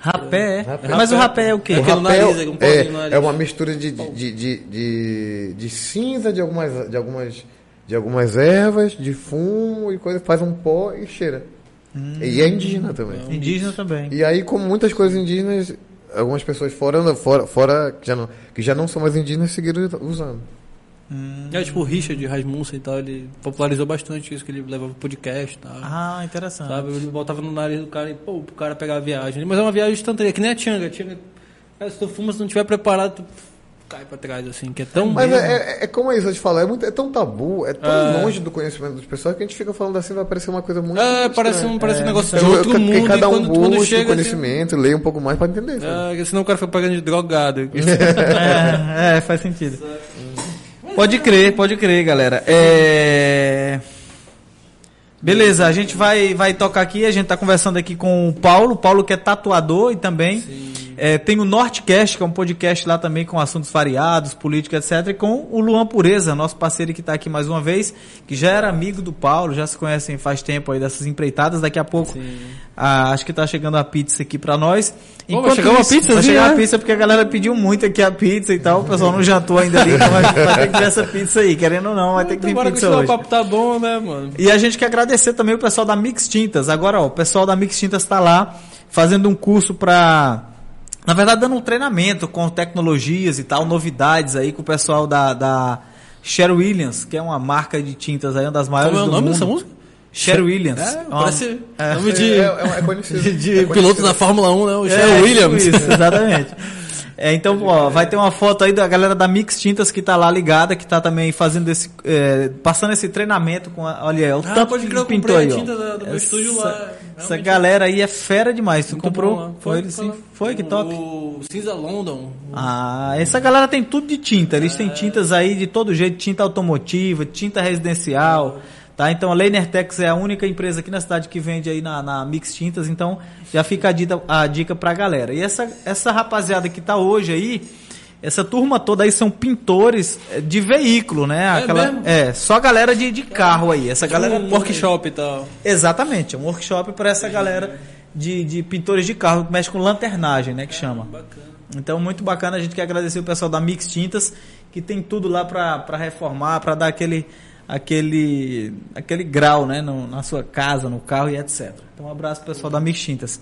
[SPEAKER 1] Rapé, é?
[SPEAKER 2] Rapé.
[SPEAKER 1] Mas o rapé é o quê?
[SPEAKER 3] É
[SPEAKER 2] O rapé
[SPEAKER 3] nariz, é um pouquinho no
[SPEAKER 2] é,
[SPEAKER 3] nariz.
[SPEAKER 2] é uma mistura de, de, de, de, de- de cinza de algumas, de, algumas, de algumas ervas, de fumo e coisa, faz um pó e cheira. E é indígena também.
[SPEAKER 1] Indígena também.
[SPEAKER 2] E aí, como muitas coisas indígenas, algumas pessoas fora, fora, fora que, já não, que já não são mais indígenas seguiram usando.
[SPEAKER 3] É tipo o Richard Rasmussen e tal, ele popularizou bastante isso, que ele levava podcast e tal.
[SPEAKER 1] Ah, interessante.
[SPEAKER 3] Sabe? Ele botava no nariz do cara e, pô, pro cara pegar a viagem. Mas é uma viagem instantânea, que nem a Tianga. A Tianga, se tu fuma, se não tiver preparado, tu cai pra trás, assim, que é tão.
[SPEAKER 2] Mas é, é, é como é isso, eu te falo, é, muito, é tão tabu, é tão
[SPEAKER 3] É.
[SPEAKER 2] longe do conhecimento das pessoas que a gente fica falando assim, vai parecer uma coisa muito.
[SPEAKER 3] É, parece um, parece um negócio de
[SPEAKER 2] Então,
[SPEAKER 3] outro
[SPEAKER 2] eu-
[SPEAKER 3] mundo.
[SPEAKER 2] cada um
[SPEAKER 3] quando, quando
[SPEAKER 2] busca
[SPEAKER 3] chega,
[SPEAKER 2] o conhecimento, leia um pouco mais para entender. sabe?
[SPEAKER 3] Assim, é, senão o cara fica pagando de drogado.
[SPEAKER 1] É, é, faz sentido. Pode crer, pode crer, galera. É... Beleza, a gente vai, vai tocar aqui, a gente tá conversando aqui com o Paulo, Paulo que é tatuador e também é, tem o Nortecast, que é um podcast lá também com assuntos variados, política, etc. E com o Luan Pureza, nosso parceiro que está aqui mais uma vez, que já era amigo do Paulo, já se conhecem faz tempo aí dessas empreitadas. Daqui a pouco, ah, acho que tá chegando a pizza aqui para nós.
[SPEAKER 3] Pô, vai chegar uma
[SPEAKER 1] isso,
[SPEAKER 3] pizzazinha,
[SPEAKER 1] Vai chegar
[SPEAKER 3] né?
[SPEAKER 1] a pizza porque a galera pediu muito aqui a pizza e tal. O pessoal não jantou ainda ali, então vai, vai ter que ver essa pizza aí. Querendo ou não, vai ter que vir
[SPEAKER 3] Então,
[SPEAKER 1] pizza
[SPEAKER 3] continuar, o
[SPEAKER 1] hoje.
[SPEAKER 3] papo tá bom, né, mano?
[SPEAKER 1] E a gente quer agradecer também o pessoal da Mix Tintas. Agora, ó, o pessoal da Mix Tintas está lá fazendo um curso para, na verdade, dando um treinamento com tecnologias e tal, novidades aí com o pessoal da, da Sher Williams, que é uma marca de tintas aí, uma das maiores
[SPEAKER 3] Como é o nome
[SPEAKER 1] mundo.
[SPEAKER 3] dessa música?
[SPEAKER 1] Sher Williams.
[SPEAKER 3] É,
[SPEAKER 1] Uma-
[SPEAKER 3] parece
[SPEAKER 1] é.
[SPEAKER 3] nome de,
[SPEAKER 2] É, é, é conhecido.
[SPEAKER 3] de, de
[SPEAKER 2] É
[SPEAKER 3] piloto
[SPEAKER 2] conhecido.
[SPEAKER 3] da Fórmula 1, né? O
[SPEAKER 1] É,
[SPEAKER 3] Sherry Williams.
[SPEAKER 1] Isso, exatamente. É, então, ó, vai ter uma foto aí da galera da Mix Tintas que tá lá ligada, que tá também fazendo esse, é, passando esse treinamento com, a, olha, é o
[SPEAKER 3] Ah,
[SPEAKER 1] tanto que pintou aí,
[SPEAKER 3] a
[SPEAKER 1] ó.
[SPEAKER 3] tinta da- do estúdio lá.
[SPEAKER 1] Essa galera aí é fera demais. Tu
[SPEAKER 3] Muito
[SPEAKER 1] comprou?
[SPEAKER 3] lá.
[SPEAKER 1] Foi, ele sim. Foi, que top.
[SPEAKER 3] O Cinza London.
[SPEAKER 1] Ah, essa galera tem tudo de tinta. Eles têm tintas aí de todo jeito, tinta automotiva, tinta residencial, tá? Então a Leinertex é a única empresa aqui na cidade que vende aí na, na Mix Tintas, então já fica a dica, a dica pra galera. E essa, essa rapaziada que tá hoje aí, essa turma toda aí são pintores eh, de veículo, né? Aquela,
[SPEAKER 3] mesmo?
[SPEAKER 1] é só galera de, de carro aí. Essa galera
[SPEAKER 3] um workshop e tal.
[SPEAKER 1] Exatamente, é um workshop para essa galera de, de pintores de carro que mexe com lanternagem, né, que chama.
[SPEAKER 3] Bacana.
[SPEAKER 1] Então, muito bacana, a gente quer agradecer o pessoal da Mix Tintas, que tem tudo lá para reformar, para dar aquele, aquele, aquele grau, né, no- na sua casa, no carro e etc. Então, um abraço pessoal da Mix Tintas.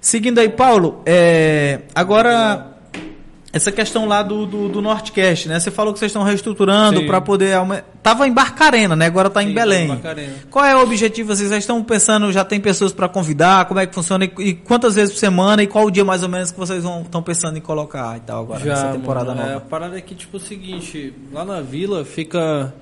[SPEAKER 1] Seguindo aí, Paulo, é, agora essa questão lá do, do, do Nortecast, né? Você falou que vocês estão reestruturando para poder aumentar. Tava em Barcarena, né? Agora tá em Belém.
[SPEAKER 3] Barcarena.
[SPEAKER 1] Qual é o objetivo? Vocês já estão pensando, já tem pessoas para convidar? Como é que funciona? E, e quantas vezes por semana? E qual o dia mais ou menos que vocês estão pensando em colocar e tal agora nessa temporada
[SPEAKER 3] mano, É, a
[SPEAKER 1] nova?
[SPEAKER 3] parada é que, tipo, é o seguinte, lá na vila fica.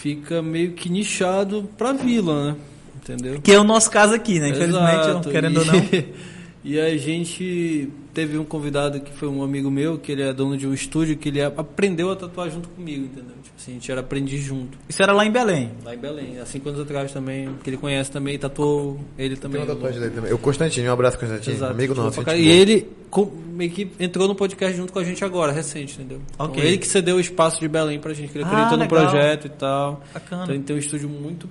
[SPEAKER 3] Fica meio que nichado pra vila, né? Entendeu?
[SPEAKER 1] Que é o nosso caso aqui, né? Infelizmente,
[SPEAKER 3] Exato.
[SPEAKER 1] querendo ou
[SPEAKER 3] E-
[SPEAKER 1] não.
[SPEAKER 3] E a gente teve um convidado que foi um amigo meu, que ele é dono de um estúdio, que ele aprendeu a tatuar junto comigo, entendeu? Tipo assim, a gente era aprendiz junto.
[SPEAKER 1] Isso era lá em Belém?
[SPEAKER 3] Lá em Belém, há cinco anos atrás também, que ele conhece também, tatuou ele também.
[SPEAKER 2] Tem uma tatuagem dele também. O Constantino, um abraço, Constantino.
[SPEAKER 3] Exato.
[SPEAKER 2] Amigo nosso. Gente
[SPEAKER 3] E ele com- meio que entrou no podcast junto com a gente agora, recente, entendeu?
[SPEAKER 1] Ok.
[SPEAKER 3] Então, ele que cedeu o espaço de Belém pra gente, que ele
[SPEAKER 1] Ah,
[SPEAKER 3] acreditou no
[SPEAKER 1] legal.
[SPEAKER 3] projeto e tal.
[SPEAKER 1] Bacana.
[SPEAKER 3] Então ele tem um estúdio muito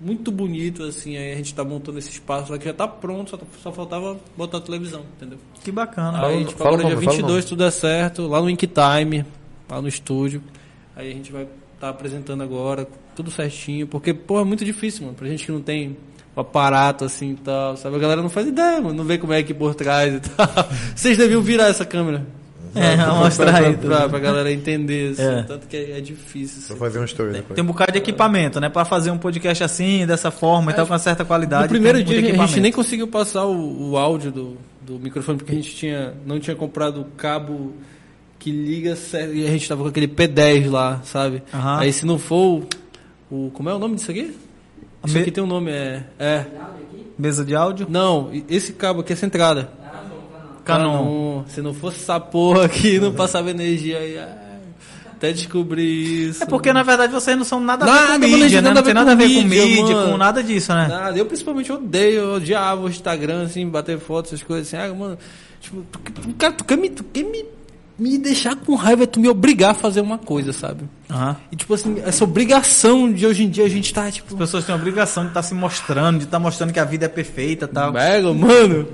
[SPEAKER 3] muito bonito, assim, aí a gente tá montando esse espaço lá que já tá pronto, só, só faltava botar a televisão, entendeu?
[SPEAKER 1] Que bacana.
[SPEAKER 3] Aí,
[SPEAKER 2] Fala-
[SPEAKER 3] tipo,
[SPEAKER 2] fala
[SPEAKER 3] agora dia
[SPEAKER 2] nome, o
[SPEAKER 3] 22 tudo é certo, lá no Ink Time, lá no estúdio. Aí a gente vai estar apresentando agora, tudo certinho, porque, pô, é muito difícil, mano, pra gente que não tem o aparato assim e tal, sabe? A galera não faz ideia, mano, não vê como é que por trás e tal. Vocês deviam virar essa câmera.
[SPEAKER 1] É,
[SPEAKER 3] Pra-
[SPEAKER 1] mostrar
[SPEAKER 3] pra,
[SPEAKER 1] aí
[SPEAKER 3] pra, pra, pra galera entender, assim,
[SPEAKER 1] É.
[SPEAKER 3] tanto que é, é difícil.
[SPEAKER 2] Vou
[SPEAKER 3] assim.
[SPEAKER 2] fazer um story depois.
[SPEAKER 1] Tem um bocado de equipamento, né? Pra fazer um podcast assim, dessa forma e tal, com uma certa qualidade.
[SPEAKER 3] No primeiro
[SPEAKER 1] tem
[SPEAKER 3] dia a gente nem conseguiu passar o, o áudio do, do microfone porque a gente tinha, não tinha comprado o cabo que liga certo e a gente tava com aquele P10 lá, sabe?
[SPEAKER 1] Aham.
[SPEAKER 3] Aí se não for o, o- como é o nome disso aqui? Isso aqui tem um nome, é, é.
[SPEAKER 1] Mesa de áudio.
[SPEAKER 3] Não, esse cabo aqui, essa entrada.
[SPEAKER 1] Canon.
[SPEAKER 3] Se não fosse essa porra aqui, não passava energia aí. Até descobrir isso.
[SPEAKER 1] É porque, na verdade, vocês não são nada a ver
[SPEAKER 3] Nada,
[SPEAKER 1] com mídia, né?
[SPEAKER 3] nada
[SPEAKER 1] Não tem nada a ver com
[SPEAKER 3] mídia, mano.
[SPEAKER 1] com nada disso, né?
[SPEAKER 3] Nada. Eu principalmente odeio, eu odiava o Instagram, assim, bater fotos, essas coisas assim. Ah, mano, tipo, tu, cara, tu quer me, tu quer me, me deixar com raiva, é tu me obrigar a fazer uma coisa, sabe?
[SPEAKER 1] Aham.
[SPEAKER 3] E tipo assim, essa obrigação de hoje em dia a gente tá, tipo,
[SPEAKER 1] As pessoas têm a obrigação de estar se mostrando, de estar mostrando que a vida é perfeita e tal.
[SPEAKER 3] mega, mano.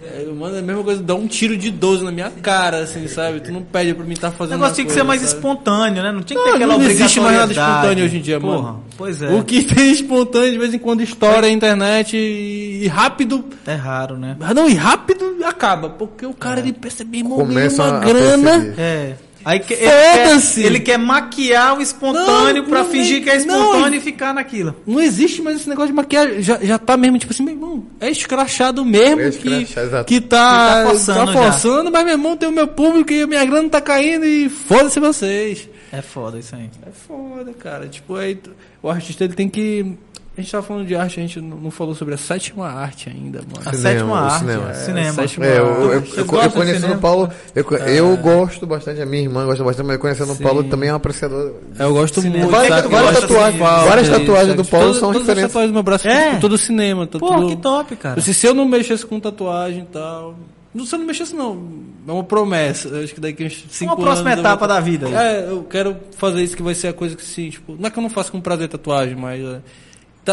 [SPEAKER 3] É, mano, é a mesma coisa, dá um tiro de 12 na minha cara, assim, sabe? Tu não pede pra mim estar
[SPEAKER 1] O
[SPEAKER 3] fazendo
[SPEAKER 1] negócio
[SPEAKER 3] uma
[SPEAKER 1] tinha que
[SPEAKER 3] coisa,
[SPEAKER 1] ser mais
[SPEAKER 3] sabe?
[SPEAKER 1] espontâneo, né? Não tinha que ter
[SPEAKER 3] Não,
[SPEAKER 1] aquela
[SPEAKER 3] não existe mais nada espontâneo hoje em dia,
[SPEAKER 1] Porra,
[SPEAKER 3] mano.
[SPEAKER 1] Pois é.
[SPEAKER 3] O que tem espontâneo de vez em quando estoura a internet e, e rápido
[SPEAKER 1] É raro, né?
[SPEAKER 3] Ah, Não, e rápido acaba, porque o cara ele percebe, irmão,
[SPEAKER 2] Começa
[SPEAKER 3] uma
[SPEAKER 2] a
[SPEAKER 3] grana.
[SPEAKER 2] perceber.
[SPEAKER 1] É. Aí que, ele, quer,
[SPEAKER 3] Foda-se!
[SPEAKER 1] ele quer maquiar o espontâneo
[SPEAKER 3] Não,
[SPEAKER 1] pra
[SPEAKER 3] não
[SPEAKER 1] fingir
[SPEAKER 3] é-
[SPEAKER 1] que é
[SPEAKER 3] não,
[SPEAKER 1] espontâneo
[SPEAKER 3] e-
[SPEAKER 1] e ficar naquilo.
[SPEAKER 3] Não existe mais esse negócio de maquiagem. Já, já tá mesmo, tipo assim, meu irmão, é escrachado mesmo
[SPEAKER 2] É
[SPEAKER 3] que,
[SPEAKER 2] escrachado,
[SPEAKER 3] que tá,
[SPEAKER 1] Que tá forçando
[SPEAKER 3] tá
[SPEAKER 1] já.
[SPEAKER 3] forçando, mas meu irmão tem o meu público e a minha grana tá caindo e foda-se vocês.
[SPEAKER 1] É foda isso aí.
[SPEAKER 3] É foda, cara. Tipo, aí o artista ele tem que. A gente tava falando de arte, a gente não falou sobre a sétima arte ainda, mano.
[SPEAKER 1] A
[SPEAKER 2] Cinema,
[SPEAKER 1] sétima arte.
[SPEAKER 2] cinema.
[SPEAKER 1] É,
[SPEAKER 2] É,
[SPEAKER 1] cinema.
[SPEAKER 3] sétima
[SPEAKER 2] É, eu, eu, eu, eu conhecendo o Paulo, eu, co- eu gosto bastante, a minha irmã gosta bastante, mas conhecendo o. Paulo também é um apreciador.
[SPEAKER 3] Eu gosto
[SPEAKER 1] Cinema.
[SPEAKER 3] muito.
[SPEAKER 2] Várias-
[SPEAKER 3] sabe?
[SPEAKER 2] várias tatuagens- várias tatuagens do Paulo
[SPEAKER 3] Todas-
[SPEAKER 2] são
[SPEAKER 3] todas as
[SPEAKER 2] diferentes.
[SPEAKER 3] tatuagens do meu braço,
[SPEAKER 1] É?
[SPEAKER 3] todo cinema. Tá
[SPEAKER 1] Pô,
[SPEAKER 3] tudo...
[SPEAKER 1] que top, cara.
[SPEAKER 3] Se, se eu não mexesse com tatuagem e tal. não- Se eu não mexesse, não. É uma promessa. Eu acho que daqui uns 5
[SPEAKER 1] Uma próxima
[SPEAKER 3] anos.
[SPEAKER 1] etapa
[SPEAKER 3] vou-
[SPEAKER 1] da vida.
[SPEAKER 3] É, eu quero fazer isso que vai ser a coisa que sim, tipo. Não é que eu não faço com prazer tatuagem, mas. é,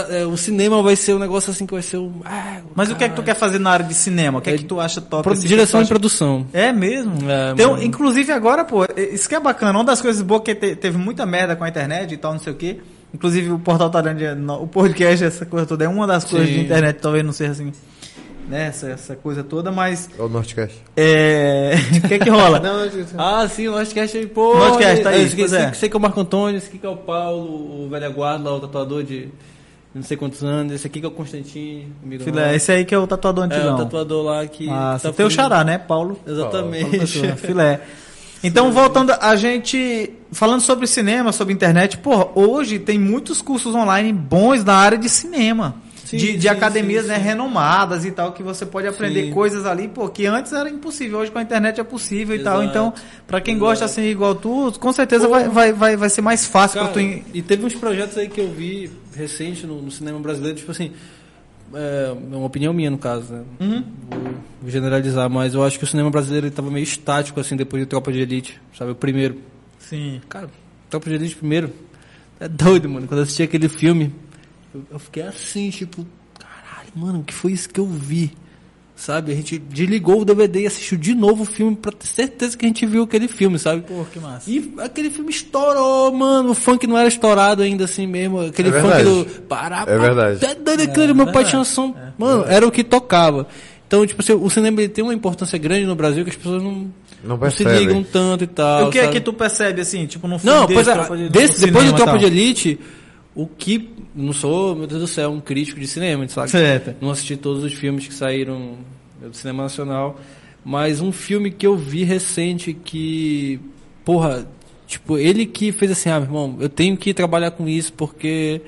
[SPEAKER 3] tá- é, o cinema vai ser um negócio assim que vai ser o. ah,
[SPEAKER 1] Mas o que é que tu quer fazer na área de cinema? O que é,
[SPEAKER 3] É
[SPEAKER 1] que tu acha top?
[SPEAKER 3] Pro-
[SPEAKER 1] assim, que
[SPEAKER 3] direção
[SPEAKER 1] tu
[SPEAKER 3] e
[SPEAKER 1] acha-
[SPEAKER 3] produção.
[SPEAKER 1] É mesmo?
[SPEAKER 3] É,
[SPEAKER 1] um-
[SPEAKER 3] mano.
[SPEAKER 1] inclusive agora, pô, isso que é bacana. Uma das coisas boas que te- teve muita merda com a internet e tal, não sei o quê. Inclusive o portal no- o podcast, essa coisa toda, é uma das coisas
[SPEAKER 3] Sim.
[SPEAKER 1] de internet, talvez não seja assim, né, essa, essa coisa toda, mas
[SPEAKER 2] É o Nortecast.
[SPEAKER 1] é... o que é que rola?
[SPEAKER 2] Não,
[SPEAKER 3] Ah, sim, o Nordcast aí, pô.
[SPEAKER 1] Nordcast, tá aí,
[SPEAKER 3] Esse,
[SPEAKER 1] pois
[SPEAKER 3] esse,
[SPEAKER 1] é.
[SPEAKER 3] esse aqui é o Marco Antônio, esse aqui que é o Paulo, o velho guarda lá, o tatuador de não sei quantos anos. Esse aqui que é o Constantino, amigo
[SPEAKER 1] Filé,
[SPEAKER 3] nosso.
[SPEAKER 1] esse aí que é o tatuador
[SPEAKER 3] É,
[SPEAKER 1] antigão.
[SPEAKER 3] o tatuador lá que.
[SPEAKER 1] Ah,
[SPEAKER 3] tá fugindo.
[SPEAKER 1] xará, né, Paulo?
[SPEAKER 3] Exatamente.
[SPEAKER 1] Paulo Filé. Então, voltando, a gente. Falando sobre cinema, sobre internet, porra, hoje tem muitos cursos online bons na área de cinema.
[SPEAKER 3] Sim,
[SPEAKER 1] de, de
[SPEAKER 3] sim,
[SPEAKER 1] academias né, renomadas e tal, que você pode aprender coisas ali, pô, que antes era impossível, hoje com a internet é possível e tal.
[SPEAKER 3] Exato.
[SPEAKER 1] Então, pra quem
[SPEAKER 3] Exato.
[SPEAKER 1] gosta assim igual tu, com certeza
[SPEAKER 3] Pô.
[SPEAKER 1] vai, vai, vai, vai ser mais fácil
[SPEAKER 3] Cara,
[SPEAKER 1] pra tu.
[SPEAKER 3] e teve uns projetos aí que eu vi recente no, no cinema brasileiro, tipo assim. É uma opinião minha, no caso, né?
[SPEAKER 1] Uhum.
[SPEAKER 3] Vou, generalizar, mas eu acho que o cinema brasileiro ele tava meio estático, assim, depois de Tropa de Elite, sabe? O primeiro.
[SPEAKER 1] Sim.
[SPEAKER 3] Cara, Tropa de Elite primeiro. É doido, mano. Quando eu assisti aquele filme, eu, eu fiquei assim, tipo, caralho, mano, o que foi isso que eu vi? Sabe? A gente desligou o DVD e assistiu de novo o filme pra ter certeza que a gente viu aquele filme, sabe?
[SPEAKER 1] Pô, que massa.
[SPEAKER 3] E aquele filme estourou, mano. O funk não era estourado ainda assim mesmo. Aquele
[SPEAKER 2] É
[SPEAKER 3] funk do. Pará,
[SPEAKER 2] É verdade.
[SPEAKER 3] É doido aquele meu pai tinha um som. Mano, era o que tocava. Então, tipo assim, o cinema ele tem uma importância grande no Brasil que as pessoas não,
[SPEAKER 2] Não
[SPEAKER 3] não se ligam tanto e tal.
[SPEAKER 1] o que é
[SPEAKER 3] sabe?
[SPEAKER 1] que tu percebe, assim, tipo, no filme
[SPEAKER 3] Não,
[SPEAKER 1] desse,
[SPEAKER 3] pois é,
[SPEAKER 1] de-
[SPEAKER 3] desse- depois do Tropa de Elite, o que. Não sou, meu Deus do céu, um crítico de cinema, sabe?
[SPEAKER 1] Certo.
[SPEAKER 3] Não assisti todos os filmes que saíram do cinema nacional. Mas um filme que eu vi recente que. Porra, tipo, ele que fez assim, ah, meu irmão, eu tenho que trabalhar com isso porque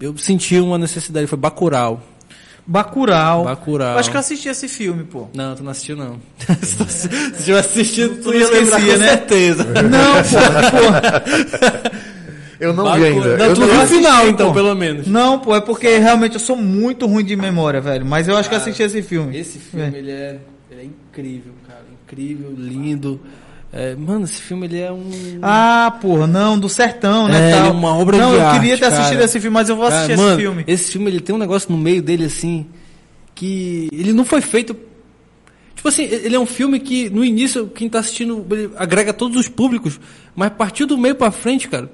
[SPEAKER 3] eu senti uma necessidade. Foi Bacurau.
[SPEAKER 1] Bacurau.
[SPEAKER 3] Bacurau.
[SPEAKER 1] Eu acho que eu assisti esse filme, pô.
[SPEAKER 3] Não, tu não assistiu não. Se tivesse assistido, tu
[SPEAKER 1] não
[SPEAKER 3] ia lembrar
[SPEAKER 1] esquecia,
[SPEAKER 3] com
[SPEAKER 1] né?
[SPEAKER 3] certeza.
[SPEAKER 1] Não, pô,
[SPEAKER 2] Eu não
[SPEAKER 3] Bacurau.
[SPEAKER 2] vi ainda.
[SPEAKER 3] Não,
[SPEAKER 2] eu
[SPEAKER 3] tu
[SPEAKER 2] não
[SPEAKER 3] viu o final,
[SPEAKER 1] pô.
[SPEAKER 3] então, pelo menos.
[SPEAKER 1] Não, pô, é porque realmente eu sou muito ruim de memória, velho. Mas eu acho que eu assisti esse filme.
[SPEAKER 3] Esse filme, ele, é, ele é incrível, cara. Incrível, lindo. É, mano, esse filme, ele é um...
[SPEAKER 1] Ah, porra, não, do sertão, né?
[SPEAKER 3] É,
[SPEAKER 1] tal.
[SPEAKER 3] é uma obra
[SPEAKER 1] não,
[SPEAKER 3] de
[SPEAKER 1] eu
[SPEAKER 3] arte,
[SPEAKER 1] queria ter assistido
[SPEAKER 3] cara.
[SPEAKER 1] esse filme, mas eu vou assistir
[SPEAKER 3] Cara,
[SPEAKER 1] esse
[SPEAKER 3] mano,
[SPEAKER 1] filme.
[SPEAKER 3] Esse filme, ele tem um negócio no meio dele, assim, que ele não foi feito... Tipo assim, ele é um filme que, no início, quem tá assistindo, ele agrega todos os públicos, mas a partir do meio pra frente, cara,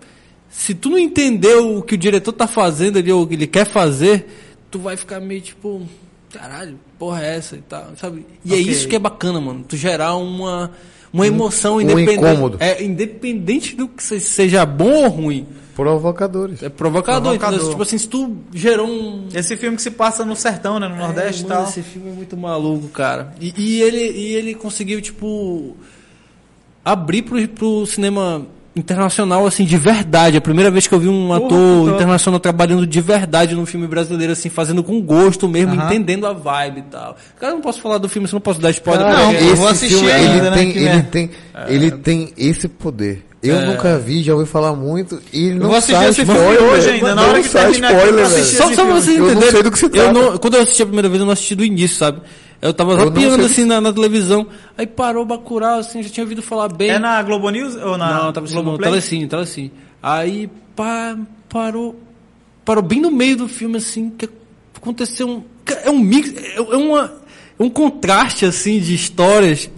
[SPEAKER 3] se tu não entendeu o que o diretor tá fazendo ali, ou o que ele quer fazer, tu vai ficar meio tipo, caralho, porra é essa e tal, sabe? E é
[SPEAKER 1] Ok.
[SPEAKER 3] isso que é bacana, mano, tu gerar uma, uma emoção
[SPEAKER 2] um
[SPEAKER 3] independente.
[SPEAKER 2] incômodo.
[SPEAKER 3] É, independente do que se- seja bom ou ruim.
[SPEAKER 2] Provocadores.
[SPEAKER 3] É provocador,
[SPEAKER 1] Provocador.
[SPEAKER 3] entendeu? Tipo assim, se tu gerou um.
[SPEAKER 1] Esse filme que se passa no sertão, né? No Nordeste e
[SPEAKER 3] É,
[SPEAKER 1] tal.
[SPEAKER 3] Esse filme é muito maluco, cara. E, e ele, e ele conseguiu, tipo, abrir pro, pro cinema internacional, assim, de verdade. É a primeira vez que eu vi um
[SPEAKER 1] Porra,
[SPEAKER 3] ator
[SPEAKER 1] top.
[SPEAKER 3] internacional trabalhando de verdade num filme brasileiro, assim, fazendo com gosto mesmo, entendendo a vibe e tal. Cara, eu não posso falar do filme, se eu não posso dar spoiler.
[SPEAKER 1] Não, eu vou assistir
[SPEAKER 2] filme,
[SPEAKER 1] ainda,
[SPEAKER 2] ele
[SPEAKER 1] né,
[SPEAKER 2] tem, ele
[SPEAKER 1] é.
[SPEAKER 2] tem, ele tem esse poder. Eu
[SPEAKER 3] É.
[SPEAKER 2] nunca vi, já ouvi falar muito e não
[SPEAKER 1] vou assistir esse filme hoje ainda, na
[SPEAKER 2] Não
[SPEAKER 1] hora que terminar aqui, eu vou assistir
[SPEAKER 3] Só,
[SPEAKER 1] esse
[SPEAKER 3] só pra
[SPEAKER 1] filme.
[SPEAKER 3] vocês
[SPEAKER 2] Eu não
[SPEAKER 3] entenderem,
[SPEAKER 2] sei do que se
[SPEAKER 3] eu
[SPEAKER 2] trata.
[SPEAKER 3] não- quando eu assisti a primeira vez, eu não assisti do início, sabe? Eu tava zapeando assim na, na televisão, aí parou o Bacurau, assim, já tinha ouvido falar bem.
[SPEAKER 1] É na Globo News ou na
[SPEAKER 3] Não, tava assistindo
[SPEAKER 1] Globoplay?
[SPEAKER 3] Telecine, Telecine. Aí pá, parou, parou bem no meio do filme, assim, que aconteceu um... É um mix, é, é uma, é um contraste, assim, de histórias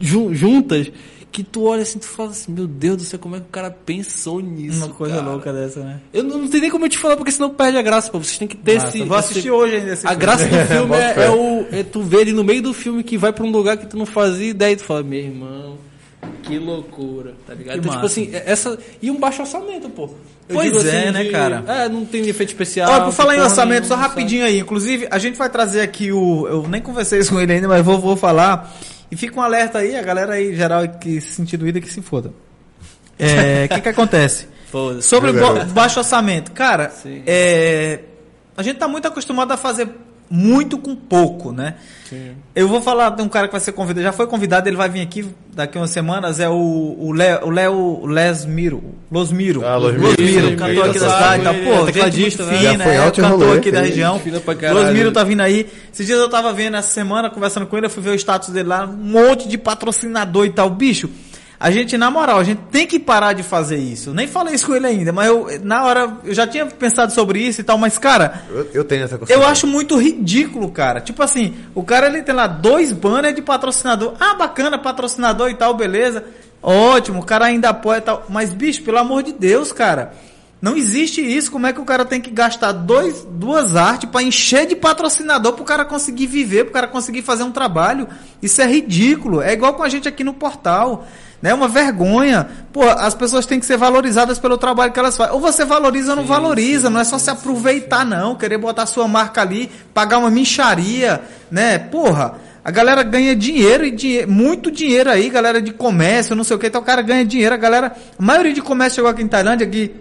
[SPEAKER 3] jun- juntas, que tu olha assim, tu fala assim, meu Deus do céu, como é que o cara pensou nisso,
[SPEAKER 1] Uma coisa
[SPEAKER 3] cara?
[SPEAKER 1] louca dessa, né?
[SPEAKER 3] Eu não, não sei nem como eu te falar, porque senão perde a graça, pô. Vocês têm que ter
[SPEAKER 1] Massa.
[SPEAKER 3] esse...
[SPEAKER 1] Vou assistir
[SPEAKER 3] esse-
[SPEAKER 1] hoje ainda esse
[SPEAKER 3] a
[SPEAKER 1] filme.
[SPEAKER 3] graça do filme é, é o, é tu ver ele no meio do filme que vai pra um lugar que tu não fazia ideia e tu fala, meu irmão, que loucura, tá ligado? Então, tipo assim, é- essa. E um baixo orçamento, pô. Eu
[SPEAKER 1] Pois
[SPEAKER 3] digo
[SPEAKER 1] é,
[SPEAKER 3] assim,
[SPEAKER 1] né,
[SPEAKER 3] de-
[SPEAKER 1] cara?
[SPEAKER 3] É, não tem efeito especial.
[SPEAKER 1] Olha, por falar em orçamento, só rapidinho aí. Inclusive, a gente vai trazer aqui o. Eu nem conversei isso com ele ainda, mas vou, vou falar. E fica um alerta aí, a galera aí, geral, que se sentir doída, que se foda. É, O que que acontece? Sobre
[SPEAKER 2] garoto.
[SPEAKER 1] baixo orçamento. Cara,
[SPEAKER 3] Sim.
[SPEAKER 1] é, a gente tá muito acostumado a fazer muito com pouco, né?
[SPEAKER 3] Sim.
[SPEAKER 1] Eu vou falar de um cara que vai ser convidado, já foi convidado, ele vai vir aqui daqui umas semanas, é o o Léo, Lesmiro, Losmiro.
[SPEAKER 2] Ah, Losmiro.
[SPEAKER 1] Losmiro,
[SPEAKER 3] Sim,
[SPEAKER 1] cantor aqui da cidade, tá, pô,
[SPEAKER 3] é
[SPEAKER 1] gente
[SPEAKER 3] tecladista, né?
[SPEAKER 1] fina,
[SPEAKER 2] foi
[SPEAKER 1] é,
[SPEAKER 2] alto
[SPEAKER 1] cantor
[SPEAKER 2] rolê,
[SPEAKER 1] aqui da
[SPEAKER 2] é.
[SPEAKER 1] região. Losmiro tá vindo aí. Esses dias eu tava vendo essa semana, conversando com ele, eu fui ver o status dele lá, um monte de patrocinador e tal. Bicho, a gente, na moral, a gente tem que parar de fazer isso. Nem falei isso com ele ainda, mas eu, na hora, eu já tinha pensado sobre isso e tal, mas, cara,
[SPEAKER 2] Eu, eu tenho essa
[SPEAKER 1] eu acho muito ridículo, cara. Tipo assim, o cara ele tem lá dois banners de patrocinador. Ah, bacana, patrocinador e tal, beleza. Ótimo, o cara ainda apoia e tal. Mas, bicho, pelo amor de Deus, cara. Não existe isso. Como é que o cara tem que gastar dois, duas artes pra encher de patrocinador pro cara conseguir viver, pro cara conseguir fazer um trabalho? Isso é ridículo. É igual com a gente aqui no portal. É uma vergonha. Pô, as pessoas têm que ser valorizadas pelo trabalho que elas fazem. Ou você valoriza ou não valoriza. Não é só se aproveitar, não. Querer botar sua marca ali, pagar uma mincharia, né? Porra, a galera ganha dinheiro e dinhe- muito dinheiro aí, galera de comércio, não sei o que. Então o cara ganha dinheiro, a galera. A maioria de comércio chegou aqui em Tailândia, que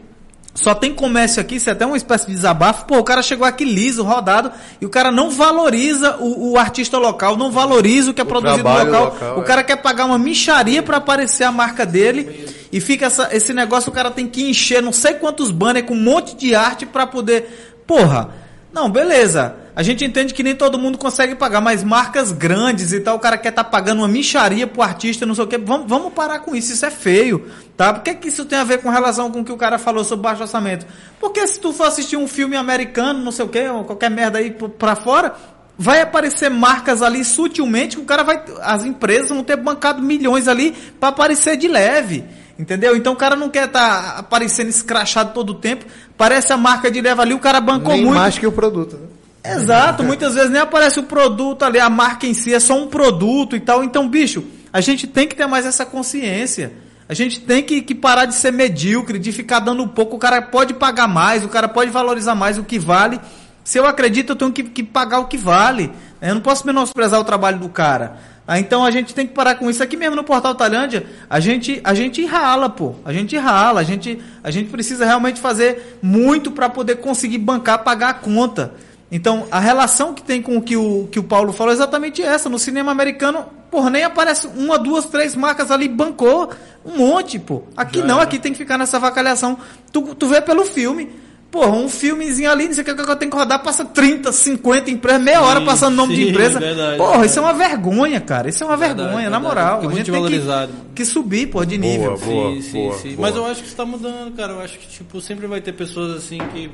[SPEAKER 1] só tem comércio aqui, isso é até uma espécie de desabafo. Pô, o cara chegou aqui liso, rodado, e o cara não valoriza o, o artista local, não valoriza o que é produzido no
[SPEAKER 2] trabalho
[SPEAKER 1] local.
[SPEAKER 2] local,
[SPEAKER 1] o
[SPEAKER 2] é.
[SPEAKER 1] cara quer pagar uma micharia pra aparecer a marca dele, e fica essa- esse negócio, o cara tem que encher não sei quantos banners com um monte de arte pra poder. Porra! Não, beleza. A gente entende que nem todo mundo consegue pagar, mas marcas grandes e tal, o cara quer estar pagando uma micharia pro artista, não sei o quê. Vamos, vamos parar com isso, isso é feio, tá? Por que, que isso tem a ver com relação com o que o cara falou sobre baixo orçamento? Porque se tu for assistir um filme americano, não sei o quê, ou qualquer merda aí pra fora, vai aparecer marcas ali sutilmente, que o cara vai. As empresas vão ter bancado milhões ali pra aparecer de leve. Entendeu? Então o cara não quer estar aparecendo escrachado todo o tempo. Parece a marca de leve ali, o cara bancou
[SPEAKER 2] Nem
[SPEAKER 1] muito.
[SPEAKER 2] mais que o produto. Né?
[SPEAKER 1] Exato, muitas vezes nem aparece o produto ali, a marca em si é só um produto e tal. Então, bicho, a gente tem que ter mais essa consciência. A gente tem que, que parar de ser medíocre, de ficar dando pouco. O cara pode pagar mais, o cara pode valorizar mais o que vale. Se eu acredito, eu tenho que, que pagar o que vale. Eu não posso menosprezar o trabalho do cara. Ah, então a gente tem que parar com isso. Aqui mesmo no Portal Tailândia, a gente, a gente rala, pô. A gente rala. A gente, a gente precisa realmente fazer muito para poder conseguir bancar, pagar a conta. Então, a relação que tem com o que o, que o Paulo falou é exatamente essa. No cinema americano, porra, nem aparece uma, duas, três marcas ali, bancou um monte, pô. Aqui
[SPEAKER 3] Já
[SPEAKER 1] não,
[SPEAKER 3] era.
[SPEAKER 1] aqui tem que ficar nessa vacalhação. Tu, tu vê pelo filme. Porra, um filmezinho ali, não sei o que que eu tenho que rodar, passa 30, 50 empresas, meia hora passando nome de
[SPEAKER 3] sim,
[SPEAKER 1] empresa.
[SPEAKER 3] verdade,
[SPEAKER 1] porra,
[SPEAKER 3] verdade.
[SPEAKER 1] isso é uma vergonha, cara. Isso é uma
[SPEAKER 3] Verdade,
[SPEAKER 1] vergonha, na moral.
[SPEAKER 3] Fica
[SPEAKER 1] A gente tem que, que subir, porra, de nível.
[SPEAKER 2] Boa, boa.
[SPEAKER 3] sim, sim, sim.
[SPEAKER 2] boa.
[SPEAKER 3] Mas eu acho que isso tá mudando, cara. Eu acho que, tipo, sempre vai ter pessoas assim que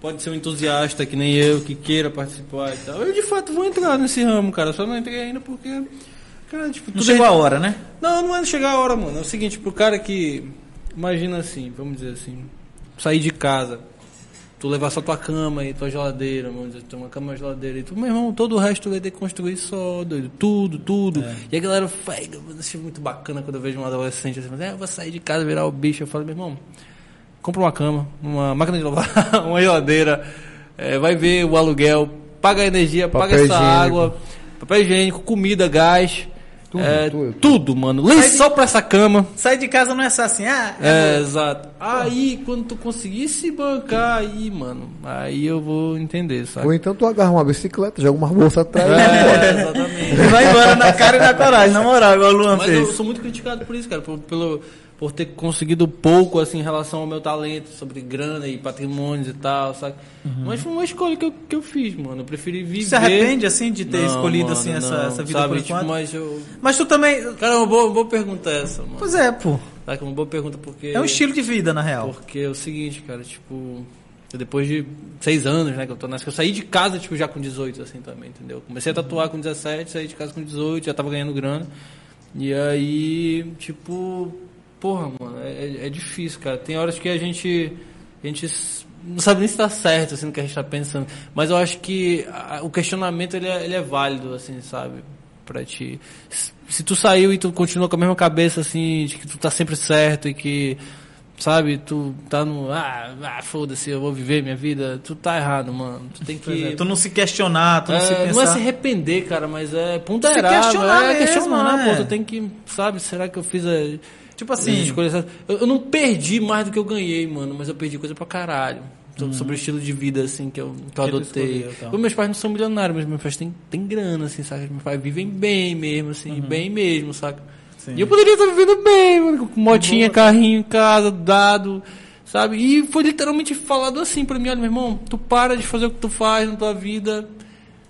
[SPEAKER 3] pode ser um entusiasta, que nem eu, que queira participar e tal. Eu, de fato, vou entrar nesse ramo, cara. Só não entrei ainda porque. Cara, tipo,
[SPEAKER 1] Não chegou
[SPEAKER 3] é-
[SPEAKER 1] a hora, né?
[SPEAKER 3] Não, não é chegar a hora, mano. É o seguinte, pro cara que. Imagina assim, vamos dizer assim. Sair de casa. Tu levar só tua cama e tua geladeira, vamos dizer, tu uma cama e geladeira e tu, meu irmão, todo o resto tu vai ter que construir só, doido. Tudo, tudo. E a galera eu acho muito bacana quando eu vejo um adolescente assim, é, eu vou sair de casa virar o bicho. Eu falo, meu irmão, compra uma cama, uma máquina de lavar, uma geladeira, é, vai ver o aluguel, paga a energia, paga
[SPEAKER 2] Papel
[SPEAKER 3] essa
[SPEAKER 2] higiênico.
[SPEAKER 3] água, papel higiênico, comida, gás.
[SPEAKER 2] Tudo,
[SPEAKER 3] é,
[SPEAKER 2] tudo.
[SPEAKER 3] tudo, mano. Lençol pra essa cama.
[SPEAKER 1] Sair de casa não é só assim, ah,
[SPEAKER 3] É, exato. Aí, quando tu conseguir se bancar aí, mano, aí eu vou entender, sabe?
[SPEAKER 2] Ou então tu agarra uma bicicleta, joga uma bolsa atrás.
[SPEAKER 3] É, exatamente.
[SPEAKER 1] E vai embora na cara e na coragem, na moral, igual o Luan
[SPEAKER 3] Mas eu
[SPEAKER 1] fez.
[SPEAKER 3] sou muito criticado por isso, cara, por, pelo, por ter conseguido pouco, assim, em relação ao meu talento sobre grana e patrimônios e tal, sabe? Mas foi uma escolha que eu, que eu fiz, mano. Eu preferi viver...
[SPEAKER 1] Você se arrepende, assim, de ter
[SPEAKER 3] Não,
[SPEAKER 1] escolhido,
[SPEAKER 3] mano,
[SPEAKER 1] assim, essa,
[SPEAKER 3] não,
[SPEAKER 1] essa vida
[SPEAKER 3] sabe?
[SPEAKER 1] por
[SPEAKER 3] Tipo, mas eu...
[SPEAKER 1] Mas tu também...
[SPEAKER 3] Cara, é uma boa, boa pergunta essa, mano.
[SPEAKER 1] Pois é, pô.
[SPEAKER 3] Tá, é uma boa pergunta porque...
[SPEAKER 1] É um estilo de vida, na real.
[SPEAKER 3] Porque é o seguinte, cara, tipo, depois de seis anos, né, que eu tô nessa, eu saí de casa, tipo, já com 18, assim, também, entendeu? Comecei a tatuar com 17, saí de casa com 18, já tava ganhando grana. E aí, tipo, porra, mano, é, é- é difícil, cara. Tem horas que a gente, a gente não sabe nem se tá certo, assim, no que a gente tá pensando. Mas eu acho que a- o questionamento, ele é, ele é válido, assim, sabe? Pra ti. Se- Se tu saiu e tu continua com a mesma cabeça, assim, de que tu tá sempre certo e que sabe, tu tá no. Ah, ah foda-se, eu vou viver minha vida. Tu tá errado, mano. Tu tem que.
[SPEAKER 1] é, tu não se questionar, tu não se
[SPEAKER 3] É,
[SPEAKER 1] pensar.
[SPEAKER 3] não é se arrepender, cara, mas é ponderar.
[SPEAKER 1] Se questionar
[SPEAKER 3] é
[SPEAKER 1] mesmo,
[SPEAKER 3] questionar,
[SPEAKER 1] né?
[SPEAKER 3] pô. Tu tem que, sabe, será que eu fiz a.
[SPEAKER 1] Tipo
[SPEAKER 3] as
[SPEAKER 1] assim,
[SPEAKER 3] escolhas eu, eu não perdi mais do que eu ganhei, mano, mas eu perdi coisa pra caralho. So- Sobre o estilo de vida, assim, que eu, que eu
[SPEAKER 1] Uhum.
[SPEAKER 3] Adotei.
[SPEAKER 1] escolheu, então.
[SPEAKER 3] Meus pais não são milionários, mas meus pais têm, têm grana, assim, saca? Meus pais vivem bem mesmo, assim, bem mesmo, saca?
[SPEAKER 1] Uhum. Sim.
[SPEAKER 3] E eu poderia estar vivendo bem, mano, com motinha, carrinho em casa, dado, sabe? E foi literalmente falado assim pra mim, olha, meu irmão, tu para de fazer o que tu faz na tua vida,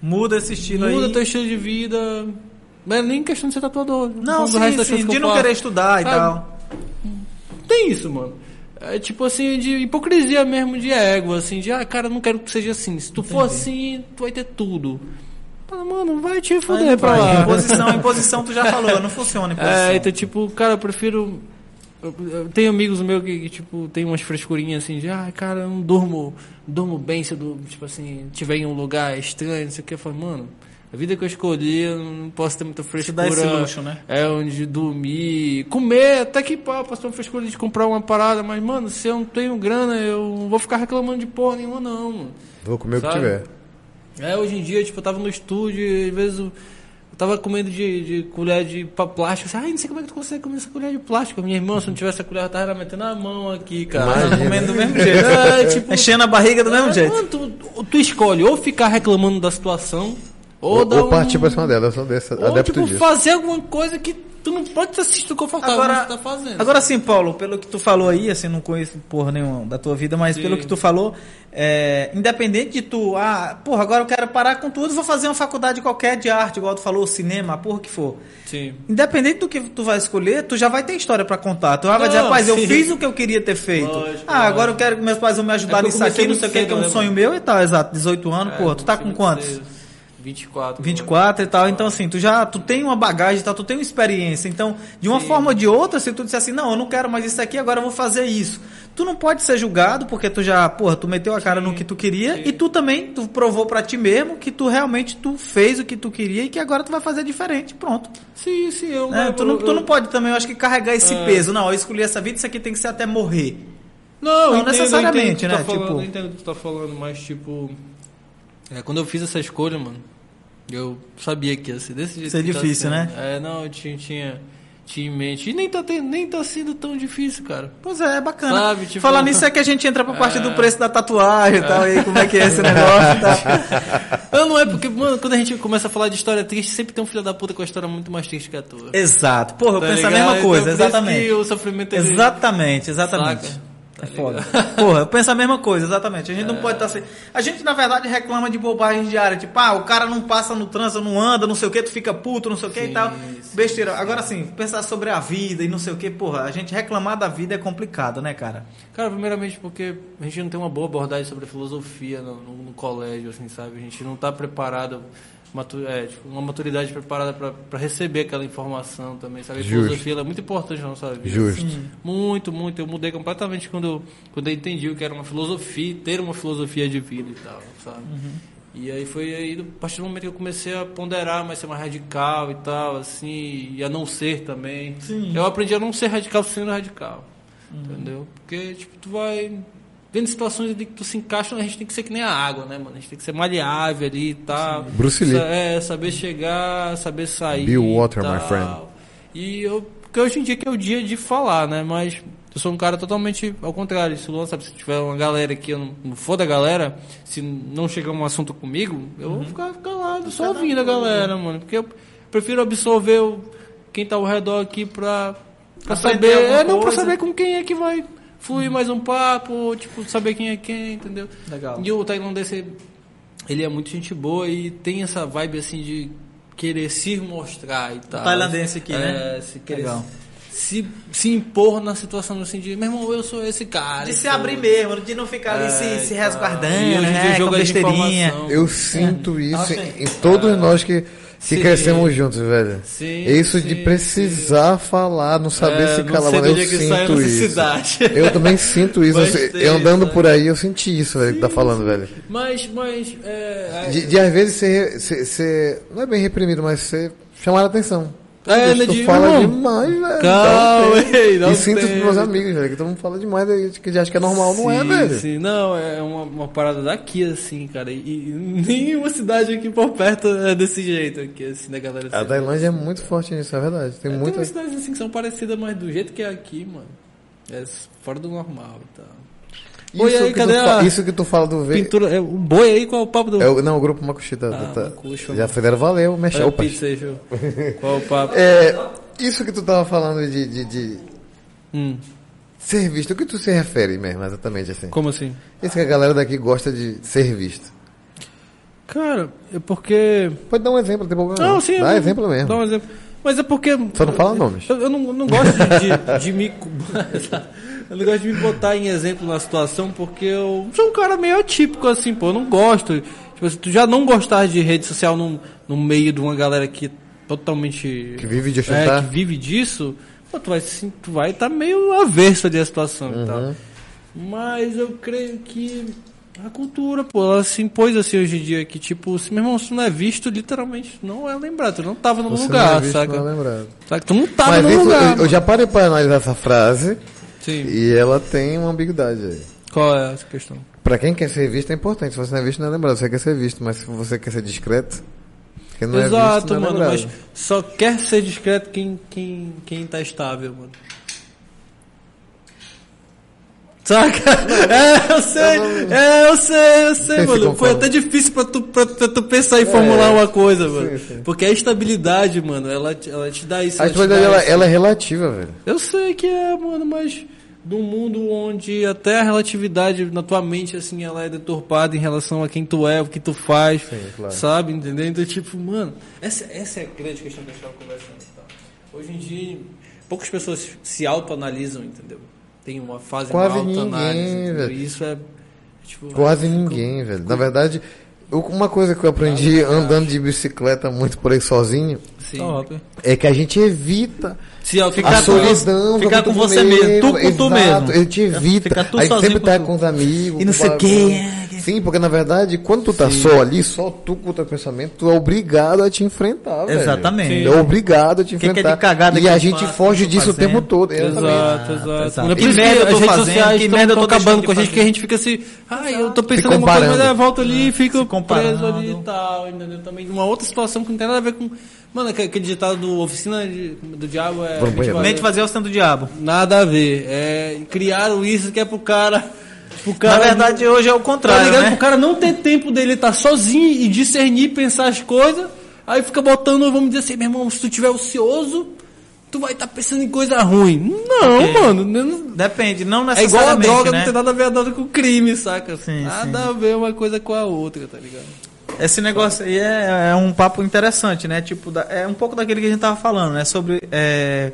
[SPEAKER 1] muda esse estilo
[SPEAKER 3] muda
[SPEAKER 1] aí.
[SPEAKER 3] teu estilo de vida. Não é nem questão de ser tatuador.
[SPEAKER 1] Não, sim,
[SPEAKER 3] resto
[SPEAKER 1] sim, de não querer estudar e
[SPEAKER 3] Sabe?
[SPEAKER 1] tal.
[SPEAKER 3] Tem isso, mano. É tipo assim, de hipocrisia mesmo, de ego, assim, de, ah, cara, não quero que seja assim. Se tu for assim, tu vai ter tudo. Mano, vai te fuder
[SPEAKER 1] Aí,
[SPEAKER 3] pra
[SPEAKER 1] vai.
[SPEAKER 3] lá.
[SPEAKER 1] Imposição, imposição, tu já falou, não funciona imposição.
[SPEAKER 3] É, então, tipo, cara, eu prefiro. Tenho amigos meus que, que, tipo, tem umas frescurinhas assim de, ah, cara, eu não durmo, durmo bem se eu, tipo assim, tiver em um lugar estranho, não sei o que. Eu falo, mano, a vida que eu escolhi, eu não posso ter muita
[SPEAKER 1] Te
[SPEAKER 3] frescura.
[SPEAKER 1] dá esse luxo, né?
[SPEAKER 3] É onde dormir, comer, até que pá, posso ter uma frescura de comprar uma parada, mas, mano, se eu não tenho grana, eu não vou ficar reclamando de porra nenhuma, não, mano.
[SPEAKER 2] Vou comer o que
[SPEAKER 3] Sabe?
[SPEAKER 2] tiver.
[SPEAKER 3] É, hoje em dia, tipo, eu tava no estúdio e às vezes eu, eu tava comendo de, de colher de plástico. Assim, Ai, não sei como é que tu consegue comer essa colher de plástico. Minha irmã, se não tivesse a colher, eu tava metendo a mão aqui, cara.
[SPEAKER 2] Imagina.
[SPEAKER 1] Tá comendo do mesmo jeito.
[SPEAKER 3] É, tipo,
[SPEAKER 1] Enchendo a barriga do mesmo
[SPEAKER 3] é,
[SPEAKER 1] jeito.
[SPEAKER 3] mano, tu, tu escolhe ou ficar reclamando da situação, ou,
[SPEAKER 2] Ou, ou
[SPEAKER 3] um,
[SPEAKER 2] partir pra cima dela, eu sou desse,
[SPEAKER 3] ou,
[SPEAKER 2] adepto
[SPEAKER 3] tipo,
[SPEAKER 2] disso.
[SPEAKER 3] fazer alguma coisa que tu não pode se assistir confortável
[SPEAKER 1] Agora,
[SPEAKER 3] no que tu tá fazendo.
[SPEAKER 1] agora sim, Paulo, pelo que tu falou aí, assim, não conheço porra nenhuma da tua vida, mas
[SPEAKER 3] Sim.
[SPEAKER 1] pelo que tu falou, é, independente de tu, ah, porra, agora eu quero parar com tudo, vou fazer uma faculdade qualquer de arte, igual tu falou, cinema, porra que for.
[SPEAKER 3] Sim.
[SPEAKER 1] Independente do que tu vai escolher, tu já vai ter história pra contar. Tu vai
[SPEAKER 3] Não,
[SPEAKER 1] dizer, rapaz, eu fiz o que eu queria ter feito.
[SPEAKER 3] Lógico,
[SPEAKER 1] ah, agora eu
[SPEAKER 3] lógico.
[SPEAKER 1] quero que meus pais vão me ajudar
[SPEAKER 3] É porque eu
[SPEAKER 1] nisso aqui, não sei o que, que é um
[SPEAKER 3] né,
[SPEAKER 1] sonho meu e tal, exato, 18 anos,
[SPEAKER 3] É,
[SPEAKER 1] porra, tu tá com quantos?
[SPEAKER 3] cedo. 24.
[SPEAKER 1] 24 e tal, então assim, tu já tu tem uma bagagem e tal, tu tem uma experiência. Então, de uma
[SPEAKER 3] Sim.
[SPEAKER 1] forma ou de outra, se tu disser assim, não, eu não quero mais isso aqui, agora eu vou fazer isso. Tu não pode ser julgado porque tu já, porra, tu meteu a cara
[SPEAKER 3] Sim,
[SPEAKER 1] no que tu queria
[SPEAKER 3] sim.
[SPEAKER 1] e tu também tu provou pra ti mesmo que tu realmente tu fez o que tu queria e que agora tu vai fazer diferente, pronto.
[SPEAKER 3] Sim, sim, eu,
[SPEAKER 1] Né?
[SPEAKER 3] eu-
[SPEAKER 1] Tu, não, tu
[SPEAKER 3] eu-
[SPEAKER 1] não pode também, eu acho que carregar esse
[SPEAKER 3] É.
[SPEAKER 1] peso. Não, eu escolhi essa vida, isso aqui tem que ser até morrer.
[SPEAKER 3] Não,
[SPEAKER 1] Não
[SPEAKER 3] entendo,
[SPEAKER 1] necessariamente,
[SPEAKER 3] entendo
[SPEAKER 1] né?
[SPEAKER 3] tu tá falando,
[SPEAKER 1] Tipo-
[SPEAKER 3] Eu entendo o que tu tá falando, mas tipo. é, quando eu fiz essa escolha, mano, eu sabia que ia ser desse jeito.
[SPEAKER 1] Ser
[SPEAKER 3] que tá
[SPEAKER 1] difícil,
[SPEAKER 3] sendo.
[SPEAKER 1] né?
[SPEAKER 3] É, não, eu tinha, tinha, tinha em mente. E nem tá, ten- nem tá sendo tão difícil, cara.
[SPEAKER 1] Pois é, é bacana.
[SPEAKER 3] Sabe, tipo-
[SPEAKER 1] Falar nisso é que a gente entra pra parte do preço da tatuagem e tal, e aí como é que é esse negócio e tal.
[SPEAKER 3] Não, não é porque, mano, quando a gente começa a falar de história triste, sempre tem um filho da puta com a história muito mais triste que a tua.
[SPEAKER 1] Exato. Porra, eu
[SPEAKER 3] Tá
[SPEAKER 1] penso a
[SPEAKER 3] ligado?
[SPEAKER 1] mesma coisa,
[SPEAKER 3] Então, por isso
[SPEAKER 1] exatamente.
[SPEAKER 3] o sofrimento ele-
[SPEAKER 1] Exatamente, exatamente.
[SPEAKER 3] Saca?
[SPEAKER 1] É foda. Porra, eu penso a mesma coisa, exatamente. A gente não pode estar assim. A gente, na verdade, reclama de bobagem diária. Tipo, ah, o cara não passa no trânsito, não anda, não sei o que, tu fica puto, não sei o que e
[SPEAKER 3] Sim,
[SPEAKER 1] tal.
[SPEAKER 3] sim.
[SPEAKER 1] Besteira. Agora, assim, pensar sobre a vida e não sei o que, porra, a gente reclamar da vida é complicado, né, cara?
[SPEAKER 3] Cara, primeiramente porque a gente não tem uma boa abordagem sobre filosofia no, no- no colégio, assim, sabe? A gente não tá preparado, é, tipo, uma maturidade preparada para receber aquela informação também, sabe? A
[SPEAKER 2] Justo.
[SPEAKER 3] filosofia é muito importante na nossa vida.
[SPEAKER 2] Justo.
[SPEAKER 3] Muito, muito. Eu mudei completamente quando, eu- quando eu entendi o que era uma filosofia, ter uma filosofia de vida e tal, sabe? E aí foi aí, a partir do momento que eu comecei a ponderar, mas ser mais radical e tal, assim, e a não ser também.
[SPEAKER 1] Sim.
[SPEAKER 3] Eu aprendi a não ser radical sendo radical. Entendeu? Porque, tipo, tu vai. Vendo situações ali que tu se encaixa, a gente tem que ser que nem a água, né, mano? A gente tem que ser maleável ali e tal.
[SPEAKER 2] Bruce Lee.
[SPEAKER 3] É, saber chegar, saber sair.
[SPEAKER 2] Be water,
[SPEAKER 3] e
[SPEAKER 2] my
[SPEAKER 3] tal.
[SPEAKER 2] friend.
[SPEAKER 3] E eu. Porque hoje em dia que é o dia de falar, né? Mas eu sou um cara totalmente ao contrário. Se Luan sabe, se tiver uma galera aqui, eu não, não for da galera, se não chegar um assunto comigo, eu
[SPEAKER 2] Uhum.
[SPEAKER 3] vou ficar calado, só ouvindo a galera, mano. Porque eu prefiro absorver o, quem tá ao redor aqui pra, pra
[SPEAKER 1] Aprender
[SPEAKER 3] saber. É, não, pra
[SPEAKER 1] coisa.
[SPEAKER 3] saber com quem é que vai fluir mais um papo, tipo, saber quem é quem, entendeu?
[SPEAKER 1] Legal.
[SPEAKER 3] E o tailandês, ele é muito gente boa e tem essa vibe assim de querer se mostrar e tal.
[SPEAKER 1] tailandense aqui,
[SPEAKER 3] é,
[SPEAKER 1] né?
[SPEAKER 3] Se querer
[SPEAKER 1] Legal.
[SPEAKER 3] se, se impor na situação assim de, meu irmão, eu sou esse cara.
[SPEAKER 1] De se abrir mesmo, de não ficar ali
[SPEAKER 3] É,
[SPEAKER 1] se, se
[SPEAKER 3] e tal.
[SPEAKER 1] resguardando,
[SPEAKER 3] E hoje em dia
[SPEAKER 1] né?
[SPEAKER 3] o jogo
[SPEAKER 1] com
[SPEAKER 3] é
[SPEAKER 1] besteirinha.
[SPEAKER 2] Eu sinto isso
[SPEAKER 1] Nossa,
[SPEAKER 2] em, em todos nós que, que
[SPEAKER 3] Sim.
[SPEAKER 2] crescemos juntos, velho.
[SPEAKER 3] Sim,
[SPEAKER 2] isso de
[SPEAKER 3] sim,
[SPEAKER 2] precisar falar, não saber
[SPEAKER 3] É,
[SPEAKER 2] se calar, mano.
[SPEAKER 3] de
[SPEAKER 2] Eu
[SPEAKER 3] é
[SPEAKER 2] sinto isso. Eu também sinto isso. Eu, andando
[SPEAKER 3] né?
[SPEAKER 2] por aí, eu senti isso, velho, que tá falando, velho.
[SPEAKER 3] Mas, mas, é, é-
[SPEAKER 2] De, de, às vezes ser, ser, ser- Não é bem reprimido, mas ser chamar a atenção.
[SPEAKER 3] É,
[SPEAKER 2] Poxa,
[SPEAKER 3] né,
[SPEAKER 2] tu
[SPEAKER 3] de-
[SPEAKER 2] fala
[SPEAKER 3] irmão,
[SPEAKER 2] demais, velho.
[SPEAKER 3] calma, ei, dá um
[SPEAKER 2] E sinto pros meus amigos, velho, que todo mundo fala demais, que já acha que é normal, não é,
[SPEAKER 3] Sim,
[SPEAKER 2] velho.
[SPEAKER 3] Sim, não, é uma, uma parada daqui, assim, cara. E, e nenhuma cidade aqui por perto é desse jeito aqui, assim, da galera.
[SPEAKER 2] A
[SPEAKER 3] assim.
[SPEAKER 2] Tailândia é muito forte nisso, é verdade. Tem
[SPEAKER 3] É,
[SPEAKER 2] muita.
[SPEAKER 3] Tem cidades assim que são parecidas, mas do jeito que é aqui, mano. É fora do normal e tal. Oi,
[SPEAKER 2] Isso,
[SPEAKER 3] aí,
[SPEAKER 2] que
[SPEAKER 3] cadê
[SPEAKER 2] tu
[SPEAKER 3] a
[SPEAKER 2] isso que tu fala do V.
[SPEAKER 3] Pintura, é, o boi aí, qual é o papo do.
[SPEAKER 2] É o, não, o grupo Makushita.
[SPEAKER 3] Ah,
[SPEAKER 2] tá,
[SPEAKER 3] Makushi,
[SPEAKER 2] já fizeram valeu, mexe.
[SPEAKER 3] Olha a
[SPEAKER 2] Opa.
[SPEAKER 3] pizza aí. Qual é o papo?
[SPEAKER 2] É, isso que tu tava falando de, de, de
[SPEAKER 3] Hum,
[SPEAKER 2] ser visto, o que tu se refere mesmo, exatamente assim?
[SPEAKER 3] como assim?
[SPEAKER 2] Isso que a galera daqui gosta de ser visto.
[SPEAKER 3] Cara, é porque.
[SPEAKER 2] Pode dar um exemplo, tem problema.
[SPEAKER 3] Não, sim.
[SPEAKER 2] Dá
[SPEAKER 3] eu-
[SPEAKER 2] exemplo mesmo.
[SPEAKER 3] Dá um exemplo. Mas é porque.
[SPEAKER 2] Só não fala nomes.
[SPEAKER 3] Eu, eu não, não gosto de, de, de me. eu não gosto de me botar em exemplo na situação porque eu sou um cara meio atípico assim, pô. Eu não gosto. Tipo assim, tu já não gostar de rede social no, no meio de uma galera que é totalmente.
[SPEAKER 2] Que vive de
[SPEAKER 3] é, que vive disso, pô, tu vai se- tu vai estar meio avesso ali à situação e tal.
[SPEAKER 2] Uhum.
[SPEAKER 3] Mas eu creio que a cultura, pô, ela se impôs assim hoje em dia que, tipo, se meu irmão, se não é visto, literalmente não é lembrado. Tu não tava no
[SPEAKER 2] Você
[SPEAKER 3] lugar,
[SPEAKER 2] não é visto,
[SPEAKER 3] saca?
[SPEAKER 2] não é lembrado.
[SPEAKER 3] Saca? Tu não tava
[SPEAKER 2] Mas
[SPEAKER 3] no lugar.
[SPEAKER 2] eu, eu já parei pra analisar essa frase
[SPEAKER 3] Sim.
[SPEAKER 2] e ela tem uma ambiguidade aí.
[SPEAKER 3] Qual é essa questão?
[SPEAKER 2] Pra quem quer ser visto é importante. Se você não é visto, não é lembrado. Você quer ser visto, mas se você quer ser discreto, quem não é
[SPEAKER 3] Exato,
[SPEAKER 2] visto, não é
[SPEAKER 3] mano,
[SPEAKER 2] lembrado.
[SPEAKER 3] mas só quer ser discreto quem, quem, quem tá estável, mano. Saca? É, eu sei, é, eu sei, eu sei,
[SPEAKER 2] Sei se
[SPEAKER 3] mano. Foi até difícil pra tu, pra, pra tu pensar em formular uma coisa, mano.
[SPEAKER 2] É, sim, sim.
[SPEAKER 3] Porque a estabilidade, mano, ela, te- ela te dá isso.
[SPEAKER 2] A estabilidade, ela, ela é relativa, velho.
[SPEAKER 3] Eu sei que é, mano, mas num mundo onde até a relatividade na tua mente, assim, ela é deturpada em relação a quem tu é, o que tu faz,
[SPEAKER 2] Sim, claro.
[SPEAKER 3] sabe? Entendeu? Então, tipo, mano, essa, essa é a grande questão que a gente tava conversando. e tal. Hoje em dia, poucas pessoas se autoanalisam, entendeu? Tem uma fase
[SPEAKER 2] Quase
[SPEAKER 3] de autoanálise,
[SPEAKER 2] ninguém,
[SPEAKER 3] entendeu?
[SPEAKER 2] velho.
[SPEAKER 3] E isso é, tipo...
[SPEAKER 2] Quase ninguém, velho. Na verdade, eu- uma coisa que eu aprendi andando de bicicleta muito por aí sozinho
[SPEAKER 3] Sim.
[SPEAKER 2] É que a gente evita
[SPEAKER 3] Se
[SPEAKER 2] a
[SPEAKER 1] Ficar com
[SPEAKER 2] solidão.
[SPEAKER 1] você-
[SPEAKER 2] fica
[SPEAKER 1] ficar com você mesmo, tu com tu
[SPEAKER 2] exato,
[SPEAKER 1] mesmo.
[SPEAKER 2] Ele te evita.
[SPEAKER 1] Fica tu
[SPEAKER 2] aí
[SPEAKER 1] sozinho
[SPEAKER 2] sempre
[SPEAKER 1] com
[SPEAKER 2] tá
[SPEAKER 1] tu.
[SPEAKER 2] com os amigos.
[SPEAKER 1] E não
[SPEAKER 2] com
[SPEAKER 1] sei
[SPEAKER 2] o. Sim, porque na verdade, quando tu tá só ali, só tu com o teu pensamento, tu é obrigado a te enfrentar, velho.
[SPEAKER 1] Exatamente.
[SPEAKER 2] É obrigado a te
[SPEAKER 1] Que que é de
[SPEAKER 2] enfrentar.
[SPEAKER 1] cagada
[SPEAKER 2] e
[SPEAKER 1] que
[SPEAKER 2] a
[SPEAKER 1] eu
[SPEAKER 2] gente
[SPEAKER 1] faço,
[SPEAKER 2] foge
[SPEAKER 1] eu
[SPEAKER 2] disso o tempo
[SPEAKER 1] fazendo?
[SPEAKER 2] todo.
[SPEAKER 3] Exato, exato.
[SPEAKER 1] exato. Que merda eu
[SPEAKER 3] as
[SPEAKER 1] tô
[SPEAKER 3] redes
[SPEAKER 1] fazendo,
[SPEAKER 3] sociais
[SPEAKER 1] que merda eu tô
[SPEAKER 3] acabando com a gente, que a gente fica assim, ai, eu tô pensando em uma coisa, mas eu volto ali e fico preso ali e tal, entendeu? Também uma outra situação que não tem nada a ver com, Mano, aquele ditado do Oficina de- do Diabo é.
[SPEAKER 1] Mente vazia é o santo do diabo.
[SPEAKER 3] Nada a ver. É, criaram isso que é pro cara. Pro cara
[SPEAKER 1] Na verdade, hoje é o
[SPEAKER 3] Tá
[SPEAKER 1] contrário,
[SPEAKER 3] ligado?
[SPEAKER 1] né?
[SPEAKER 3] Pro cara não ter tempo dele estar sozinho e discernir, pensar as coisas. Aí fica botando, vamos dizer assim, meu irmão, se tu tiver ocioso, tu vai estar pensando em coisa ruim. Não, mano. não-
[SPEAKER 1] Depende, não
[SPEAKER 3] É igual a
[SPEAKER 1] necessariamente,
[SPEAKER 3] droga,
[SPEAKER 1] né?
[SPEAKER 3] não tem nada a ver a droga com o crime, saca?
[SPEAKER 1] Sim,
[SPEAKER 3] nada
[SPEAKER 1] sim.
[SPEAKER 3] a ver uma coisa com a outra, tá ligado?
[SPEAKER 1] Esse negócio aí é, é um papo interessante, né? Tipo, da- é um pouco daquele que a gente tava falando, né? Sobre é,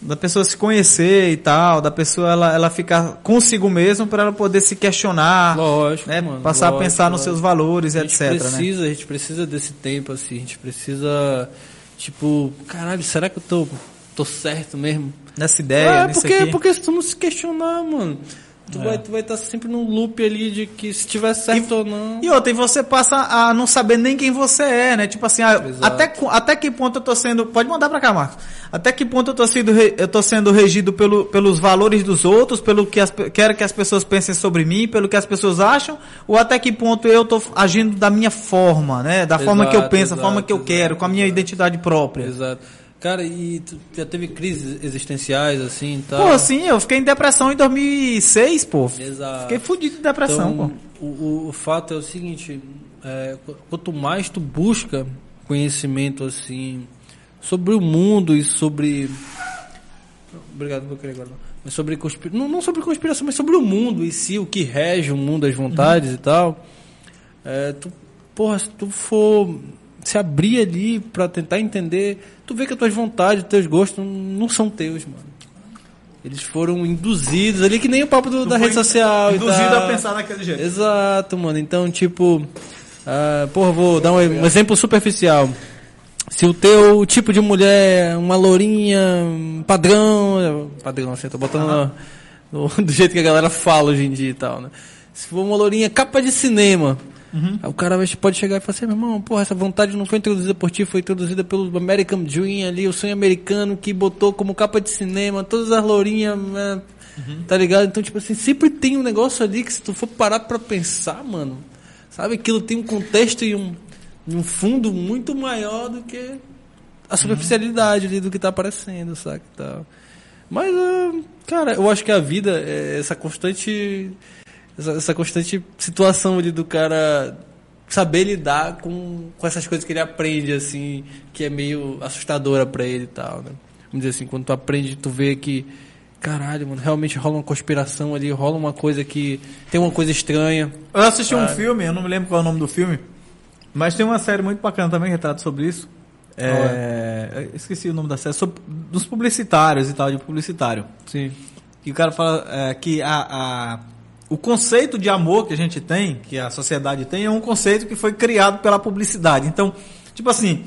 [SPEAKER 1] da pessoa se conhecer e tal, da pessoa ela, ela ficar consigo mesmo para ela poder se questionar,
[SPEAKER 3] Lógico,
[SPEAKER 1] né?
[SPEAKER 3] mano.
[SPEAKER 1] Passar a
[SPEAKER 3] lógico,
[SPEAKER 1] pensar nos
[SPEAKER 3] lógico.
[SPEAKER 1] seus valores,
[SPEAKER 3] a gente
[SPEAKER 1] etc, né?
[SPEAKER 3] precisa, a gente precisa desse tempo, assim, a gente precisa, tipo, caralho, será que eu tô, tô certo mesmo?
[SPEAKER 1] Nessa ideia,
[SPEAKER 3] é,
[SPEAKER 1] nisso
[SPEAKER 3] porque,
[SPEAKER 1] aqui.
[SPEAKER 3] porque se tu não se questionar, mano, tu
[SPEAKER 1] É.
[SPEAKER 3] vai tu vai estar sempre num loop ali de que se tiver certo ou não.
[SPEAKER 1] E outra, e você passa a não saber nem quem você é, né? Tipo assim, ah,
[SPEAKER 3] Exato.
[SPEAKER 1] até, até que ponto eu tô sendo. Pode mandar pra cá, Marcos. Até que ponto eu tô sendo, eu tô sendo regido pelo, pelos valores dos outros, pelo que as, quero que as pessoas pensem sobre mim, pelo que as pessoas acham, ou até que ponto eu tô agindo da minha forma, né? Da forma que eu
[SPEAKER 3] Exato,
[SPEAKER 1] penso, da forma
[SPEAKER 3] exato,
[SPEAKER 1] que eu quero,
[SPEAKER 3] exato,
[SPEAKER 1] com a minha
[SPEAKER 3] exato.
[SPEAKER 1] identidade própria.
[SPEAKER 3] Exato. Cara, e tu já teve crises existenciais, assim, e tal?
[SPEAKER 1] Pô, assim, eu fiquei em depressão em 2006, pô.
[SPEAKER 3] Exato.
[SPEAKER 1] Fiquei fudido de depressão,
[SPEAKER 3] Então,
[SPEAKER 1] pô.
[SPEAKER 3] o, o, fato é o seguinte, é, qu- quanto mais tu busca conhecimento assim sobre o mundo e sobre obrigado não vou querer agora mas sobre conspira... não, não sobre conspiração mas sobre o mundo em si o que rege o mundo as vontades e tal é, tu porra se tu for se abrir ali pra tentar entender tu vê que as tuas vontades teus gostos não, são teus mano eles foram induzidos ali que nem o papo do- da rede social e
[SPEAKER 1] Induzido
[SPEAKER 3] tal.
[SPEAKER 1] a pensar daquele jeito.
[SPEAKER 3] Exato, mano. Então, tipo, ah, porra, vou dar um, um exemplo superficial. Se o teu tipo de mulher uma lourinha, padrão, padrão, assim, tô botando no- no- do jeito que a galera fala hoje em dia e tal, né? Se for uma lourinha capa de cinema, aí o cara pode chegar e falar assim, meu irmão, porra, essa vontade não foi introduzida por ti, foi introduzida pelo American Dream ali, o sonho americano que botou como capa de cinema todas as lourinhas, né? tá ligado? Então, tipo assim, sempre tem um negócio ali que se tu for parar pra pensar, mano, sabe? Aquilo tem um contexto e um, um fundo muito maior do que a superficialidade ali do que tá aparecendo, saca? Tal. Mas, ah, cara, eu acho que a vida é essa constante. Essa, essa constante situação ali do cara saber lidar com, com essas coisas que ele aprende, assim, que é meio assustadora pra ele e tal, né? Vamos dizer assim, quando tu aprende, tu vê que, caralho, mano, realmente rola uma conspiração ali, rola uma coisa que. tem uma coisa estranha.
[SPEAKER 1] Eu assisti um
[SPEAKER 3] Ah.
[SPEAKER 1] filme, eu não me lembro qual é o nome do filme, mas tem uma série muito bacana também que trata sobre isso. É, eu esqueci o nome da série, sobre, dos publicitários e tal, de publicitário.
[SPEAKER 3] Sim.
[SPEAKER 1] Que o cara fala é, que a, a- o conceito de amor que a gente tem, que a sociedade tem, é um conceito que foi criado pela publicidade. Então, tipo assim,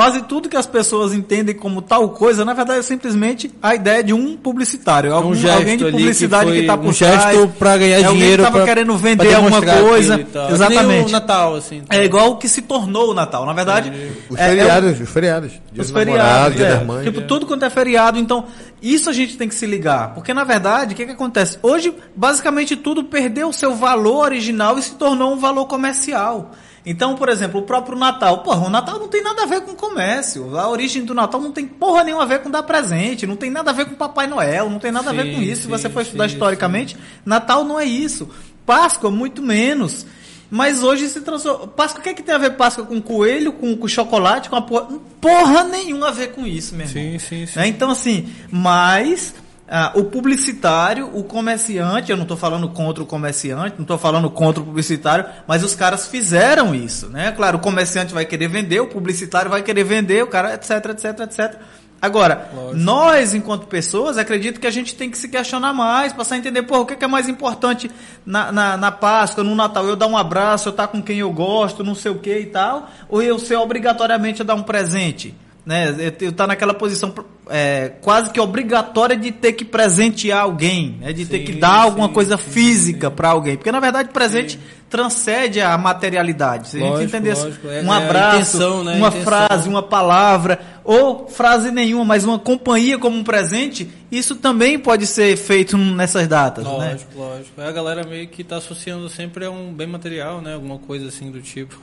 [SPEAKER 1] quase tudo que as pessoas entendem como tal coisa, na verdade é simplesmente a ideia de um publicitário. Algum,
[SPEAKER 3] um gesto
[SPEAKER 1] alguém de publicidade
[SPEAKER 3] que
[SPEAKER 1] está por
[SPEAKER 3] um
[SPEAKER 1] trás.
[SPEAKER 3] gesto pra ganhar
[SPEAKER 1] é alguém
[SPEAKER 3] dinheiro
[SPEAKER 1] que tava
[SPEAKER 3] pra-
[SPEAKER 1] querendo vender alguma coisa.
[SPEAKER 3] É
[SPEAKER 1] Exatamente.
[SPEAKER 3] nem o Natal, assim.
[SPEAKER 1] É igual o que se tornou o Natal. Na verdade,
[SPEAKER 2] Os
[SPEAKER 1] é- é
[SPEAKER 2] feriados, os feriados. Dia
[SPEAKER 1] os feriados,
[SPEAKER 2] dia
[SPEAKER 1] é.
[SPEAKER 2] das mães.
[SPEAKER 1] Tipo, tudo quanto é feriado. Então, isso a gente tem que se ligar. Porque, na verdade, o que, que acontece? Hoje, basicamente, tudo perdeu o seu valor original e se tornou um valor comercial. Então, por exemplo, o próprio Natal. Porra, o Natal não tem nada a ver com comércio. A origem do Natal não tem porra nenhuma a ver com dar presente. Não tem nada a ver com Papai Noel. Não tem nada a ver
[SPEAKER 3] Sim,
[SPEAKER 1] com isso. Se você
[SPEAKER 3] sim,
[SPEAKER 1] for estudar
[SPEAKER 3] sim,
[SPEAKER 1] historicamente, Natal não é isso. Páscoa, muito menos. Mas hoje se transformou. Páscoa, o que, é que tem a ver Páscoa com coelho, com, com chocolate, com a porra? Porra nenhuma a ver com isso, meu irmão.
[SPEAKER 3] Sim, sim, sim.
[SPEAKER 1] Né? Então, assim, mas ah, o publicitário, o comerciante, eu não estou falando contra o comerciante, não estou falando contra o publicitário, mas os caras fizeram isso, né? Claro, o comerciante vai querer vender, o publicitário vai querer vender, o cara, etc, etc, etc. Agora,
[SPEAKER 3] Lógico.
[SPEAKER 1] nós, enquanto pessoas, acredito que a gente tem que se questionar mais, passar a entender, pô, o que é que é mais importante na, na, na Páscoa, no Natal? Eu dar um abraço, eu estar com quem eu gosto, não sei o que e tal, ou eu ser obrigatoriamente a dar um presente? Né? Eu, tá naquela posição é, quase que obrigatória de ter que presentear alguém, né? de ter
[SPEAKER 3] Sim,
[SPEAKER 1] que dar alguma
[SPEAKER 3] sim,
[SPEAKER 1] coisa
[SPEAKER 3] sim,
[SPEAKER 1] física para alguém. Porque, na verdade, presente transcende a materialidade. Se a gente
[SPEAKER 3] Lógico,
[SPEAKER 1] entender
[SPEAKER 3] lógico. É-
[SPEAKER 1] um
[SPEAKER 3] é
[SPEAKER 1] abraço,
[SPEAKER 3] intenção, né?
[SPEAKER 1] Uma frase, uma palavra, ou frase nenhuma, mas uma companhia como um presente, isso também pode ser feito nessas datas, né?
[SPEAKER 3] Lógico, lógico. É, A galera meio que tá associando sempre a um bem material, né? Alguma coisa assim do tipo.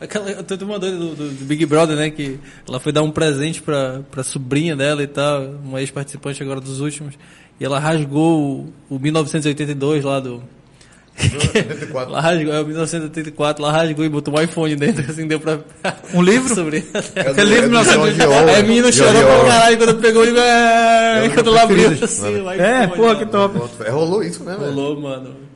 [SPEAKER 3] Aquela, tem uma doida do, do, do Big Brother, né? Que ela foi dar um presente pra, pra sobrinha dela e tal, uma ex-participante agora dos últimos. E ela rasgou o, o 1982 lá do.
[SPEAKER 2] 84.
[SPEAKER 3] Ela rasgou, é o 1984, ela rasgou e botou um iPhone dentro, assim, deu pra.
[SPEAKER 1] Um livro?
[SPEAKER 3] Sobrinha.
[SPEAKER 2] É
[SPEAKER 1] Aquele livro
[SPEAKER 2] do- é do
[SPEAKER 1] sabe-
[SPEAKER 2] George Orwell.
[SPEAKER 3] Aí a menina
[SPEAKER 2] George
[SPEAKER 3] chorou pra caralho quando pegou o livro. É,
[SPEAKER 2] É
[SPEAKER 3] quando ela abriu assim, o
[SPEAKER 1] É,
[SPEAKER 3] iPhone,
[SPEAKER 1] pô,
[SPEAKER 3] né?
[SPEAKER 1] que top.
[SPEAKER 2] É, Rolou isso mesmo, velho.
[SPEAKER 3] Rolou, mano.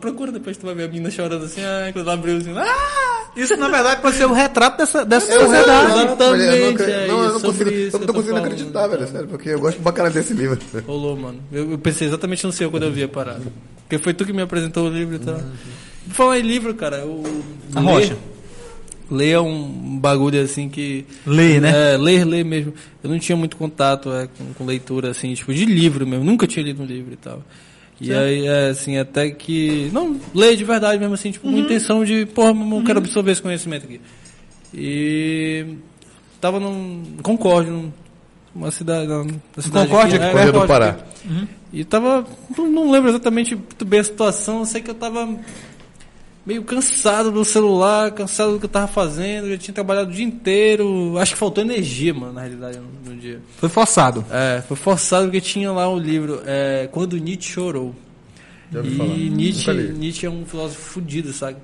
[SPEAKER 3] Procura depois tu vai ver a menina chorando assim, ah, quando ela abriu assim, ah!
[SPEAKER 1] Isso, na verdade, pode ser o retrato dessa, dessa sociedade.
[SPEAKER 3] Exatamente,
[SPEAKER 2] eu não,
[SPEAKER 3] é
[SPEAKER 2] não, eu não
[SPEAKER 3] isso,
[SPEAKER 2] consigo, eu não tô conseguindo acreditar, velho, sério, porque eu gosto pra caralho desse livro.
[SPEAKER 3] Rolou, mano. Eu, eu pensei exatamente no seu quando eu vi a parada. Porque foi tu que me apresentou o livro e tal. Por falar em livro, cara, eu.
[SPEAKER 1] A
[SPEAKER 3] ler-
[SPEAKER 1] rocha.
[SPEAKER 3] Ler é um bagulho assim que.
[SPEAKER 1] Ler, né?
[SPEAKER 3] É, ler, ler mesmo. Eu não tinha muito contato é, com, com leitura, assim, tipo, de livro mesmo. Nunca tinha lido um livro e tal. E aí, é, assim, até que. Não, ler de verdade mesmo, assim, tipo, com intenção de, porra, eu quero absorver esse conhecimento aqui. E. Tava num. Concórdia, num- uma cidade. na- cidade
[SPEAKER 1] Concórdia,
[SPEAKER 3] aqui, é,
[SPEAKER 2] Correio do
[SPEAKER 3] Concórdia,
[SPEAKER 2] Pará.
[SPEAKER 3] e tava. Não, não lembro exatamente muito bem a situação, eu sei que eu tava meio cansado do celular, cansado do que eu tava fazendo, já tinha trabalhado o dia inteiro. Acho que faltou energia, mano, na realidade, no, no dia.
[SPEAKER 1] Foi forçado.
[SPEAKER 3] É, foi forçado porque tinha lá o livro é, Quando Nietzsche Chorou.
[SPEAKER 2] Já
[SPEAKER 3] E
[SPEAKER 2] falar.
[SPEAKER 3] Nietzsche. Nietzsche é um filósofo fudido, sabe?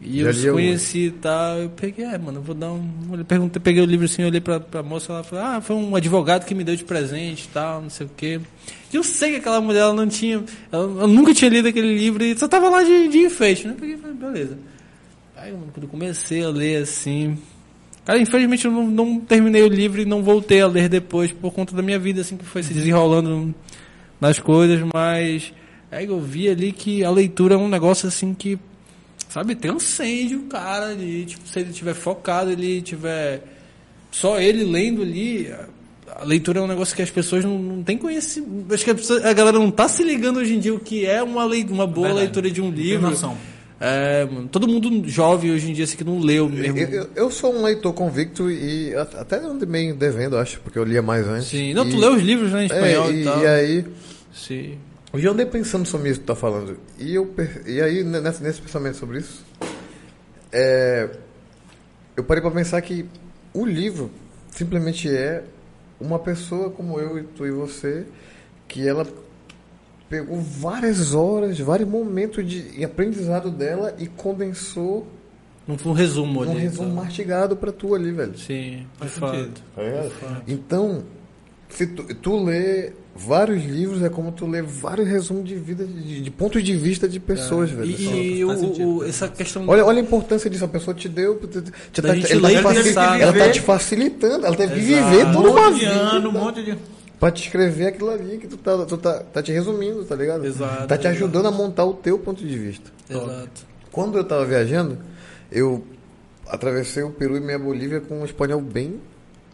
[SPEAKER 3] E
[SPEAKER 2] Já
[SPEAKER 3] eu conheci e tal, eu peguei, é, mano, eu vou dar um. Eu perguntei, peguei o livro assim, olhei pra, pra moça, ela falou, ah, foi um advogado que me deu de presente e tal, não sei o quê. Eu sei que aquela mulher ela não tinha. Ela, ela nunca tinha lido aquele livro e só tava lá de, de enfeite, né? Peguei e falei, beleza. Aí, quando eu comecei a ler assim. Cara, infelizmente eu não, não terminei o livro e não voltei a ler depois por conta da minha vida, assim, que foi se desenrolando nas coisas, mas aí eu vi ali que a leitura é um negócio assim que, sabe, transcende o cara ali, tipo, se ele tiver focado, ele tiver só ele lendo ali, a- leitura é um negócio que as pessoas não, não têm conhecimento. Acho que a, pessoa- a galera não tá se ligando hoje em dia o que é uma, lei, uma boa
[SPEAKER 1] Verdade.
[SPEAKER 3] leitura de um livro. É, mano, todo mundo jovem hoje em dia assim, que não leu mesmo.
[SPEAKER 2] Eu, eu- eu sou um leitor convicto e at- até meio devendo, acho, porque eu lia mais antes.
[SPEAKER 3] Sim, não, tu
[SPEAKER 2] E-
[SPEAKER 3] lê os livros né, em espanhol
[SPEAKER 2] é,
[SPEAKER 3] e,
[SPEAKER 2] e,
[SPEAKER 3] tal.
[SPEAKER 2] e aí,
[SPEAKER 3] Sim.
[SPEAKER 2] hoje eu andei pensando sobre isso que tu tá falando. E, eu, e aí, ne- nesse, nesse pensamento sobre isso, é, eu parei pra pensar que o livro simplesmente é uma pessoa como eu e tu e você, que ela pegou várias horas, vários momentos de aprendizado dela e condensou
[SPEAKER 3] Não foi um resumo ali.
[SPEAKER 2] resumo
[SPEAKER 3] tá?
[SPEAKER 2] mastigado pra tu ali, velho.
[SPEAKER 3] Sim, de fato.
[SPEAKER 1] sentido.
[SPEAKER 2] Então, se tu, tu lê vários livros, é como tu lê vários resumos de vida, de, de pontos de vista de pessoas, velho.
[SPEAKER 3] E, e o- o- essa questão
[SPEAKER 2] Olha, olha a importância disso, a pessoa te deu. Te, te, tá,
[SPEAKER 3] gente
[SPEAKER 2] ela, tá te
[SPEAKER 3] e
[SPEAKER 2] facil-
[SPEAKER 3] pensar,
[SPEAKER 2] ela tá te facilitando, ela teve que
[SPEAKER 3] Exato.
[SPEAKER 2] viver
[SPEAKER 1] Um
[SPEAKER 2] toda uma
[SPEAKER 1] monte de
[SPEAKER 2] vida
[SPEAKER 1] ano, um monte de...
[SPEAKER 2] pra te escrever aquilo ali que tu tá, tu tá, tá te resumindo, tá ligado?
[SPEAKER 3] Exato,
[SPEAKER 2] Tá te
[SPEAKER 3] exato.
[SPEAKER 2] ajudando a montar o teu ponto de vista.
[SPEAKER 3] Exato.
[SPEAKER 2] Quando eu tava viajando, eu atravessei o Peru e minha Bolívia com um espanhol bem,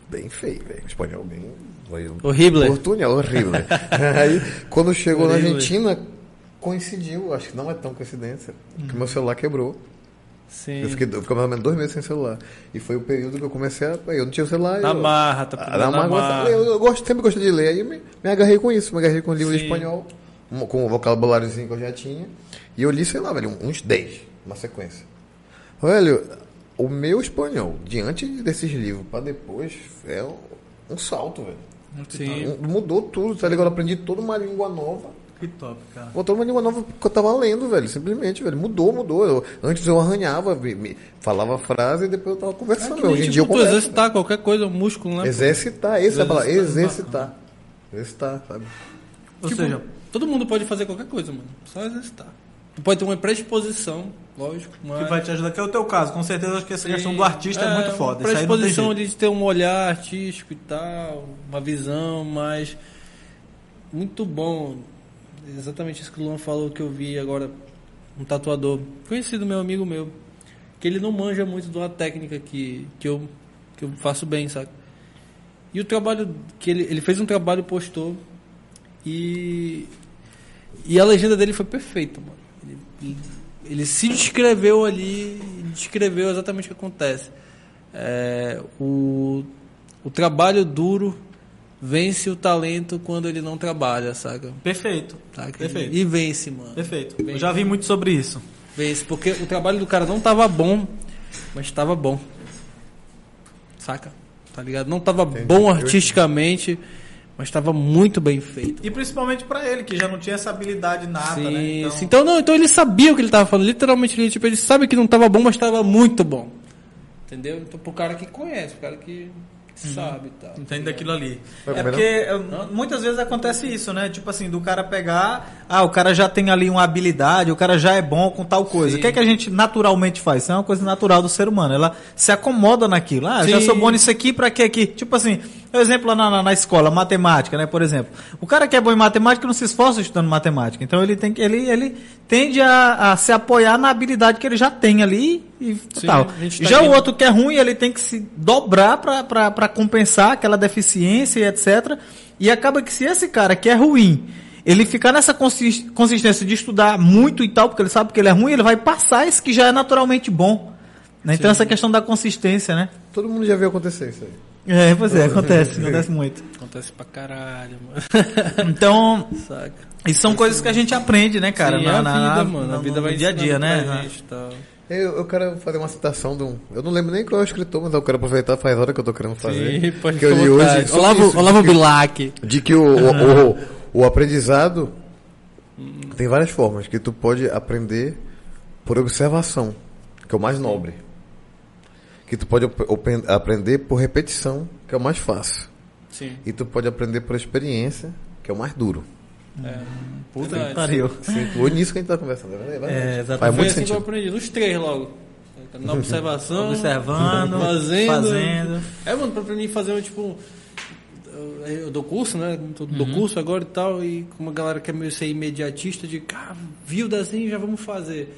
[SPEAKER 2] bem feio, velho. Um espanhol bem. Foi
[SPEAKER 3] Horrível.
[SPEAKER 2] Portunhol, horrível. Aí, quando chegou na
[SPEAKER 3] Horrível.
[SPEAKER 2] Argentina, coincidiu, acho que não é tão coincidência, que meu celular quebrou.
[SPEAKER 3] Sim.
[SPEAKER 2] Eu fiquei, eu fiquei mais ou menos dois meses sem celular. E foi o período que eu comecei a. Eu não tinha celular.
[SPEAKER 3] Na
[SPEAKER 2] eu,
[SPEAKER 3] marra, tá
[SPEAKER 2] Ah,
[SPEAKER 3] pegando
[SPEAKER 2] na marra,
[SPEAKER 3] marra.
[SPEAKER 2] eu, eu gosto, sempre gostei de ler. Aí eu me, me agarrei com isso, me agarrei com livro de
[SPEAKER 3] Sim.
[SPEAKER 2] espanhol, um- com o vocabuláriozinho que eu já tinha. E eu li, sei lá, velho, uns 10 na sequência. Velho, o meu espanhol, diante desses livros para depois, é um, um salto, velho.
[SPEAKER 3] Sim.
[SPEAKER 2] Mudou tudo, tá ligado? Eu aprendi toda uma língua nova.
[SPEAKER 1] Que top, cara.
[SPEAKER 2] Botou uma língua nova que eu tava lendo, velho. Simplesmente, velho. Mudou, mudou. Eu- antes eu arranhava, me- me- falava a frase e depois eu tava conversando.
[SPEAKER 3] Nem,
[SPEAKER 2] Hoje em
[SPEAKER 3] tipo,
[SPEAKER 2] dia eu converso.
[SPEAKER 3] exercitar qualquer coisa, músculo, né?
[SPEAKER 2] Exercitar, essa é a palavra.
[SPEAKER 3] Exercitar.
[SPEAKER 2] Exercitar. Exercitar, sabe?
[SPEAKER 1] Ou
[SPEAKER 3] Tipo,
[SPEAKER 1] seja,
[SPEAKER 3] todo mundo pode fazer qualquer coisa, mano. Só exercitar. Tu pode ter uma predisposição, lógico, mas...
[SPEAKER 1] que vai te ajudar, que é o teu caso. Com certeza, acho que essa questão do artista é, muito foda. Jeito.
[SPEAKER 3] ali de ter um olhar artístico e tal, uma visão, mas muito bom. Exatamente isso que o Luan falou que eu vi agora, um tatuador, conhecido meu amigo meu, que ele não manja muito de uma técnica que, que, eu, que eu faço bem, sabe? E o trabalho que ele, ele fez um trabalho postou e e a legenda dele foi perfeita, mano. Ele, ele- ele se descreveu ali, descreveu exatamente o que acontece. É, o, o trabalho duro vence o talento quando ele não trabalha, saca?
[SPEAKER 1] Perfeito.
[SPEAKER 3] Saca?
[SPEAKER 1] Perfeito.
[SPEAKER 3] E vence, mano.
[SPEAKER 1] Perfeito.
[SPEAKER 3] Bem-
[SPEAKER 1] Eu já vi muito sobre isso.
[SPEAKER 3] Vence, porque o trabalho do cara não tava bom mas tava bom. Saca? Tá ligado? Não tava bom artisticamente, mas tava muito bem feito.
[SPEAKER 1] E principalmente pra ele, que já não tinha essa habilidade nata,
[SPEAKER 3] sim,
[SPEAKER 1] né? Então,
[SPEAKER 3] sim. Então, não, então ele sabia o que ele tava falando. Literalmente, ele, tipo, ele sabe que não tava bom, mas tava muito bom. Entendeu? Então, pro cara que conhece, pro cara que sabe e tal.
[SPEAKER 1] Entende daquilo ali. É porque muitas vezes acontece isso, né? Tipo assim, do cara pegar, ah, o cara já tem ali uma habilidade, o cara já é bom com tal coisa.
[SPEAKER 3] Sim.
[SPEAKER 1] O que é que a gente naturalmente faz? Isso é uma coisa natural do ser humano. Ela se acomoda naquilo. Ah, já
[SPEAKER 3] Sim.
[SPEAKER 1] sou bom nisso aqui, pra que aqui? Tipo assim, um exemplo lá na, na, escola, matemática, né? Por exemplo. O cara que é bom em matemática não se esforça estudando matemática. Então ele tem que, ele, ele tende a, a se apoiar na habilidade que ele já tem ali e
[SPEAKER 3] Sim,
[SPEAKER 1] tal.
[SPEAKER 3] tá
[SPEAKER 1] Já o
[SPEAKER 3] indo-
[SPEAKER 1] outro que é ruim, ele tem que se dobrar para compensar aquela deficiência e etc. E acaba que se esse cara que é ruim, ele ficar nessa consis- consistência de estudar muito e tal, porque ele sabe que ele é ruim, ele vai passar esse que já é naturalmente bom. né? Então essa questão da consistência, né?
[SPEAKER 2] Todo mundo já viu acontecer isso aí.
[SPEAKER 1] É, pois é, acontece, acontece muito.
[SPEAKER 3] Acontece pra caralho, mano.
[SPEAKER 1] Então,
[SPEAKER 3] Saca?
[SPEAKER 1] isso são coisas que a gente aprende, né, cara?
[SPEAKER 3] Sim,
[SPEAKER 1] na,
[SPEAKER 3] é
[SPEAKER 1] na-
[SPEAKER 3] vida,
[SPEAKER 1] na-
[SPEAKER 3] mano. A
[SPEAKER 1] no-
[SPEAKER 3] vida
[SPEAKER 1] no
[SPEAKER 3] vai
[SPEAKER 1] dia a dia, né?
[SPEAKER 3] gente e.
[SPEAKER 2] Eu, eu quero fazer uma citação de um. Eu não lembro nem qual é o escritor, mas eu quero aproveitar, faz hora que eu tô querendo fazer.
[SPEAKER 3] Sim, pode
[SPEAKER 2] que eu li hoje.
[SPEAKER 3] Olavo,
[SPEAKER 2] isso,
[SPEAKER 3] Olavo
[SPEAKER 2] de que-
[SPEAKER 3] Bilac.
[SPEAKER 2] De que o, o, o, o aprendizado tem várias formas, que tu pode aprender por observação, que é o mais nobre. Que tu pode aprender por repetição, que é o mais fácil.
[SPEAKER 3] Sim.
[SPEAKER 2] E tu pode aprender por experiência, que é o mais duro.
[SPEAKER 3] É.
[SPEAKER 1] Puta que pariu.
[SPEAKER 2] Incluiu nisso que a gente tá conversando, é verdade?
[SPEAKER 1] É, exatamente.
[SPEAKER 2] Faz
[SPEAKER 3] Foi
[SPEAKER 2] muito
[SPEAKER 3] assim que eu
[SPEAKER 2] sentido.
[SPEAKER 3] aprendi, nos três logo. Na observação,
[SPEAKER 1] Observando,
[SPEAKER 3] fazendo.
[SPEAKER 1] fazendo.
[SPEAKER 3] É, mano, pra, mim fazer um tipo. Eu, dou curso, né? Tô-
[SPEAKER 1] Uhum.
[SPEAKER 3] Dou curso agora e tal, e com uma galera que é meio ser imediatista de, cara, viu o desenho, já vamos fazer.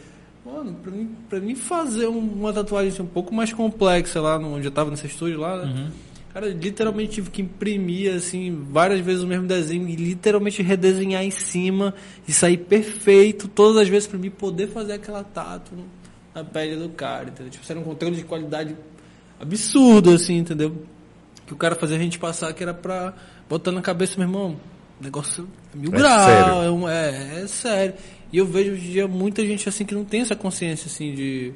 [SPEAKER 3] Mano, pra mim, pra mim fazer um- uma tatuagem assim, um pouco mais complexa lá no, onde eu tava nesse estúdio lá, né?
[SPEAKER 1] Uhum.
[SPEAKER 3] Cara, eu literalmente tive que imprimir, assim, várias vezes o mesmo desenho e literalmente redesenhar em cima e sair perfeito todas as vezes pra mim poder fazer aquela tatu na pele do cara, entendeu? Tipo, era um controle de qualidade absurdo, assim, entendeu? Que o cara fazia a gente passar que era pra botar na cabeça, meu irmão, o negócio é mil
[SPEAKER 2] É
[SPEAKER 3] grau,
[SPEAKER 2] sério.
[SPEAKER 3] é, um- é, é sério. E eu vejo hoje em dia muita gente assim que não tem essa consciência, assim, de,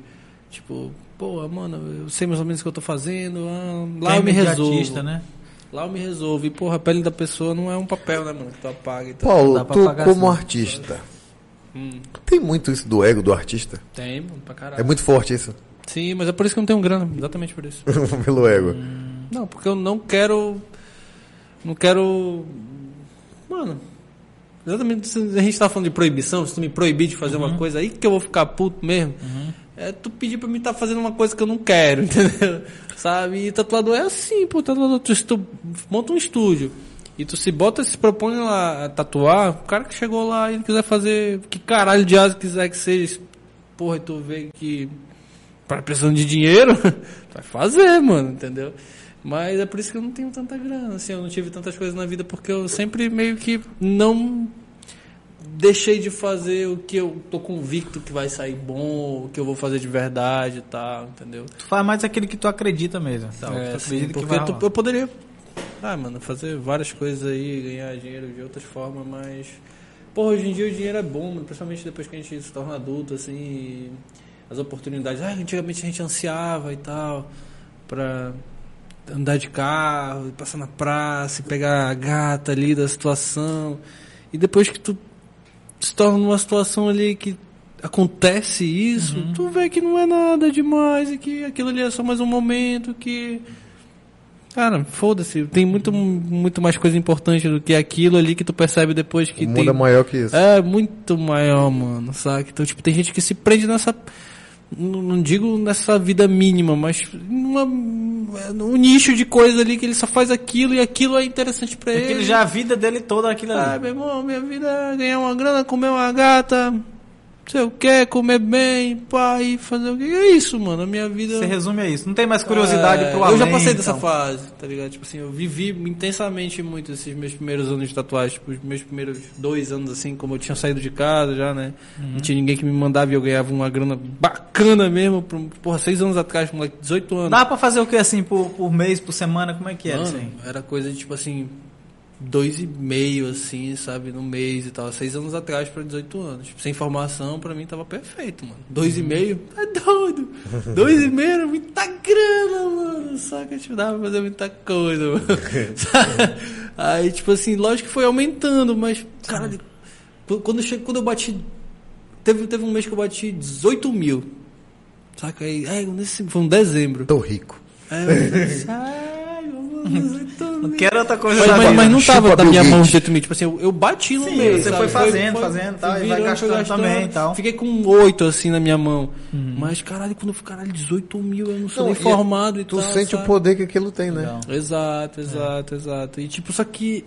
[SPEAKER 3] tipo, pô, mano, eu sei mais ou menos o que eu tô fazendo, ah, lá
[SPEAKER 1] é
[SPEAKER 3] eu me resolvo.
[SPEAKER 1] né?
[SPEAKER 3] Lá eu me resolvo. E, porra, a pele da pessoa não é um papel, né, mano? Que tu apaga e tal.
[SPEAKER 2] Paulo, tu como
[SPEAKER 1] assim.
[SPEAKER 2] artista,
[SPEAKER 3] Hum,
[SPEAKER 2] tem muito isso do ego do artista?
[SPEAKER 3] tem, mano, pra caralho.
[SPEAKER 2] É muito forte isso,
[SPEAKER 3] Sim, mas é por isso que eu não tenho grana. Exatamente por isso.
[SPEAKER 2] pelo ego.
[SPEAKER 3] Não, porque eu não quero. Não quero. Mano. Exatamente. se A gente tá falando de proibição. Se tu me proibir de fazer uma coisa, aí que eu vou ficar puto mesmo. É tu pedir pra mim estar fazendo uma coisa que eu não quero, entendeu? Sabe? E tatuador é assim, pô. Tatuador, tu, se tu monta um estúdio e tu se bota, se propõe lá a tatuar, o cara que chegou lá e ele quiser fazer que caralho de asa quiser que seja, porra, e tu vê que para precisando de dinheiro, vai fazer, mano, entendeu? Mas é por isso que eu não tenho tanta grana, assim, eu não tive tantas coisas na vida porque eu sempre meio que não deixei de fazer o que eu tô convicto que vai sair bom, o que eu vou fazer de verdade e tal, entendeu?
[SPEAKER 1] Tu faz mais aquele que tu acredita mesmo. Tal.
[SPEAKER 3] É,
[SPEAKER 1] tu
[SPEAKER 3] sim, porque
[SPEAKER 1] rolar.
[SPEAKER 3] eu poderia, ah, mano, fazer várias coisas aí, ganhar dinheiro de outras formas, mas porra, hoje em dia o dinheiro é bom, mano, principalmente depois que a gente se torna adulto, assim, as oportunidades, ah, antigamente a gente ansiava e tal, pra andar de carro, passar na praça, e pegar a gata ali da situação, e depois que tu se torna numa situação ali que acontece isso, tu vê que não é nada demais e que aquilo ali é só mais um momento que cara, foda-se, tem muito muito mais coisa importante do que aquilo ali que tu percebe depois que
[SPEAKER 2] o mundo
[SPEAKER 3] tem
[SPEAKER 2] é maior que isso.
[SPEAKER 3] é muito maior, mano, sabe? Então, tipo, tem gente que se prende nessa. Não digo nessa vida mínima, mas numa, num nicho de coisa ali que ele só faz aquilo e aquilo é interessante
[SPEAKER 1] Porque
[SPEAKER 3] ele.
[SPEAKER 1] ele já a vida dele toda aquilo
[SPEAKER 3] Ah,
[SPEAKER 1] ali.
[SPEAKER 3] meu irmão, minha vida é ganhar uma grana, comer uma gata, sei o que, comer bem, pai, fazer o que. É isso, mano. A minha vida.
[SPEAKER 1] Você resume a isso. Não tem mais curiosidade
[SPEAKER 3] É,
[SPEAKER 1] pro
[SPEAKER 3] Eu
[SPEAKER 1] além.
[SPEAKER 3] já passei dessa
[SPEAKER 1] então.
[SPEAKER 3] fase, tá ligado? Tipo assim, eu vivi intensamente muito esses meus primeiros anos de tatuagem. Tipo, os meus primeiros dois anos, assim, como eu tinha saído de casa já, né?
[SPEAKER 1] Uhum.
[SPEAKER 3] Não tinha ninguém que me mandava e eu ganhava uma grana bacana mesmo. Por, porra, seis anos atrás, moleque, 18 anos.
[SPEAKER 1] Dá pra fazer o que assim, por, por mês, por semana? Como é que era
[SPEAKER 3] Mano,
[SPEAKER 1] assim?
[SPEAKER 3] era coisa de tipo assim. Dois e meio, assim, sabe, no mês e tal. Seis anos atrás pra 18 anos. Tipo, sem formação, pra mim tava perfeito, mano. Dois e meio, é doido. dois e meio era muita grana, mano. Saca, tipo, dava pra fazer muita coisa, mano. Aí, tipo assim, lógico que foi aumentando, mas, cara, quando eu, cheguei, quando eu bati. Teve, teve um mês que eu bati 18 mil. Saca? Aí, é, nesse, foi um dezembro.
[SPEAKER 2] Tô rico.
[SPEAKER 3] Aí eu ai, vamos
[SPEAKER 1] Não quero outra coisa
[SPEAKER 3] mas, mas, não tava
[SPEAKER 2] Chupa
[SPEAKER 3] da minha mão de 18 mil. Tipo assim, eu, eu bati no
[SPEAKER 1] Sim,
[SPEAKER 3] mês.
[SPEAKER 1] você
[SPEAKER 3] sabe?
[SPEAKER 1] foi fazendo, fazendo, tal, e vai
[SPEAKER 3] virando,
[SPEAKER 1] gastando também e tal.
[SPEAKER 3] Fiquei com 8 assim na minha mão. Mas, caralho, quando eu fui, caralho, 18 mil, eu não sou
[SPEAKER 2] Não,
[SPEAKER 3] nem
[SPEAKER 2] e
[SPEAKER 3] formado e
[SPEAKER 2] Tu
[SPEAKER 3] tal.
[SPEAKER 2] sente o
[SPEAKER 3] sabe?
[SPEAKER 2] poder que aquilo tem, né?
[SPEAKER 1] Legal.
[SPEAKER 3] Exato, exato, exato. E tipo, só que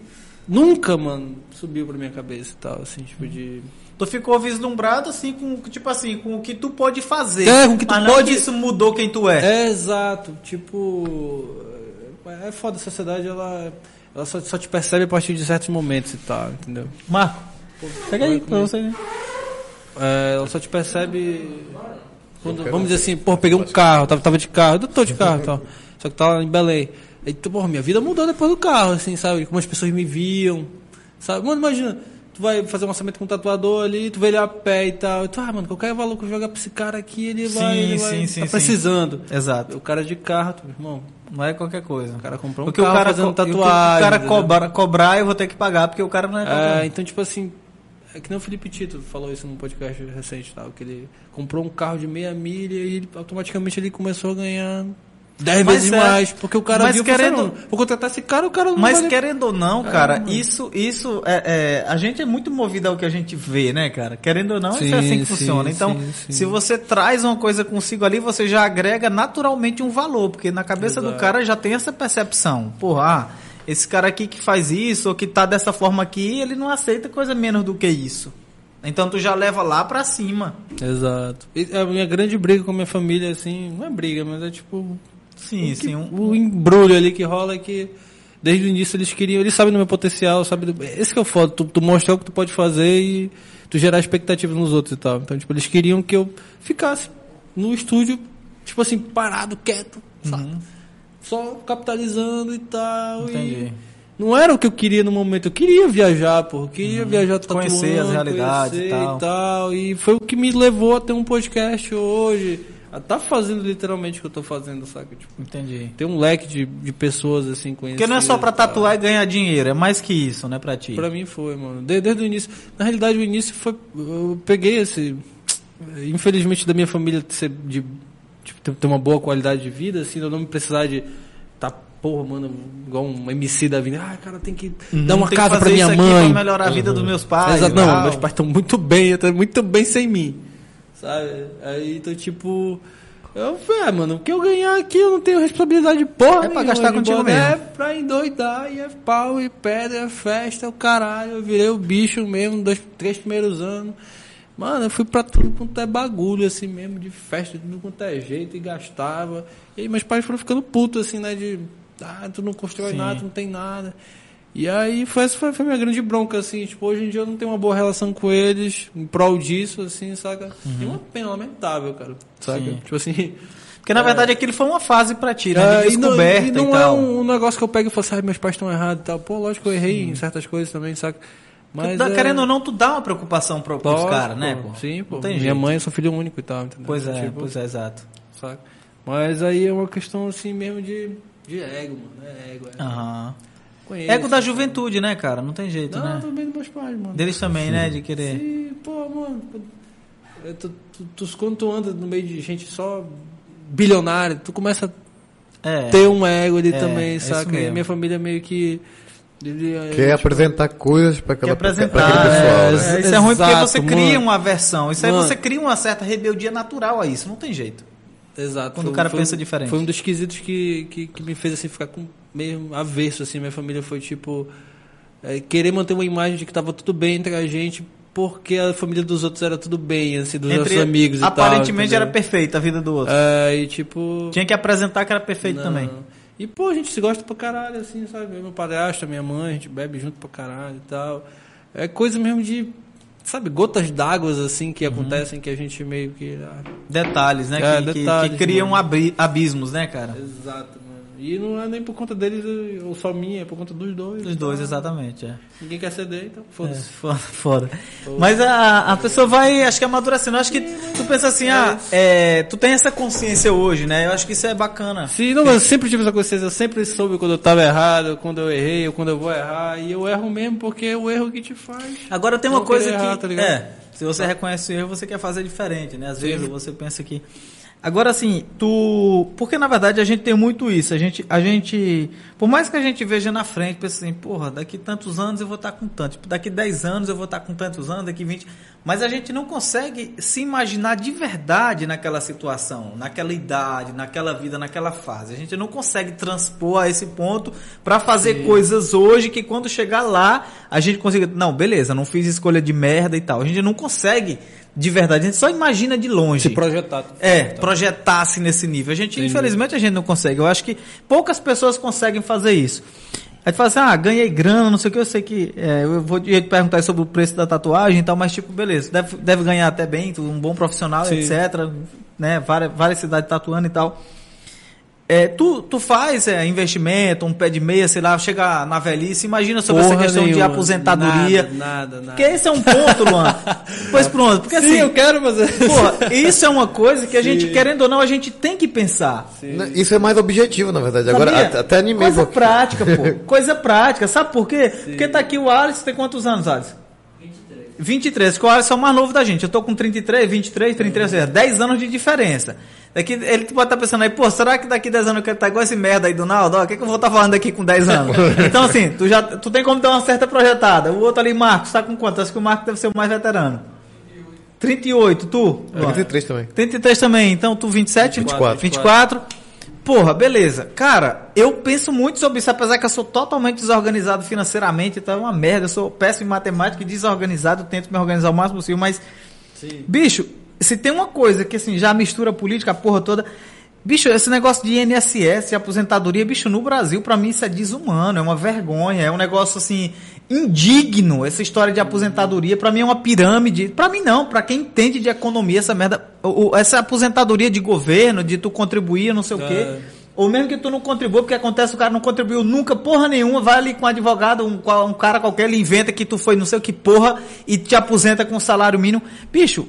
[SPEAKER 3] nunca, mano, subiu pra minha cabeça e tal, assim, tipo de.
[SPEAKER 1] Tu ficou vislumbrado assim com, tipo assim, com o que tu pode fazer.
[SPEAKER 3] É, com o que tu
[SPEAKER 1] mas não
[SPEAKER 3] pode-
[SPEAKER 1] que isso mudou quem tu é.
[SPEAKER 3] É, exato. Tipo. É foda, a sociedade, ela, ela só, só te percebe a partir de certos momentos e tal, entendeu?
[SPEAKER 1] Marco, pega aí pra você.
[SPEAKER 3] É, ela só te percebe. Quando, vamos dizer assim, pô, peguei um carro, tava, tava de carro, eu tô de carro e tal. Só que tava em Belém. Aí, porra, minha vida mudou depois do carro, assim, sabe? Como as pessoas me viam, sabe? Mano, imagina, tu vai fazer um orçamento com um tatuador ali, tu vê ele a pé e tal. E tu, ah, mano, qualquer valor que eu jogar pra esse cara aqui, ele vai.
[SPEAKER 1] Sim,
[SPEAKER 3] ele vai
[SPEAKER 1] sim, sim,
[SPEAKER 3] tá
[SPEAKER 1] sim.
[SPEAKER 3] precisando.
[SPEAKER 1] Exato.
[SPEAKER 3] O cara de carro, tu, irmão,
[SPEAKER 1] Não é qualquer coisa.
[SPEAKER 3] o cara comprou um
[SPEAKER 1] Porque o
[SPEAKER 3] carro
[SPEAKER 1] cara,
[SPEAKER 3] fazendo
[SPEAKER 1] o
[SPEAKER 3] tatuagem.
[SPEAKER 1] o cara
[SPEAKER 3] entendeu?
[SPEAKER 1] cobrar, cobrar, eu vou ter que pagar, porque o cara não é
[SPEAKER 3] É, então, tipo assim, é que nem o Felipe Tito falou isso num podcast recente, tal, que ele comprou um carro de meia milha e ele, automaticamente ele começou a ganhar 10
[SPEAKER 1] Mas
[SPEAKER 3] vezes
[SPEAKER 1] é-
[SPEAKER 3] mais, porque o cara
[SPEAKER 1] mas
[SPEAKER 3] viu
[SPEAKER 1] querendo-
[SPEAKER 3] funcionando. Vou contratar esse cara, o cara não
[SPEAKER 1] Mas
[SPEAKER 3] vai...
[SPEAKER 1] querendo ou não, cara, isso, isso é, é- A gente é muito movido ao que a gente vê, né, cara? Querendo ou não, isso é assim
[SPEAKER 3] Sim,
[SPEAKER 1] que
[SPEAKER 3] sim,
[SPEAKER 1] funciona. Então,
[SPEAKER 3] sim, sim.
[SPEAKER 1] se você traz uma coisa consigo ali, você já agrega naturalmente um valor, porque na cabeça do
[SPEAKER 3] Exato.
[SPEAKER 1] cara já tem essa percepção. Porra, ah, esse cara aqui que faz isso, ou que tá dessa forma aqui, ele não aceita coisa menos do que isso. Então tu já leva lá pra cima.
[SPEAKER 3] Exato. E a minha grande briga com a minha família, assim, não é briga, mas é tipo...
[SPEAKER 1] Sim,
[SPEAKER 3] o,
[SPEAKER 1] sim.
[SPEAKER 3] que-
[SPEAKER 1] Um,
[SPEAKER 3] o embrulho ali que rola é que desde o início eles queriam, eles sabem do meu potencial, sabem do, esse que é o foda, tu, tu mostrar o que tu pode fazer e tu gerar expectativa nos outros e tal. Então, tipo, eles queriam que eu ficasse no estúdio, tipo assim, parado, quieto, sabe? Só capitalizando e tal.
[SPEAKER 1] Uhum. Entendi.
[SPEAKER 3] E não era o que eu queria no momento, eu queria viajar, pô, eu queria viajar tatuando,
[SPEAKER 1] Uhum. Conhecer as realidades e tal.
[SPEAKER 3] e tal. E foi o que me levou a ter um podcast hoje. Tá fazendo literalmente o que eu tô fazendo, saca? Tipo,
[SPEAKER 1] entendi.
[SPEAKER 3] tem um leque de, de pessoas assim conhecidas.
[SPEAKER 1] Porque não é só pra tatuar e ganhar dinheiro, é mais que isso, né, pra ti.
[SPEAKER 3] Pra mim foi, mano. De- Desde, o início. Na realidade, o início foi. Eu peguei esse. Infelizmente, da minha família ser de. Tipo, ter- uma boa qualidade de vida, assim, eu não me precisar de. Tá, porra, mano, igual um MC da vida. Ah, cara, tem que dar uma casa pra
[SPEAKER 1] fazer
[SPEAKER 3] minha
[SPEAKER 1] isso aqui
[SPEAKER 3] mãe.
[SPEAKER 1] Pra melhorar a vida dos meus pais.
[SPEAKER 3] Exato, não, meus pais estão muito bem, estão muito bem sem mim. Sabe? Aí, então, tipo. Eu falei, ah, mano, o que eu ganhar aqui eu não tenho responsabilidade de porra.
[SPEAKER 1] É pra
[SPEAKER 3] nenhuma,
[SPEAKER 1] gastar
[SPEAKER 3] de
[SPEAKER 1] contigo mesmo.
[SPEAKER 3] É pra endoidar, e é pau, e pedra, é festa, é o caralho. Eu virei o bicho mesmo, dois, três primeiros anos. Mano, eu fui pra tudo quanto é bagulho, assim mesmo, de festa, tudo quanto é jeito, e gastava. E aí meus pais foram ficando putos, assim, né, de. Ah, tu não constrói
[SPEAKER 1] Sim.
[SPEAKER 3] nada, tu não tem nada. E aí foi, essa foi, foi a minha grande bronca, assim, tipo, hoje em dia eu não tenho uma boa relação com eles, em prol disso, assim, saca? E uma pena lamentável, cara, saca?
[SPEAKER 1] Sim.
[SPEAKER 3] Tipo assim...
[SPEAKER 1] Porque na verdade aquilo foi uma fase pra ti, né?
[SPEAKER 3] é,
[SPEAKER 1] De
[SPEAKER 3] e não,
[SPEAKER 1] descoberta
[SPEAKER 3] e
[SPEAKER 1] e,
[SPEAKER 3] não é
[SPEAKER 1] tal.
[SPEAKER 3] um, um negócio que eu pego e falo assim, ai, meus pais estão errados e tal. Pô, lógico que eu errei em certas coisas também, saca? Mas
[SPEAKER 1] Dá-
[SPEAKER 3] é-
[SPEAKER 1] Querendo ou não, tu dá uma preocupação pro, pros caras, né,
[SPEAKER 3] pô. Sim, pô. Minha
[SPEAKER 1] jeito.
[SPEAKER 3] mãe, eu sou filho único e tal, entendeu?
[SPEAKER 1] Pois é,
[SPEAKER 3] Tipo,
[SPEAKER 1] pois é, exato.
[SPEAKER 3] saca? Mas aí é uma questão, assim, mesmo de, de ego, mano. É ego, é.
[SPEAKER 1] Aham.
[SPEAKER 3] Conheço,
[SPEAKER 1] Ego da juventude, né, cara? Não tem jeito,
[SPEAKER 3] Não,
[SPEAKER 1] né?
[SPEAKER 3] também dos meus pais, mano.
[SPEAKER 1] Deles também, né? De querer.
[SPEAKER 3] Sim, pô, mano. é, Tu, tu, tu- quando tu anda no meio de gente só bilionária, tu começa a
[SPEAKER 1] É.
[SPEAKER 3] ter um ego ali
[SPEAKER 1] É, é
[SPEAKER 3] também,
[SPEAKER 1] isso
[SPEAKER 3] saca? E minha família meio que. ele-
[SPEAKER 2] Quer
[SPEAKER 3] tipo,
[SPEAKER 2] apresentar coisas para
[SPEAKER 1] Quer
[SPEAKER 2] aquela pra
[SPEAKER 1] apresentar.
[SPEAKER 2] aquele pessoal,
[SPEAKER 1] é,
[SPEAKER 2] né?
[SPEAKER 1] é, isso é ruim porque
[SPEAKER 3] Exato,
[SPEAKER 1] você cria
[SPEAKER 3] mano.
[SPEAKER 1] uma aversão. Isso aí
[SPEAKER 3] Mano.
[SPEAKER 1] você cria uma certa rebeldia natural a isso. Não tem jeito.
[SPEAKER 3] Exato.
[SPEAKER 1] Quando
[SPEAKER 3] foi-
[SPEAKER 1] o cara
[SPEAKER 3] foi
[SPEAKER 1] pensa diferente.
[SPEAKER 3] Foi um dos quesitos que, que, que me fez assim ficar com meio avesso, assim. Minha família foi tipo. é, querer manter uma imagem de que tava tudo bem entre a gente, porque a família dos outros era tudo bem, assim, dos nossos amigos e tal.
[SPEAKER 1] aparentemente era perfeita a vida do outro.
[SPEAKER 3] É, e tipo.
[SPEAKER 1] Tinha que apresentar que era perfeito
[SPEAKER 3] Não.
[SPEAKER 1] também.
[SPEAKER 3] E, pô, a gente se gosta pra caralho, assim, sabe? Eu, meu padrasto, minha mãe, a gente bebe junto pra caralho e tal. É coisa mesmo de, sabe, gotas d'água, assim, que acontecem que a gente meio que... ah,
[SPEAKER 1] Detalhes, né?
[SPEAKER 3] É,
[SPEAKER 1] que, que-
[SPEAKER 3] detalhes,
[SPEAKER 1] que criam
[SPEAKER 3] mano.
[SPEAKER 1] abi- abismos, né, cara?
[SPEAKER 3] exato. E não é nem por conta deles ou só minha, é por conta dos dois.
[SPEAKER 1] Dos dois, exatamente. É.
[SPEAKER 3] Ninguém quer ceder, então
[SPEAKER 1] É,
[SPEAKER 3] foda-se.
[SPEAKER 1] foda, foda. Mas a, a pessoa vai, acho que amadurecendo. Acho que tu pensa assim, ah, é, tu tem essa consciência hoje, né? Eu acho que isso é bacana.
[SPEAKER 3] Sim, não, eu sempre tive essa consciência, eu sempre soube quando eu tava errado, quando eu errei, ou quando eu vou errar, e eu erro mesmo porque é o erro que te faz.
[SPEAKER 1] Agora tem uma coisa que.
[SPEAKER 3] errar, tá
[SPEAKER 1] é, se você reconhece o erro, você quer fazer diferente, né? Às
[SPEAKER 3] Sim.
[SPEAKER 1] vezes você pensa que. Agora assim, tu. Porque na verdade a gente tem muito isso. A gente. A gente por mais que a gente veja na frente, pensa assim, porra, daqui tantos anos eu vou estar com tanto. Tipo, daqui 10 anos eu vou estar com tantos anos, daqui 20. Mas a gente não consegue se imaginar de verdade naquela situação, naquela idade, naquela vida, naquela fase. A gente não consegue transpor a esse ponto para fazer coisas hoje que quando chegar lá a gente consiga. Não, beleza, não fiz escolha de merda e tal. A gente não consegue de verdade, a gente só imagina de longe.
[SPEAKER 3] Se projetar.
[SPEAKER 1] É, projetasse nesse nível. A gente, infelizmente, a gente não consegue. Eu acho que poucas pessoas conseguem fazer isso. Aí tu fala assim, ah, ganhei grana, não sei o que, eu sei que. é, eu vou te perguntar sobre o preço da tatuagem e tal, mas tipo, beleza, deve, deve ganhar até bem, um bom profissional,
[SPEAKER 3] Sim.
[SPEAKER 1] etc. Né, várias, várias cidades tatuando e tal. É, tu, tu faz é, investimento, um pé de meia, sei lá, chega na velhice, imagina sobre essa
[SPEAKER 3] Porra
[SPEAKER 1] questão de
[SPEAKER 3] nenhuma.
[SPEAKER 1] Nada,
[SPEAKER 3] Nada, nada.
[SPEAKER 1] Porque esse é um ponto, Luan. pois pronto, porque
[SPEAKER 3] Sim,
[SPEAKER 1] assim.
[SPEAKER 3] eu quero, mas...
[SPEAKER 1] Porra, isso é uma coisa que a gente,
[SPEAKER 3] Sim.
[SPEAKER 1] querendo ou não, a gente tem que pensar.
[SPEAKER 2] Né, Isso é mais objetivo, na verdade. Agora,
[SPEAKER 1] Sabia?
[SPEAKER 2] até, até animei.
[SPEAKER 1] Coisa
[SPEAKER 2] porque-
[SPEAKER 1] prática, pô. Coisa prática. Sabe por quê? Porque tá aqui o Alisson, tem quantos anos, Alisson? 23. 23, que o Alisson é o mais novo da gente. Eu tô com 33, 23, 33, ou seja, 10 anos de diferença. Daqui, ele pode estar pensando aí, pô, será que daqui 10 anos eu quero estar igual esse merda aí do Naldo? O que, que eu vou estar falando aqui com 10 anos? então, assim, tu já tu tem como ter uma certa projetada. O outro ali, Marcos, tá com quanto? Acho que o Marcos deve ser o mais veterano. 38, tu?
[SPEAKER 2] É, 23 também.
[SPEAKER 1] 33 também, então tu 27?
[SPEAKER 2] 24.
[SPEAKER 1] 24. Porra, beleza. Cara, eu penso muito sobre isso, apesar que eu sou totalmente desorganizado financeiramente, então é uma merda. Eu sou péssimo em matemática e desorganizado, tento me organizar o máximo possível, mas. Bicho, se tem uma coisa que assim, já mistura política, a porra toda. Bicho, esse negócio de INSS, de aposentadoria, bicho, no Brasil, pra mim isso é desumano, é uma vergonha, é um negócio assim, indigno, essa história de aposentadoria, pra mim é uma pirâmide. Pra mim não, pra quem entende de economia, essa merda, essa aposentadoria de governo, de tu contribuir, não sei o quê.
[SPEAKER 3] É.
[SPEAKER 1] Ou mesmo que tu não contribua, porque acontece o cara não contribuiu nunca porra nenhuma, vai ali com um advogado, um, um cara qualquer, ele inventa que tu foi não sei o que porra e te aposenta com um salário mínimo. Bicho,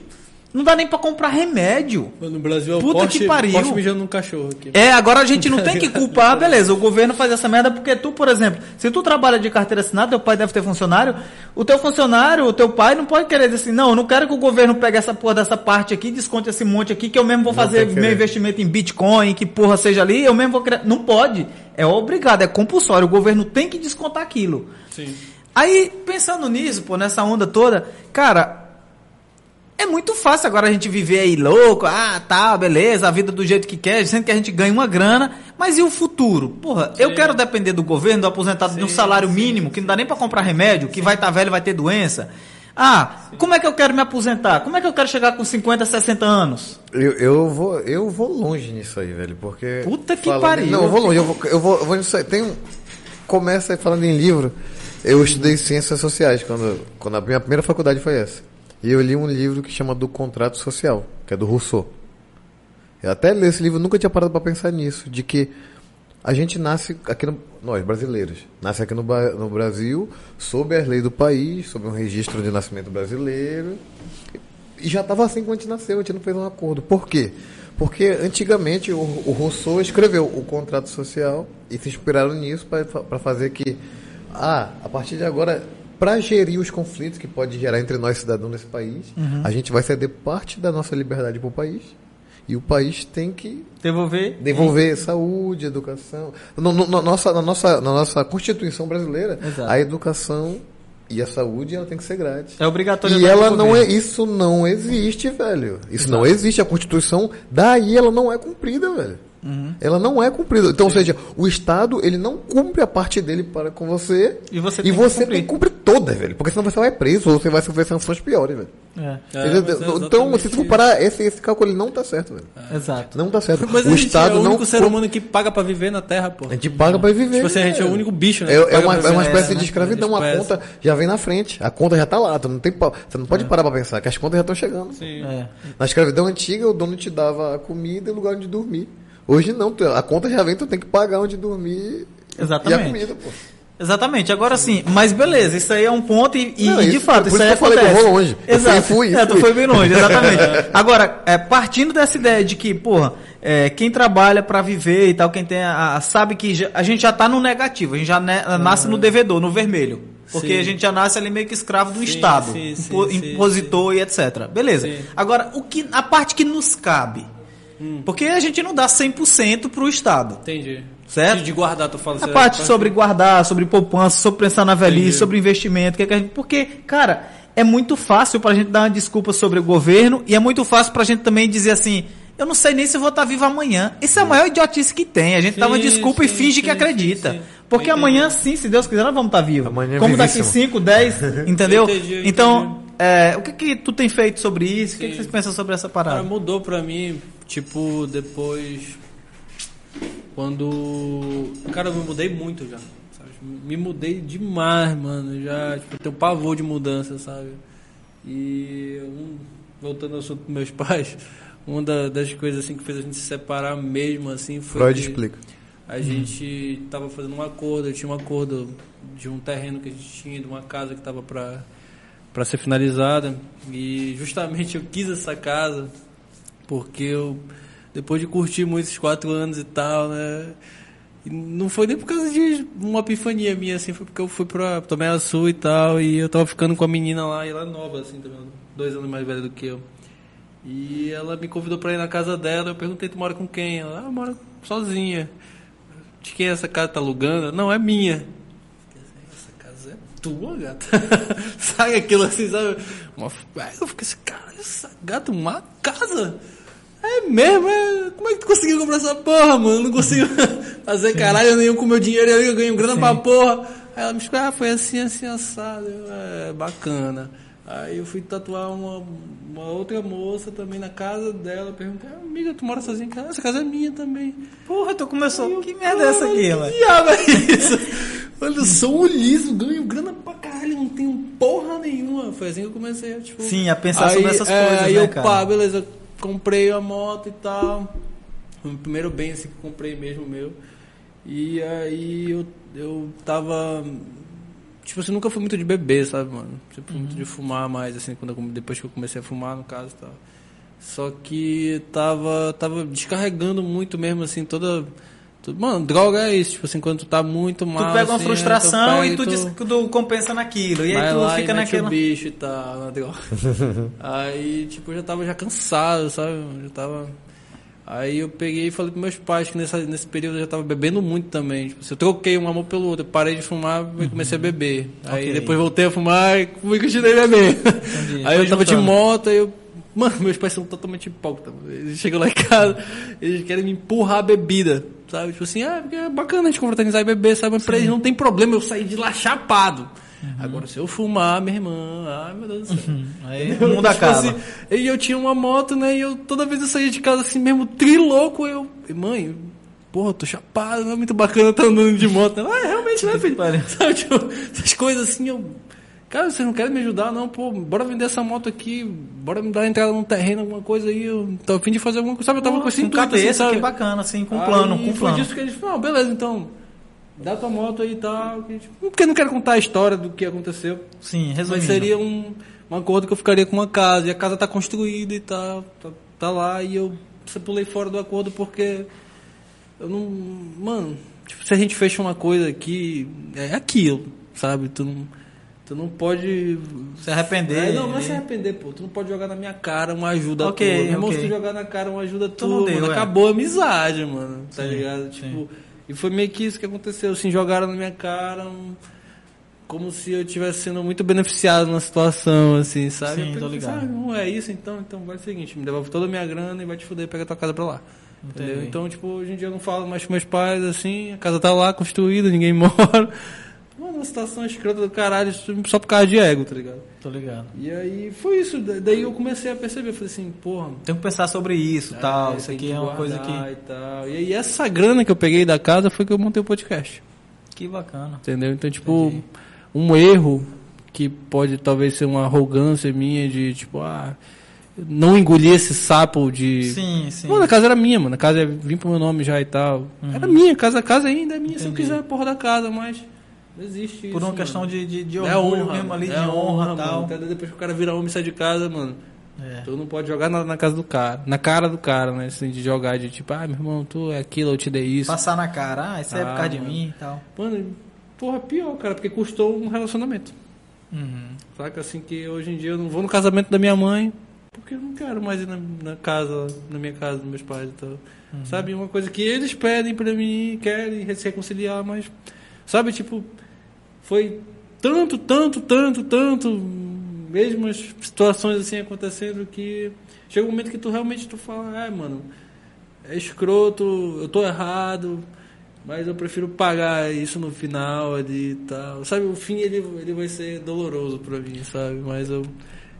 [SPEAKER 1] não dá nem pra comprar remédio.
[SPEAKER 3] No Brasil é o
[SPEAKER 1] Puta
[SPEAKER 3] Porsche,
[SPEAKER 1] que pariu.
[SPEAKER 3] Porsche mijando num cachorro aqui.
[SPEAKER 1] É, agora a gente não tem que culpar, beleza, o governo faz essa merda porque tu, por exemplo, se tu trabalha de carteira assinada, teu pai deve ter funcionário, o teu funcionário, o teu pai não pode querer dizer assim, não, eu não quero que o governo pegue essa porra dessa parte aqui, desconte esse monte aqui, que eu mesmo vou fazer
[SPEAKER 2] tem que
[SPEAKER 1] meu investimento em Bitcoin, que porra seja ali, eu mesmo vou criar. Não pode. É obrigado, é compulsório, o governo tem que descontar aquilo.
[SPEAKER 3] Sim.
[SPEAKER 1] Aí, pensando nisso, pô, nessa onda toda, cara, é muito fácil agora a gente viver aí louco, ah, tá, beleza, a vida do jeito que quer, sendo que a gente ganha uma grana, mas e o futuro? Porra, eu quero depender do governo, do aposentado, de um salário mínimo, que não dá nem pra comprar remédio, que vai estar velho, vai ter doença. Ah, como é que eu quero me aposentar? Como é que eu quero chegar com 50, 60 anos?
[SPEAKER 2] Eu, eu, vou, eu vou longe nisso aí, velho, porque...
[SPEAKER 1] Puta que
[SPEAKER 2] falando-
[SPEAKER 1] pariu.
[SPEAKER 2] Não, eu vou longe, eu vou, eu vou, eu vou nisso aí. Tem um... Começa aí falando em livro, eu estudei ciências sociais, quando, quando a minha primeira faculdade foi essa. E eu li um livro que chama Do Contrato Social, que é do Rousseau. Eu até li esse livro, nunca tinha parado para pensar nisso, de que a gente nasce aqui no, nós brasileiros, nasce aqui no, no Brasil, sob as leis do país, sob um registro de nascimento brasileiro. E já estava assim quando a gente nasceu, a gente não fez um acordo. Por quê? Porque antigamente o, o Rousseau escreveu o contrato social e se inspiraram nisso para fazer que, ah, a partir de agora, para gerir os conflitos que pode gerar entre nós cidadãos nesse país, a gente vai ceder parte da nossa liberdade para o país e o país tem que
[SPEAKER 1] Devolver?
[SPEAKER 2] devolver saúde, educação. No, no- na, nossa, na, nossa, na nossa Constituição brasileira,
[SPEAKER 1] Exato.
[SPEAKER 2] a educação e a saúde ela tem que ser grátis.
[SPEAKER 1] É obrigatório.
[SPEAKER 2] E ela não é, isso não existe, velho. Isso não existe. A Constituição, daí ela não é cumprida, velho.
[SPEAKER 1] Uhum.
[SPEAKER 2] Ela não é cumprida. Então, ou seja, o Estado, ele não cumpre a parte dele para com você.
[SPEAKER 1] E você
[SPEAKER 2] e
[SPEAKER 1] tem que
[SPEAKER 2] você
[SPEAKER 1] cumprir.
[SPEAKER 2] tem que cumprir toda, velho. Porque senão você vai preso ou você vai sofrer sanções piores, velho.
[SPEAKER 1] É,
[SPEAKER 3] É, é
[SPEAKER 2] então, se tu for
[SPEAKER 3] isso.
[SPEAKER 2] parar, esse, esse cálculo ele não tá certo, velho.
[SPEAKER 1] exato.
[SPEAKER 2] Não tá certo.
[SPEAKER 3] Mas
[SPEAKER 2] o
[SPEAKER 3] a gente
[SPEAKER 2] Estado
[SPEAKER 3] é o
[SPEAKER 2] não.
[SPEAKER 3] único ser
[SPEAKER 2] cu-
[SPEAKER 3] humano que paga pra viver na Terra, pô.
[SPEAKER 2] A gente paga pra viver.
[SPEAKER 3] Tipo assim, a gente é o único bicho, né?
[SPEAKER 2] É,
[SPEAKER 3] que
[SPEAKER 2] é uma, é uma espécie
[SPEAKER 3] né?
[SPEAKER 2] de escravidão. A
[SPEAKER 3] Espécie.
[SPEAKER 2] conta já vem na frente. A conta já tá lá. Tu não, tem, pa- você não pode
[SPEAKER 3] É.
[SPEAKER 2] parar pra pensar, que as contas já estão chegando.
[SPEAKER 3] Sim.
[SPEAKER 1] É.
[SPEAKER 2] Na escravidão antiga, o dono te dava a comida e lugar onde dormir. Hoje não, a conta já vem, tu tem que pagar onde dormir
[SPEAKER 1] Exatamente.
[SPEAKER 2] e a comida, pô.
[SPEAKER 1] Exatamente, agora sim, mas beleza, isso aí é um ponto e, e-
[SPEAKER 2] Não,
[SPEAKER 1] e de
[SPEAKER 2] isso-
[SPEAKER 1] fato,
[SPEAKER 2] por
[SPEAKER 1] isso
[SPEAKER 2] isso
[SPEAKER 1] aí
[SPEAKER 2] que eu falei que eu
[SPEAKER 1] acontece.
[SPEAKER 2] vou longe. Eu fui, fui,
[SPEAKER 1] é, tu
[SPEAKER 2] fui.
[SPEAKER 1] foi bem longe, exatamente. Agora, é, partindo dessa ideia de que, porra, é, quem trabalha pra viver e tal, quem tem a, a- sabe que já- a gente já tá no negativo, a gente já ne- nasce no devedor, no vermelho. Porque
[SPEAKER 3] Sim.
[SPEAKER 1] a gente já nasce ali meio que escravo do
[SPEAKER 3] Sim,
[SPEAKER 1] Estado,
[SPEAKER 3] sim, sim,
[SPEAKER 1] impo-
[SPEAKER 3] sim,
[SPEAKER 1] impositor e etc. Beleza.
[SPEAKER 3] Sim.
[SPEAKER 1] Agora, o que, a parte que nos cabe.
[SPEAKER 3] Hum.
[SPEAKER 1] Porque a gente não dá 100% pro Estado.
[SPEAKER 3] Entendi.
[SPEAKER 1] Certo?
[SPEAKER 3] De, de guardar, tu fala
[SPEAKER 1] A
[SPEAKER 3] sério,
[SPEAKER 1] parte sobre guardar, sobre poupança, sobre pensar na velhice,
[SPEAKER 3] Entendi.
[SPEAKER 1] sobre investimento, que é que a gente, porque, cara, é muito fácil pra gente dar uma desculpa sobre o governo e é muito fácil pra gente também dizer assim, eu não sei nem se eu vou estar vivo amanhã. Isso é a maior idiotice que tem. A gente dá uma
[SPEAKER 3] Sim,
[SPEAKER 1] desculpa e
[SPEAKER 3] sim,
[SPEAKER 1] finge que
[SPEAKER 3] sim,
[SPEAKER 1] acredita.
[SPEAKER 3] sim, sim.
[SPEAKER 1] Porque
[SPEAKER 3] Eu
[SPEAKER 1] amanhã
[SPEAKER 3] entendi.
[SPEAKER 1] sim, se Deus quiser, nós vamos estar vivos.
[SPEAKER 2] Amanhã é
[SPEAKER 1] Como daqui
[SPEAKER 2] vivíssimo.
[SPEAKER 1] 5, 10, entendeu?
[SPEAKER 3] Eu entendi, eu
[SPEAKER 1] então, é, o que que tu tem feito sobre isso? O que, que
[SPEAKER 3] Sim.
[SPEAKER 1] vocês pensam sobre essa
[SPEAKER 3] Cara,
[SPEAKER 1] parada?
[SPEAKER 3] mudou pra mim, tipo, depois. Quando. Cara, eu me mudei muito já. sabe? Me mudei demais, mano. Já, tipo, tenho pavor de mudança, sabe? E. um- voltando ao assunto dos meus pais, uma da- das coisas assim que fez a gente se separar mesmo, assim, foi.
[SPEAKER 2] Freud
[SPEAKER 3] que
[SPEAKER 2] explica.
[SPEAKER 3] A gente tava fazendo um acordo, eu tinha um acordo de um terreno que a gente tinha, de uma casa que tava pra, pra ser finalizada. E justamente eu quis essa casa porque eu, depois de curtir muito esses quatro anos e tal, né? e não foi nem por causa de uma epifania minha, assim, foi porque eu fui pra Tomé Sul e tal, e eu tava ficando com a menina lá, e ela é nova, assim, também, dois anos mais velha do que eu. E ela me convidou pra ir na casa dela, eu perguntei, tu mora com quem? Ela, ah, eu moro sozinha. De quem é essa casa? Tá alugando? Não, é minha. É tua, gata. sabe aquilo assim, sabe? Uma... Eu fiquei assim, cara, essa gata, uma casa? É mesmo? É... Como é que tu conseguiu comprar essa porra, mano? Não consigo fazer caralho nenhum com meu dinheiro aí, eu ganho grana pra porra. Aí ela me explicou, ah, foi assim, assim, assado. Eu, é, bacana. Aí eu fui tatuar uma, uma outra moça também na casa dela. Perguntei, ah, amiga, tu mora sozinha? Ela, Essa casa é minha também.
[SPEAKER 1] Porra, tu começou.
[SPEAKER 3] Aí eu,
[SPEAKER 1] Que merda é essa aqui,
[SPEAKER 3] "Caralho,
[SPEAKER 1] mano?
[SPEAKER 3] Que diabo é isso? Olha, eu sou um liso, ganho grana pra caralho, não tenho porra nenhuma. Foi assim que eu comecei, tipo...
[SPEAKER 1] Sim, a pensar sobre essas
[SPEAKER 3] é,
[SPEAKER 1] coisas,
[SPEAKER 3] Aí
[SPEAKER 1] né,
[SPEAKER 3] eu,
[SPEAKER 1] cara?
[SPEAKER 3] pá, beleza, comprei a moto e tal. Foi o primeiro bem assim que eu comprei mesmo meu. E aí eu, eu tava... Tipo assim, nunca fui muito de beber, sabe, mano? Sempre fui muito
[SPEAKER 1] Uhum.
[SPEAKER 3] de fumar mais, assim, quando eu, depois que eu comecei a fumar, no caso e tal. Só que tava, tava descarregando muito mesmo, assim, toda. Mano, droga é isso, tipo assim, quando tu tá muito mal.
[SPEAKER 1] Tu pega uma
[SPEAKER 3] assim,
[SPEAKER 1] frustração
[SPEAKER 3] aí
[SPEAKER 1] e tu, diz que tu compensa naquilo. E aí tu
[SPEAKER 3] lá
[SPEAKER 1] fica
[SPEAKER 3] e mete
[SPEAKER 1] naquela.
[SPEAKER 3] o bicho e tal, na droga. aí, tipo, eu já tava já cansado, sabe? Eu já tava. Aí eu peguei e falei pros meus pais que nessa, nesse período eu já tava bebendo muito também. Tipo, se eu troquei um amor pelo outro, eu parei de fumar e comecei a beber. Aí
[SPEAKER 1] Ok.
[SPEAKER 3] depois voltei a fumar e fui continuei a beber. Aí eu
[SPEAKER 1] Foi
[SPEAKER 3] tava de
[SPEAKER 1] juntando.
[SPEAKER 3] moto, aí eu. Mano, meus pais são totalmente hipócritas. Eles chegam lá em casa, eles querem me empurrar a bebida. Sabe? Tipo assim, ah, é bacana a gente confraternizar e beber, sabe? Mas pra eles não tem problema eu sair de lá chapado. Agora, se eu fumar, minha irmã, ai meu Deus do céu.
[SPEAKER 1] Aí
[SPEAKER 3] Entendeu?
[SPEAKER 1] o mundo
[SPEAKER 3] Tipo
[SPEAKER 1] acaba.
[SPEAKER 3] assim, e eu tinha uma moto, né? E eu toda vez eu saía de casa assim mesmo, trilouco, eu. Mãe, porra, eu tô chapado, não é muito bacana estar andando de moto. Ah, realmente, né, filho? Sabe, tipo, essas coisas assim, eu. Cara, vocês não querem me ajudar, não? Pô, bora vender essa moto aqui, bora me dar uma entrada num terreno, alguma coisa aí. Eu tô a fim de fazer alguma coisa. Sabe, eu tava com esse
[SPEAKER 1] com
[SPEAKER 3] intuito, assim,
[SPEAKER 1] cabeça,
[SPEAKER 3] sabe?
[SPEAKER 1] que bacana, assim, com plano,
[SPEAKER 3] Aí
[SPEAKER 1] com
[SPEAKER 3] foi
[SPEAKER 1] plano.
[SPEAKER 3] disso que eles falaram, não, beleza, então. Dá tua moto aí e tal. que, Porque eu não quero contar a história do que aconteceu.
[SPEAKER 1] Sim,
[SPEAKER 3] Mas
[SPEAKER 1] resumindo.
[SPEAKER 3] seria um, um acordo que eu ficaria com uma casa. E a casa tá construída e tá, tá, tá lá. E eu pulei fora do acordo porque eu não. Mano, tipo, se a gente fecha uma coisa aqui, é aquilo, sabe? Tu não, tu não pode.
[SPEAKER 1] Se arrepender.
[SPEAKER 3] É, não, não é se arrepender, pô. Tu não pode jogar na minha cara uma ajuda
[SPEAKER 1] Ok,
[SPEAKER 3] tua. Meu irmão,
[SPEAKER 1] ok.
[SPEAKER 3] se tu jogar na cara uma ajuda
[SPEAKER 1] Tu não
[SPEAKER 3] tua,
[SPEAKER 1] deu,
[SPEAKER 3] mano,
[SPEAKER 1] é.
[SPEAKER 3] acabou a amizade, mano. Tá
[SPEAKER 1] Sim,
[SPEAKER 3] ligado?
[SPEAKER 1] sim.
[SPEAKER 3] Tipo, e foi meio que isso que aconteceu, assim, jogaram na minha cara um- como se eu estivesse sendo muito beneficiado na situação, assim, sabe?
[SPEAKER 1] Sim,
[SPEAKER 3] Eu
[SPEAKER 1] tô ligado.
[SPEAKER 3] "Ah, não é isso, então, então vai o seguinte, me devolve toda a minha grana e vai te fuder, pega tua casa pra lá. Entendeu?
[SPEAKER 1] Entendi.
[SPEAKER 3] Então, tipo, hoje em dia eu não falo mais com meus pais, assim, a casa tá lá construída, ninguém mora. Uma situação escrota do caralho, só por causa de ego, tá ligado?
[SPEAKER 1] Tô ligado.
[SPEAKER 3] E aí foi isso, da- daí eu comecei a perceber, falei assim, porra,
[SPEAKER 1] Tenho que pensar sobre isso tal.
[SPEAKER 3] é,
[SPEAKER 1] Isso
[SPEAKER 3] tem
[SPEAKER 1] aqui é uma coisa que.
[SPEAKER 3] E, tal. e aí essa grana que eu peguei da casa foi que eu montei o podcast.
[SPEAKER 1] Que bacana.
[SPEAKER 3] Entendeu? Então, tipo, um erro que pode talvez ser uma arrogância minha de, tipo, ah, não engolir esse sapo de.
[SPEAKER 1] Sim, sim.
[SPEAKER 3] Mano, a casa era minha, mano. A casa ia vir pro meu nome já e tal. Era minha, a casa, a casa ainda é minha se eu
[SPEAKER 1] Uhum. Entendi.
[SPEAKER 3] quiser a porra da casa, mas. Não existe
[SPEAKER 1] Por
[SPEAKER 3] isso,
[SPEAKER 1] uma questão
[SPEAKER 3] mano.
[SPEAKER 1] de, de, de
[SPEAKER 3] É
[SPEAKER 1] orgulho
[SPEAKER 3] honra,
[SPEAKER 1] mesmo ali,
[SPEAKER 3] é
[SPEAKER 1] de honra e tal.
[SPEAKER 3] mano. Depois que o cara vira homem e sai de casa, mano.
[SPEAKER 1] É.
[SPEAKER 3] Tu não pode jogar na, na casa do cara. Na cara do cara, né? Assim, de jogar de tipo, ah, meu irmão, tu é aquilo, eu te dei isso.
[SPEAKER 1] Passar na cara, ah, isso é por
[SPEAKER 3] Ah,
[SPEAKER 1] causa de
[SPEAKER 3] mano.
[SPEAKER 1] mim e tal.
[SPEAKER 3] Mano, porra, pior, cara, porque custou um relacionamento.
[SPEAKER 1] Uhum.
[SPEAKER 3] Saca assim que hoje em dia eu não vou no casamento da minha mãe, porque eu não quero mais ir na, na casa, na minha casa dos meus pais e tal.
[SPEAKER 1] Uhum.
[SPEAKER 3] Sabe, uma coisa que eles pedem pra mim, querem se reconciliar, mas sabe, tipo, foi tanto, tanto, tanto, tanto, mesmas situações assim acontecendo que chega um momento que tu realmente tu fala, ai, mano, é escroto, eu tô errado, mas eu prefiro pagar isso no final ali e tal. Sabe, o fim ele, ele vai ser doloroso pra mim, sabe? Mas eu,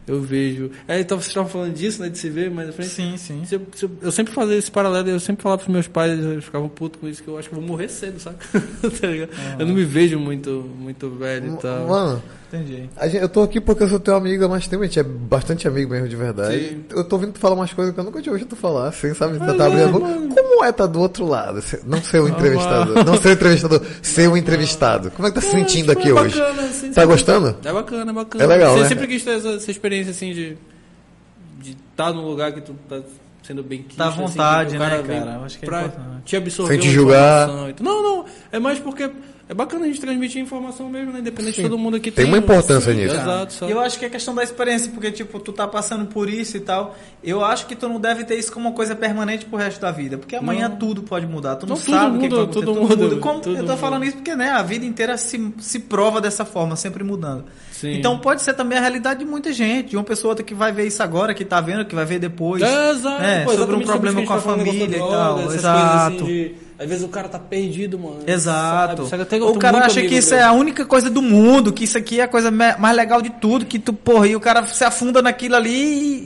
[SPEAKER 3] eu vejo. É, então vocês estavam falando disso, né? De se ver, mas à frente.
[SPEAKER 1] Sim, sim.
[SPEAKER 3] Se eu, se eu- eu sempre fazia esse paralelo, eu sempre falava pros meus pais, eles ficavam putos com isso, que eu acho que eu vou morrer cedo, saca? tá ligado? Eu não me vejo muito, muito velho e tal.
[SPEAKER 2] Mano,
[SPEAKER 1] Entendi.
[SPEAKER 2] a gente- eu tô aqui porque eu sou teu amigo há mais tempo, a gente é bastante amigo mesmo de verdade.
[SPEAKER 3] Sim.
[SPEAKER 2] Eu tô ouvindo tu falar umas coisas que eu nunca tinha ouvido tu falar, assim, sabe?
[SPEAKER 3] Mas
[SPEAKER 2] tá
[SPEAKER 3] é,
[SPEAKER 2] abrindo a boca.
[SPEAKER 3] mano.
[SPEAKER 2] Como é tá do outro lado? Não ser o entrevistador. não ser o entrevistador, ser o entrevistado. Como é que tá se
[SPEAKER 3] Pô,
[SPEAKER 2] sentindo
[SPEAKER 3] tipo,
[SPEAKER 2] aqui
[SPEAKER 3] é
[SPEAKER 2] hoje?
[SPEAKER 3] bacana, assim,
[SPEAKER 2] Tá
[SPEAKER 3] sempre-
[SPEAKER 2] gostando?
[SPEAKER 3] É bacana, é bacana.
[SPEAKER 2] É legal,
[SPEAKER 3] Você
[SPEAKER 2] né?
[SPEAKER 3] sempre quis ter essa, essa experiência assim de de estar num lugar que tu tá sendo bem quisto,
[SPEAKER 1] Tá à
[SPEAKER 3] assim,
[SPEAKER 1] vontade,
[SPEAKER 3] que o
[SPEAKER 1] né, cara? Acho que é
[SPEAKER 3] pra
[SPEAKER 1] importante.
[SPEAKER 3] te absorver
[SPEAKER 2] Sem te julgar.
[SPEAKER 3] informação tudo. Não, não, é mais porque é bacana a gente transmitir informação mesmo, né? Independente
[SPEAKER 2] Sim.
[SPEAKER 3] de todo mundo aqui
[SPEAKER 2] Tem uma importância
[SPEAKER 3] Sim,
[SPEAKER 2] nisso.
[SPEAKER 3] Exato, sabe?
[SPEAKER 1] E eu acho que é questão da experiência, porque, tipo, tu tá passando por isso e tal. Eu acho que tu não deve ter isso como uma coisa permanente pro resto da vida. Porque amanhã
[SPEAKER 3] Não.
[SPEAKER 1] tudo pode mudar. Tu não,
[SPEAKER 3] Não, tudo
[SPEAKER 1] sabe o que
[SPEAKER 3] muda,
[SPEAKER 1] vai acontecer.
[SPEAKER 3] tudo muda,
[SPEAKER 1] Como-
[SPEAKER 3] tudo
[SPEAKER 1] eu tô
[SPEAKER 3] muda.
[SPEAKER 1] falando isso porque, né, a vida inteira se, se prova dessa forma, sempre mudando.
[SPEAKER 3] Sim.
[SPEAKER 1] Então pode ser também a realidade de muita gente, de uma pessoa outra que vai ver isso agora, que tá vendo, que vai ver depois.
[SPEAKER 3] É, exato,
[SPEAKER 1] É,
[SPEAKER 3] pô,
[SPEAKER 1] sobre um problema com a família
[SPEAKER 3] negócio
[SPEAKER 1] e tal.
[SPEAKER 3] droga,
[SPEAKER 1] Exato.
[SPEAKER 3] assim de- às vezes o cara tá perdido, mano.
[SPEAKER 1] Exato.
[SPEAKER 3] Sabe?
[SPEAKER 1] O cara acha que isso
[SPEAKER 3] dele.
[SPEAKER 1] é a única coisa do mundo, que isso aqui é a coisa mais legal de tudo, que tu, porra, e o cara se afunda naquilo ali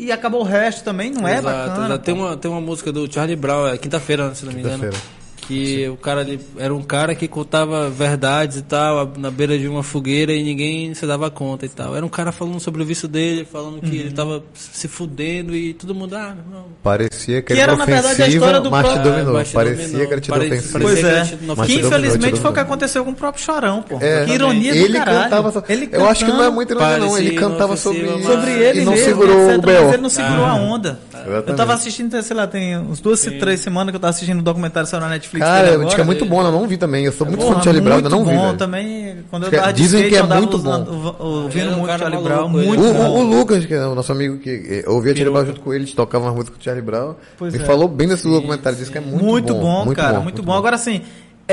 [SPEAKER 1] e, e acabou o resto também, não é
[SPEAKER 3] Exato,
[SPEAKER 1] bacana.
[SPEAKER 3] exato. Tem uma, tem uma música do Charlie Brown, é quinta-feira, se não me engano.
[SPEAKER 2] Quinta-feira.
[SPEAKER 3] Que o cara ali era um cara que contava verdades e tal, na beira de uma fogueira e ninguém se dava conta e tal. Era um cara falando sobre o vício dele, falando que
[SPEAKER 1] Uhum.
[SPEAKER 3] ele tava se fudendo e todo mundo, ah, irmão.
[SPEAKER 2] Parecia que,
[SPEAKER 1] Que
[SPEAKER 2] era
[SPEAKER 1] era, na verdade, a história do
[SPEAKER 2] mas te
[SPEAKER 1] próprio-
[SPEAKER 2] dominou.
[SPEAKER 3] mas te
[SPEAKER 2] Parecia
[SPEAKER 3] dominou.
[SPEAKER 2] que era
[SPEAKER 3] Pare-
[SPEAKER 2] ofensivo.
[SPEAKER 1] Pois
[SPEAKER 3] que
[SPEAKER 1] é.
[SPEAKER 2] Mas
[SPEAKER 1] Que
[SPEAKER 2] dominou,
[SPEAKER 1] infelizmente
[SPEAKER 2] te
[SPEAKER 1] foi o que aconteceu com o próprio Chorão, pô.
[SPEAKER 2] É,
[SPEAKER 1] que ironia
[SPEAKER 2] ele
[SPEAKER 1] do caralho.
[SPEAKER 2] cantava
[SPEAKER 1] Ele
[SPEAKER 2] eu acho que não é muito ironia não, ele cantava sobre isso
[SPEAKER 1] sobre ele
[SPEAKER 2] e não
[SPEAKER 1] mesmo,
[SPEAKER 2] segurou
[SPEAKER 1] etc,
[SPEAKER 2] o
[SPEAKER 1] mas ele não segurou a onda. Eu tava assistindo, sei lá, tem uns duas, três semanas que eu tava assistindo um documentário só na Netflix.
[SPEAKER 2] Cara, eu diz que é muito bom, eu não vi também. Eu sou muito fã
[SPEAKER 1] Porra,
[SPEAKER 2] do Charlie Brown, ainda não vi.
[SPEAKER 1] bom também. Quando eu
[SPEAKER 2] Acho
[SPEAKER 1] tava de
[SPEAKER 2] dizem
[SPEAKER 1] skate,
[SPEAKER 2] que é muito
[SPEAKER 1] usando-
[SPEAKER 3] Ele
[SPEAKER 1] ouvindo
[SPEAKER 3] é
[SPEAKER 1] muito Charlie Brown,
[SPEAKER 3] ele.
[SPEAKER 1] muito
[SPEAKER 2] O,
[SPEAKER 1] bom.
[SPEAKER 2] o- Lucas, que é o nosso amigo que ouvia Charlie. Brown junto com ele, tocava uma música com o Charlie Brown,
[SPEAKER 1] Pois
[SPEAKER 2] me
[SPEAKER 1] é.
[SPEAKER 2] falou bem desse documentário, disse que é muito,
[SPEAKER 1] muito, bom, cara, muito,
[SPEAKER 2] muito
[SPEAKER 1] bom. Agora assim,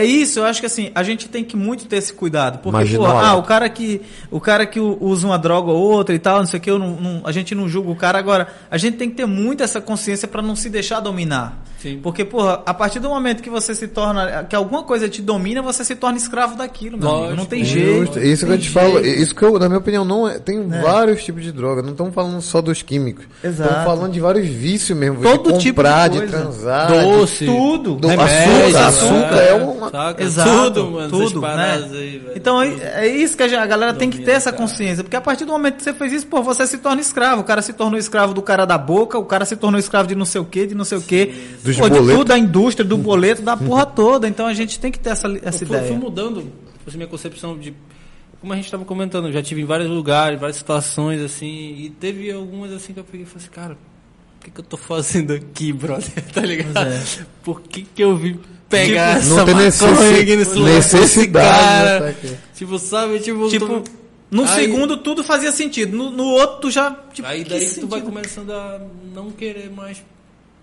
[SPEAKER 1] é isso, eu acho que assim, a gente tem que muito ter esse cuidado, porque pô,
[SPEAKER 2] olha.
[SPEAKER 1] ah, o cara que o cara que usa uma droga ou outra e tal, não sei o que, eu não, não- a gente não julga o cara agora. A gente tem que ter muito essa consciência pra não se deixar dominar.
[SPEAKER 3] Sim.
[SPEAKER 1] Porque, porra, a partir do momento que você se torna, que alguma coisa te domina, você se torna escravo daquilo, meu amigo.
[SPEAKER 3] Lógico,
[SPEAKER 1] Não tem
[SPEAKER 3] é
[SPEAKER 1] jeito.
[SPEAKER 2] Isso que eu te falo,
[SPEAKER 1] jeito.
[SPEAKER 2] isso que eu, na minha opinião, não é. Tem vários tipos de droga, não estamos falando só dos químicos.
[SPEAKER 1] Exato.
[SPEAKER 2] Estamos falando de vários vícios mesmo.
[SPEAKER 1] Todo
[SPEAKER 2] de
[SPEAKER 1] tipo de
[SPEAKER 2] comprar, de,
[SPEAKER 1] coisa.
[SPEAKER 2] transar.
[SPEAKER 3] Doce,
[SPEAKER 1] tudo.
[SPEAKER 2] Do,
[SPEAKER 3] remédio,
[SPEAKER 2] açúcar, açúcar
[SPEAKER 3] é.
[SPEAKER 2] é uma.
[SPEAKER 3] Saca?
[SPEAKER 1] Exato,
[SPEAKER 3] tudo, mano,
[SPEAKER 1] tudo, né?
[SPEAKER 3] aí, velho.
[SPEAKER 1] Então é, é isso que a galera tem que ter essa
[SPEAKER 3] cara.
[SPEAKER 1] consciência, porque a partir do momento que você fez isso, pô, você se torna escravo. O cara se tornou escravo do cara da boca, o cara se tornou escravo de não sei o que, de não sei o que, pô, de tudo da indústria, do boleto, da porra toda. Então a gente tem que ter essa, essa
[SPEAKER 3] eu fui,
[SPEAKER 1] ideia.
[SPEAKER 3] fui mudando assim, minha concepção de. Como a gente estava comentando, eu já tive em vários lugares, várias situações, assim, e teve algumas assim que eu peguei e falei assim, cara, o que, que eu tô fazendo aqui, brother? tá ligado?
[SPEAKER 1] É.
[SPEAKER 3] Por que, que eu vim pegar
[SPEAKER 2] Tipo,
[SPEAKER 3] essa
[SPEAKER 2] não tem
[SPEAKER 3] maconha
[SPEAKER 2] necessi-
[SPEAKER 3] aqui nesse lugar com esse
[SPEAKER 2] necessidade,
[SPEAKER 3] cara?
[SPEAKER 2] né, tá.
[SPEAKER 3] Tipo, sabe, tipo,
[SPEAKER 1] Tipo,
[SPEAKER 3] tô-
[SPEAKER 1] no
[SPEAKER 3] Aí-
[SPEAKER 1] segundo tudo fazia sentido, no, no outro tu já. Tipo,
[SPEAKER 3] Aí
[SPEAKER 1] que
[SPEAKER 3] daí tu vai começando a não querer mais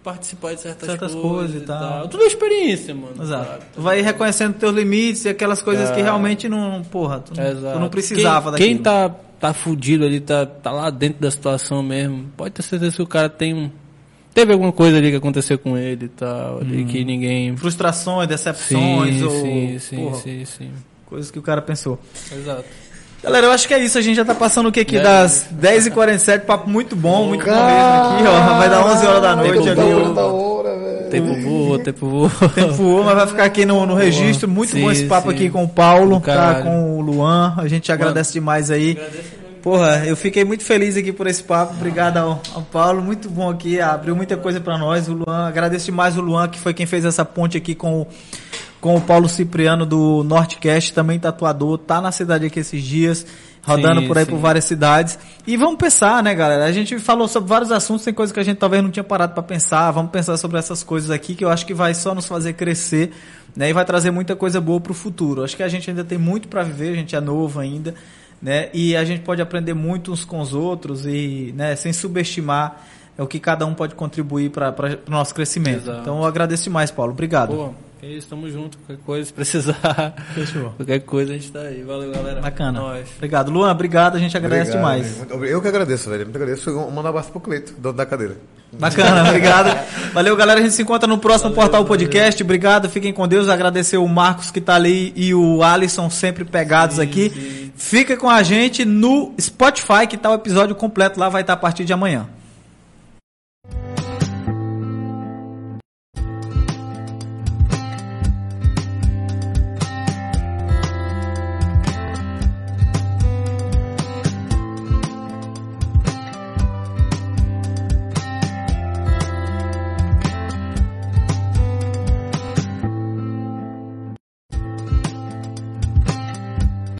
[SPEAKER 3] participar de certas,
[SPEAKER 1] Certas
[SPEAKER 3] coisas,
[SPEAKER 1] coisas e tal.
[SPEAKER 3] tal. Tudo é experiência, mano.
[SPEAKER 1] Exato.
[SPEAKER 3] sabe?
[SPEAKER 1] Tu vai reconhecendo teus limites e aquelas coisas que
[SPEAKER 3] É.
[SPEAKER 1] realmente não. Porra, tu, tu não precisava
[SPEAKER 3] quem,
[SPEAKER 1] daquilo.
[SPEAKER 3] Quem tá, tá fudido ali, tá, tá lá dentro da situação mesmo, pode ter certeza que o cara tem um. Teve alguma coisa ali que aconteceu com ele e tal, ali que ninguém.
[SPEAKER 1] Frustrações, decepções,
[SPEAKER 3] Sim,
[SPEAKER 1] ou.
[SPEAKER 3] sim, sim,
[SPEAKER 1] porra,
[SPEAKER 3] sim, sim.
[SPEAKER 1] Coisas que o cara pensou.
[SPEAKER 3] Exato.
[SPEAKER 1] Galera, eu acho que é isso. A gente já tá passando o que aqui?
[SPEAKER 3] É.
[SPEAKER 1] Das 10h47, papo muito bom, muito bom mesmo aqui, ó. Vai dar 11 horas da noite
[SPEAKER 3] Tempo
[SPEAKER 1] ali.
[SPEAKER 3] voa.
[SPEAKER 1] ó.
[SPEAKER 2] da hora, velho.
[SPEAKER 3] Tempo voa, tempo voa.
[SPEAKER 1] Tempo voou, mas vai ficar aqui no, no registro. Muito
[SPEAKER 3] Sim,
[SPEAKER 1] bom esse papo
[SPEAKER 3] sim.
[SPEAKER 1] aqui com o Paulo, tá? Com o Luan. A gente agradece demais aí.
[SPEAKER 3] Agradeço.
[SPEAKER 1] Porra, eu fiquei muito feliz aqui por esse papo. Obrigado ao, ao Paulo. Muito bom aqui. Abriu muita coisa para nós. O Luan, agradeço demais o Luan, que foi quem fez essa ponte aqui com o, com o Paulo Cipriano do Nortecast, também tatuador. Tá na cidade aqui esses dias rodando
[SPEAKER 3] Sim,
[SPEAKER 1] por aí
[SPEAKER 3] sim.
[SPEAKER 1] por várias cidades. E vamos pensar, né, galera? A gente falou sobre vários assuntos, tem coisas que a gente talvez não tinha parado para pensar. Vamos pensar sobre essas coisas aqui que eu acho que vai só nos fazer crescer, né? E vai trazer muita coisa boa pro futuro. Acho que a gente ainda tem muito para viver, a gente é novo ainda, né? E a gente pode aprender muito uns com os outros e, né, sem subestimar é o que cada um pode contribuir para o nosso crescimento.
[SPEAKER 3] Exato.
[SPEAKER 1] Então eu agradeço demais, Paulo. Obrigado.
[SPEAKER 3] Pô, é isso, tamo junto. Qualquer coisa, se precisar.
[SPEAKER 1] Fechou.
[SPEAKER 3] Qualquer coisa a gente tá aí. Valeu, galera.
[SPEAKER 1] Bacana.
[SPEAKER 3] Nós.
[SPEAKER 1] Obrigado. Luan, obrigado. A gente agradece
[SPEAKER 2] Obrigado,
[SPEAKER 1] demais.
[SPEAKER 2] Muito Eu que agradeço, velho. Muito agradeço. Mandar um abraço pro Cleito, dono da cadeira.
[SPEAKER 1] Bacana, obrigado. Valeu, galera. A gente se encontra no próximo
[SPEAKER 3] Valeu,
[SPEAKER 1] Portal
[SPEAKER 3] valeu.
[SPEAKER 1] Podcast. Obrigado, fiquem com Deus. Agradecer o Marcos que tá ali e o Alisson sempre pegados
[SPEAKER 3] Sim,
[SPEAKER 1] aqui.
[SPEAKER 3] sim.
[SPEAKER 1] Fica com a gente no Spotify, que tá o episódio completo lá, vai estar a partir de amanhã.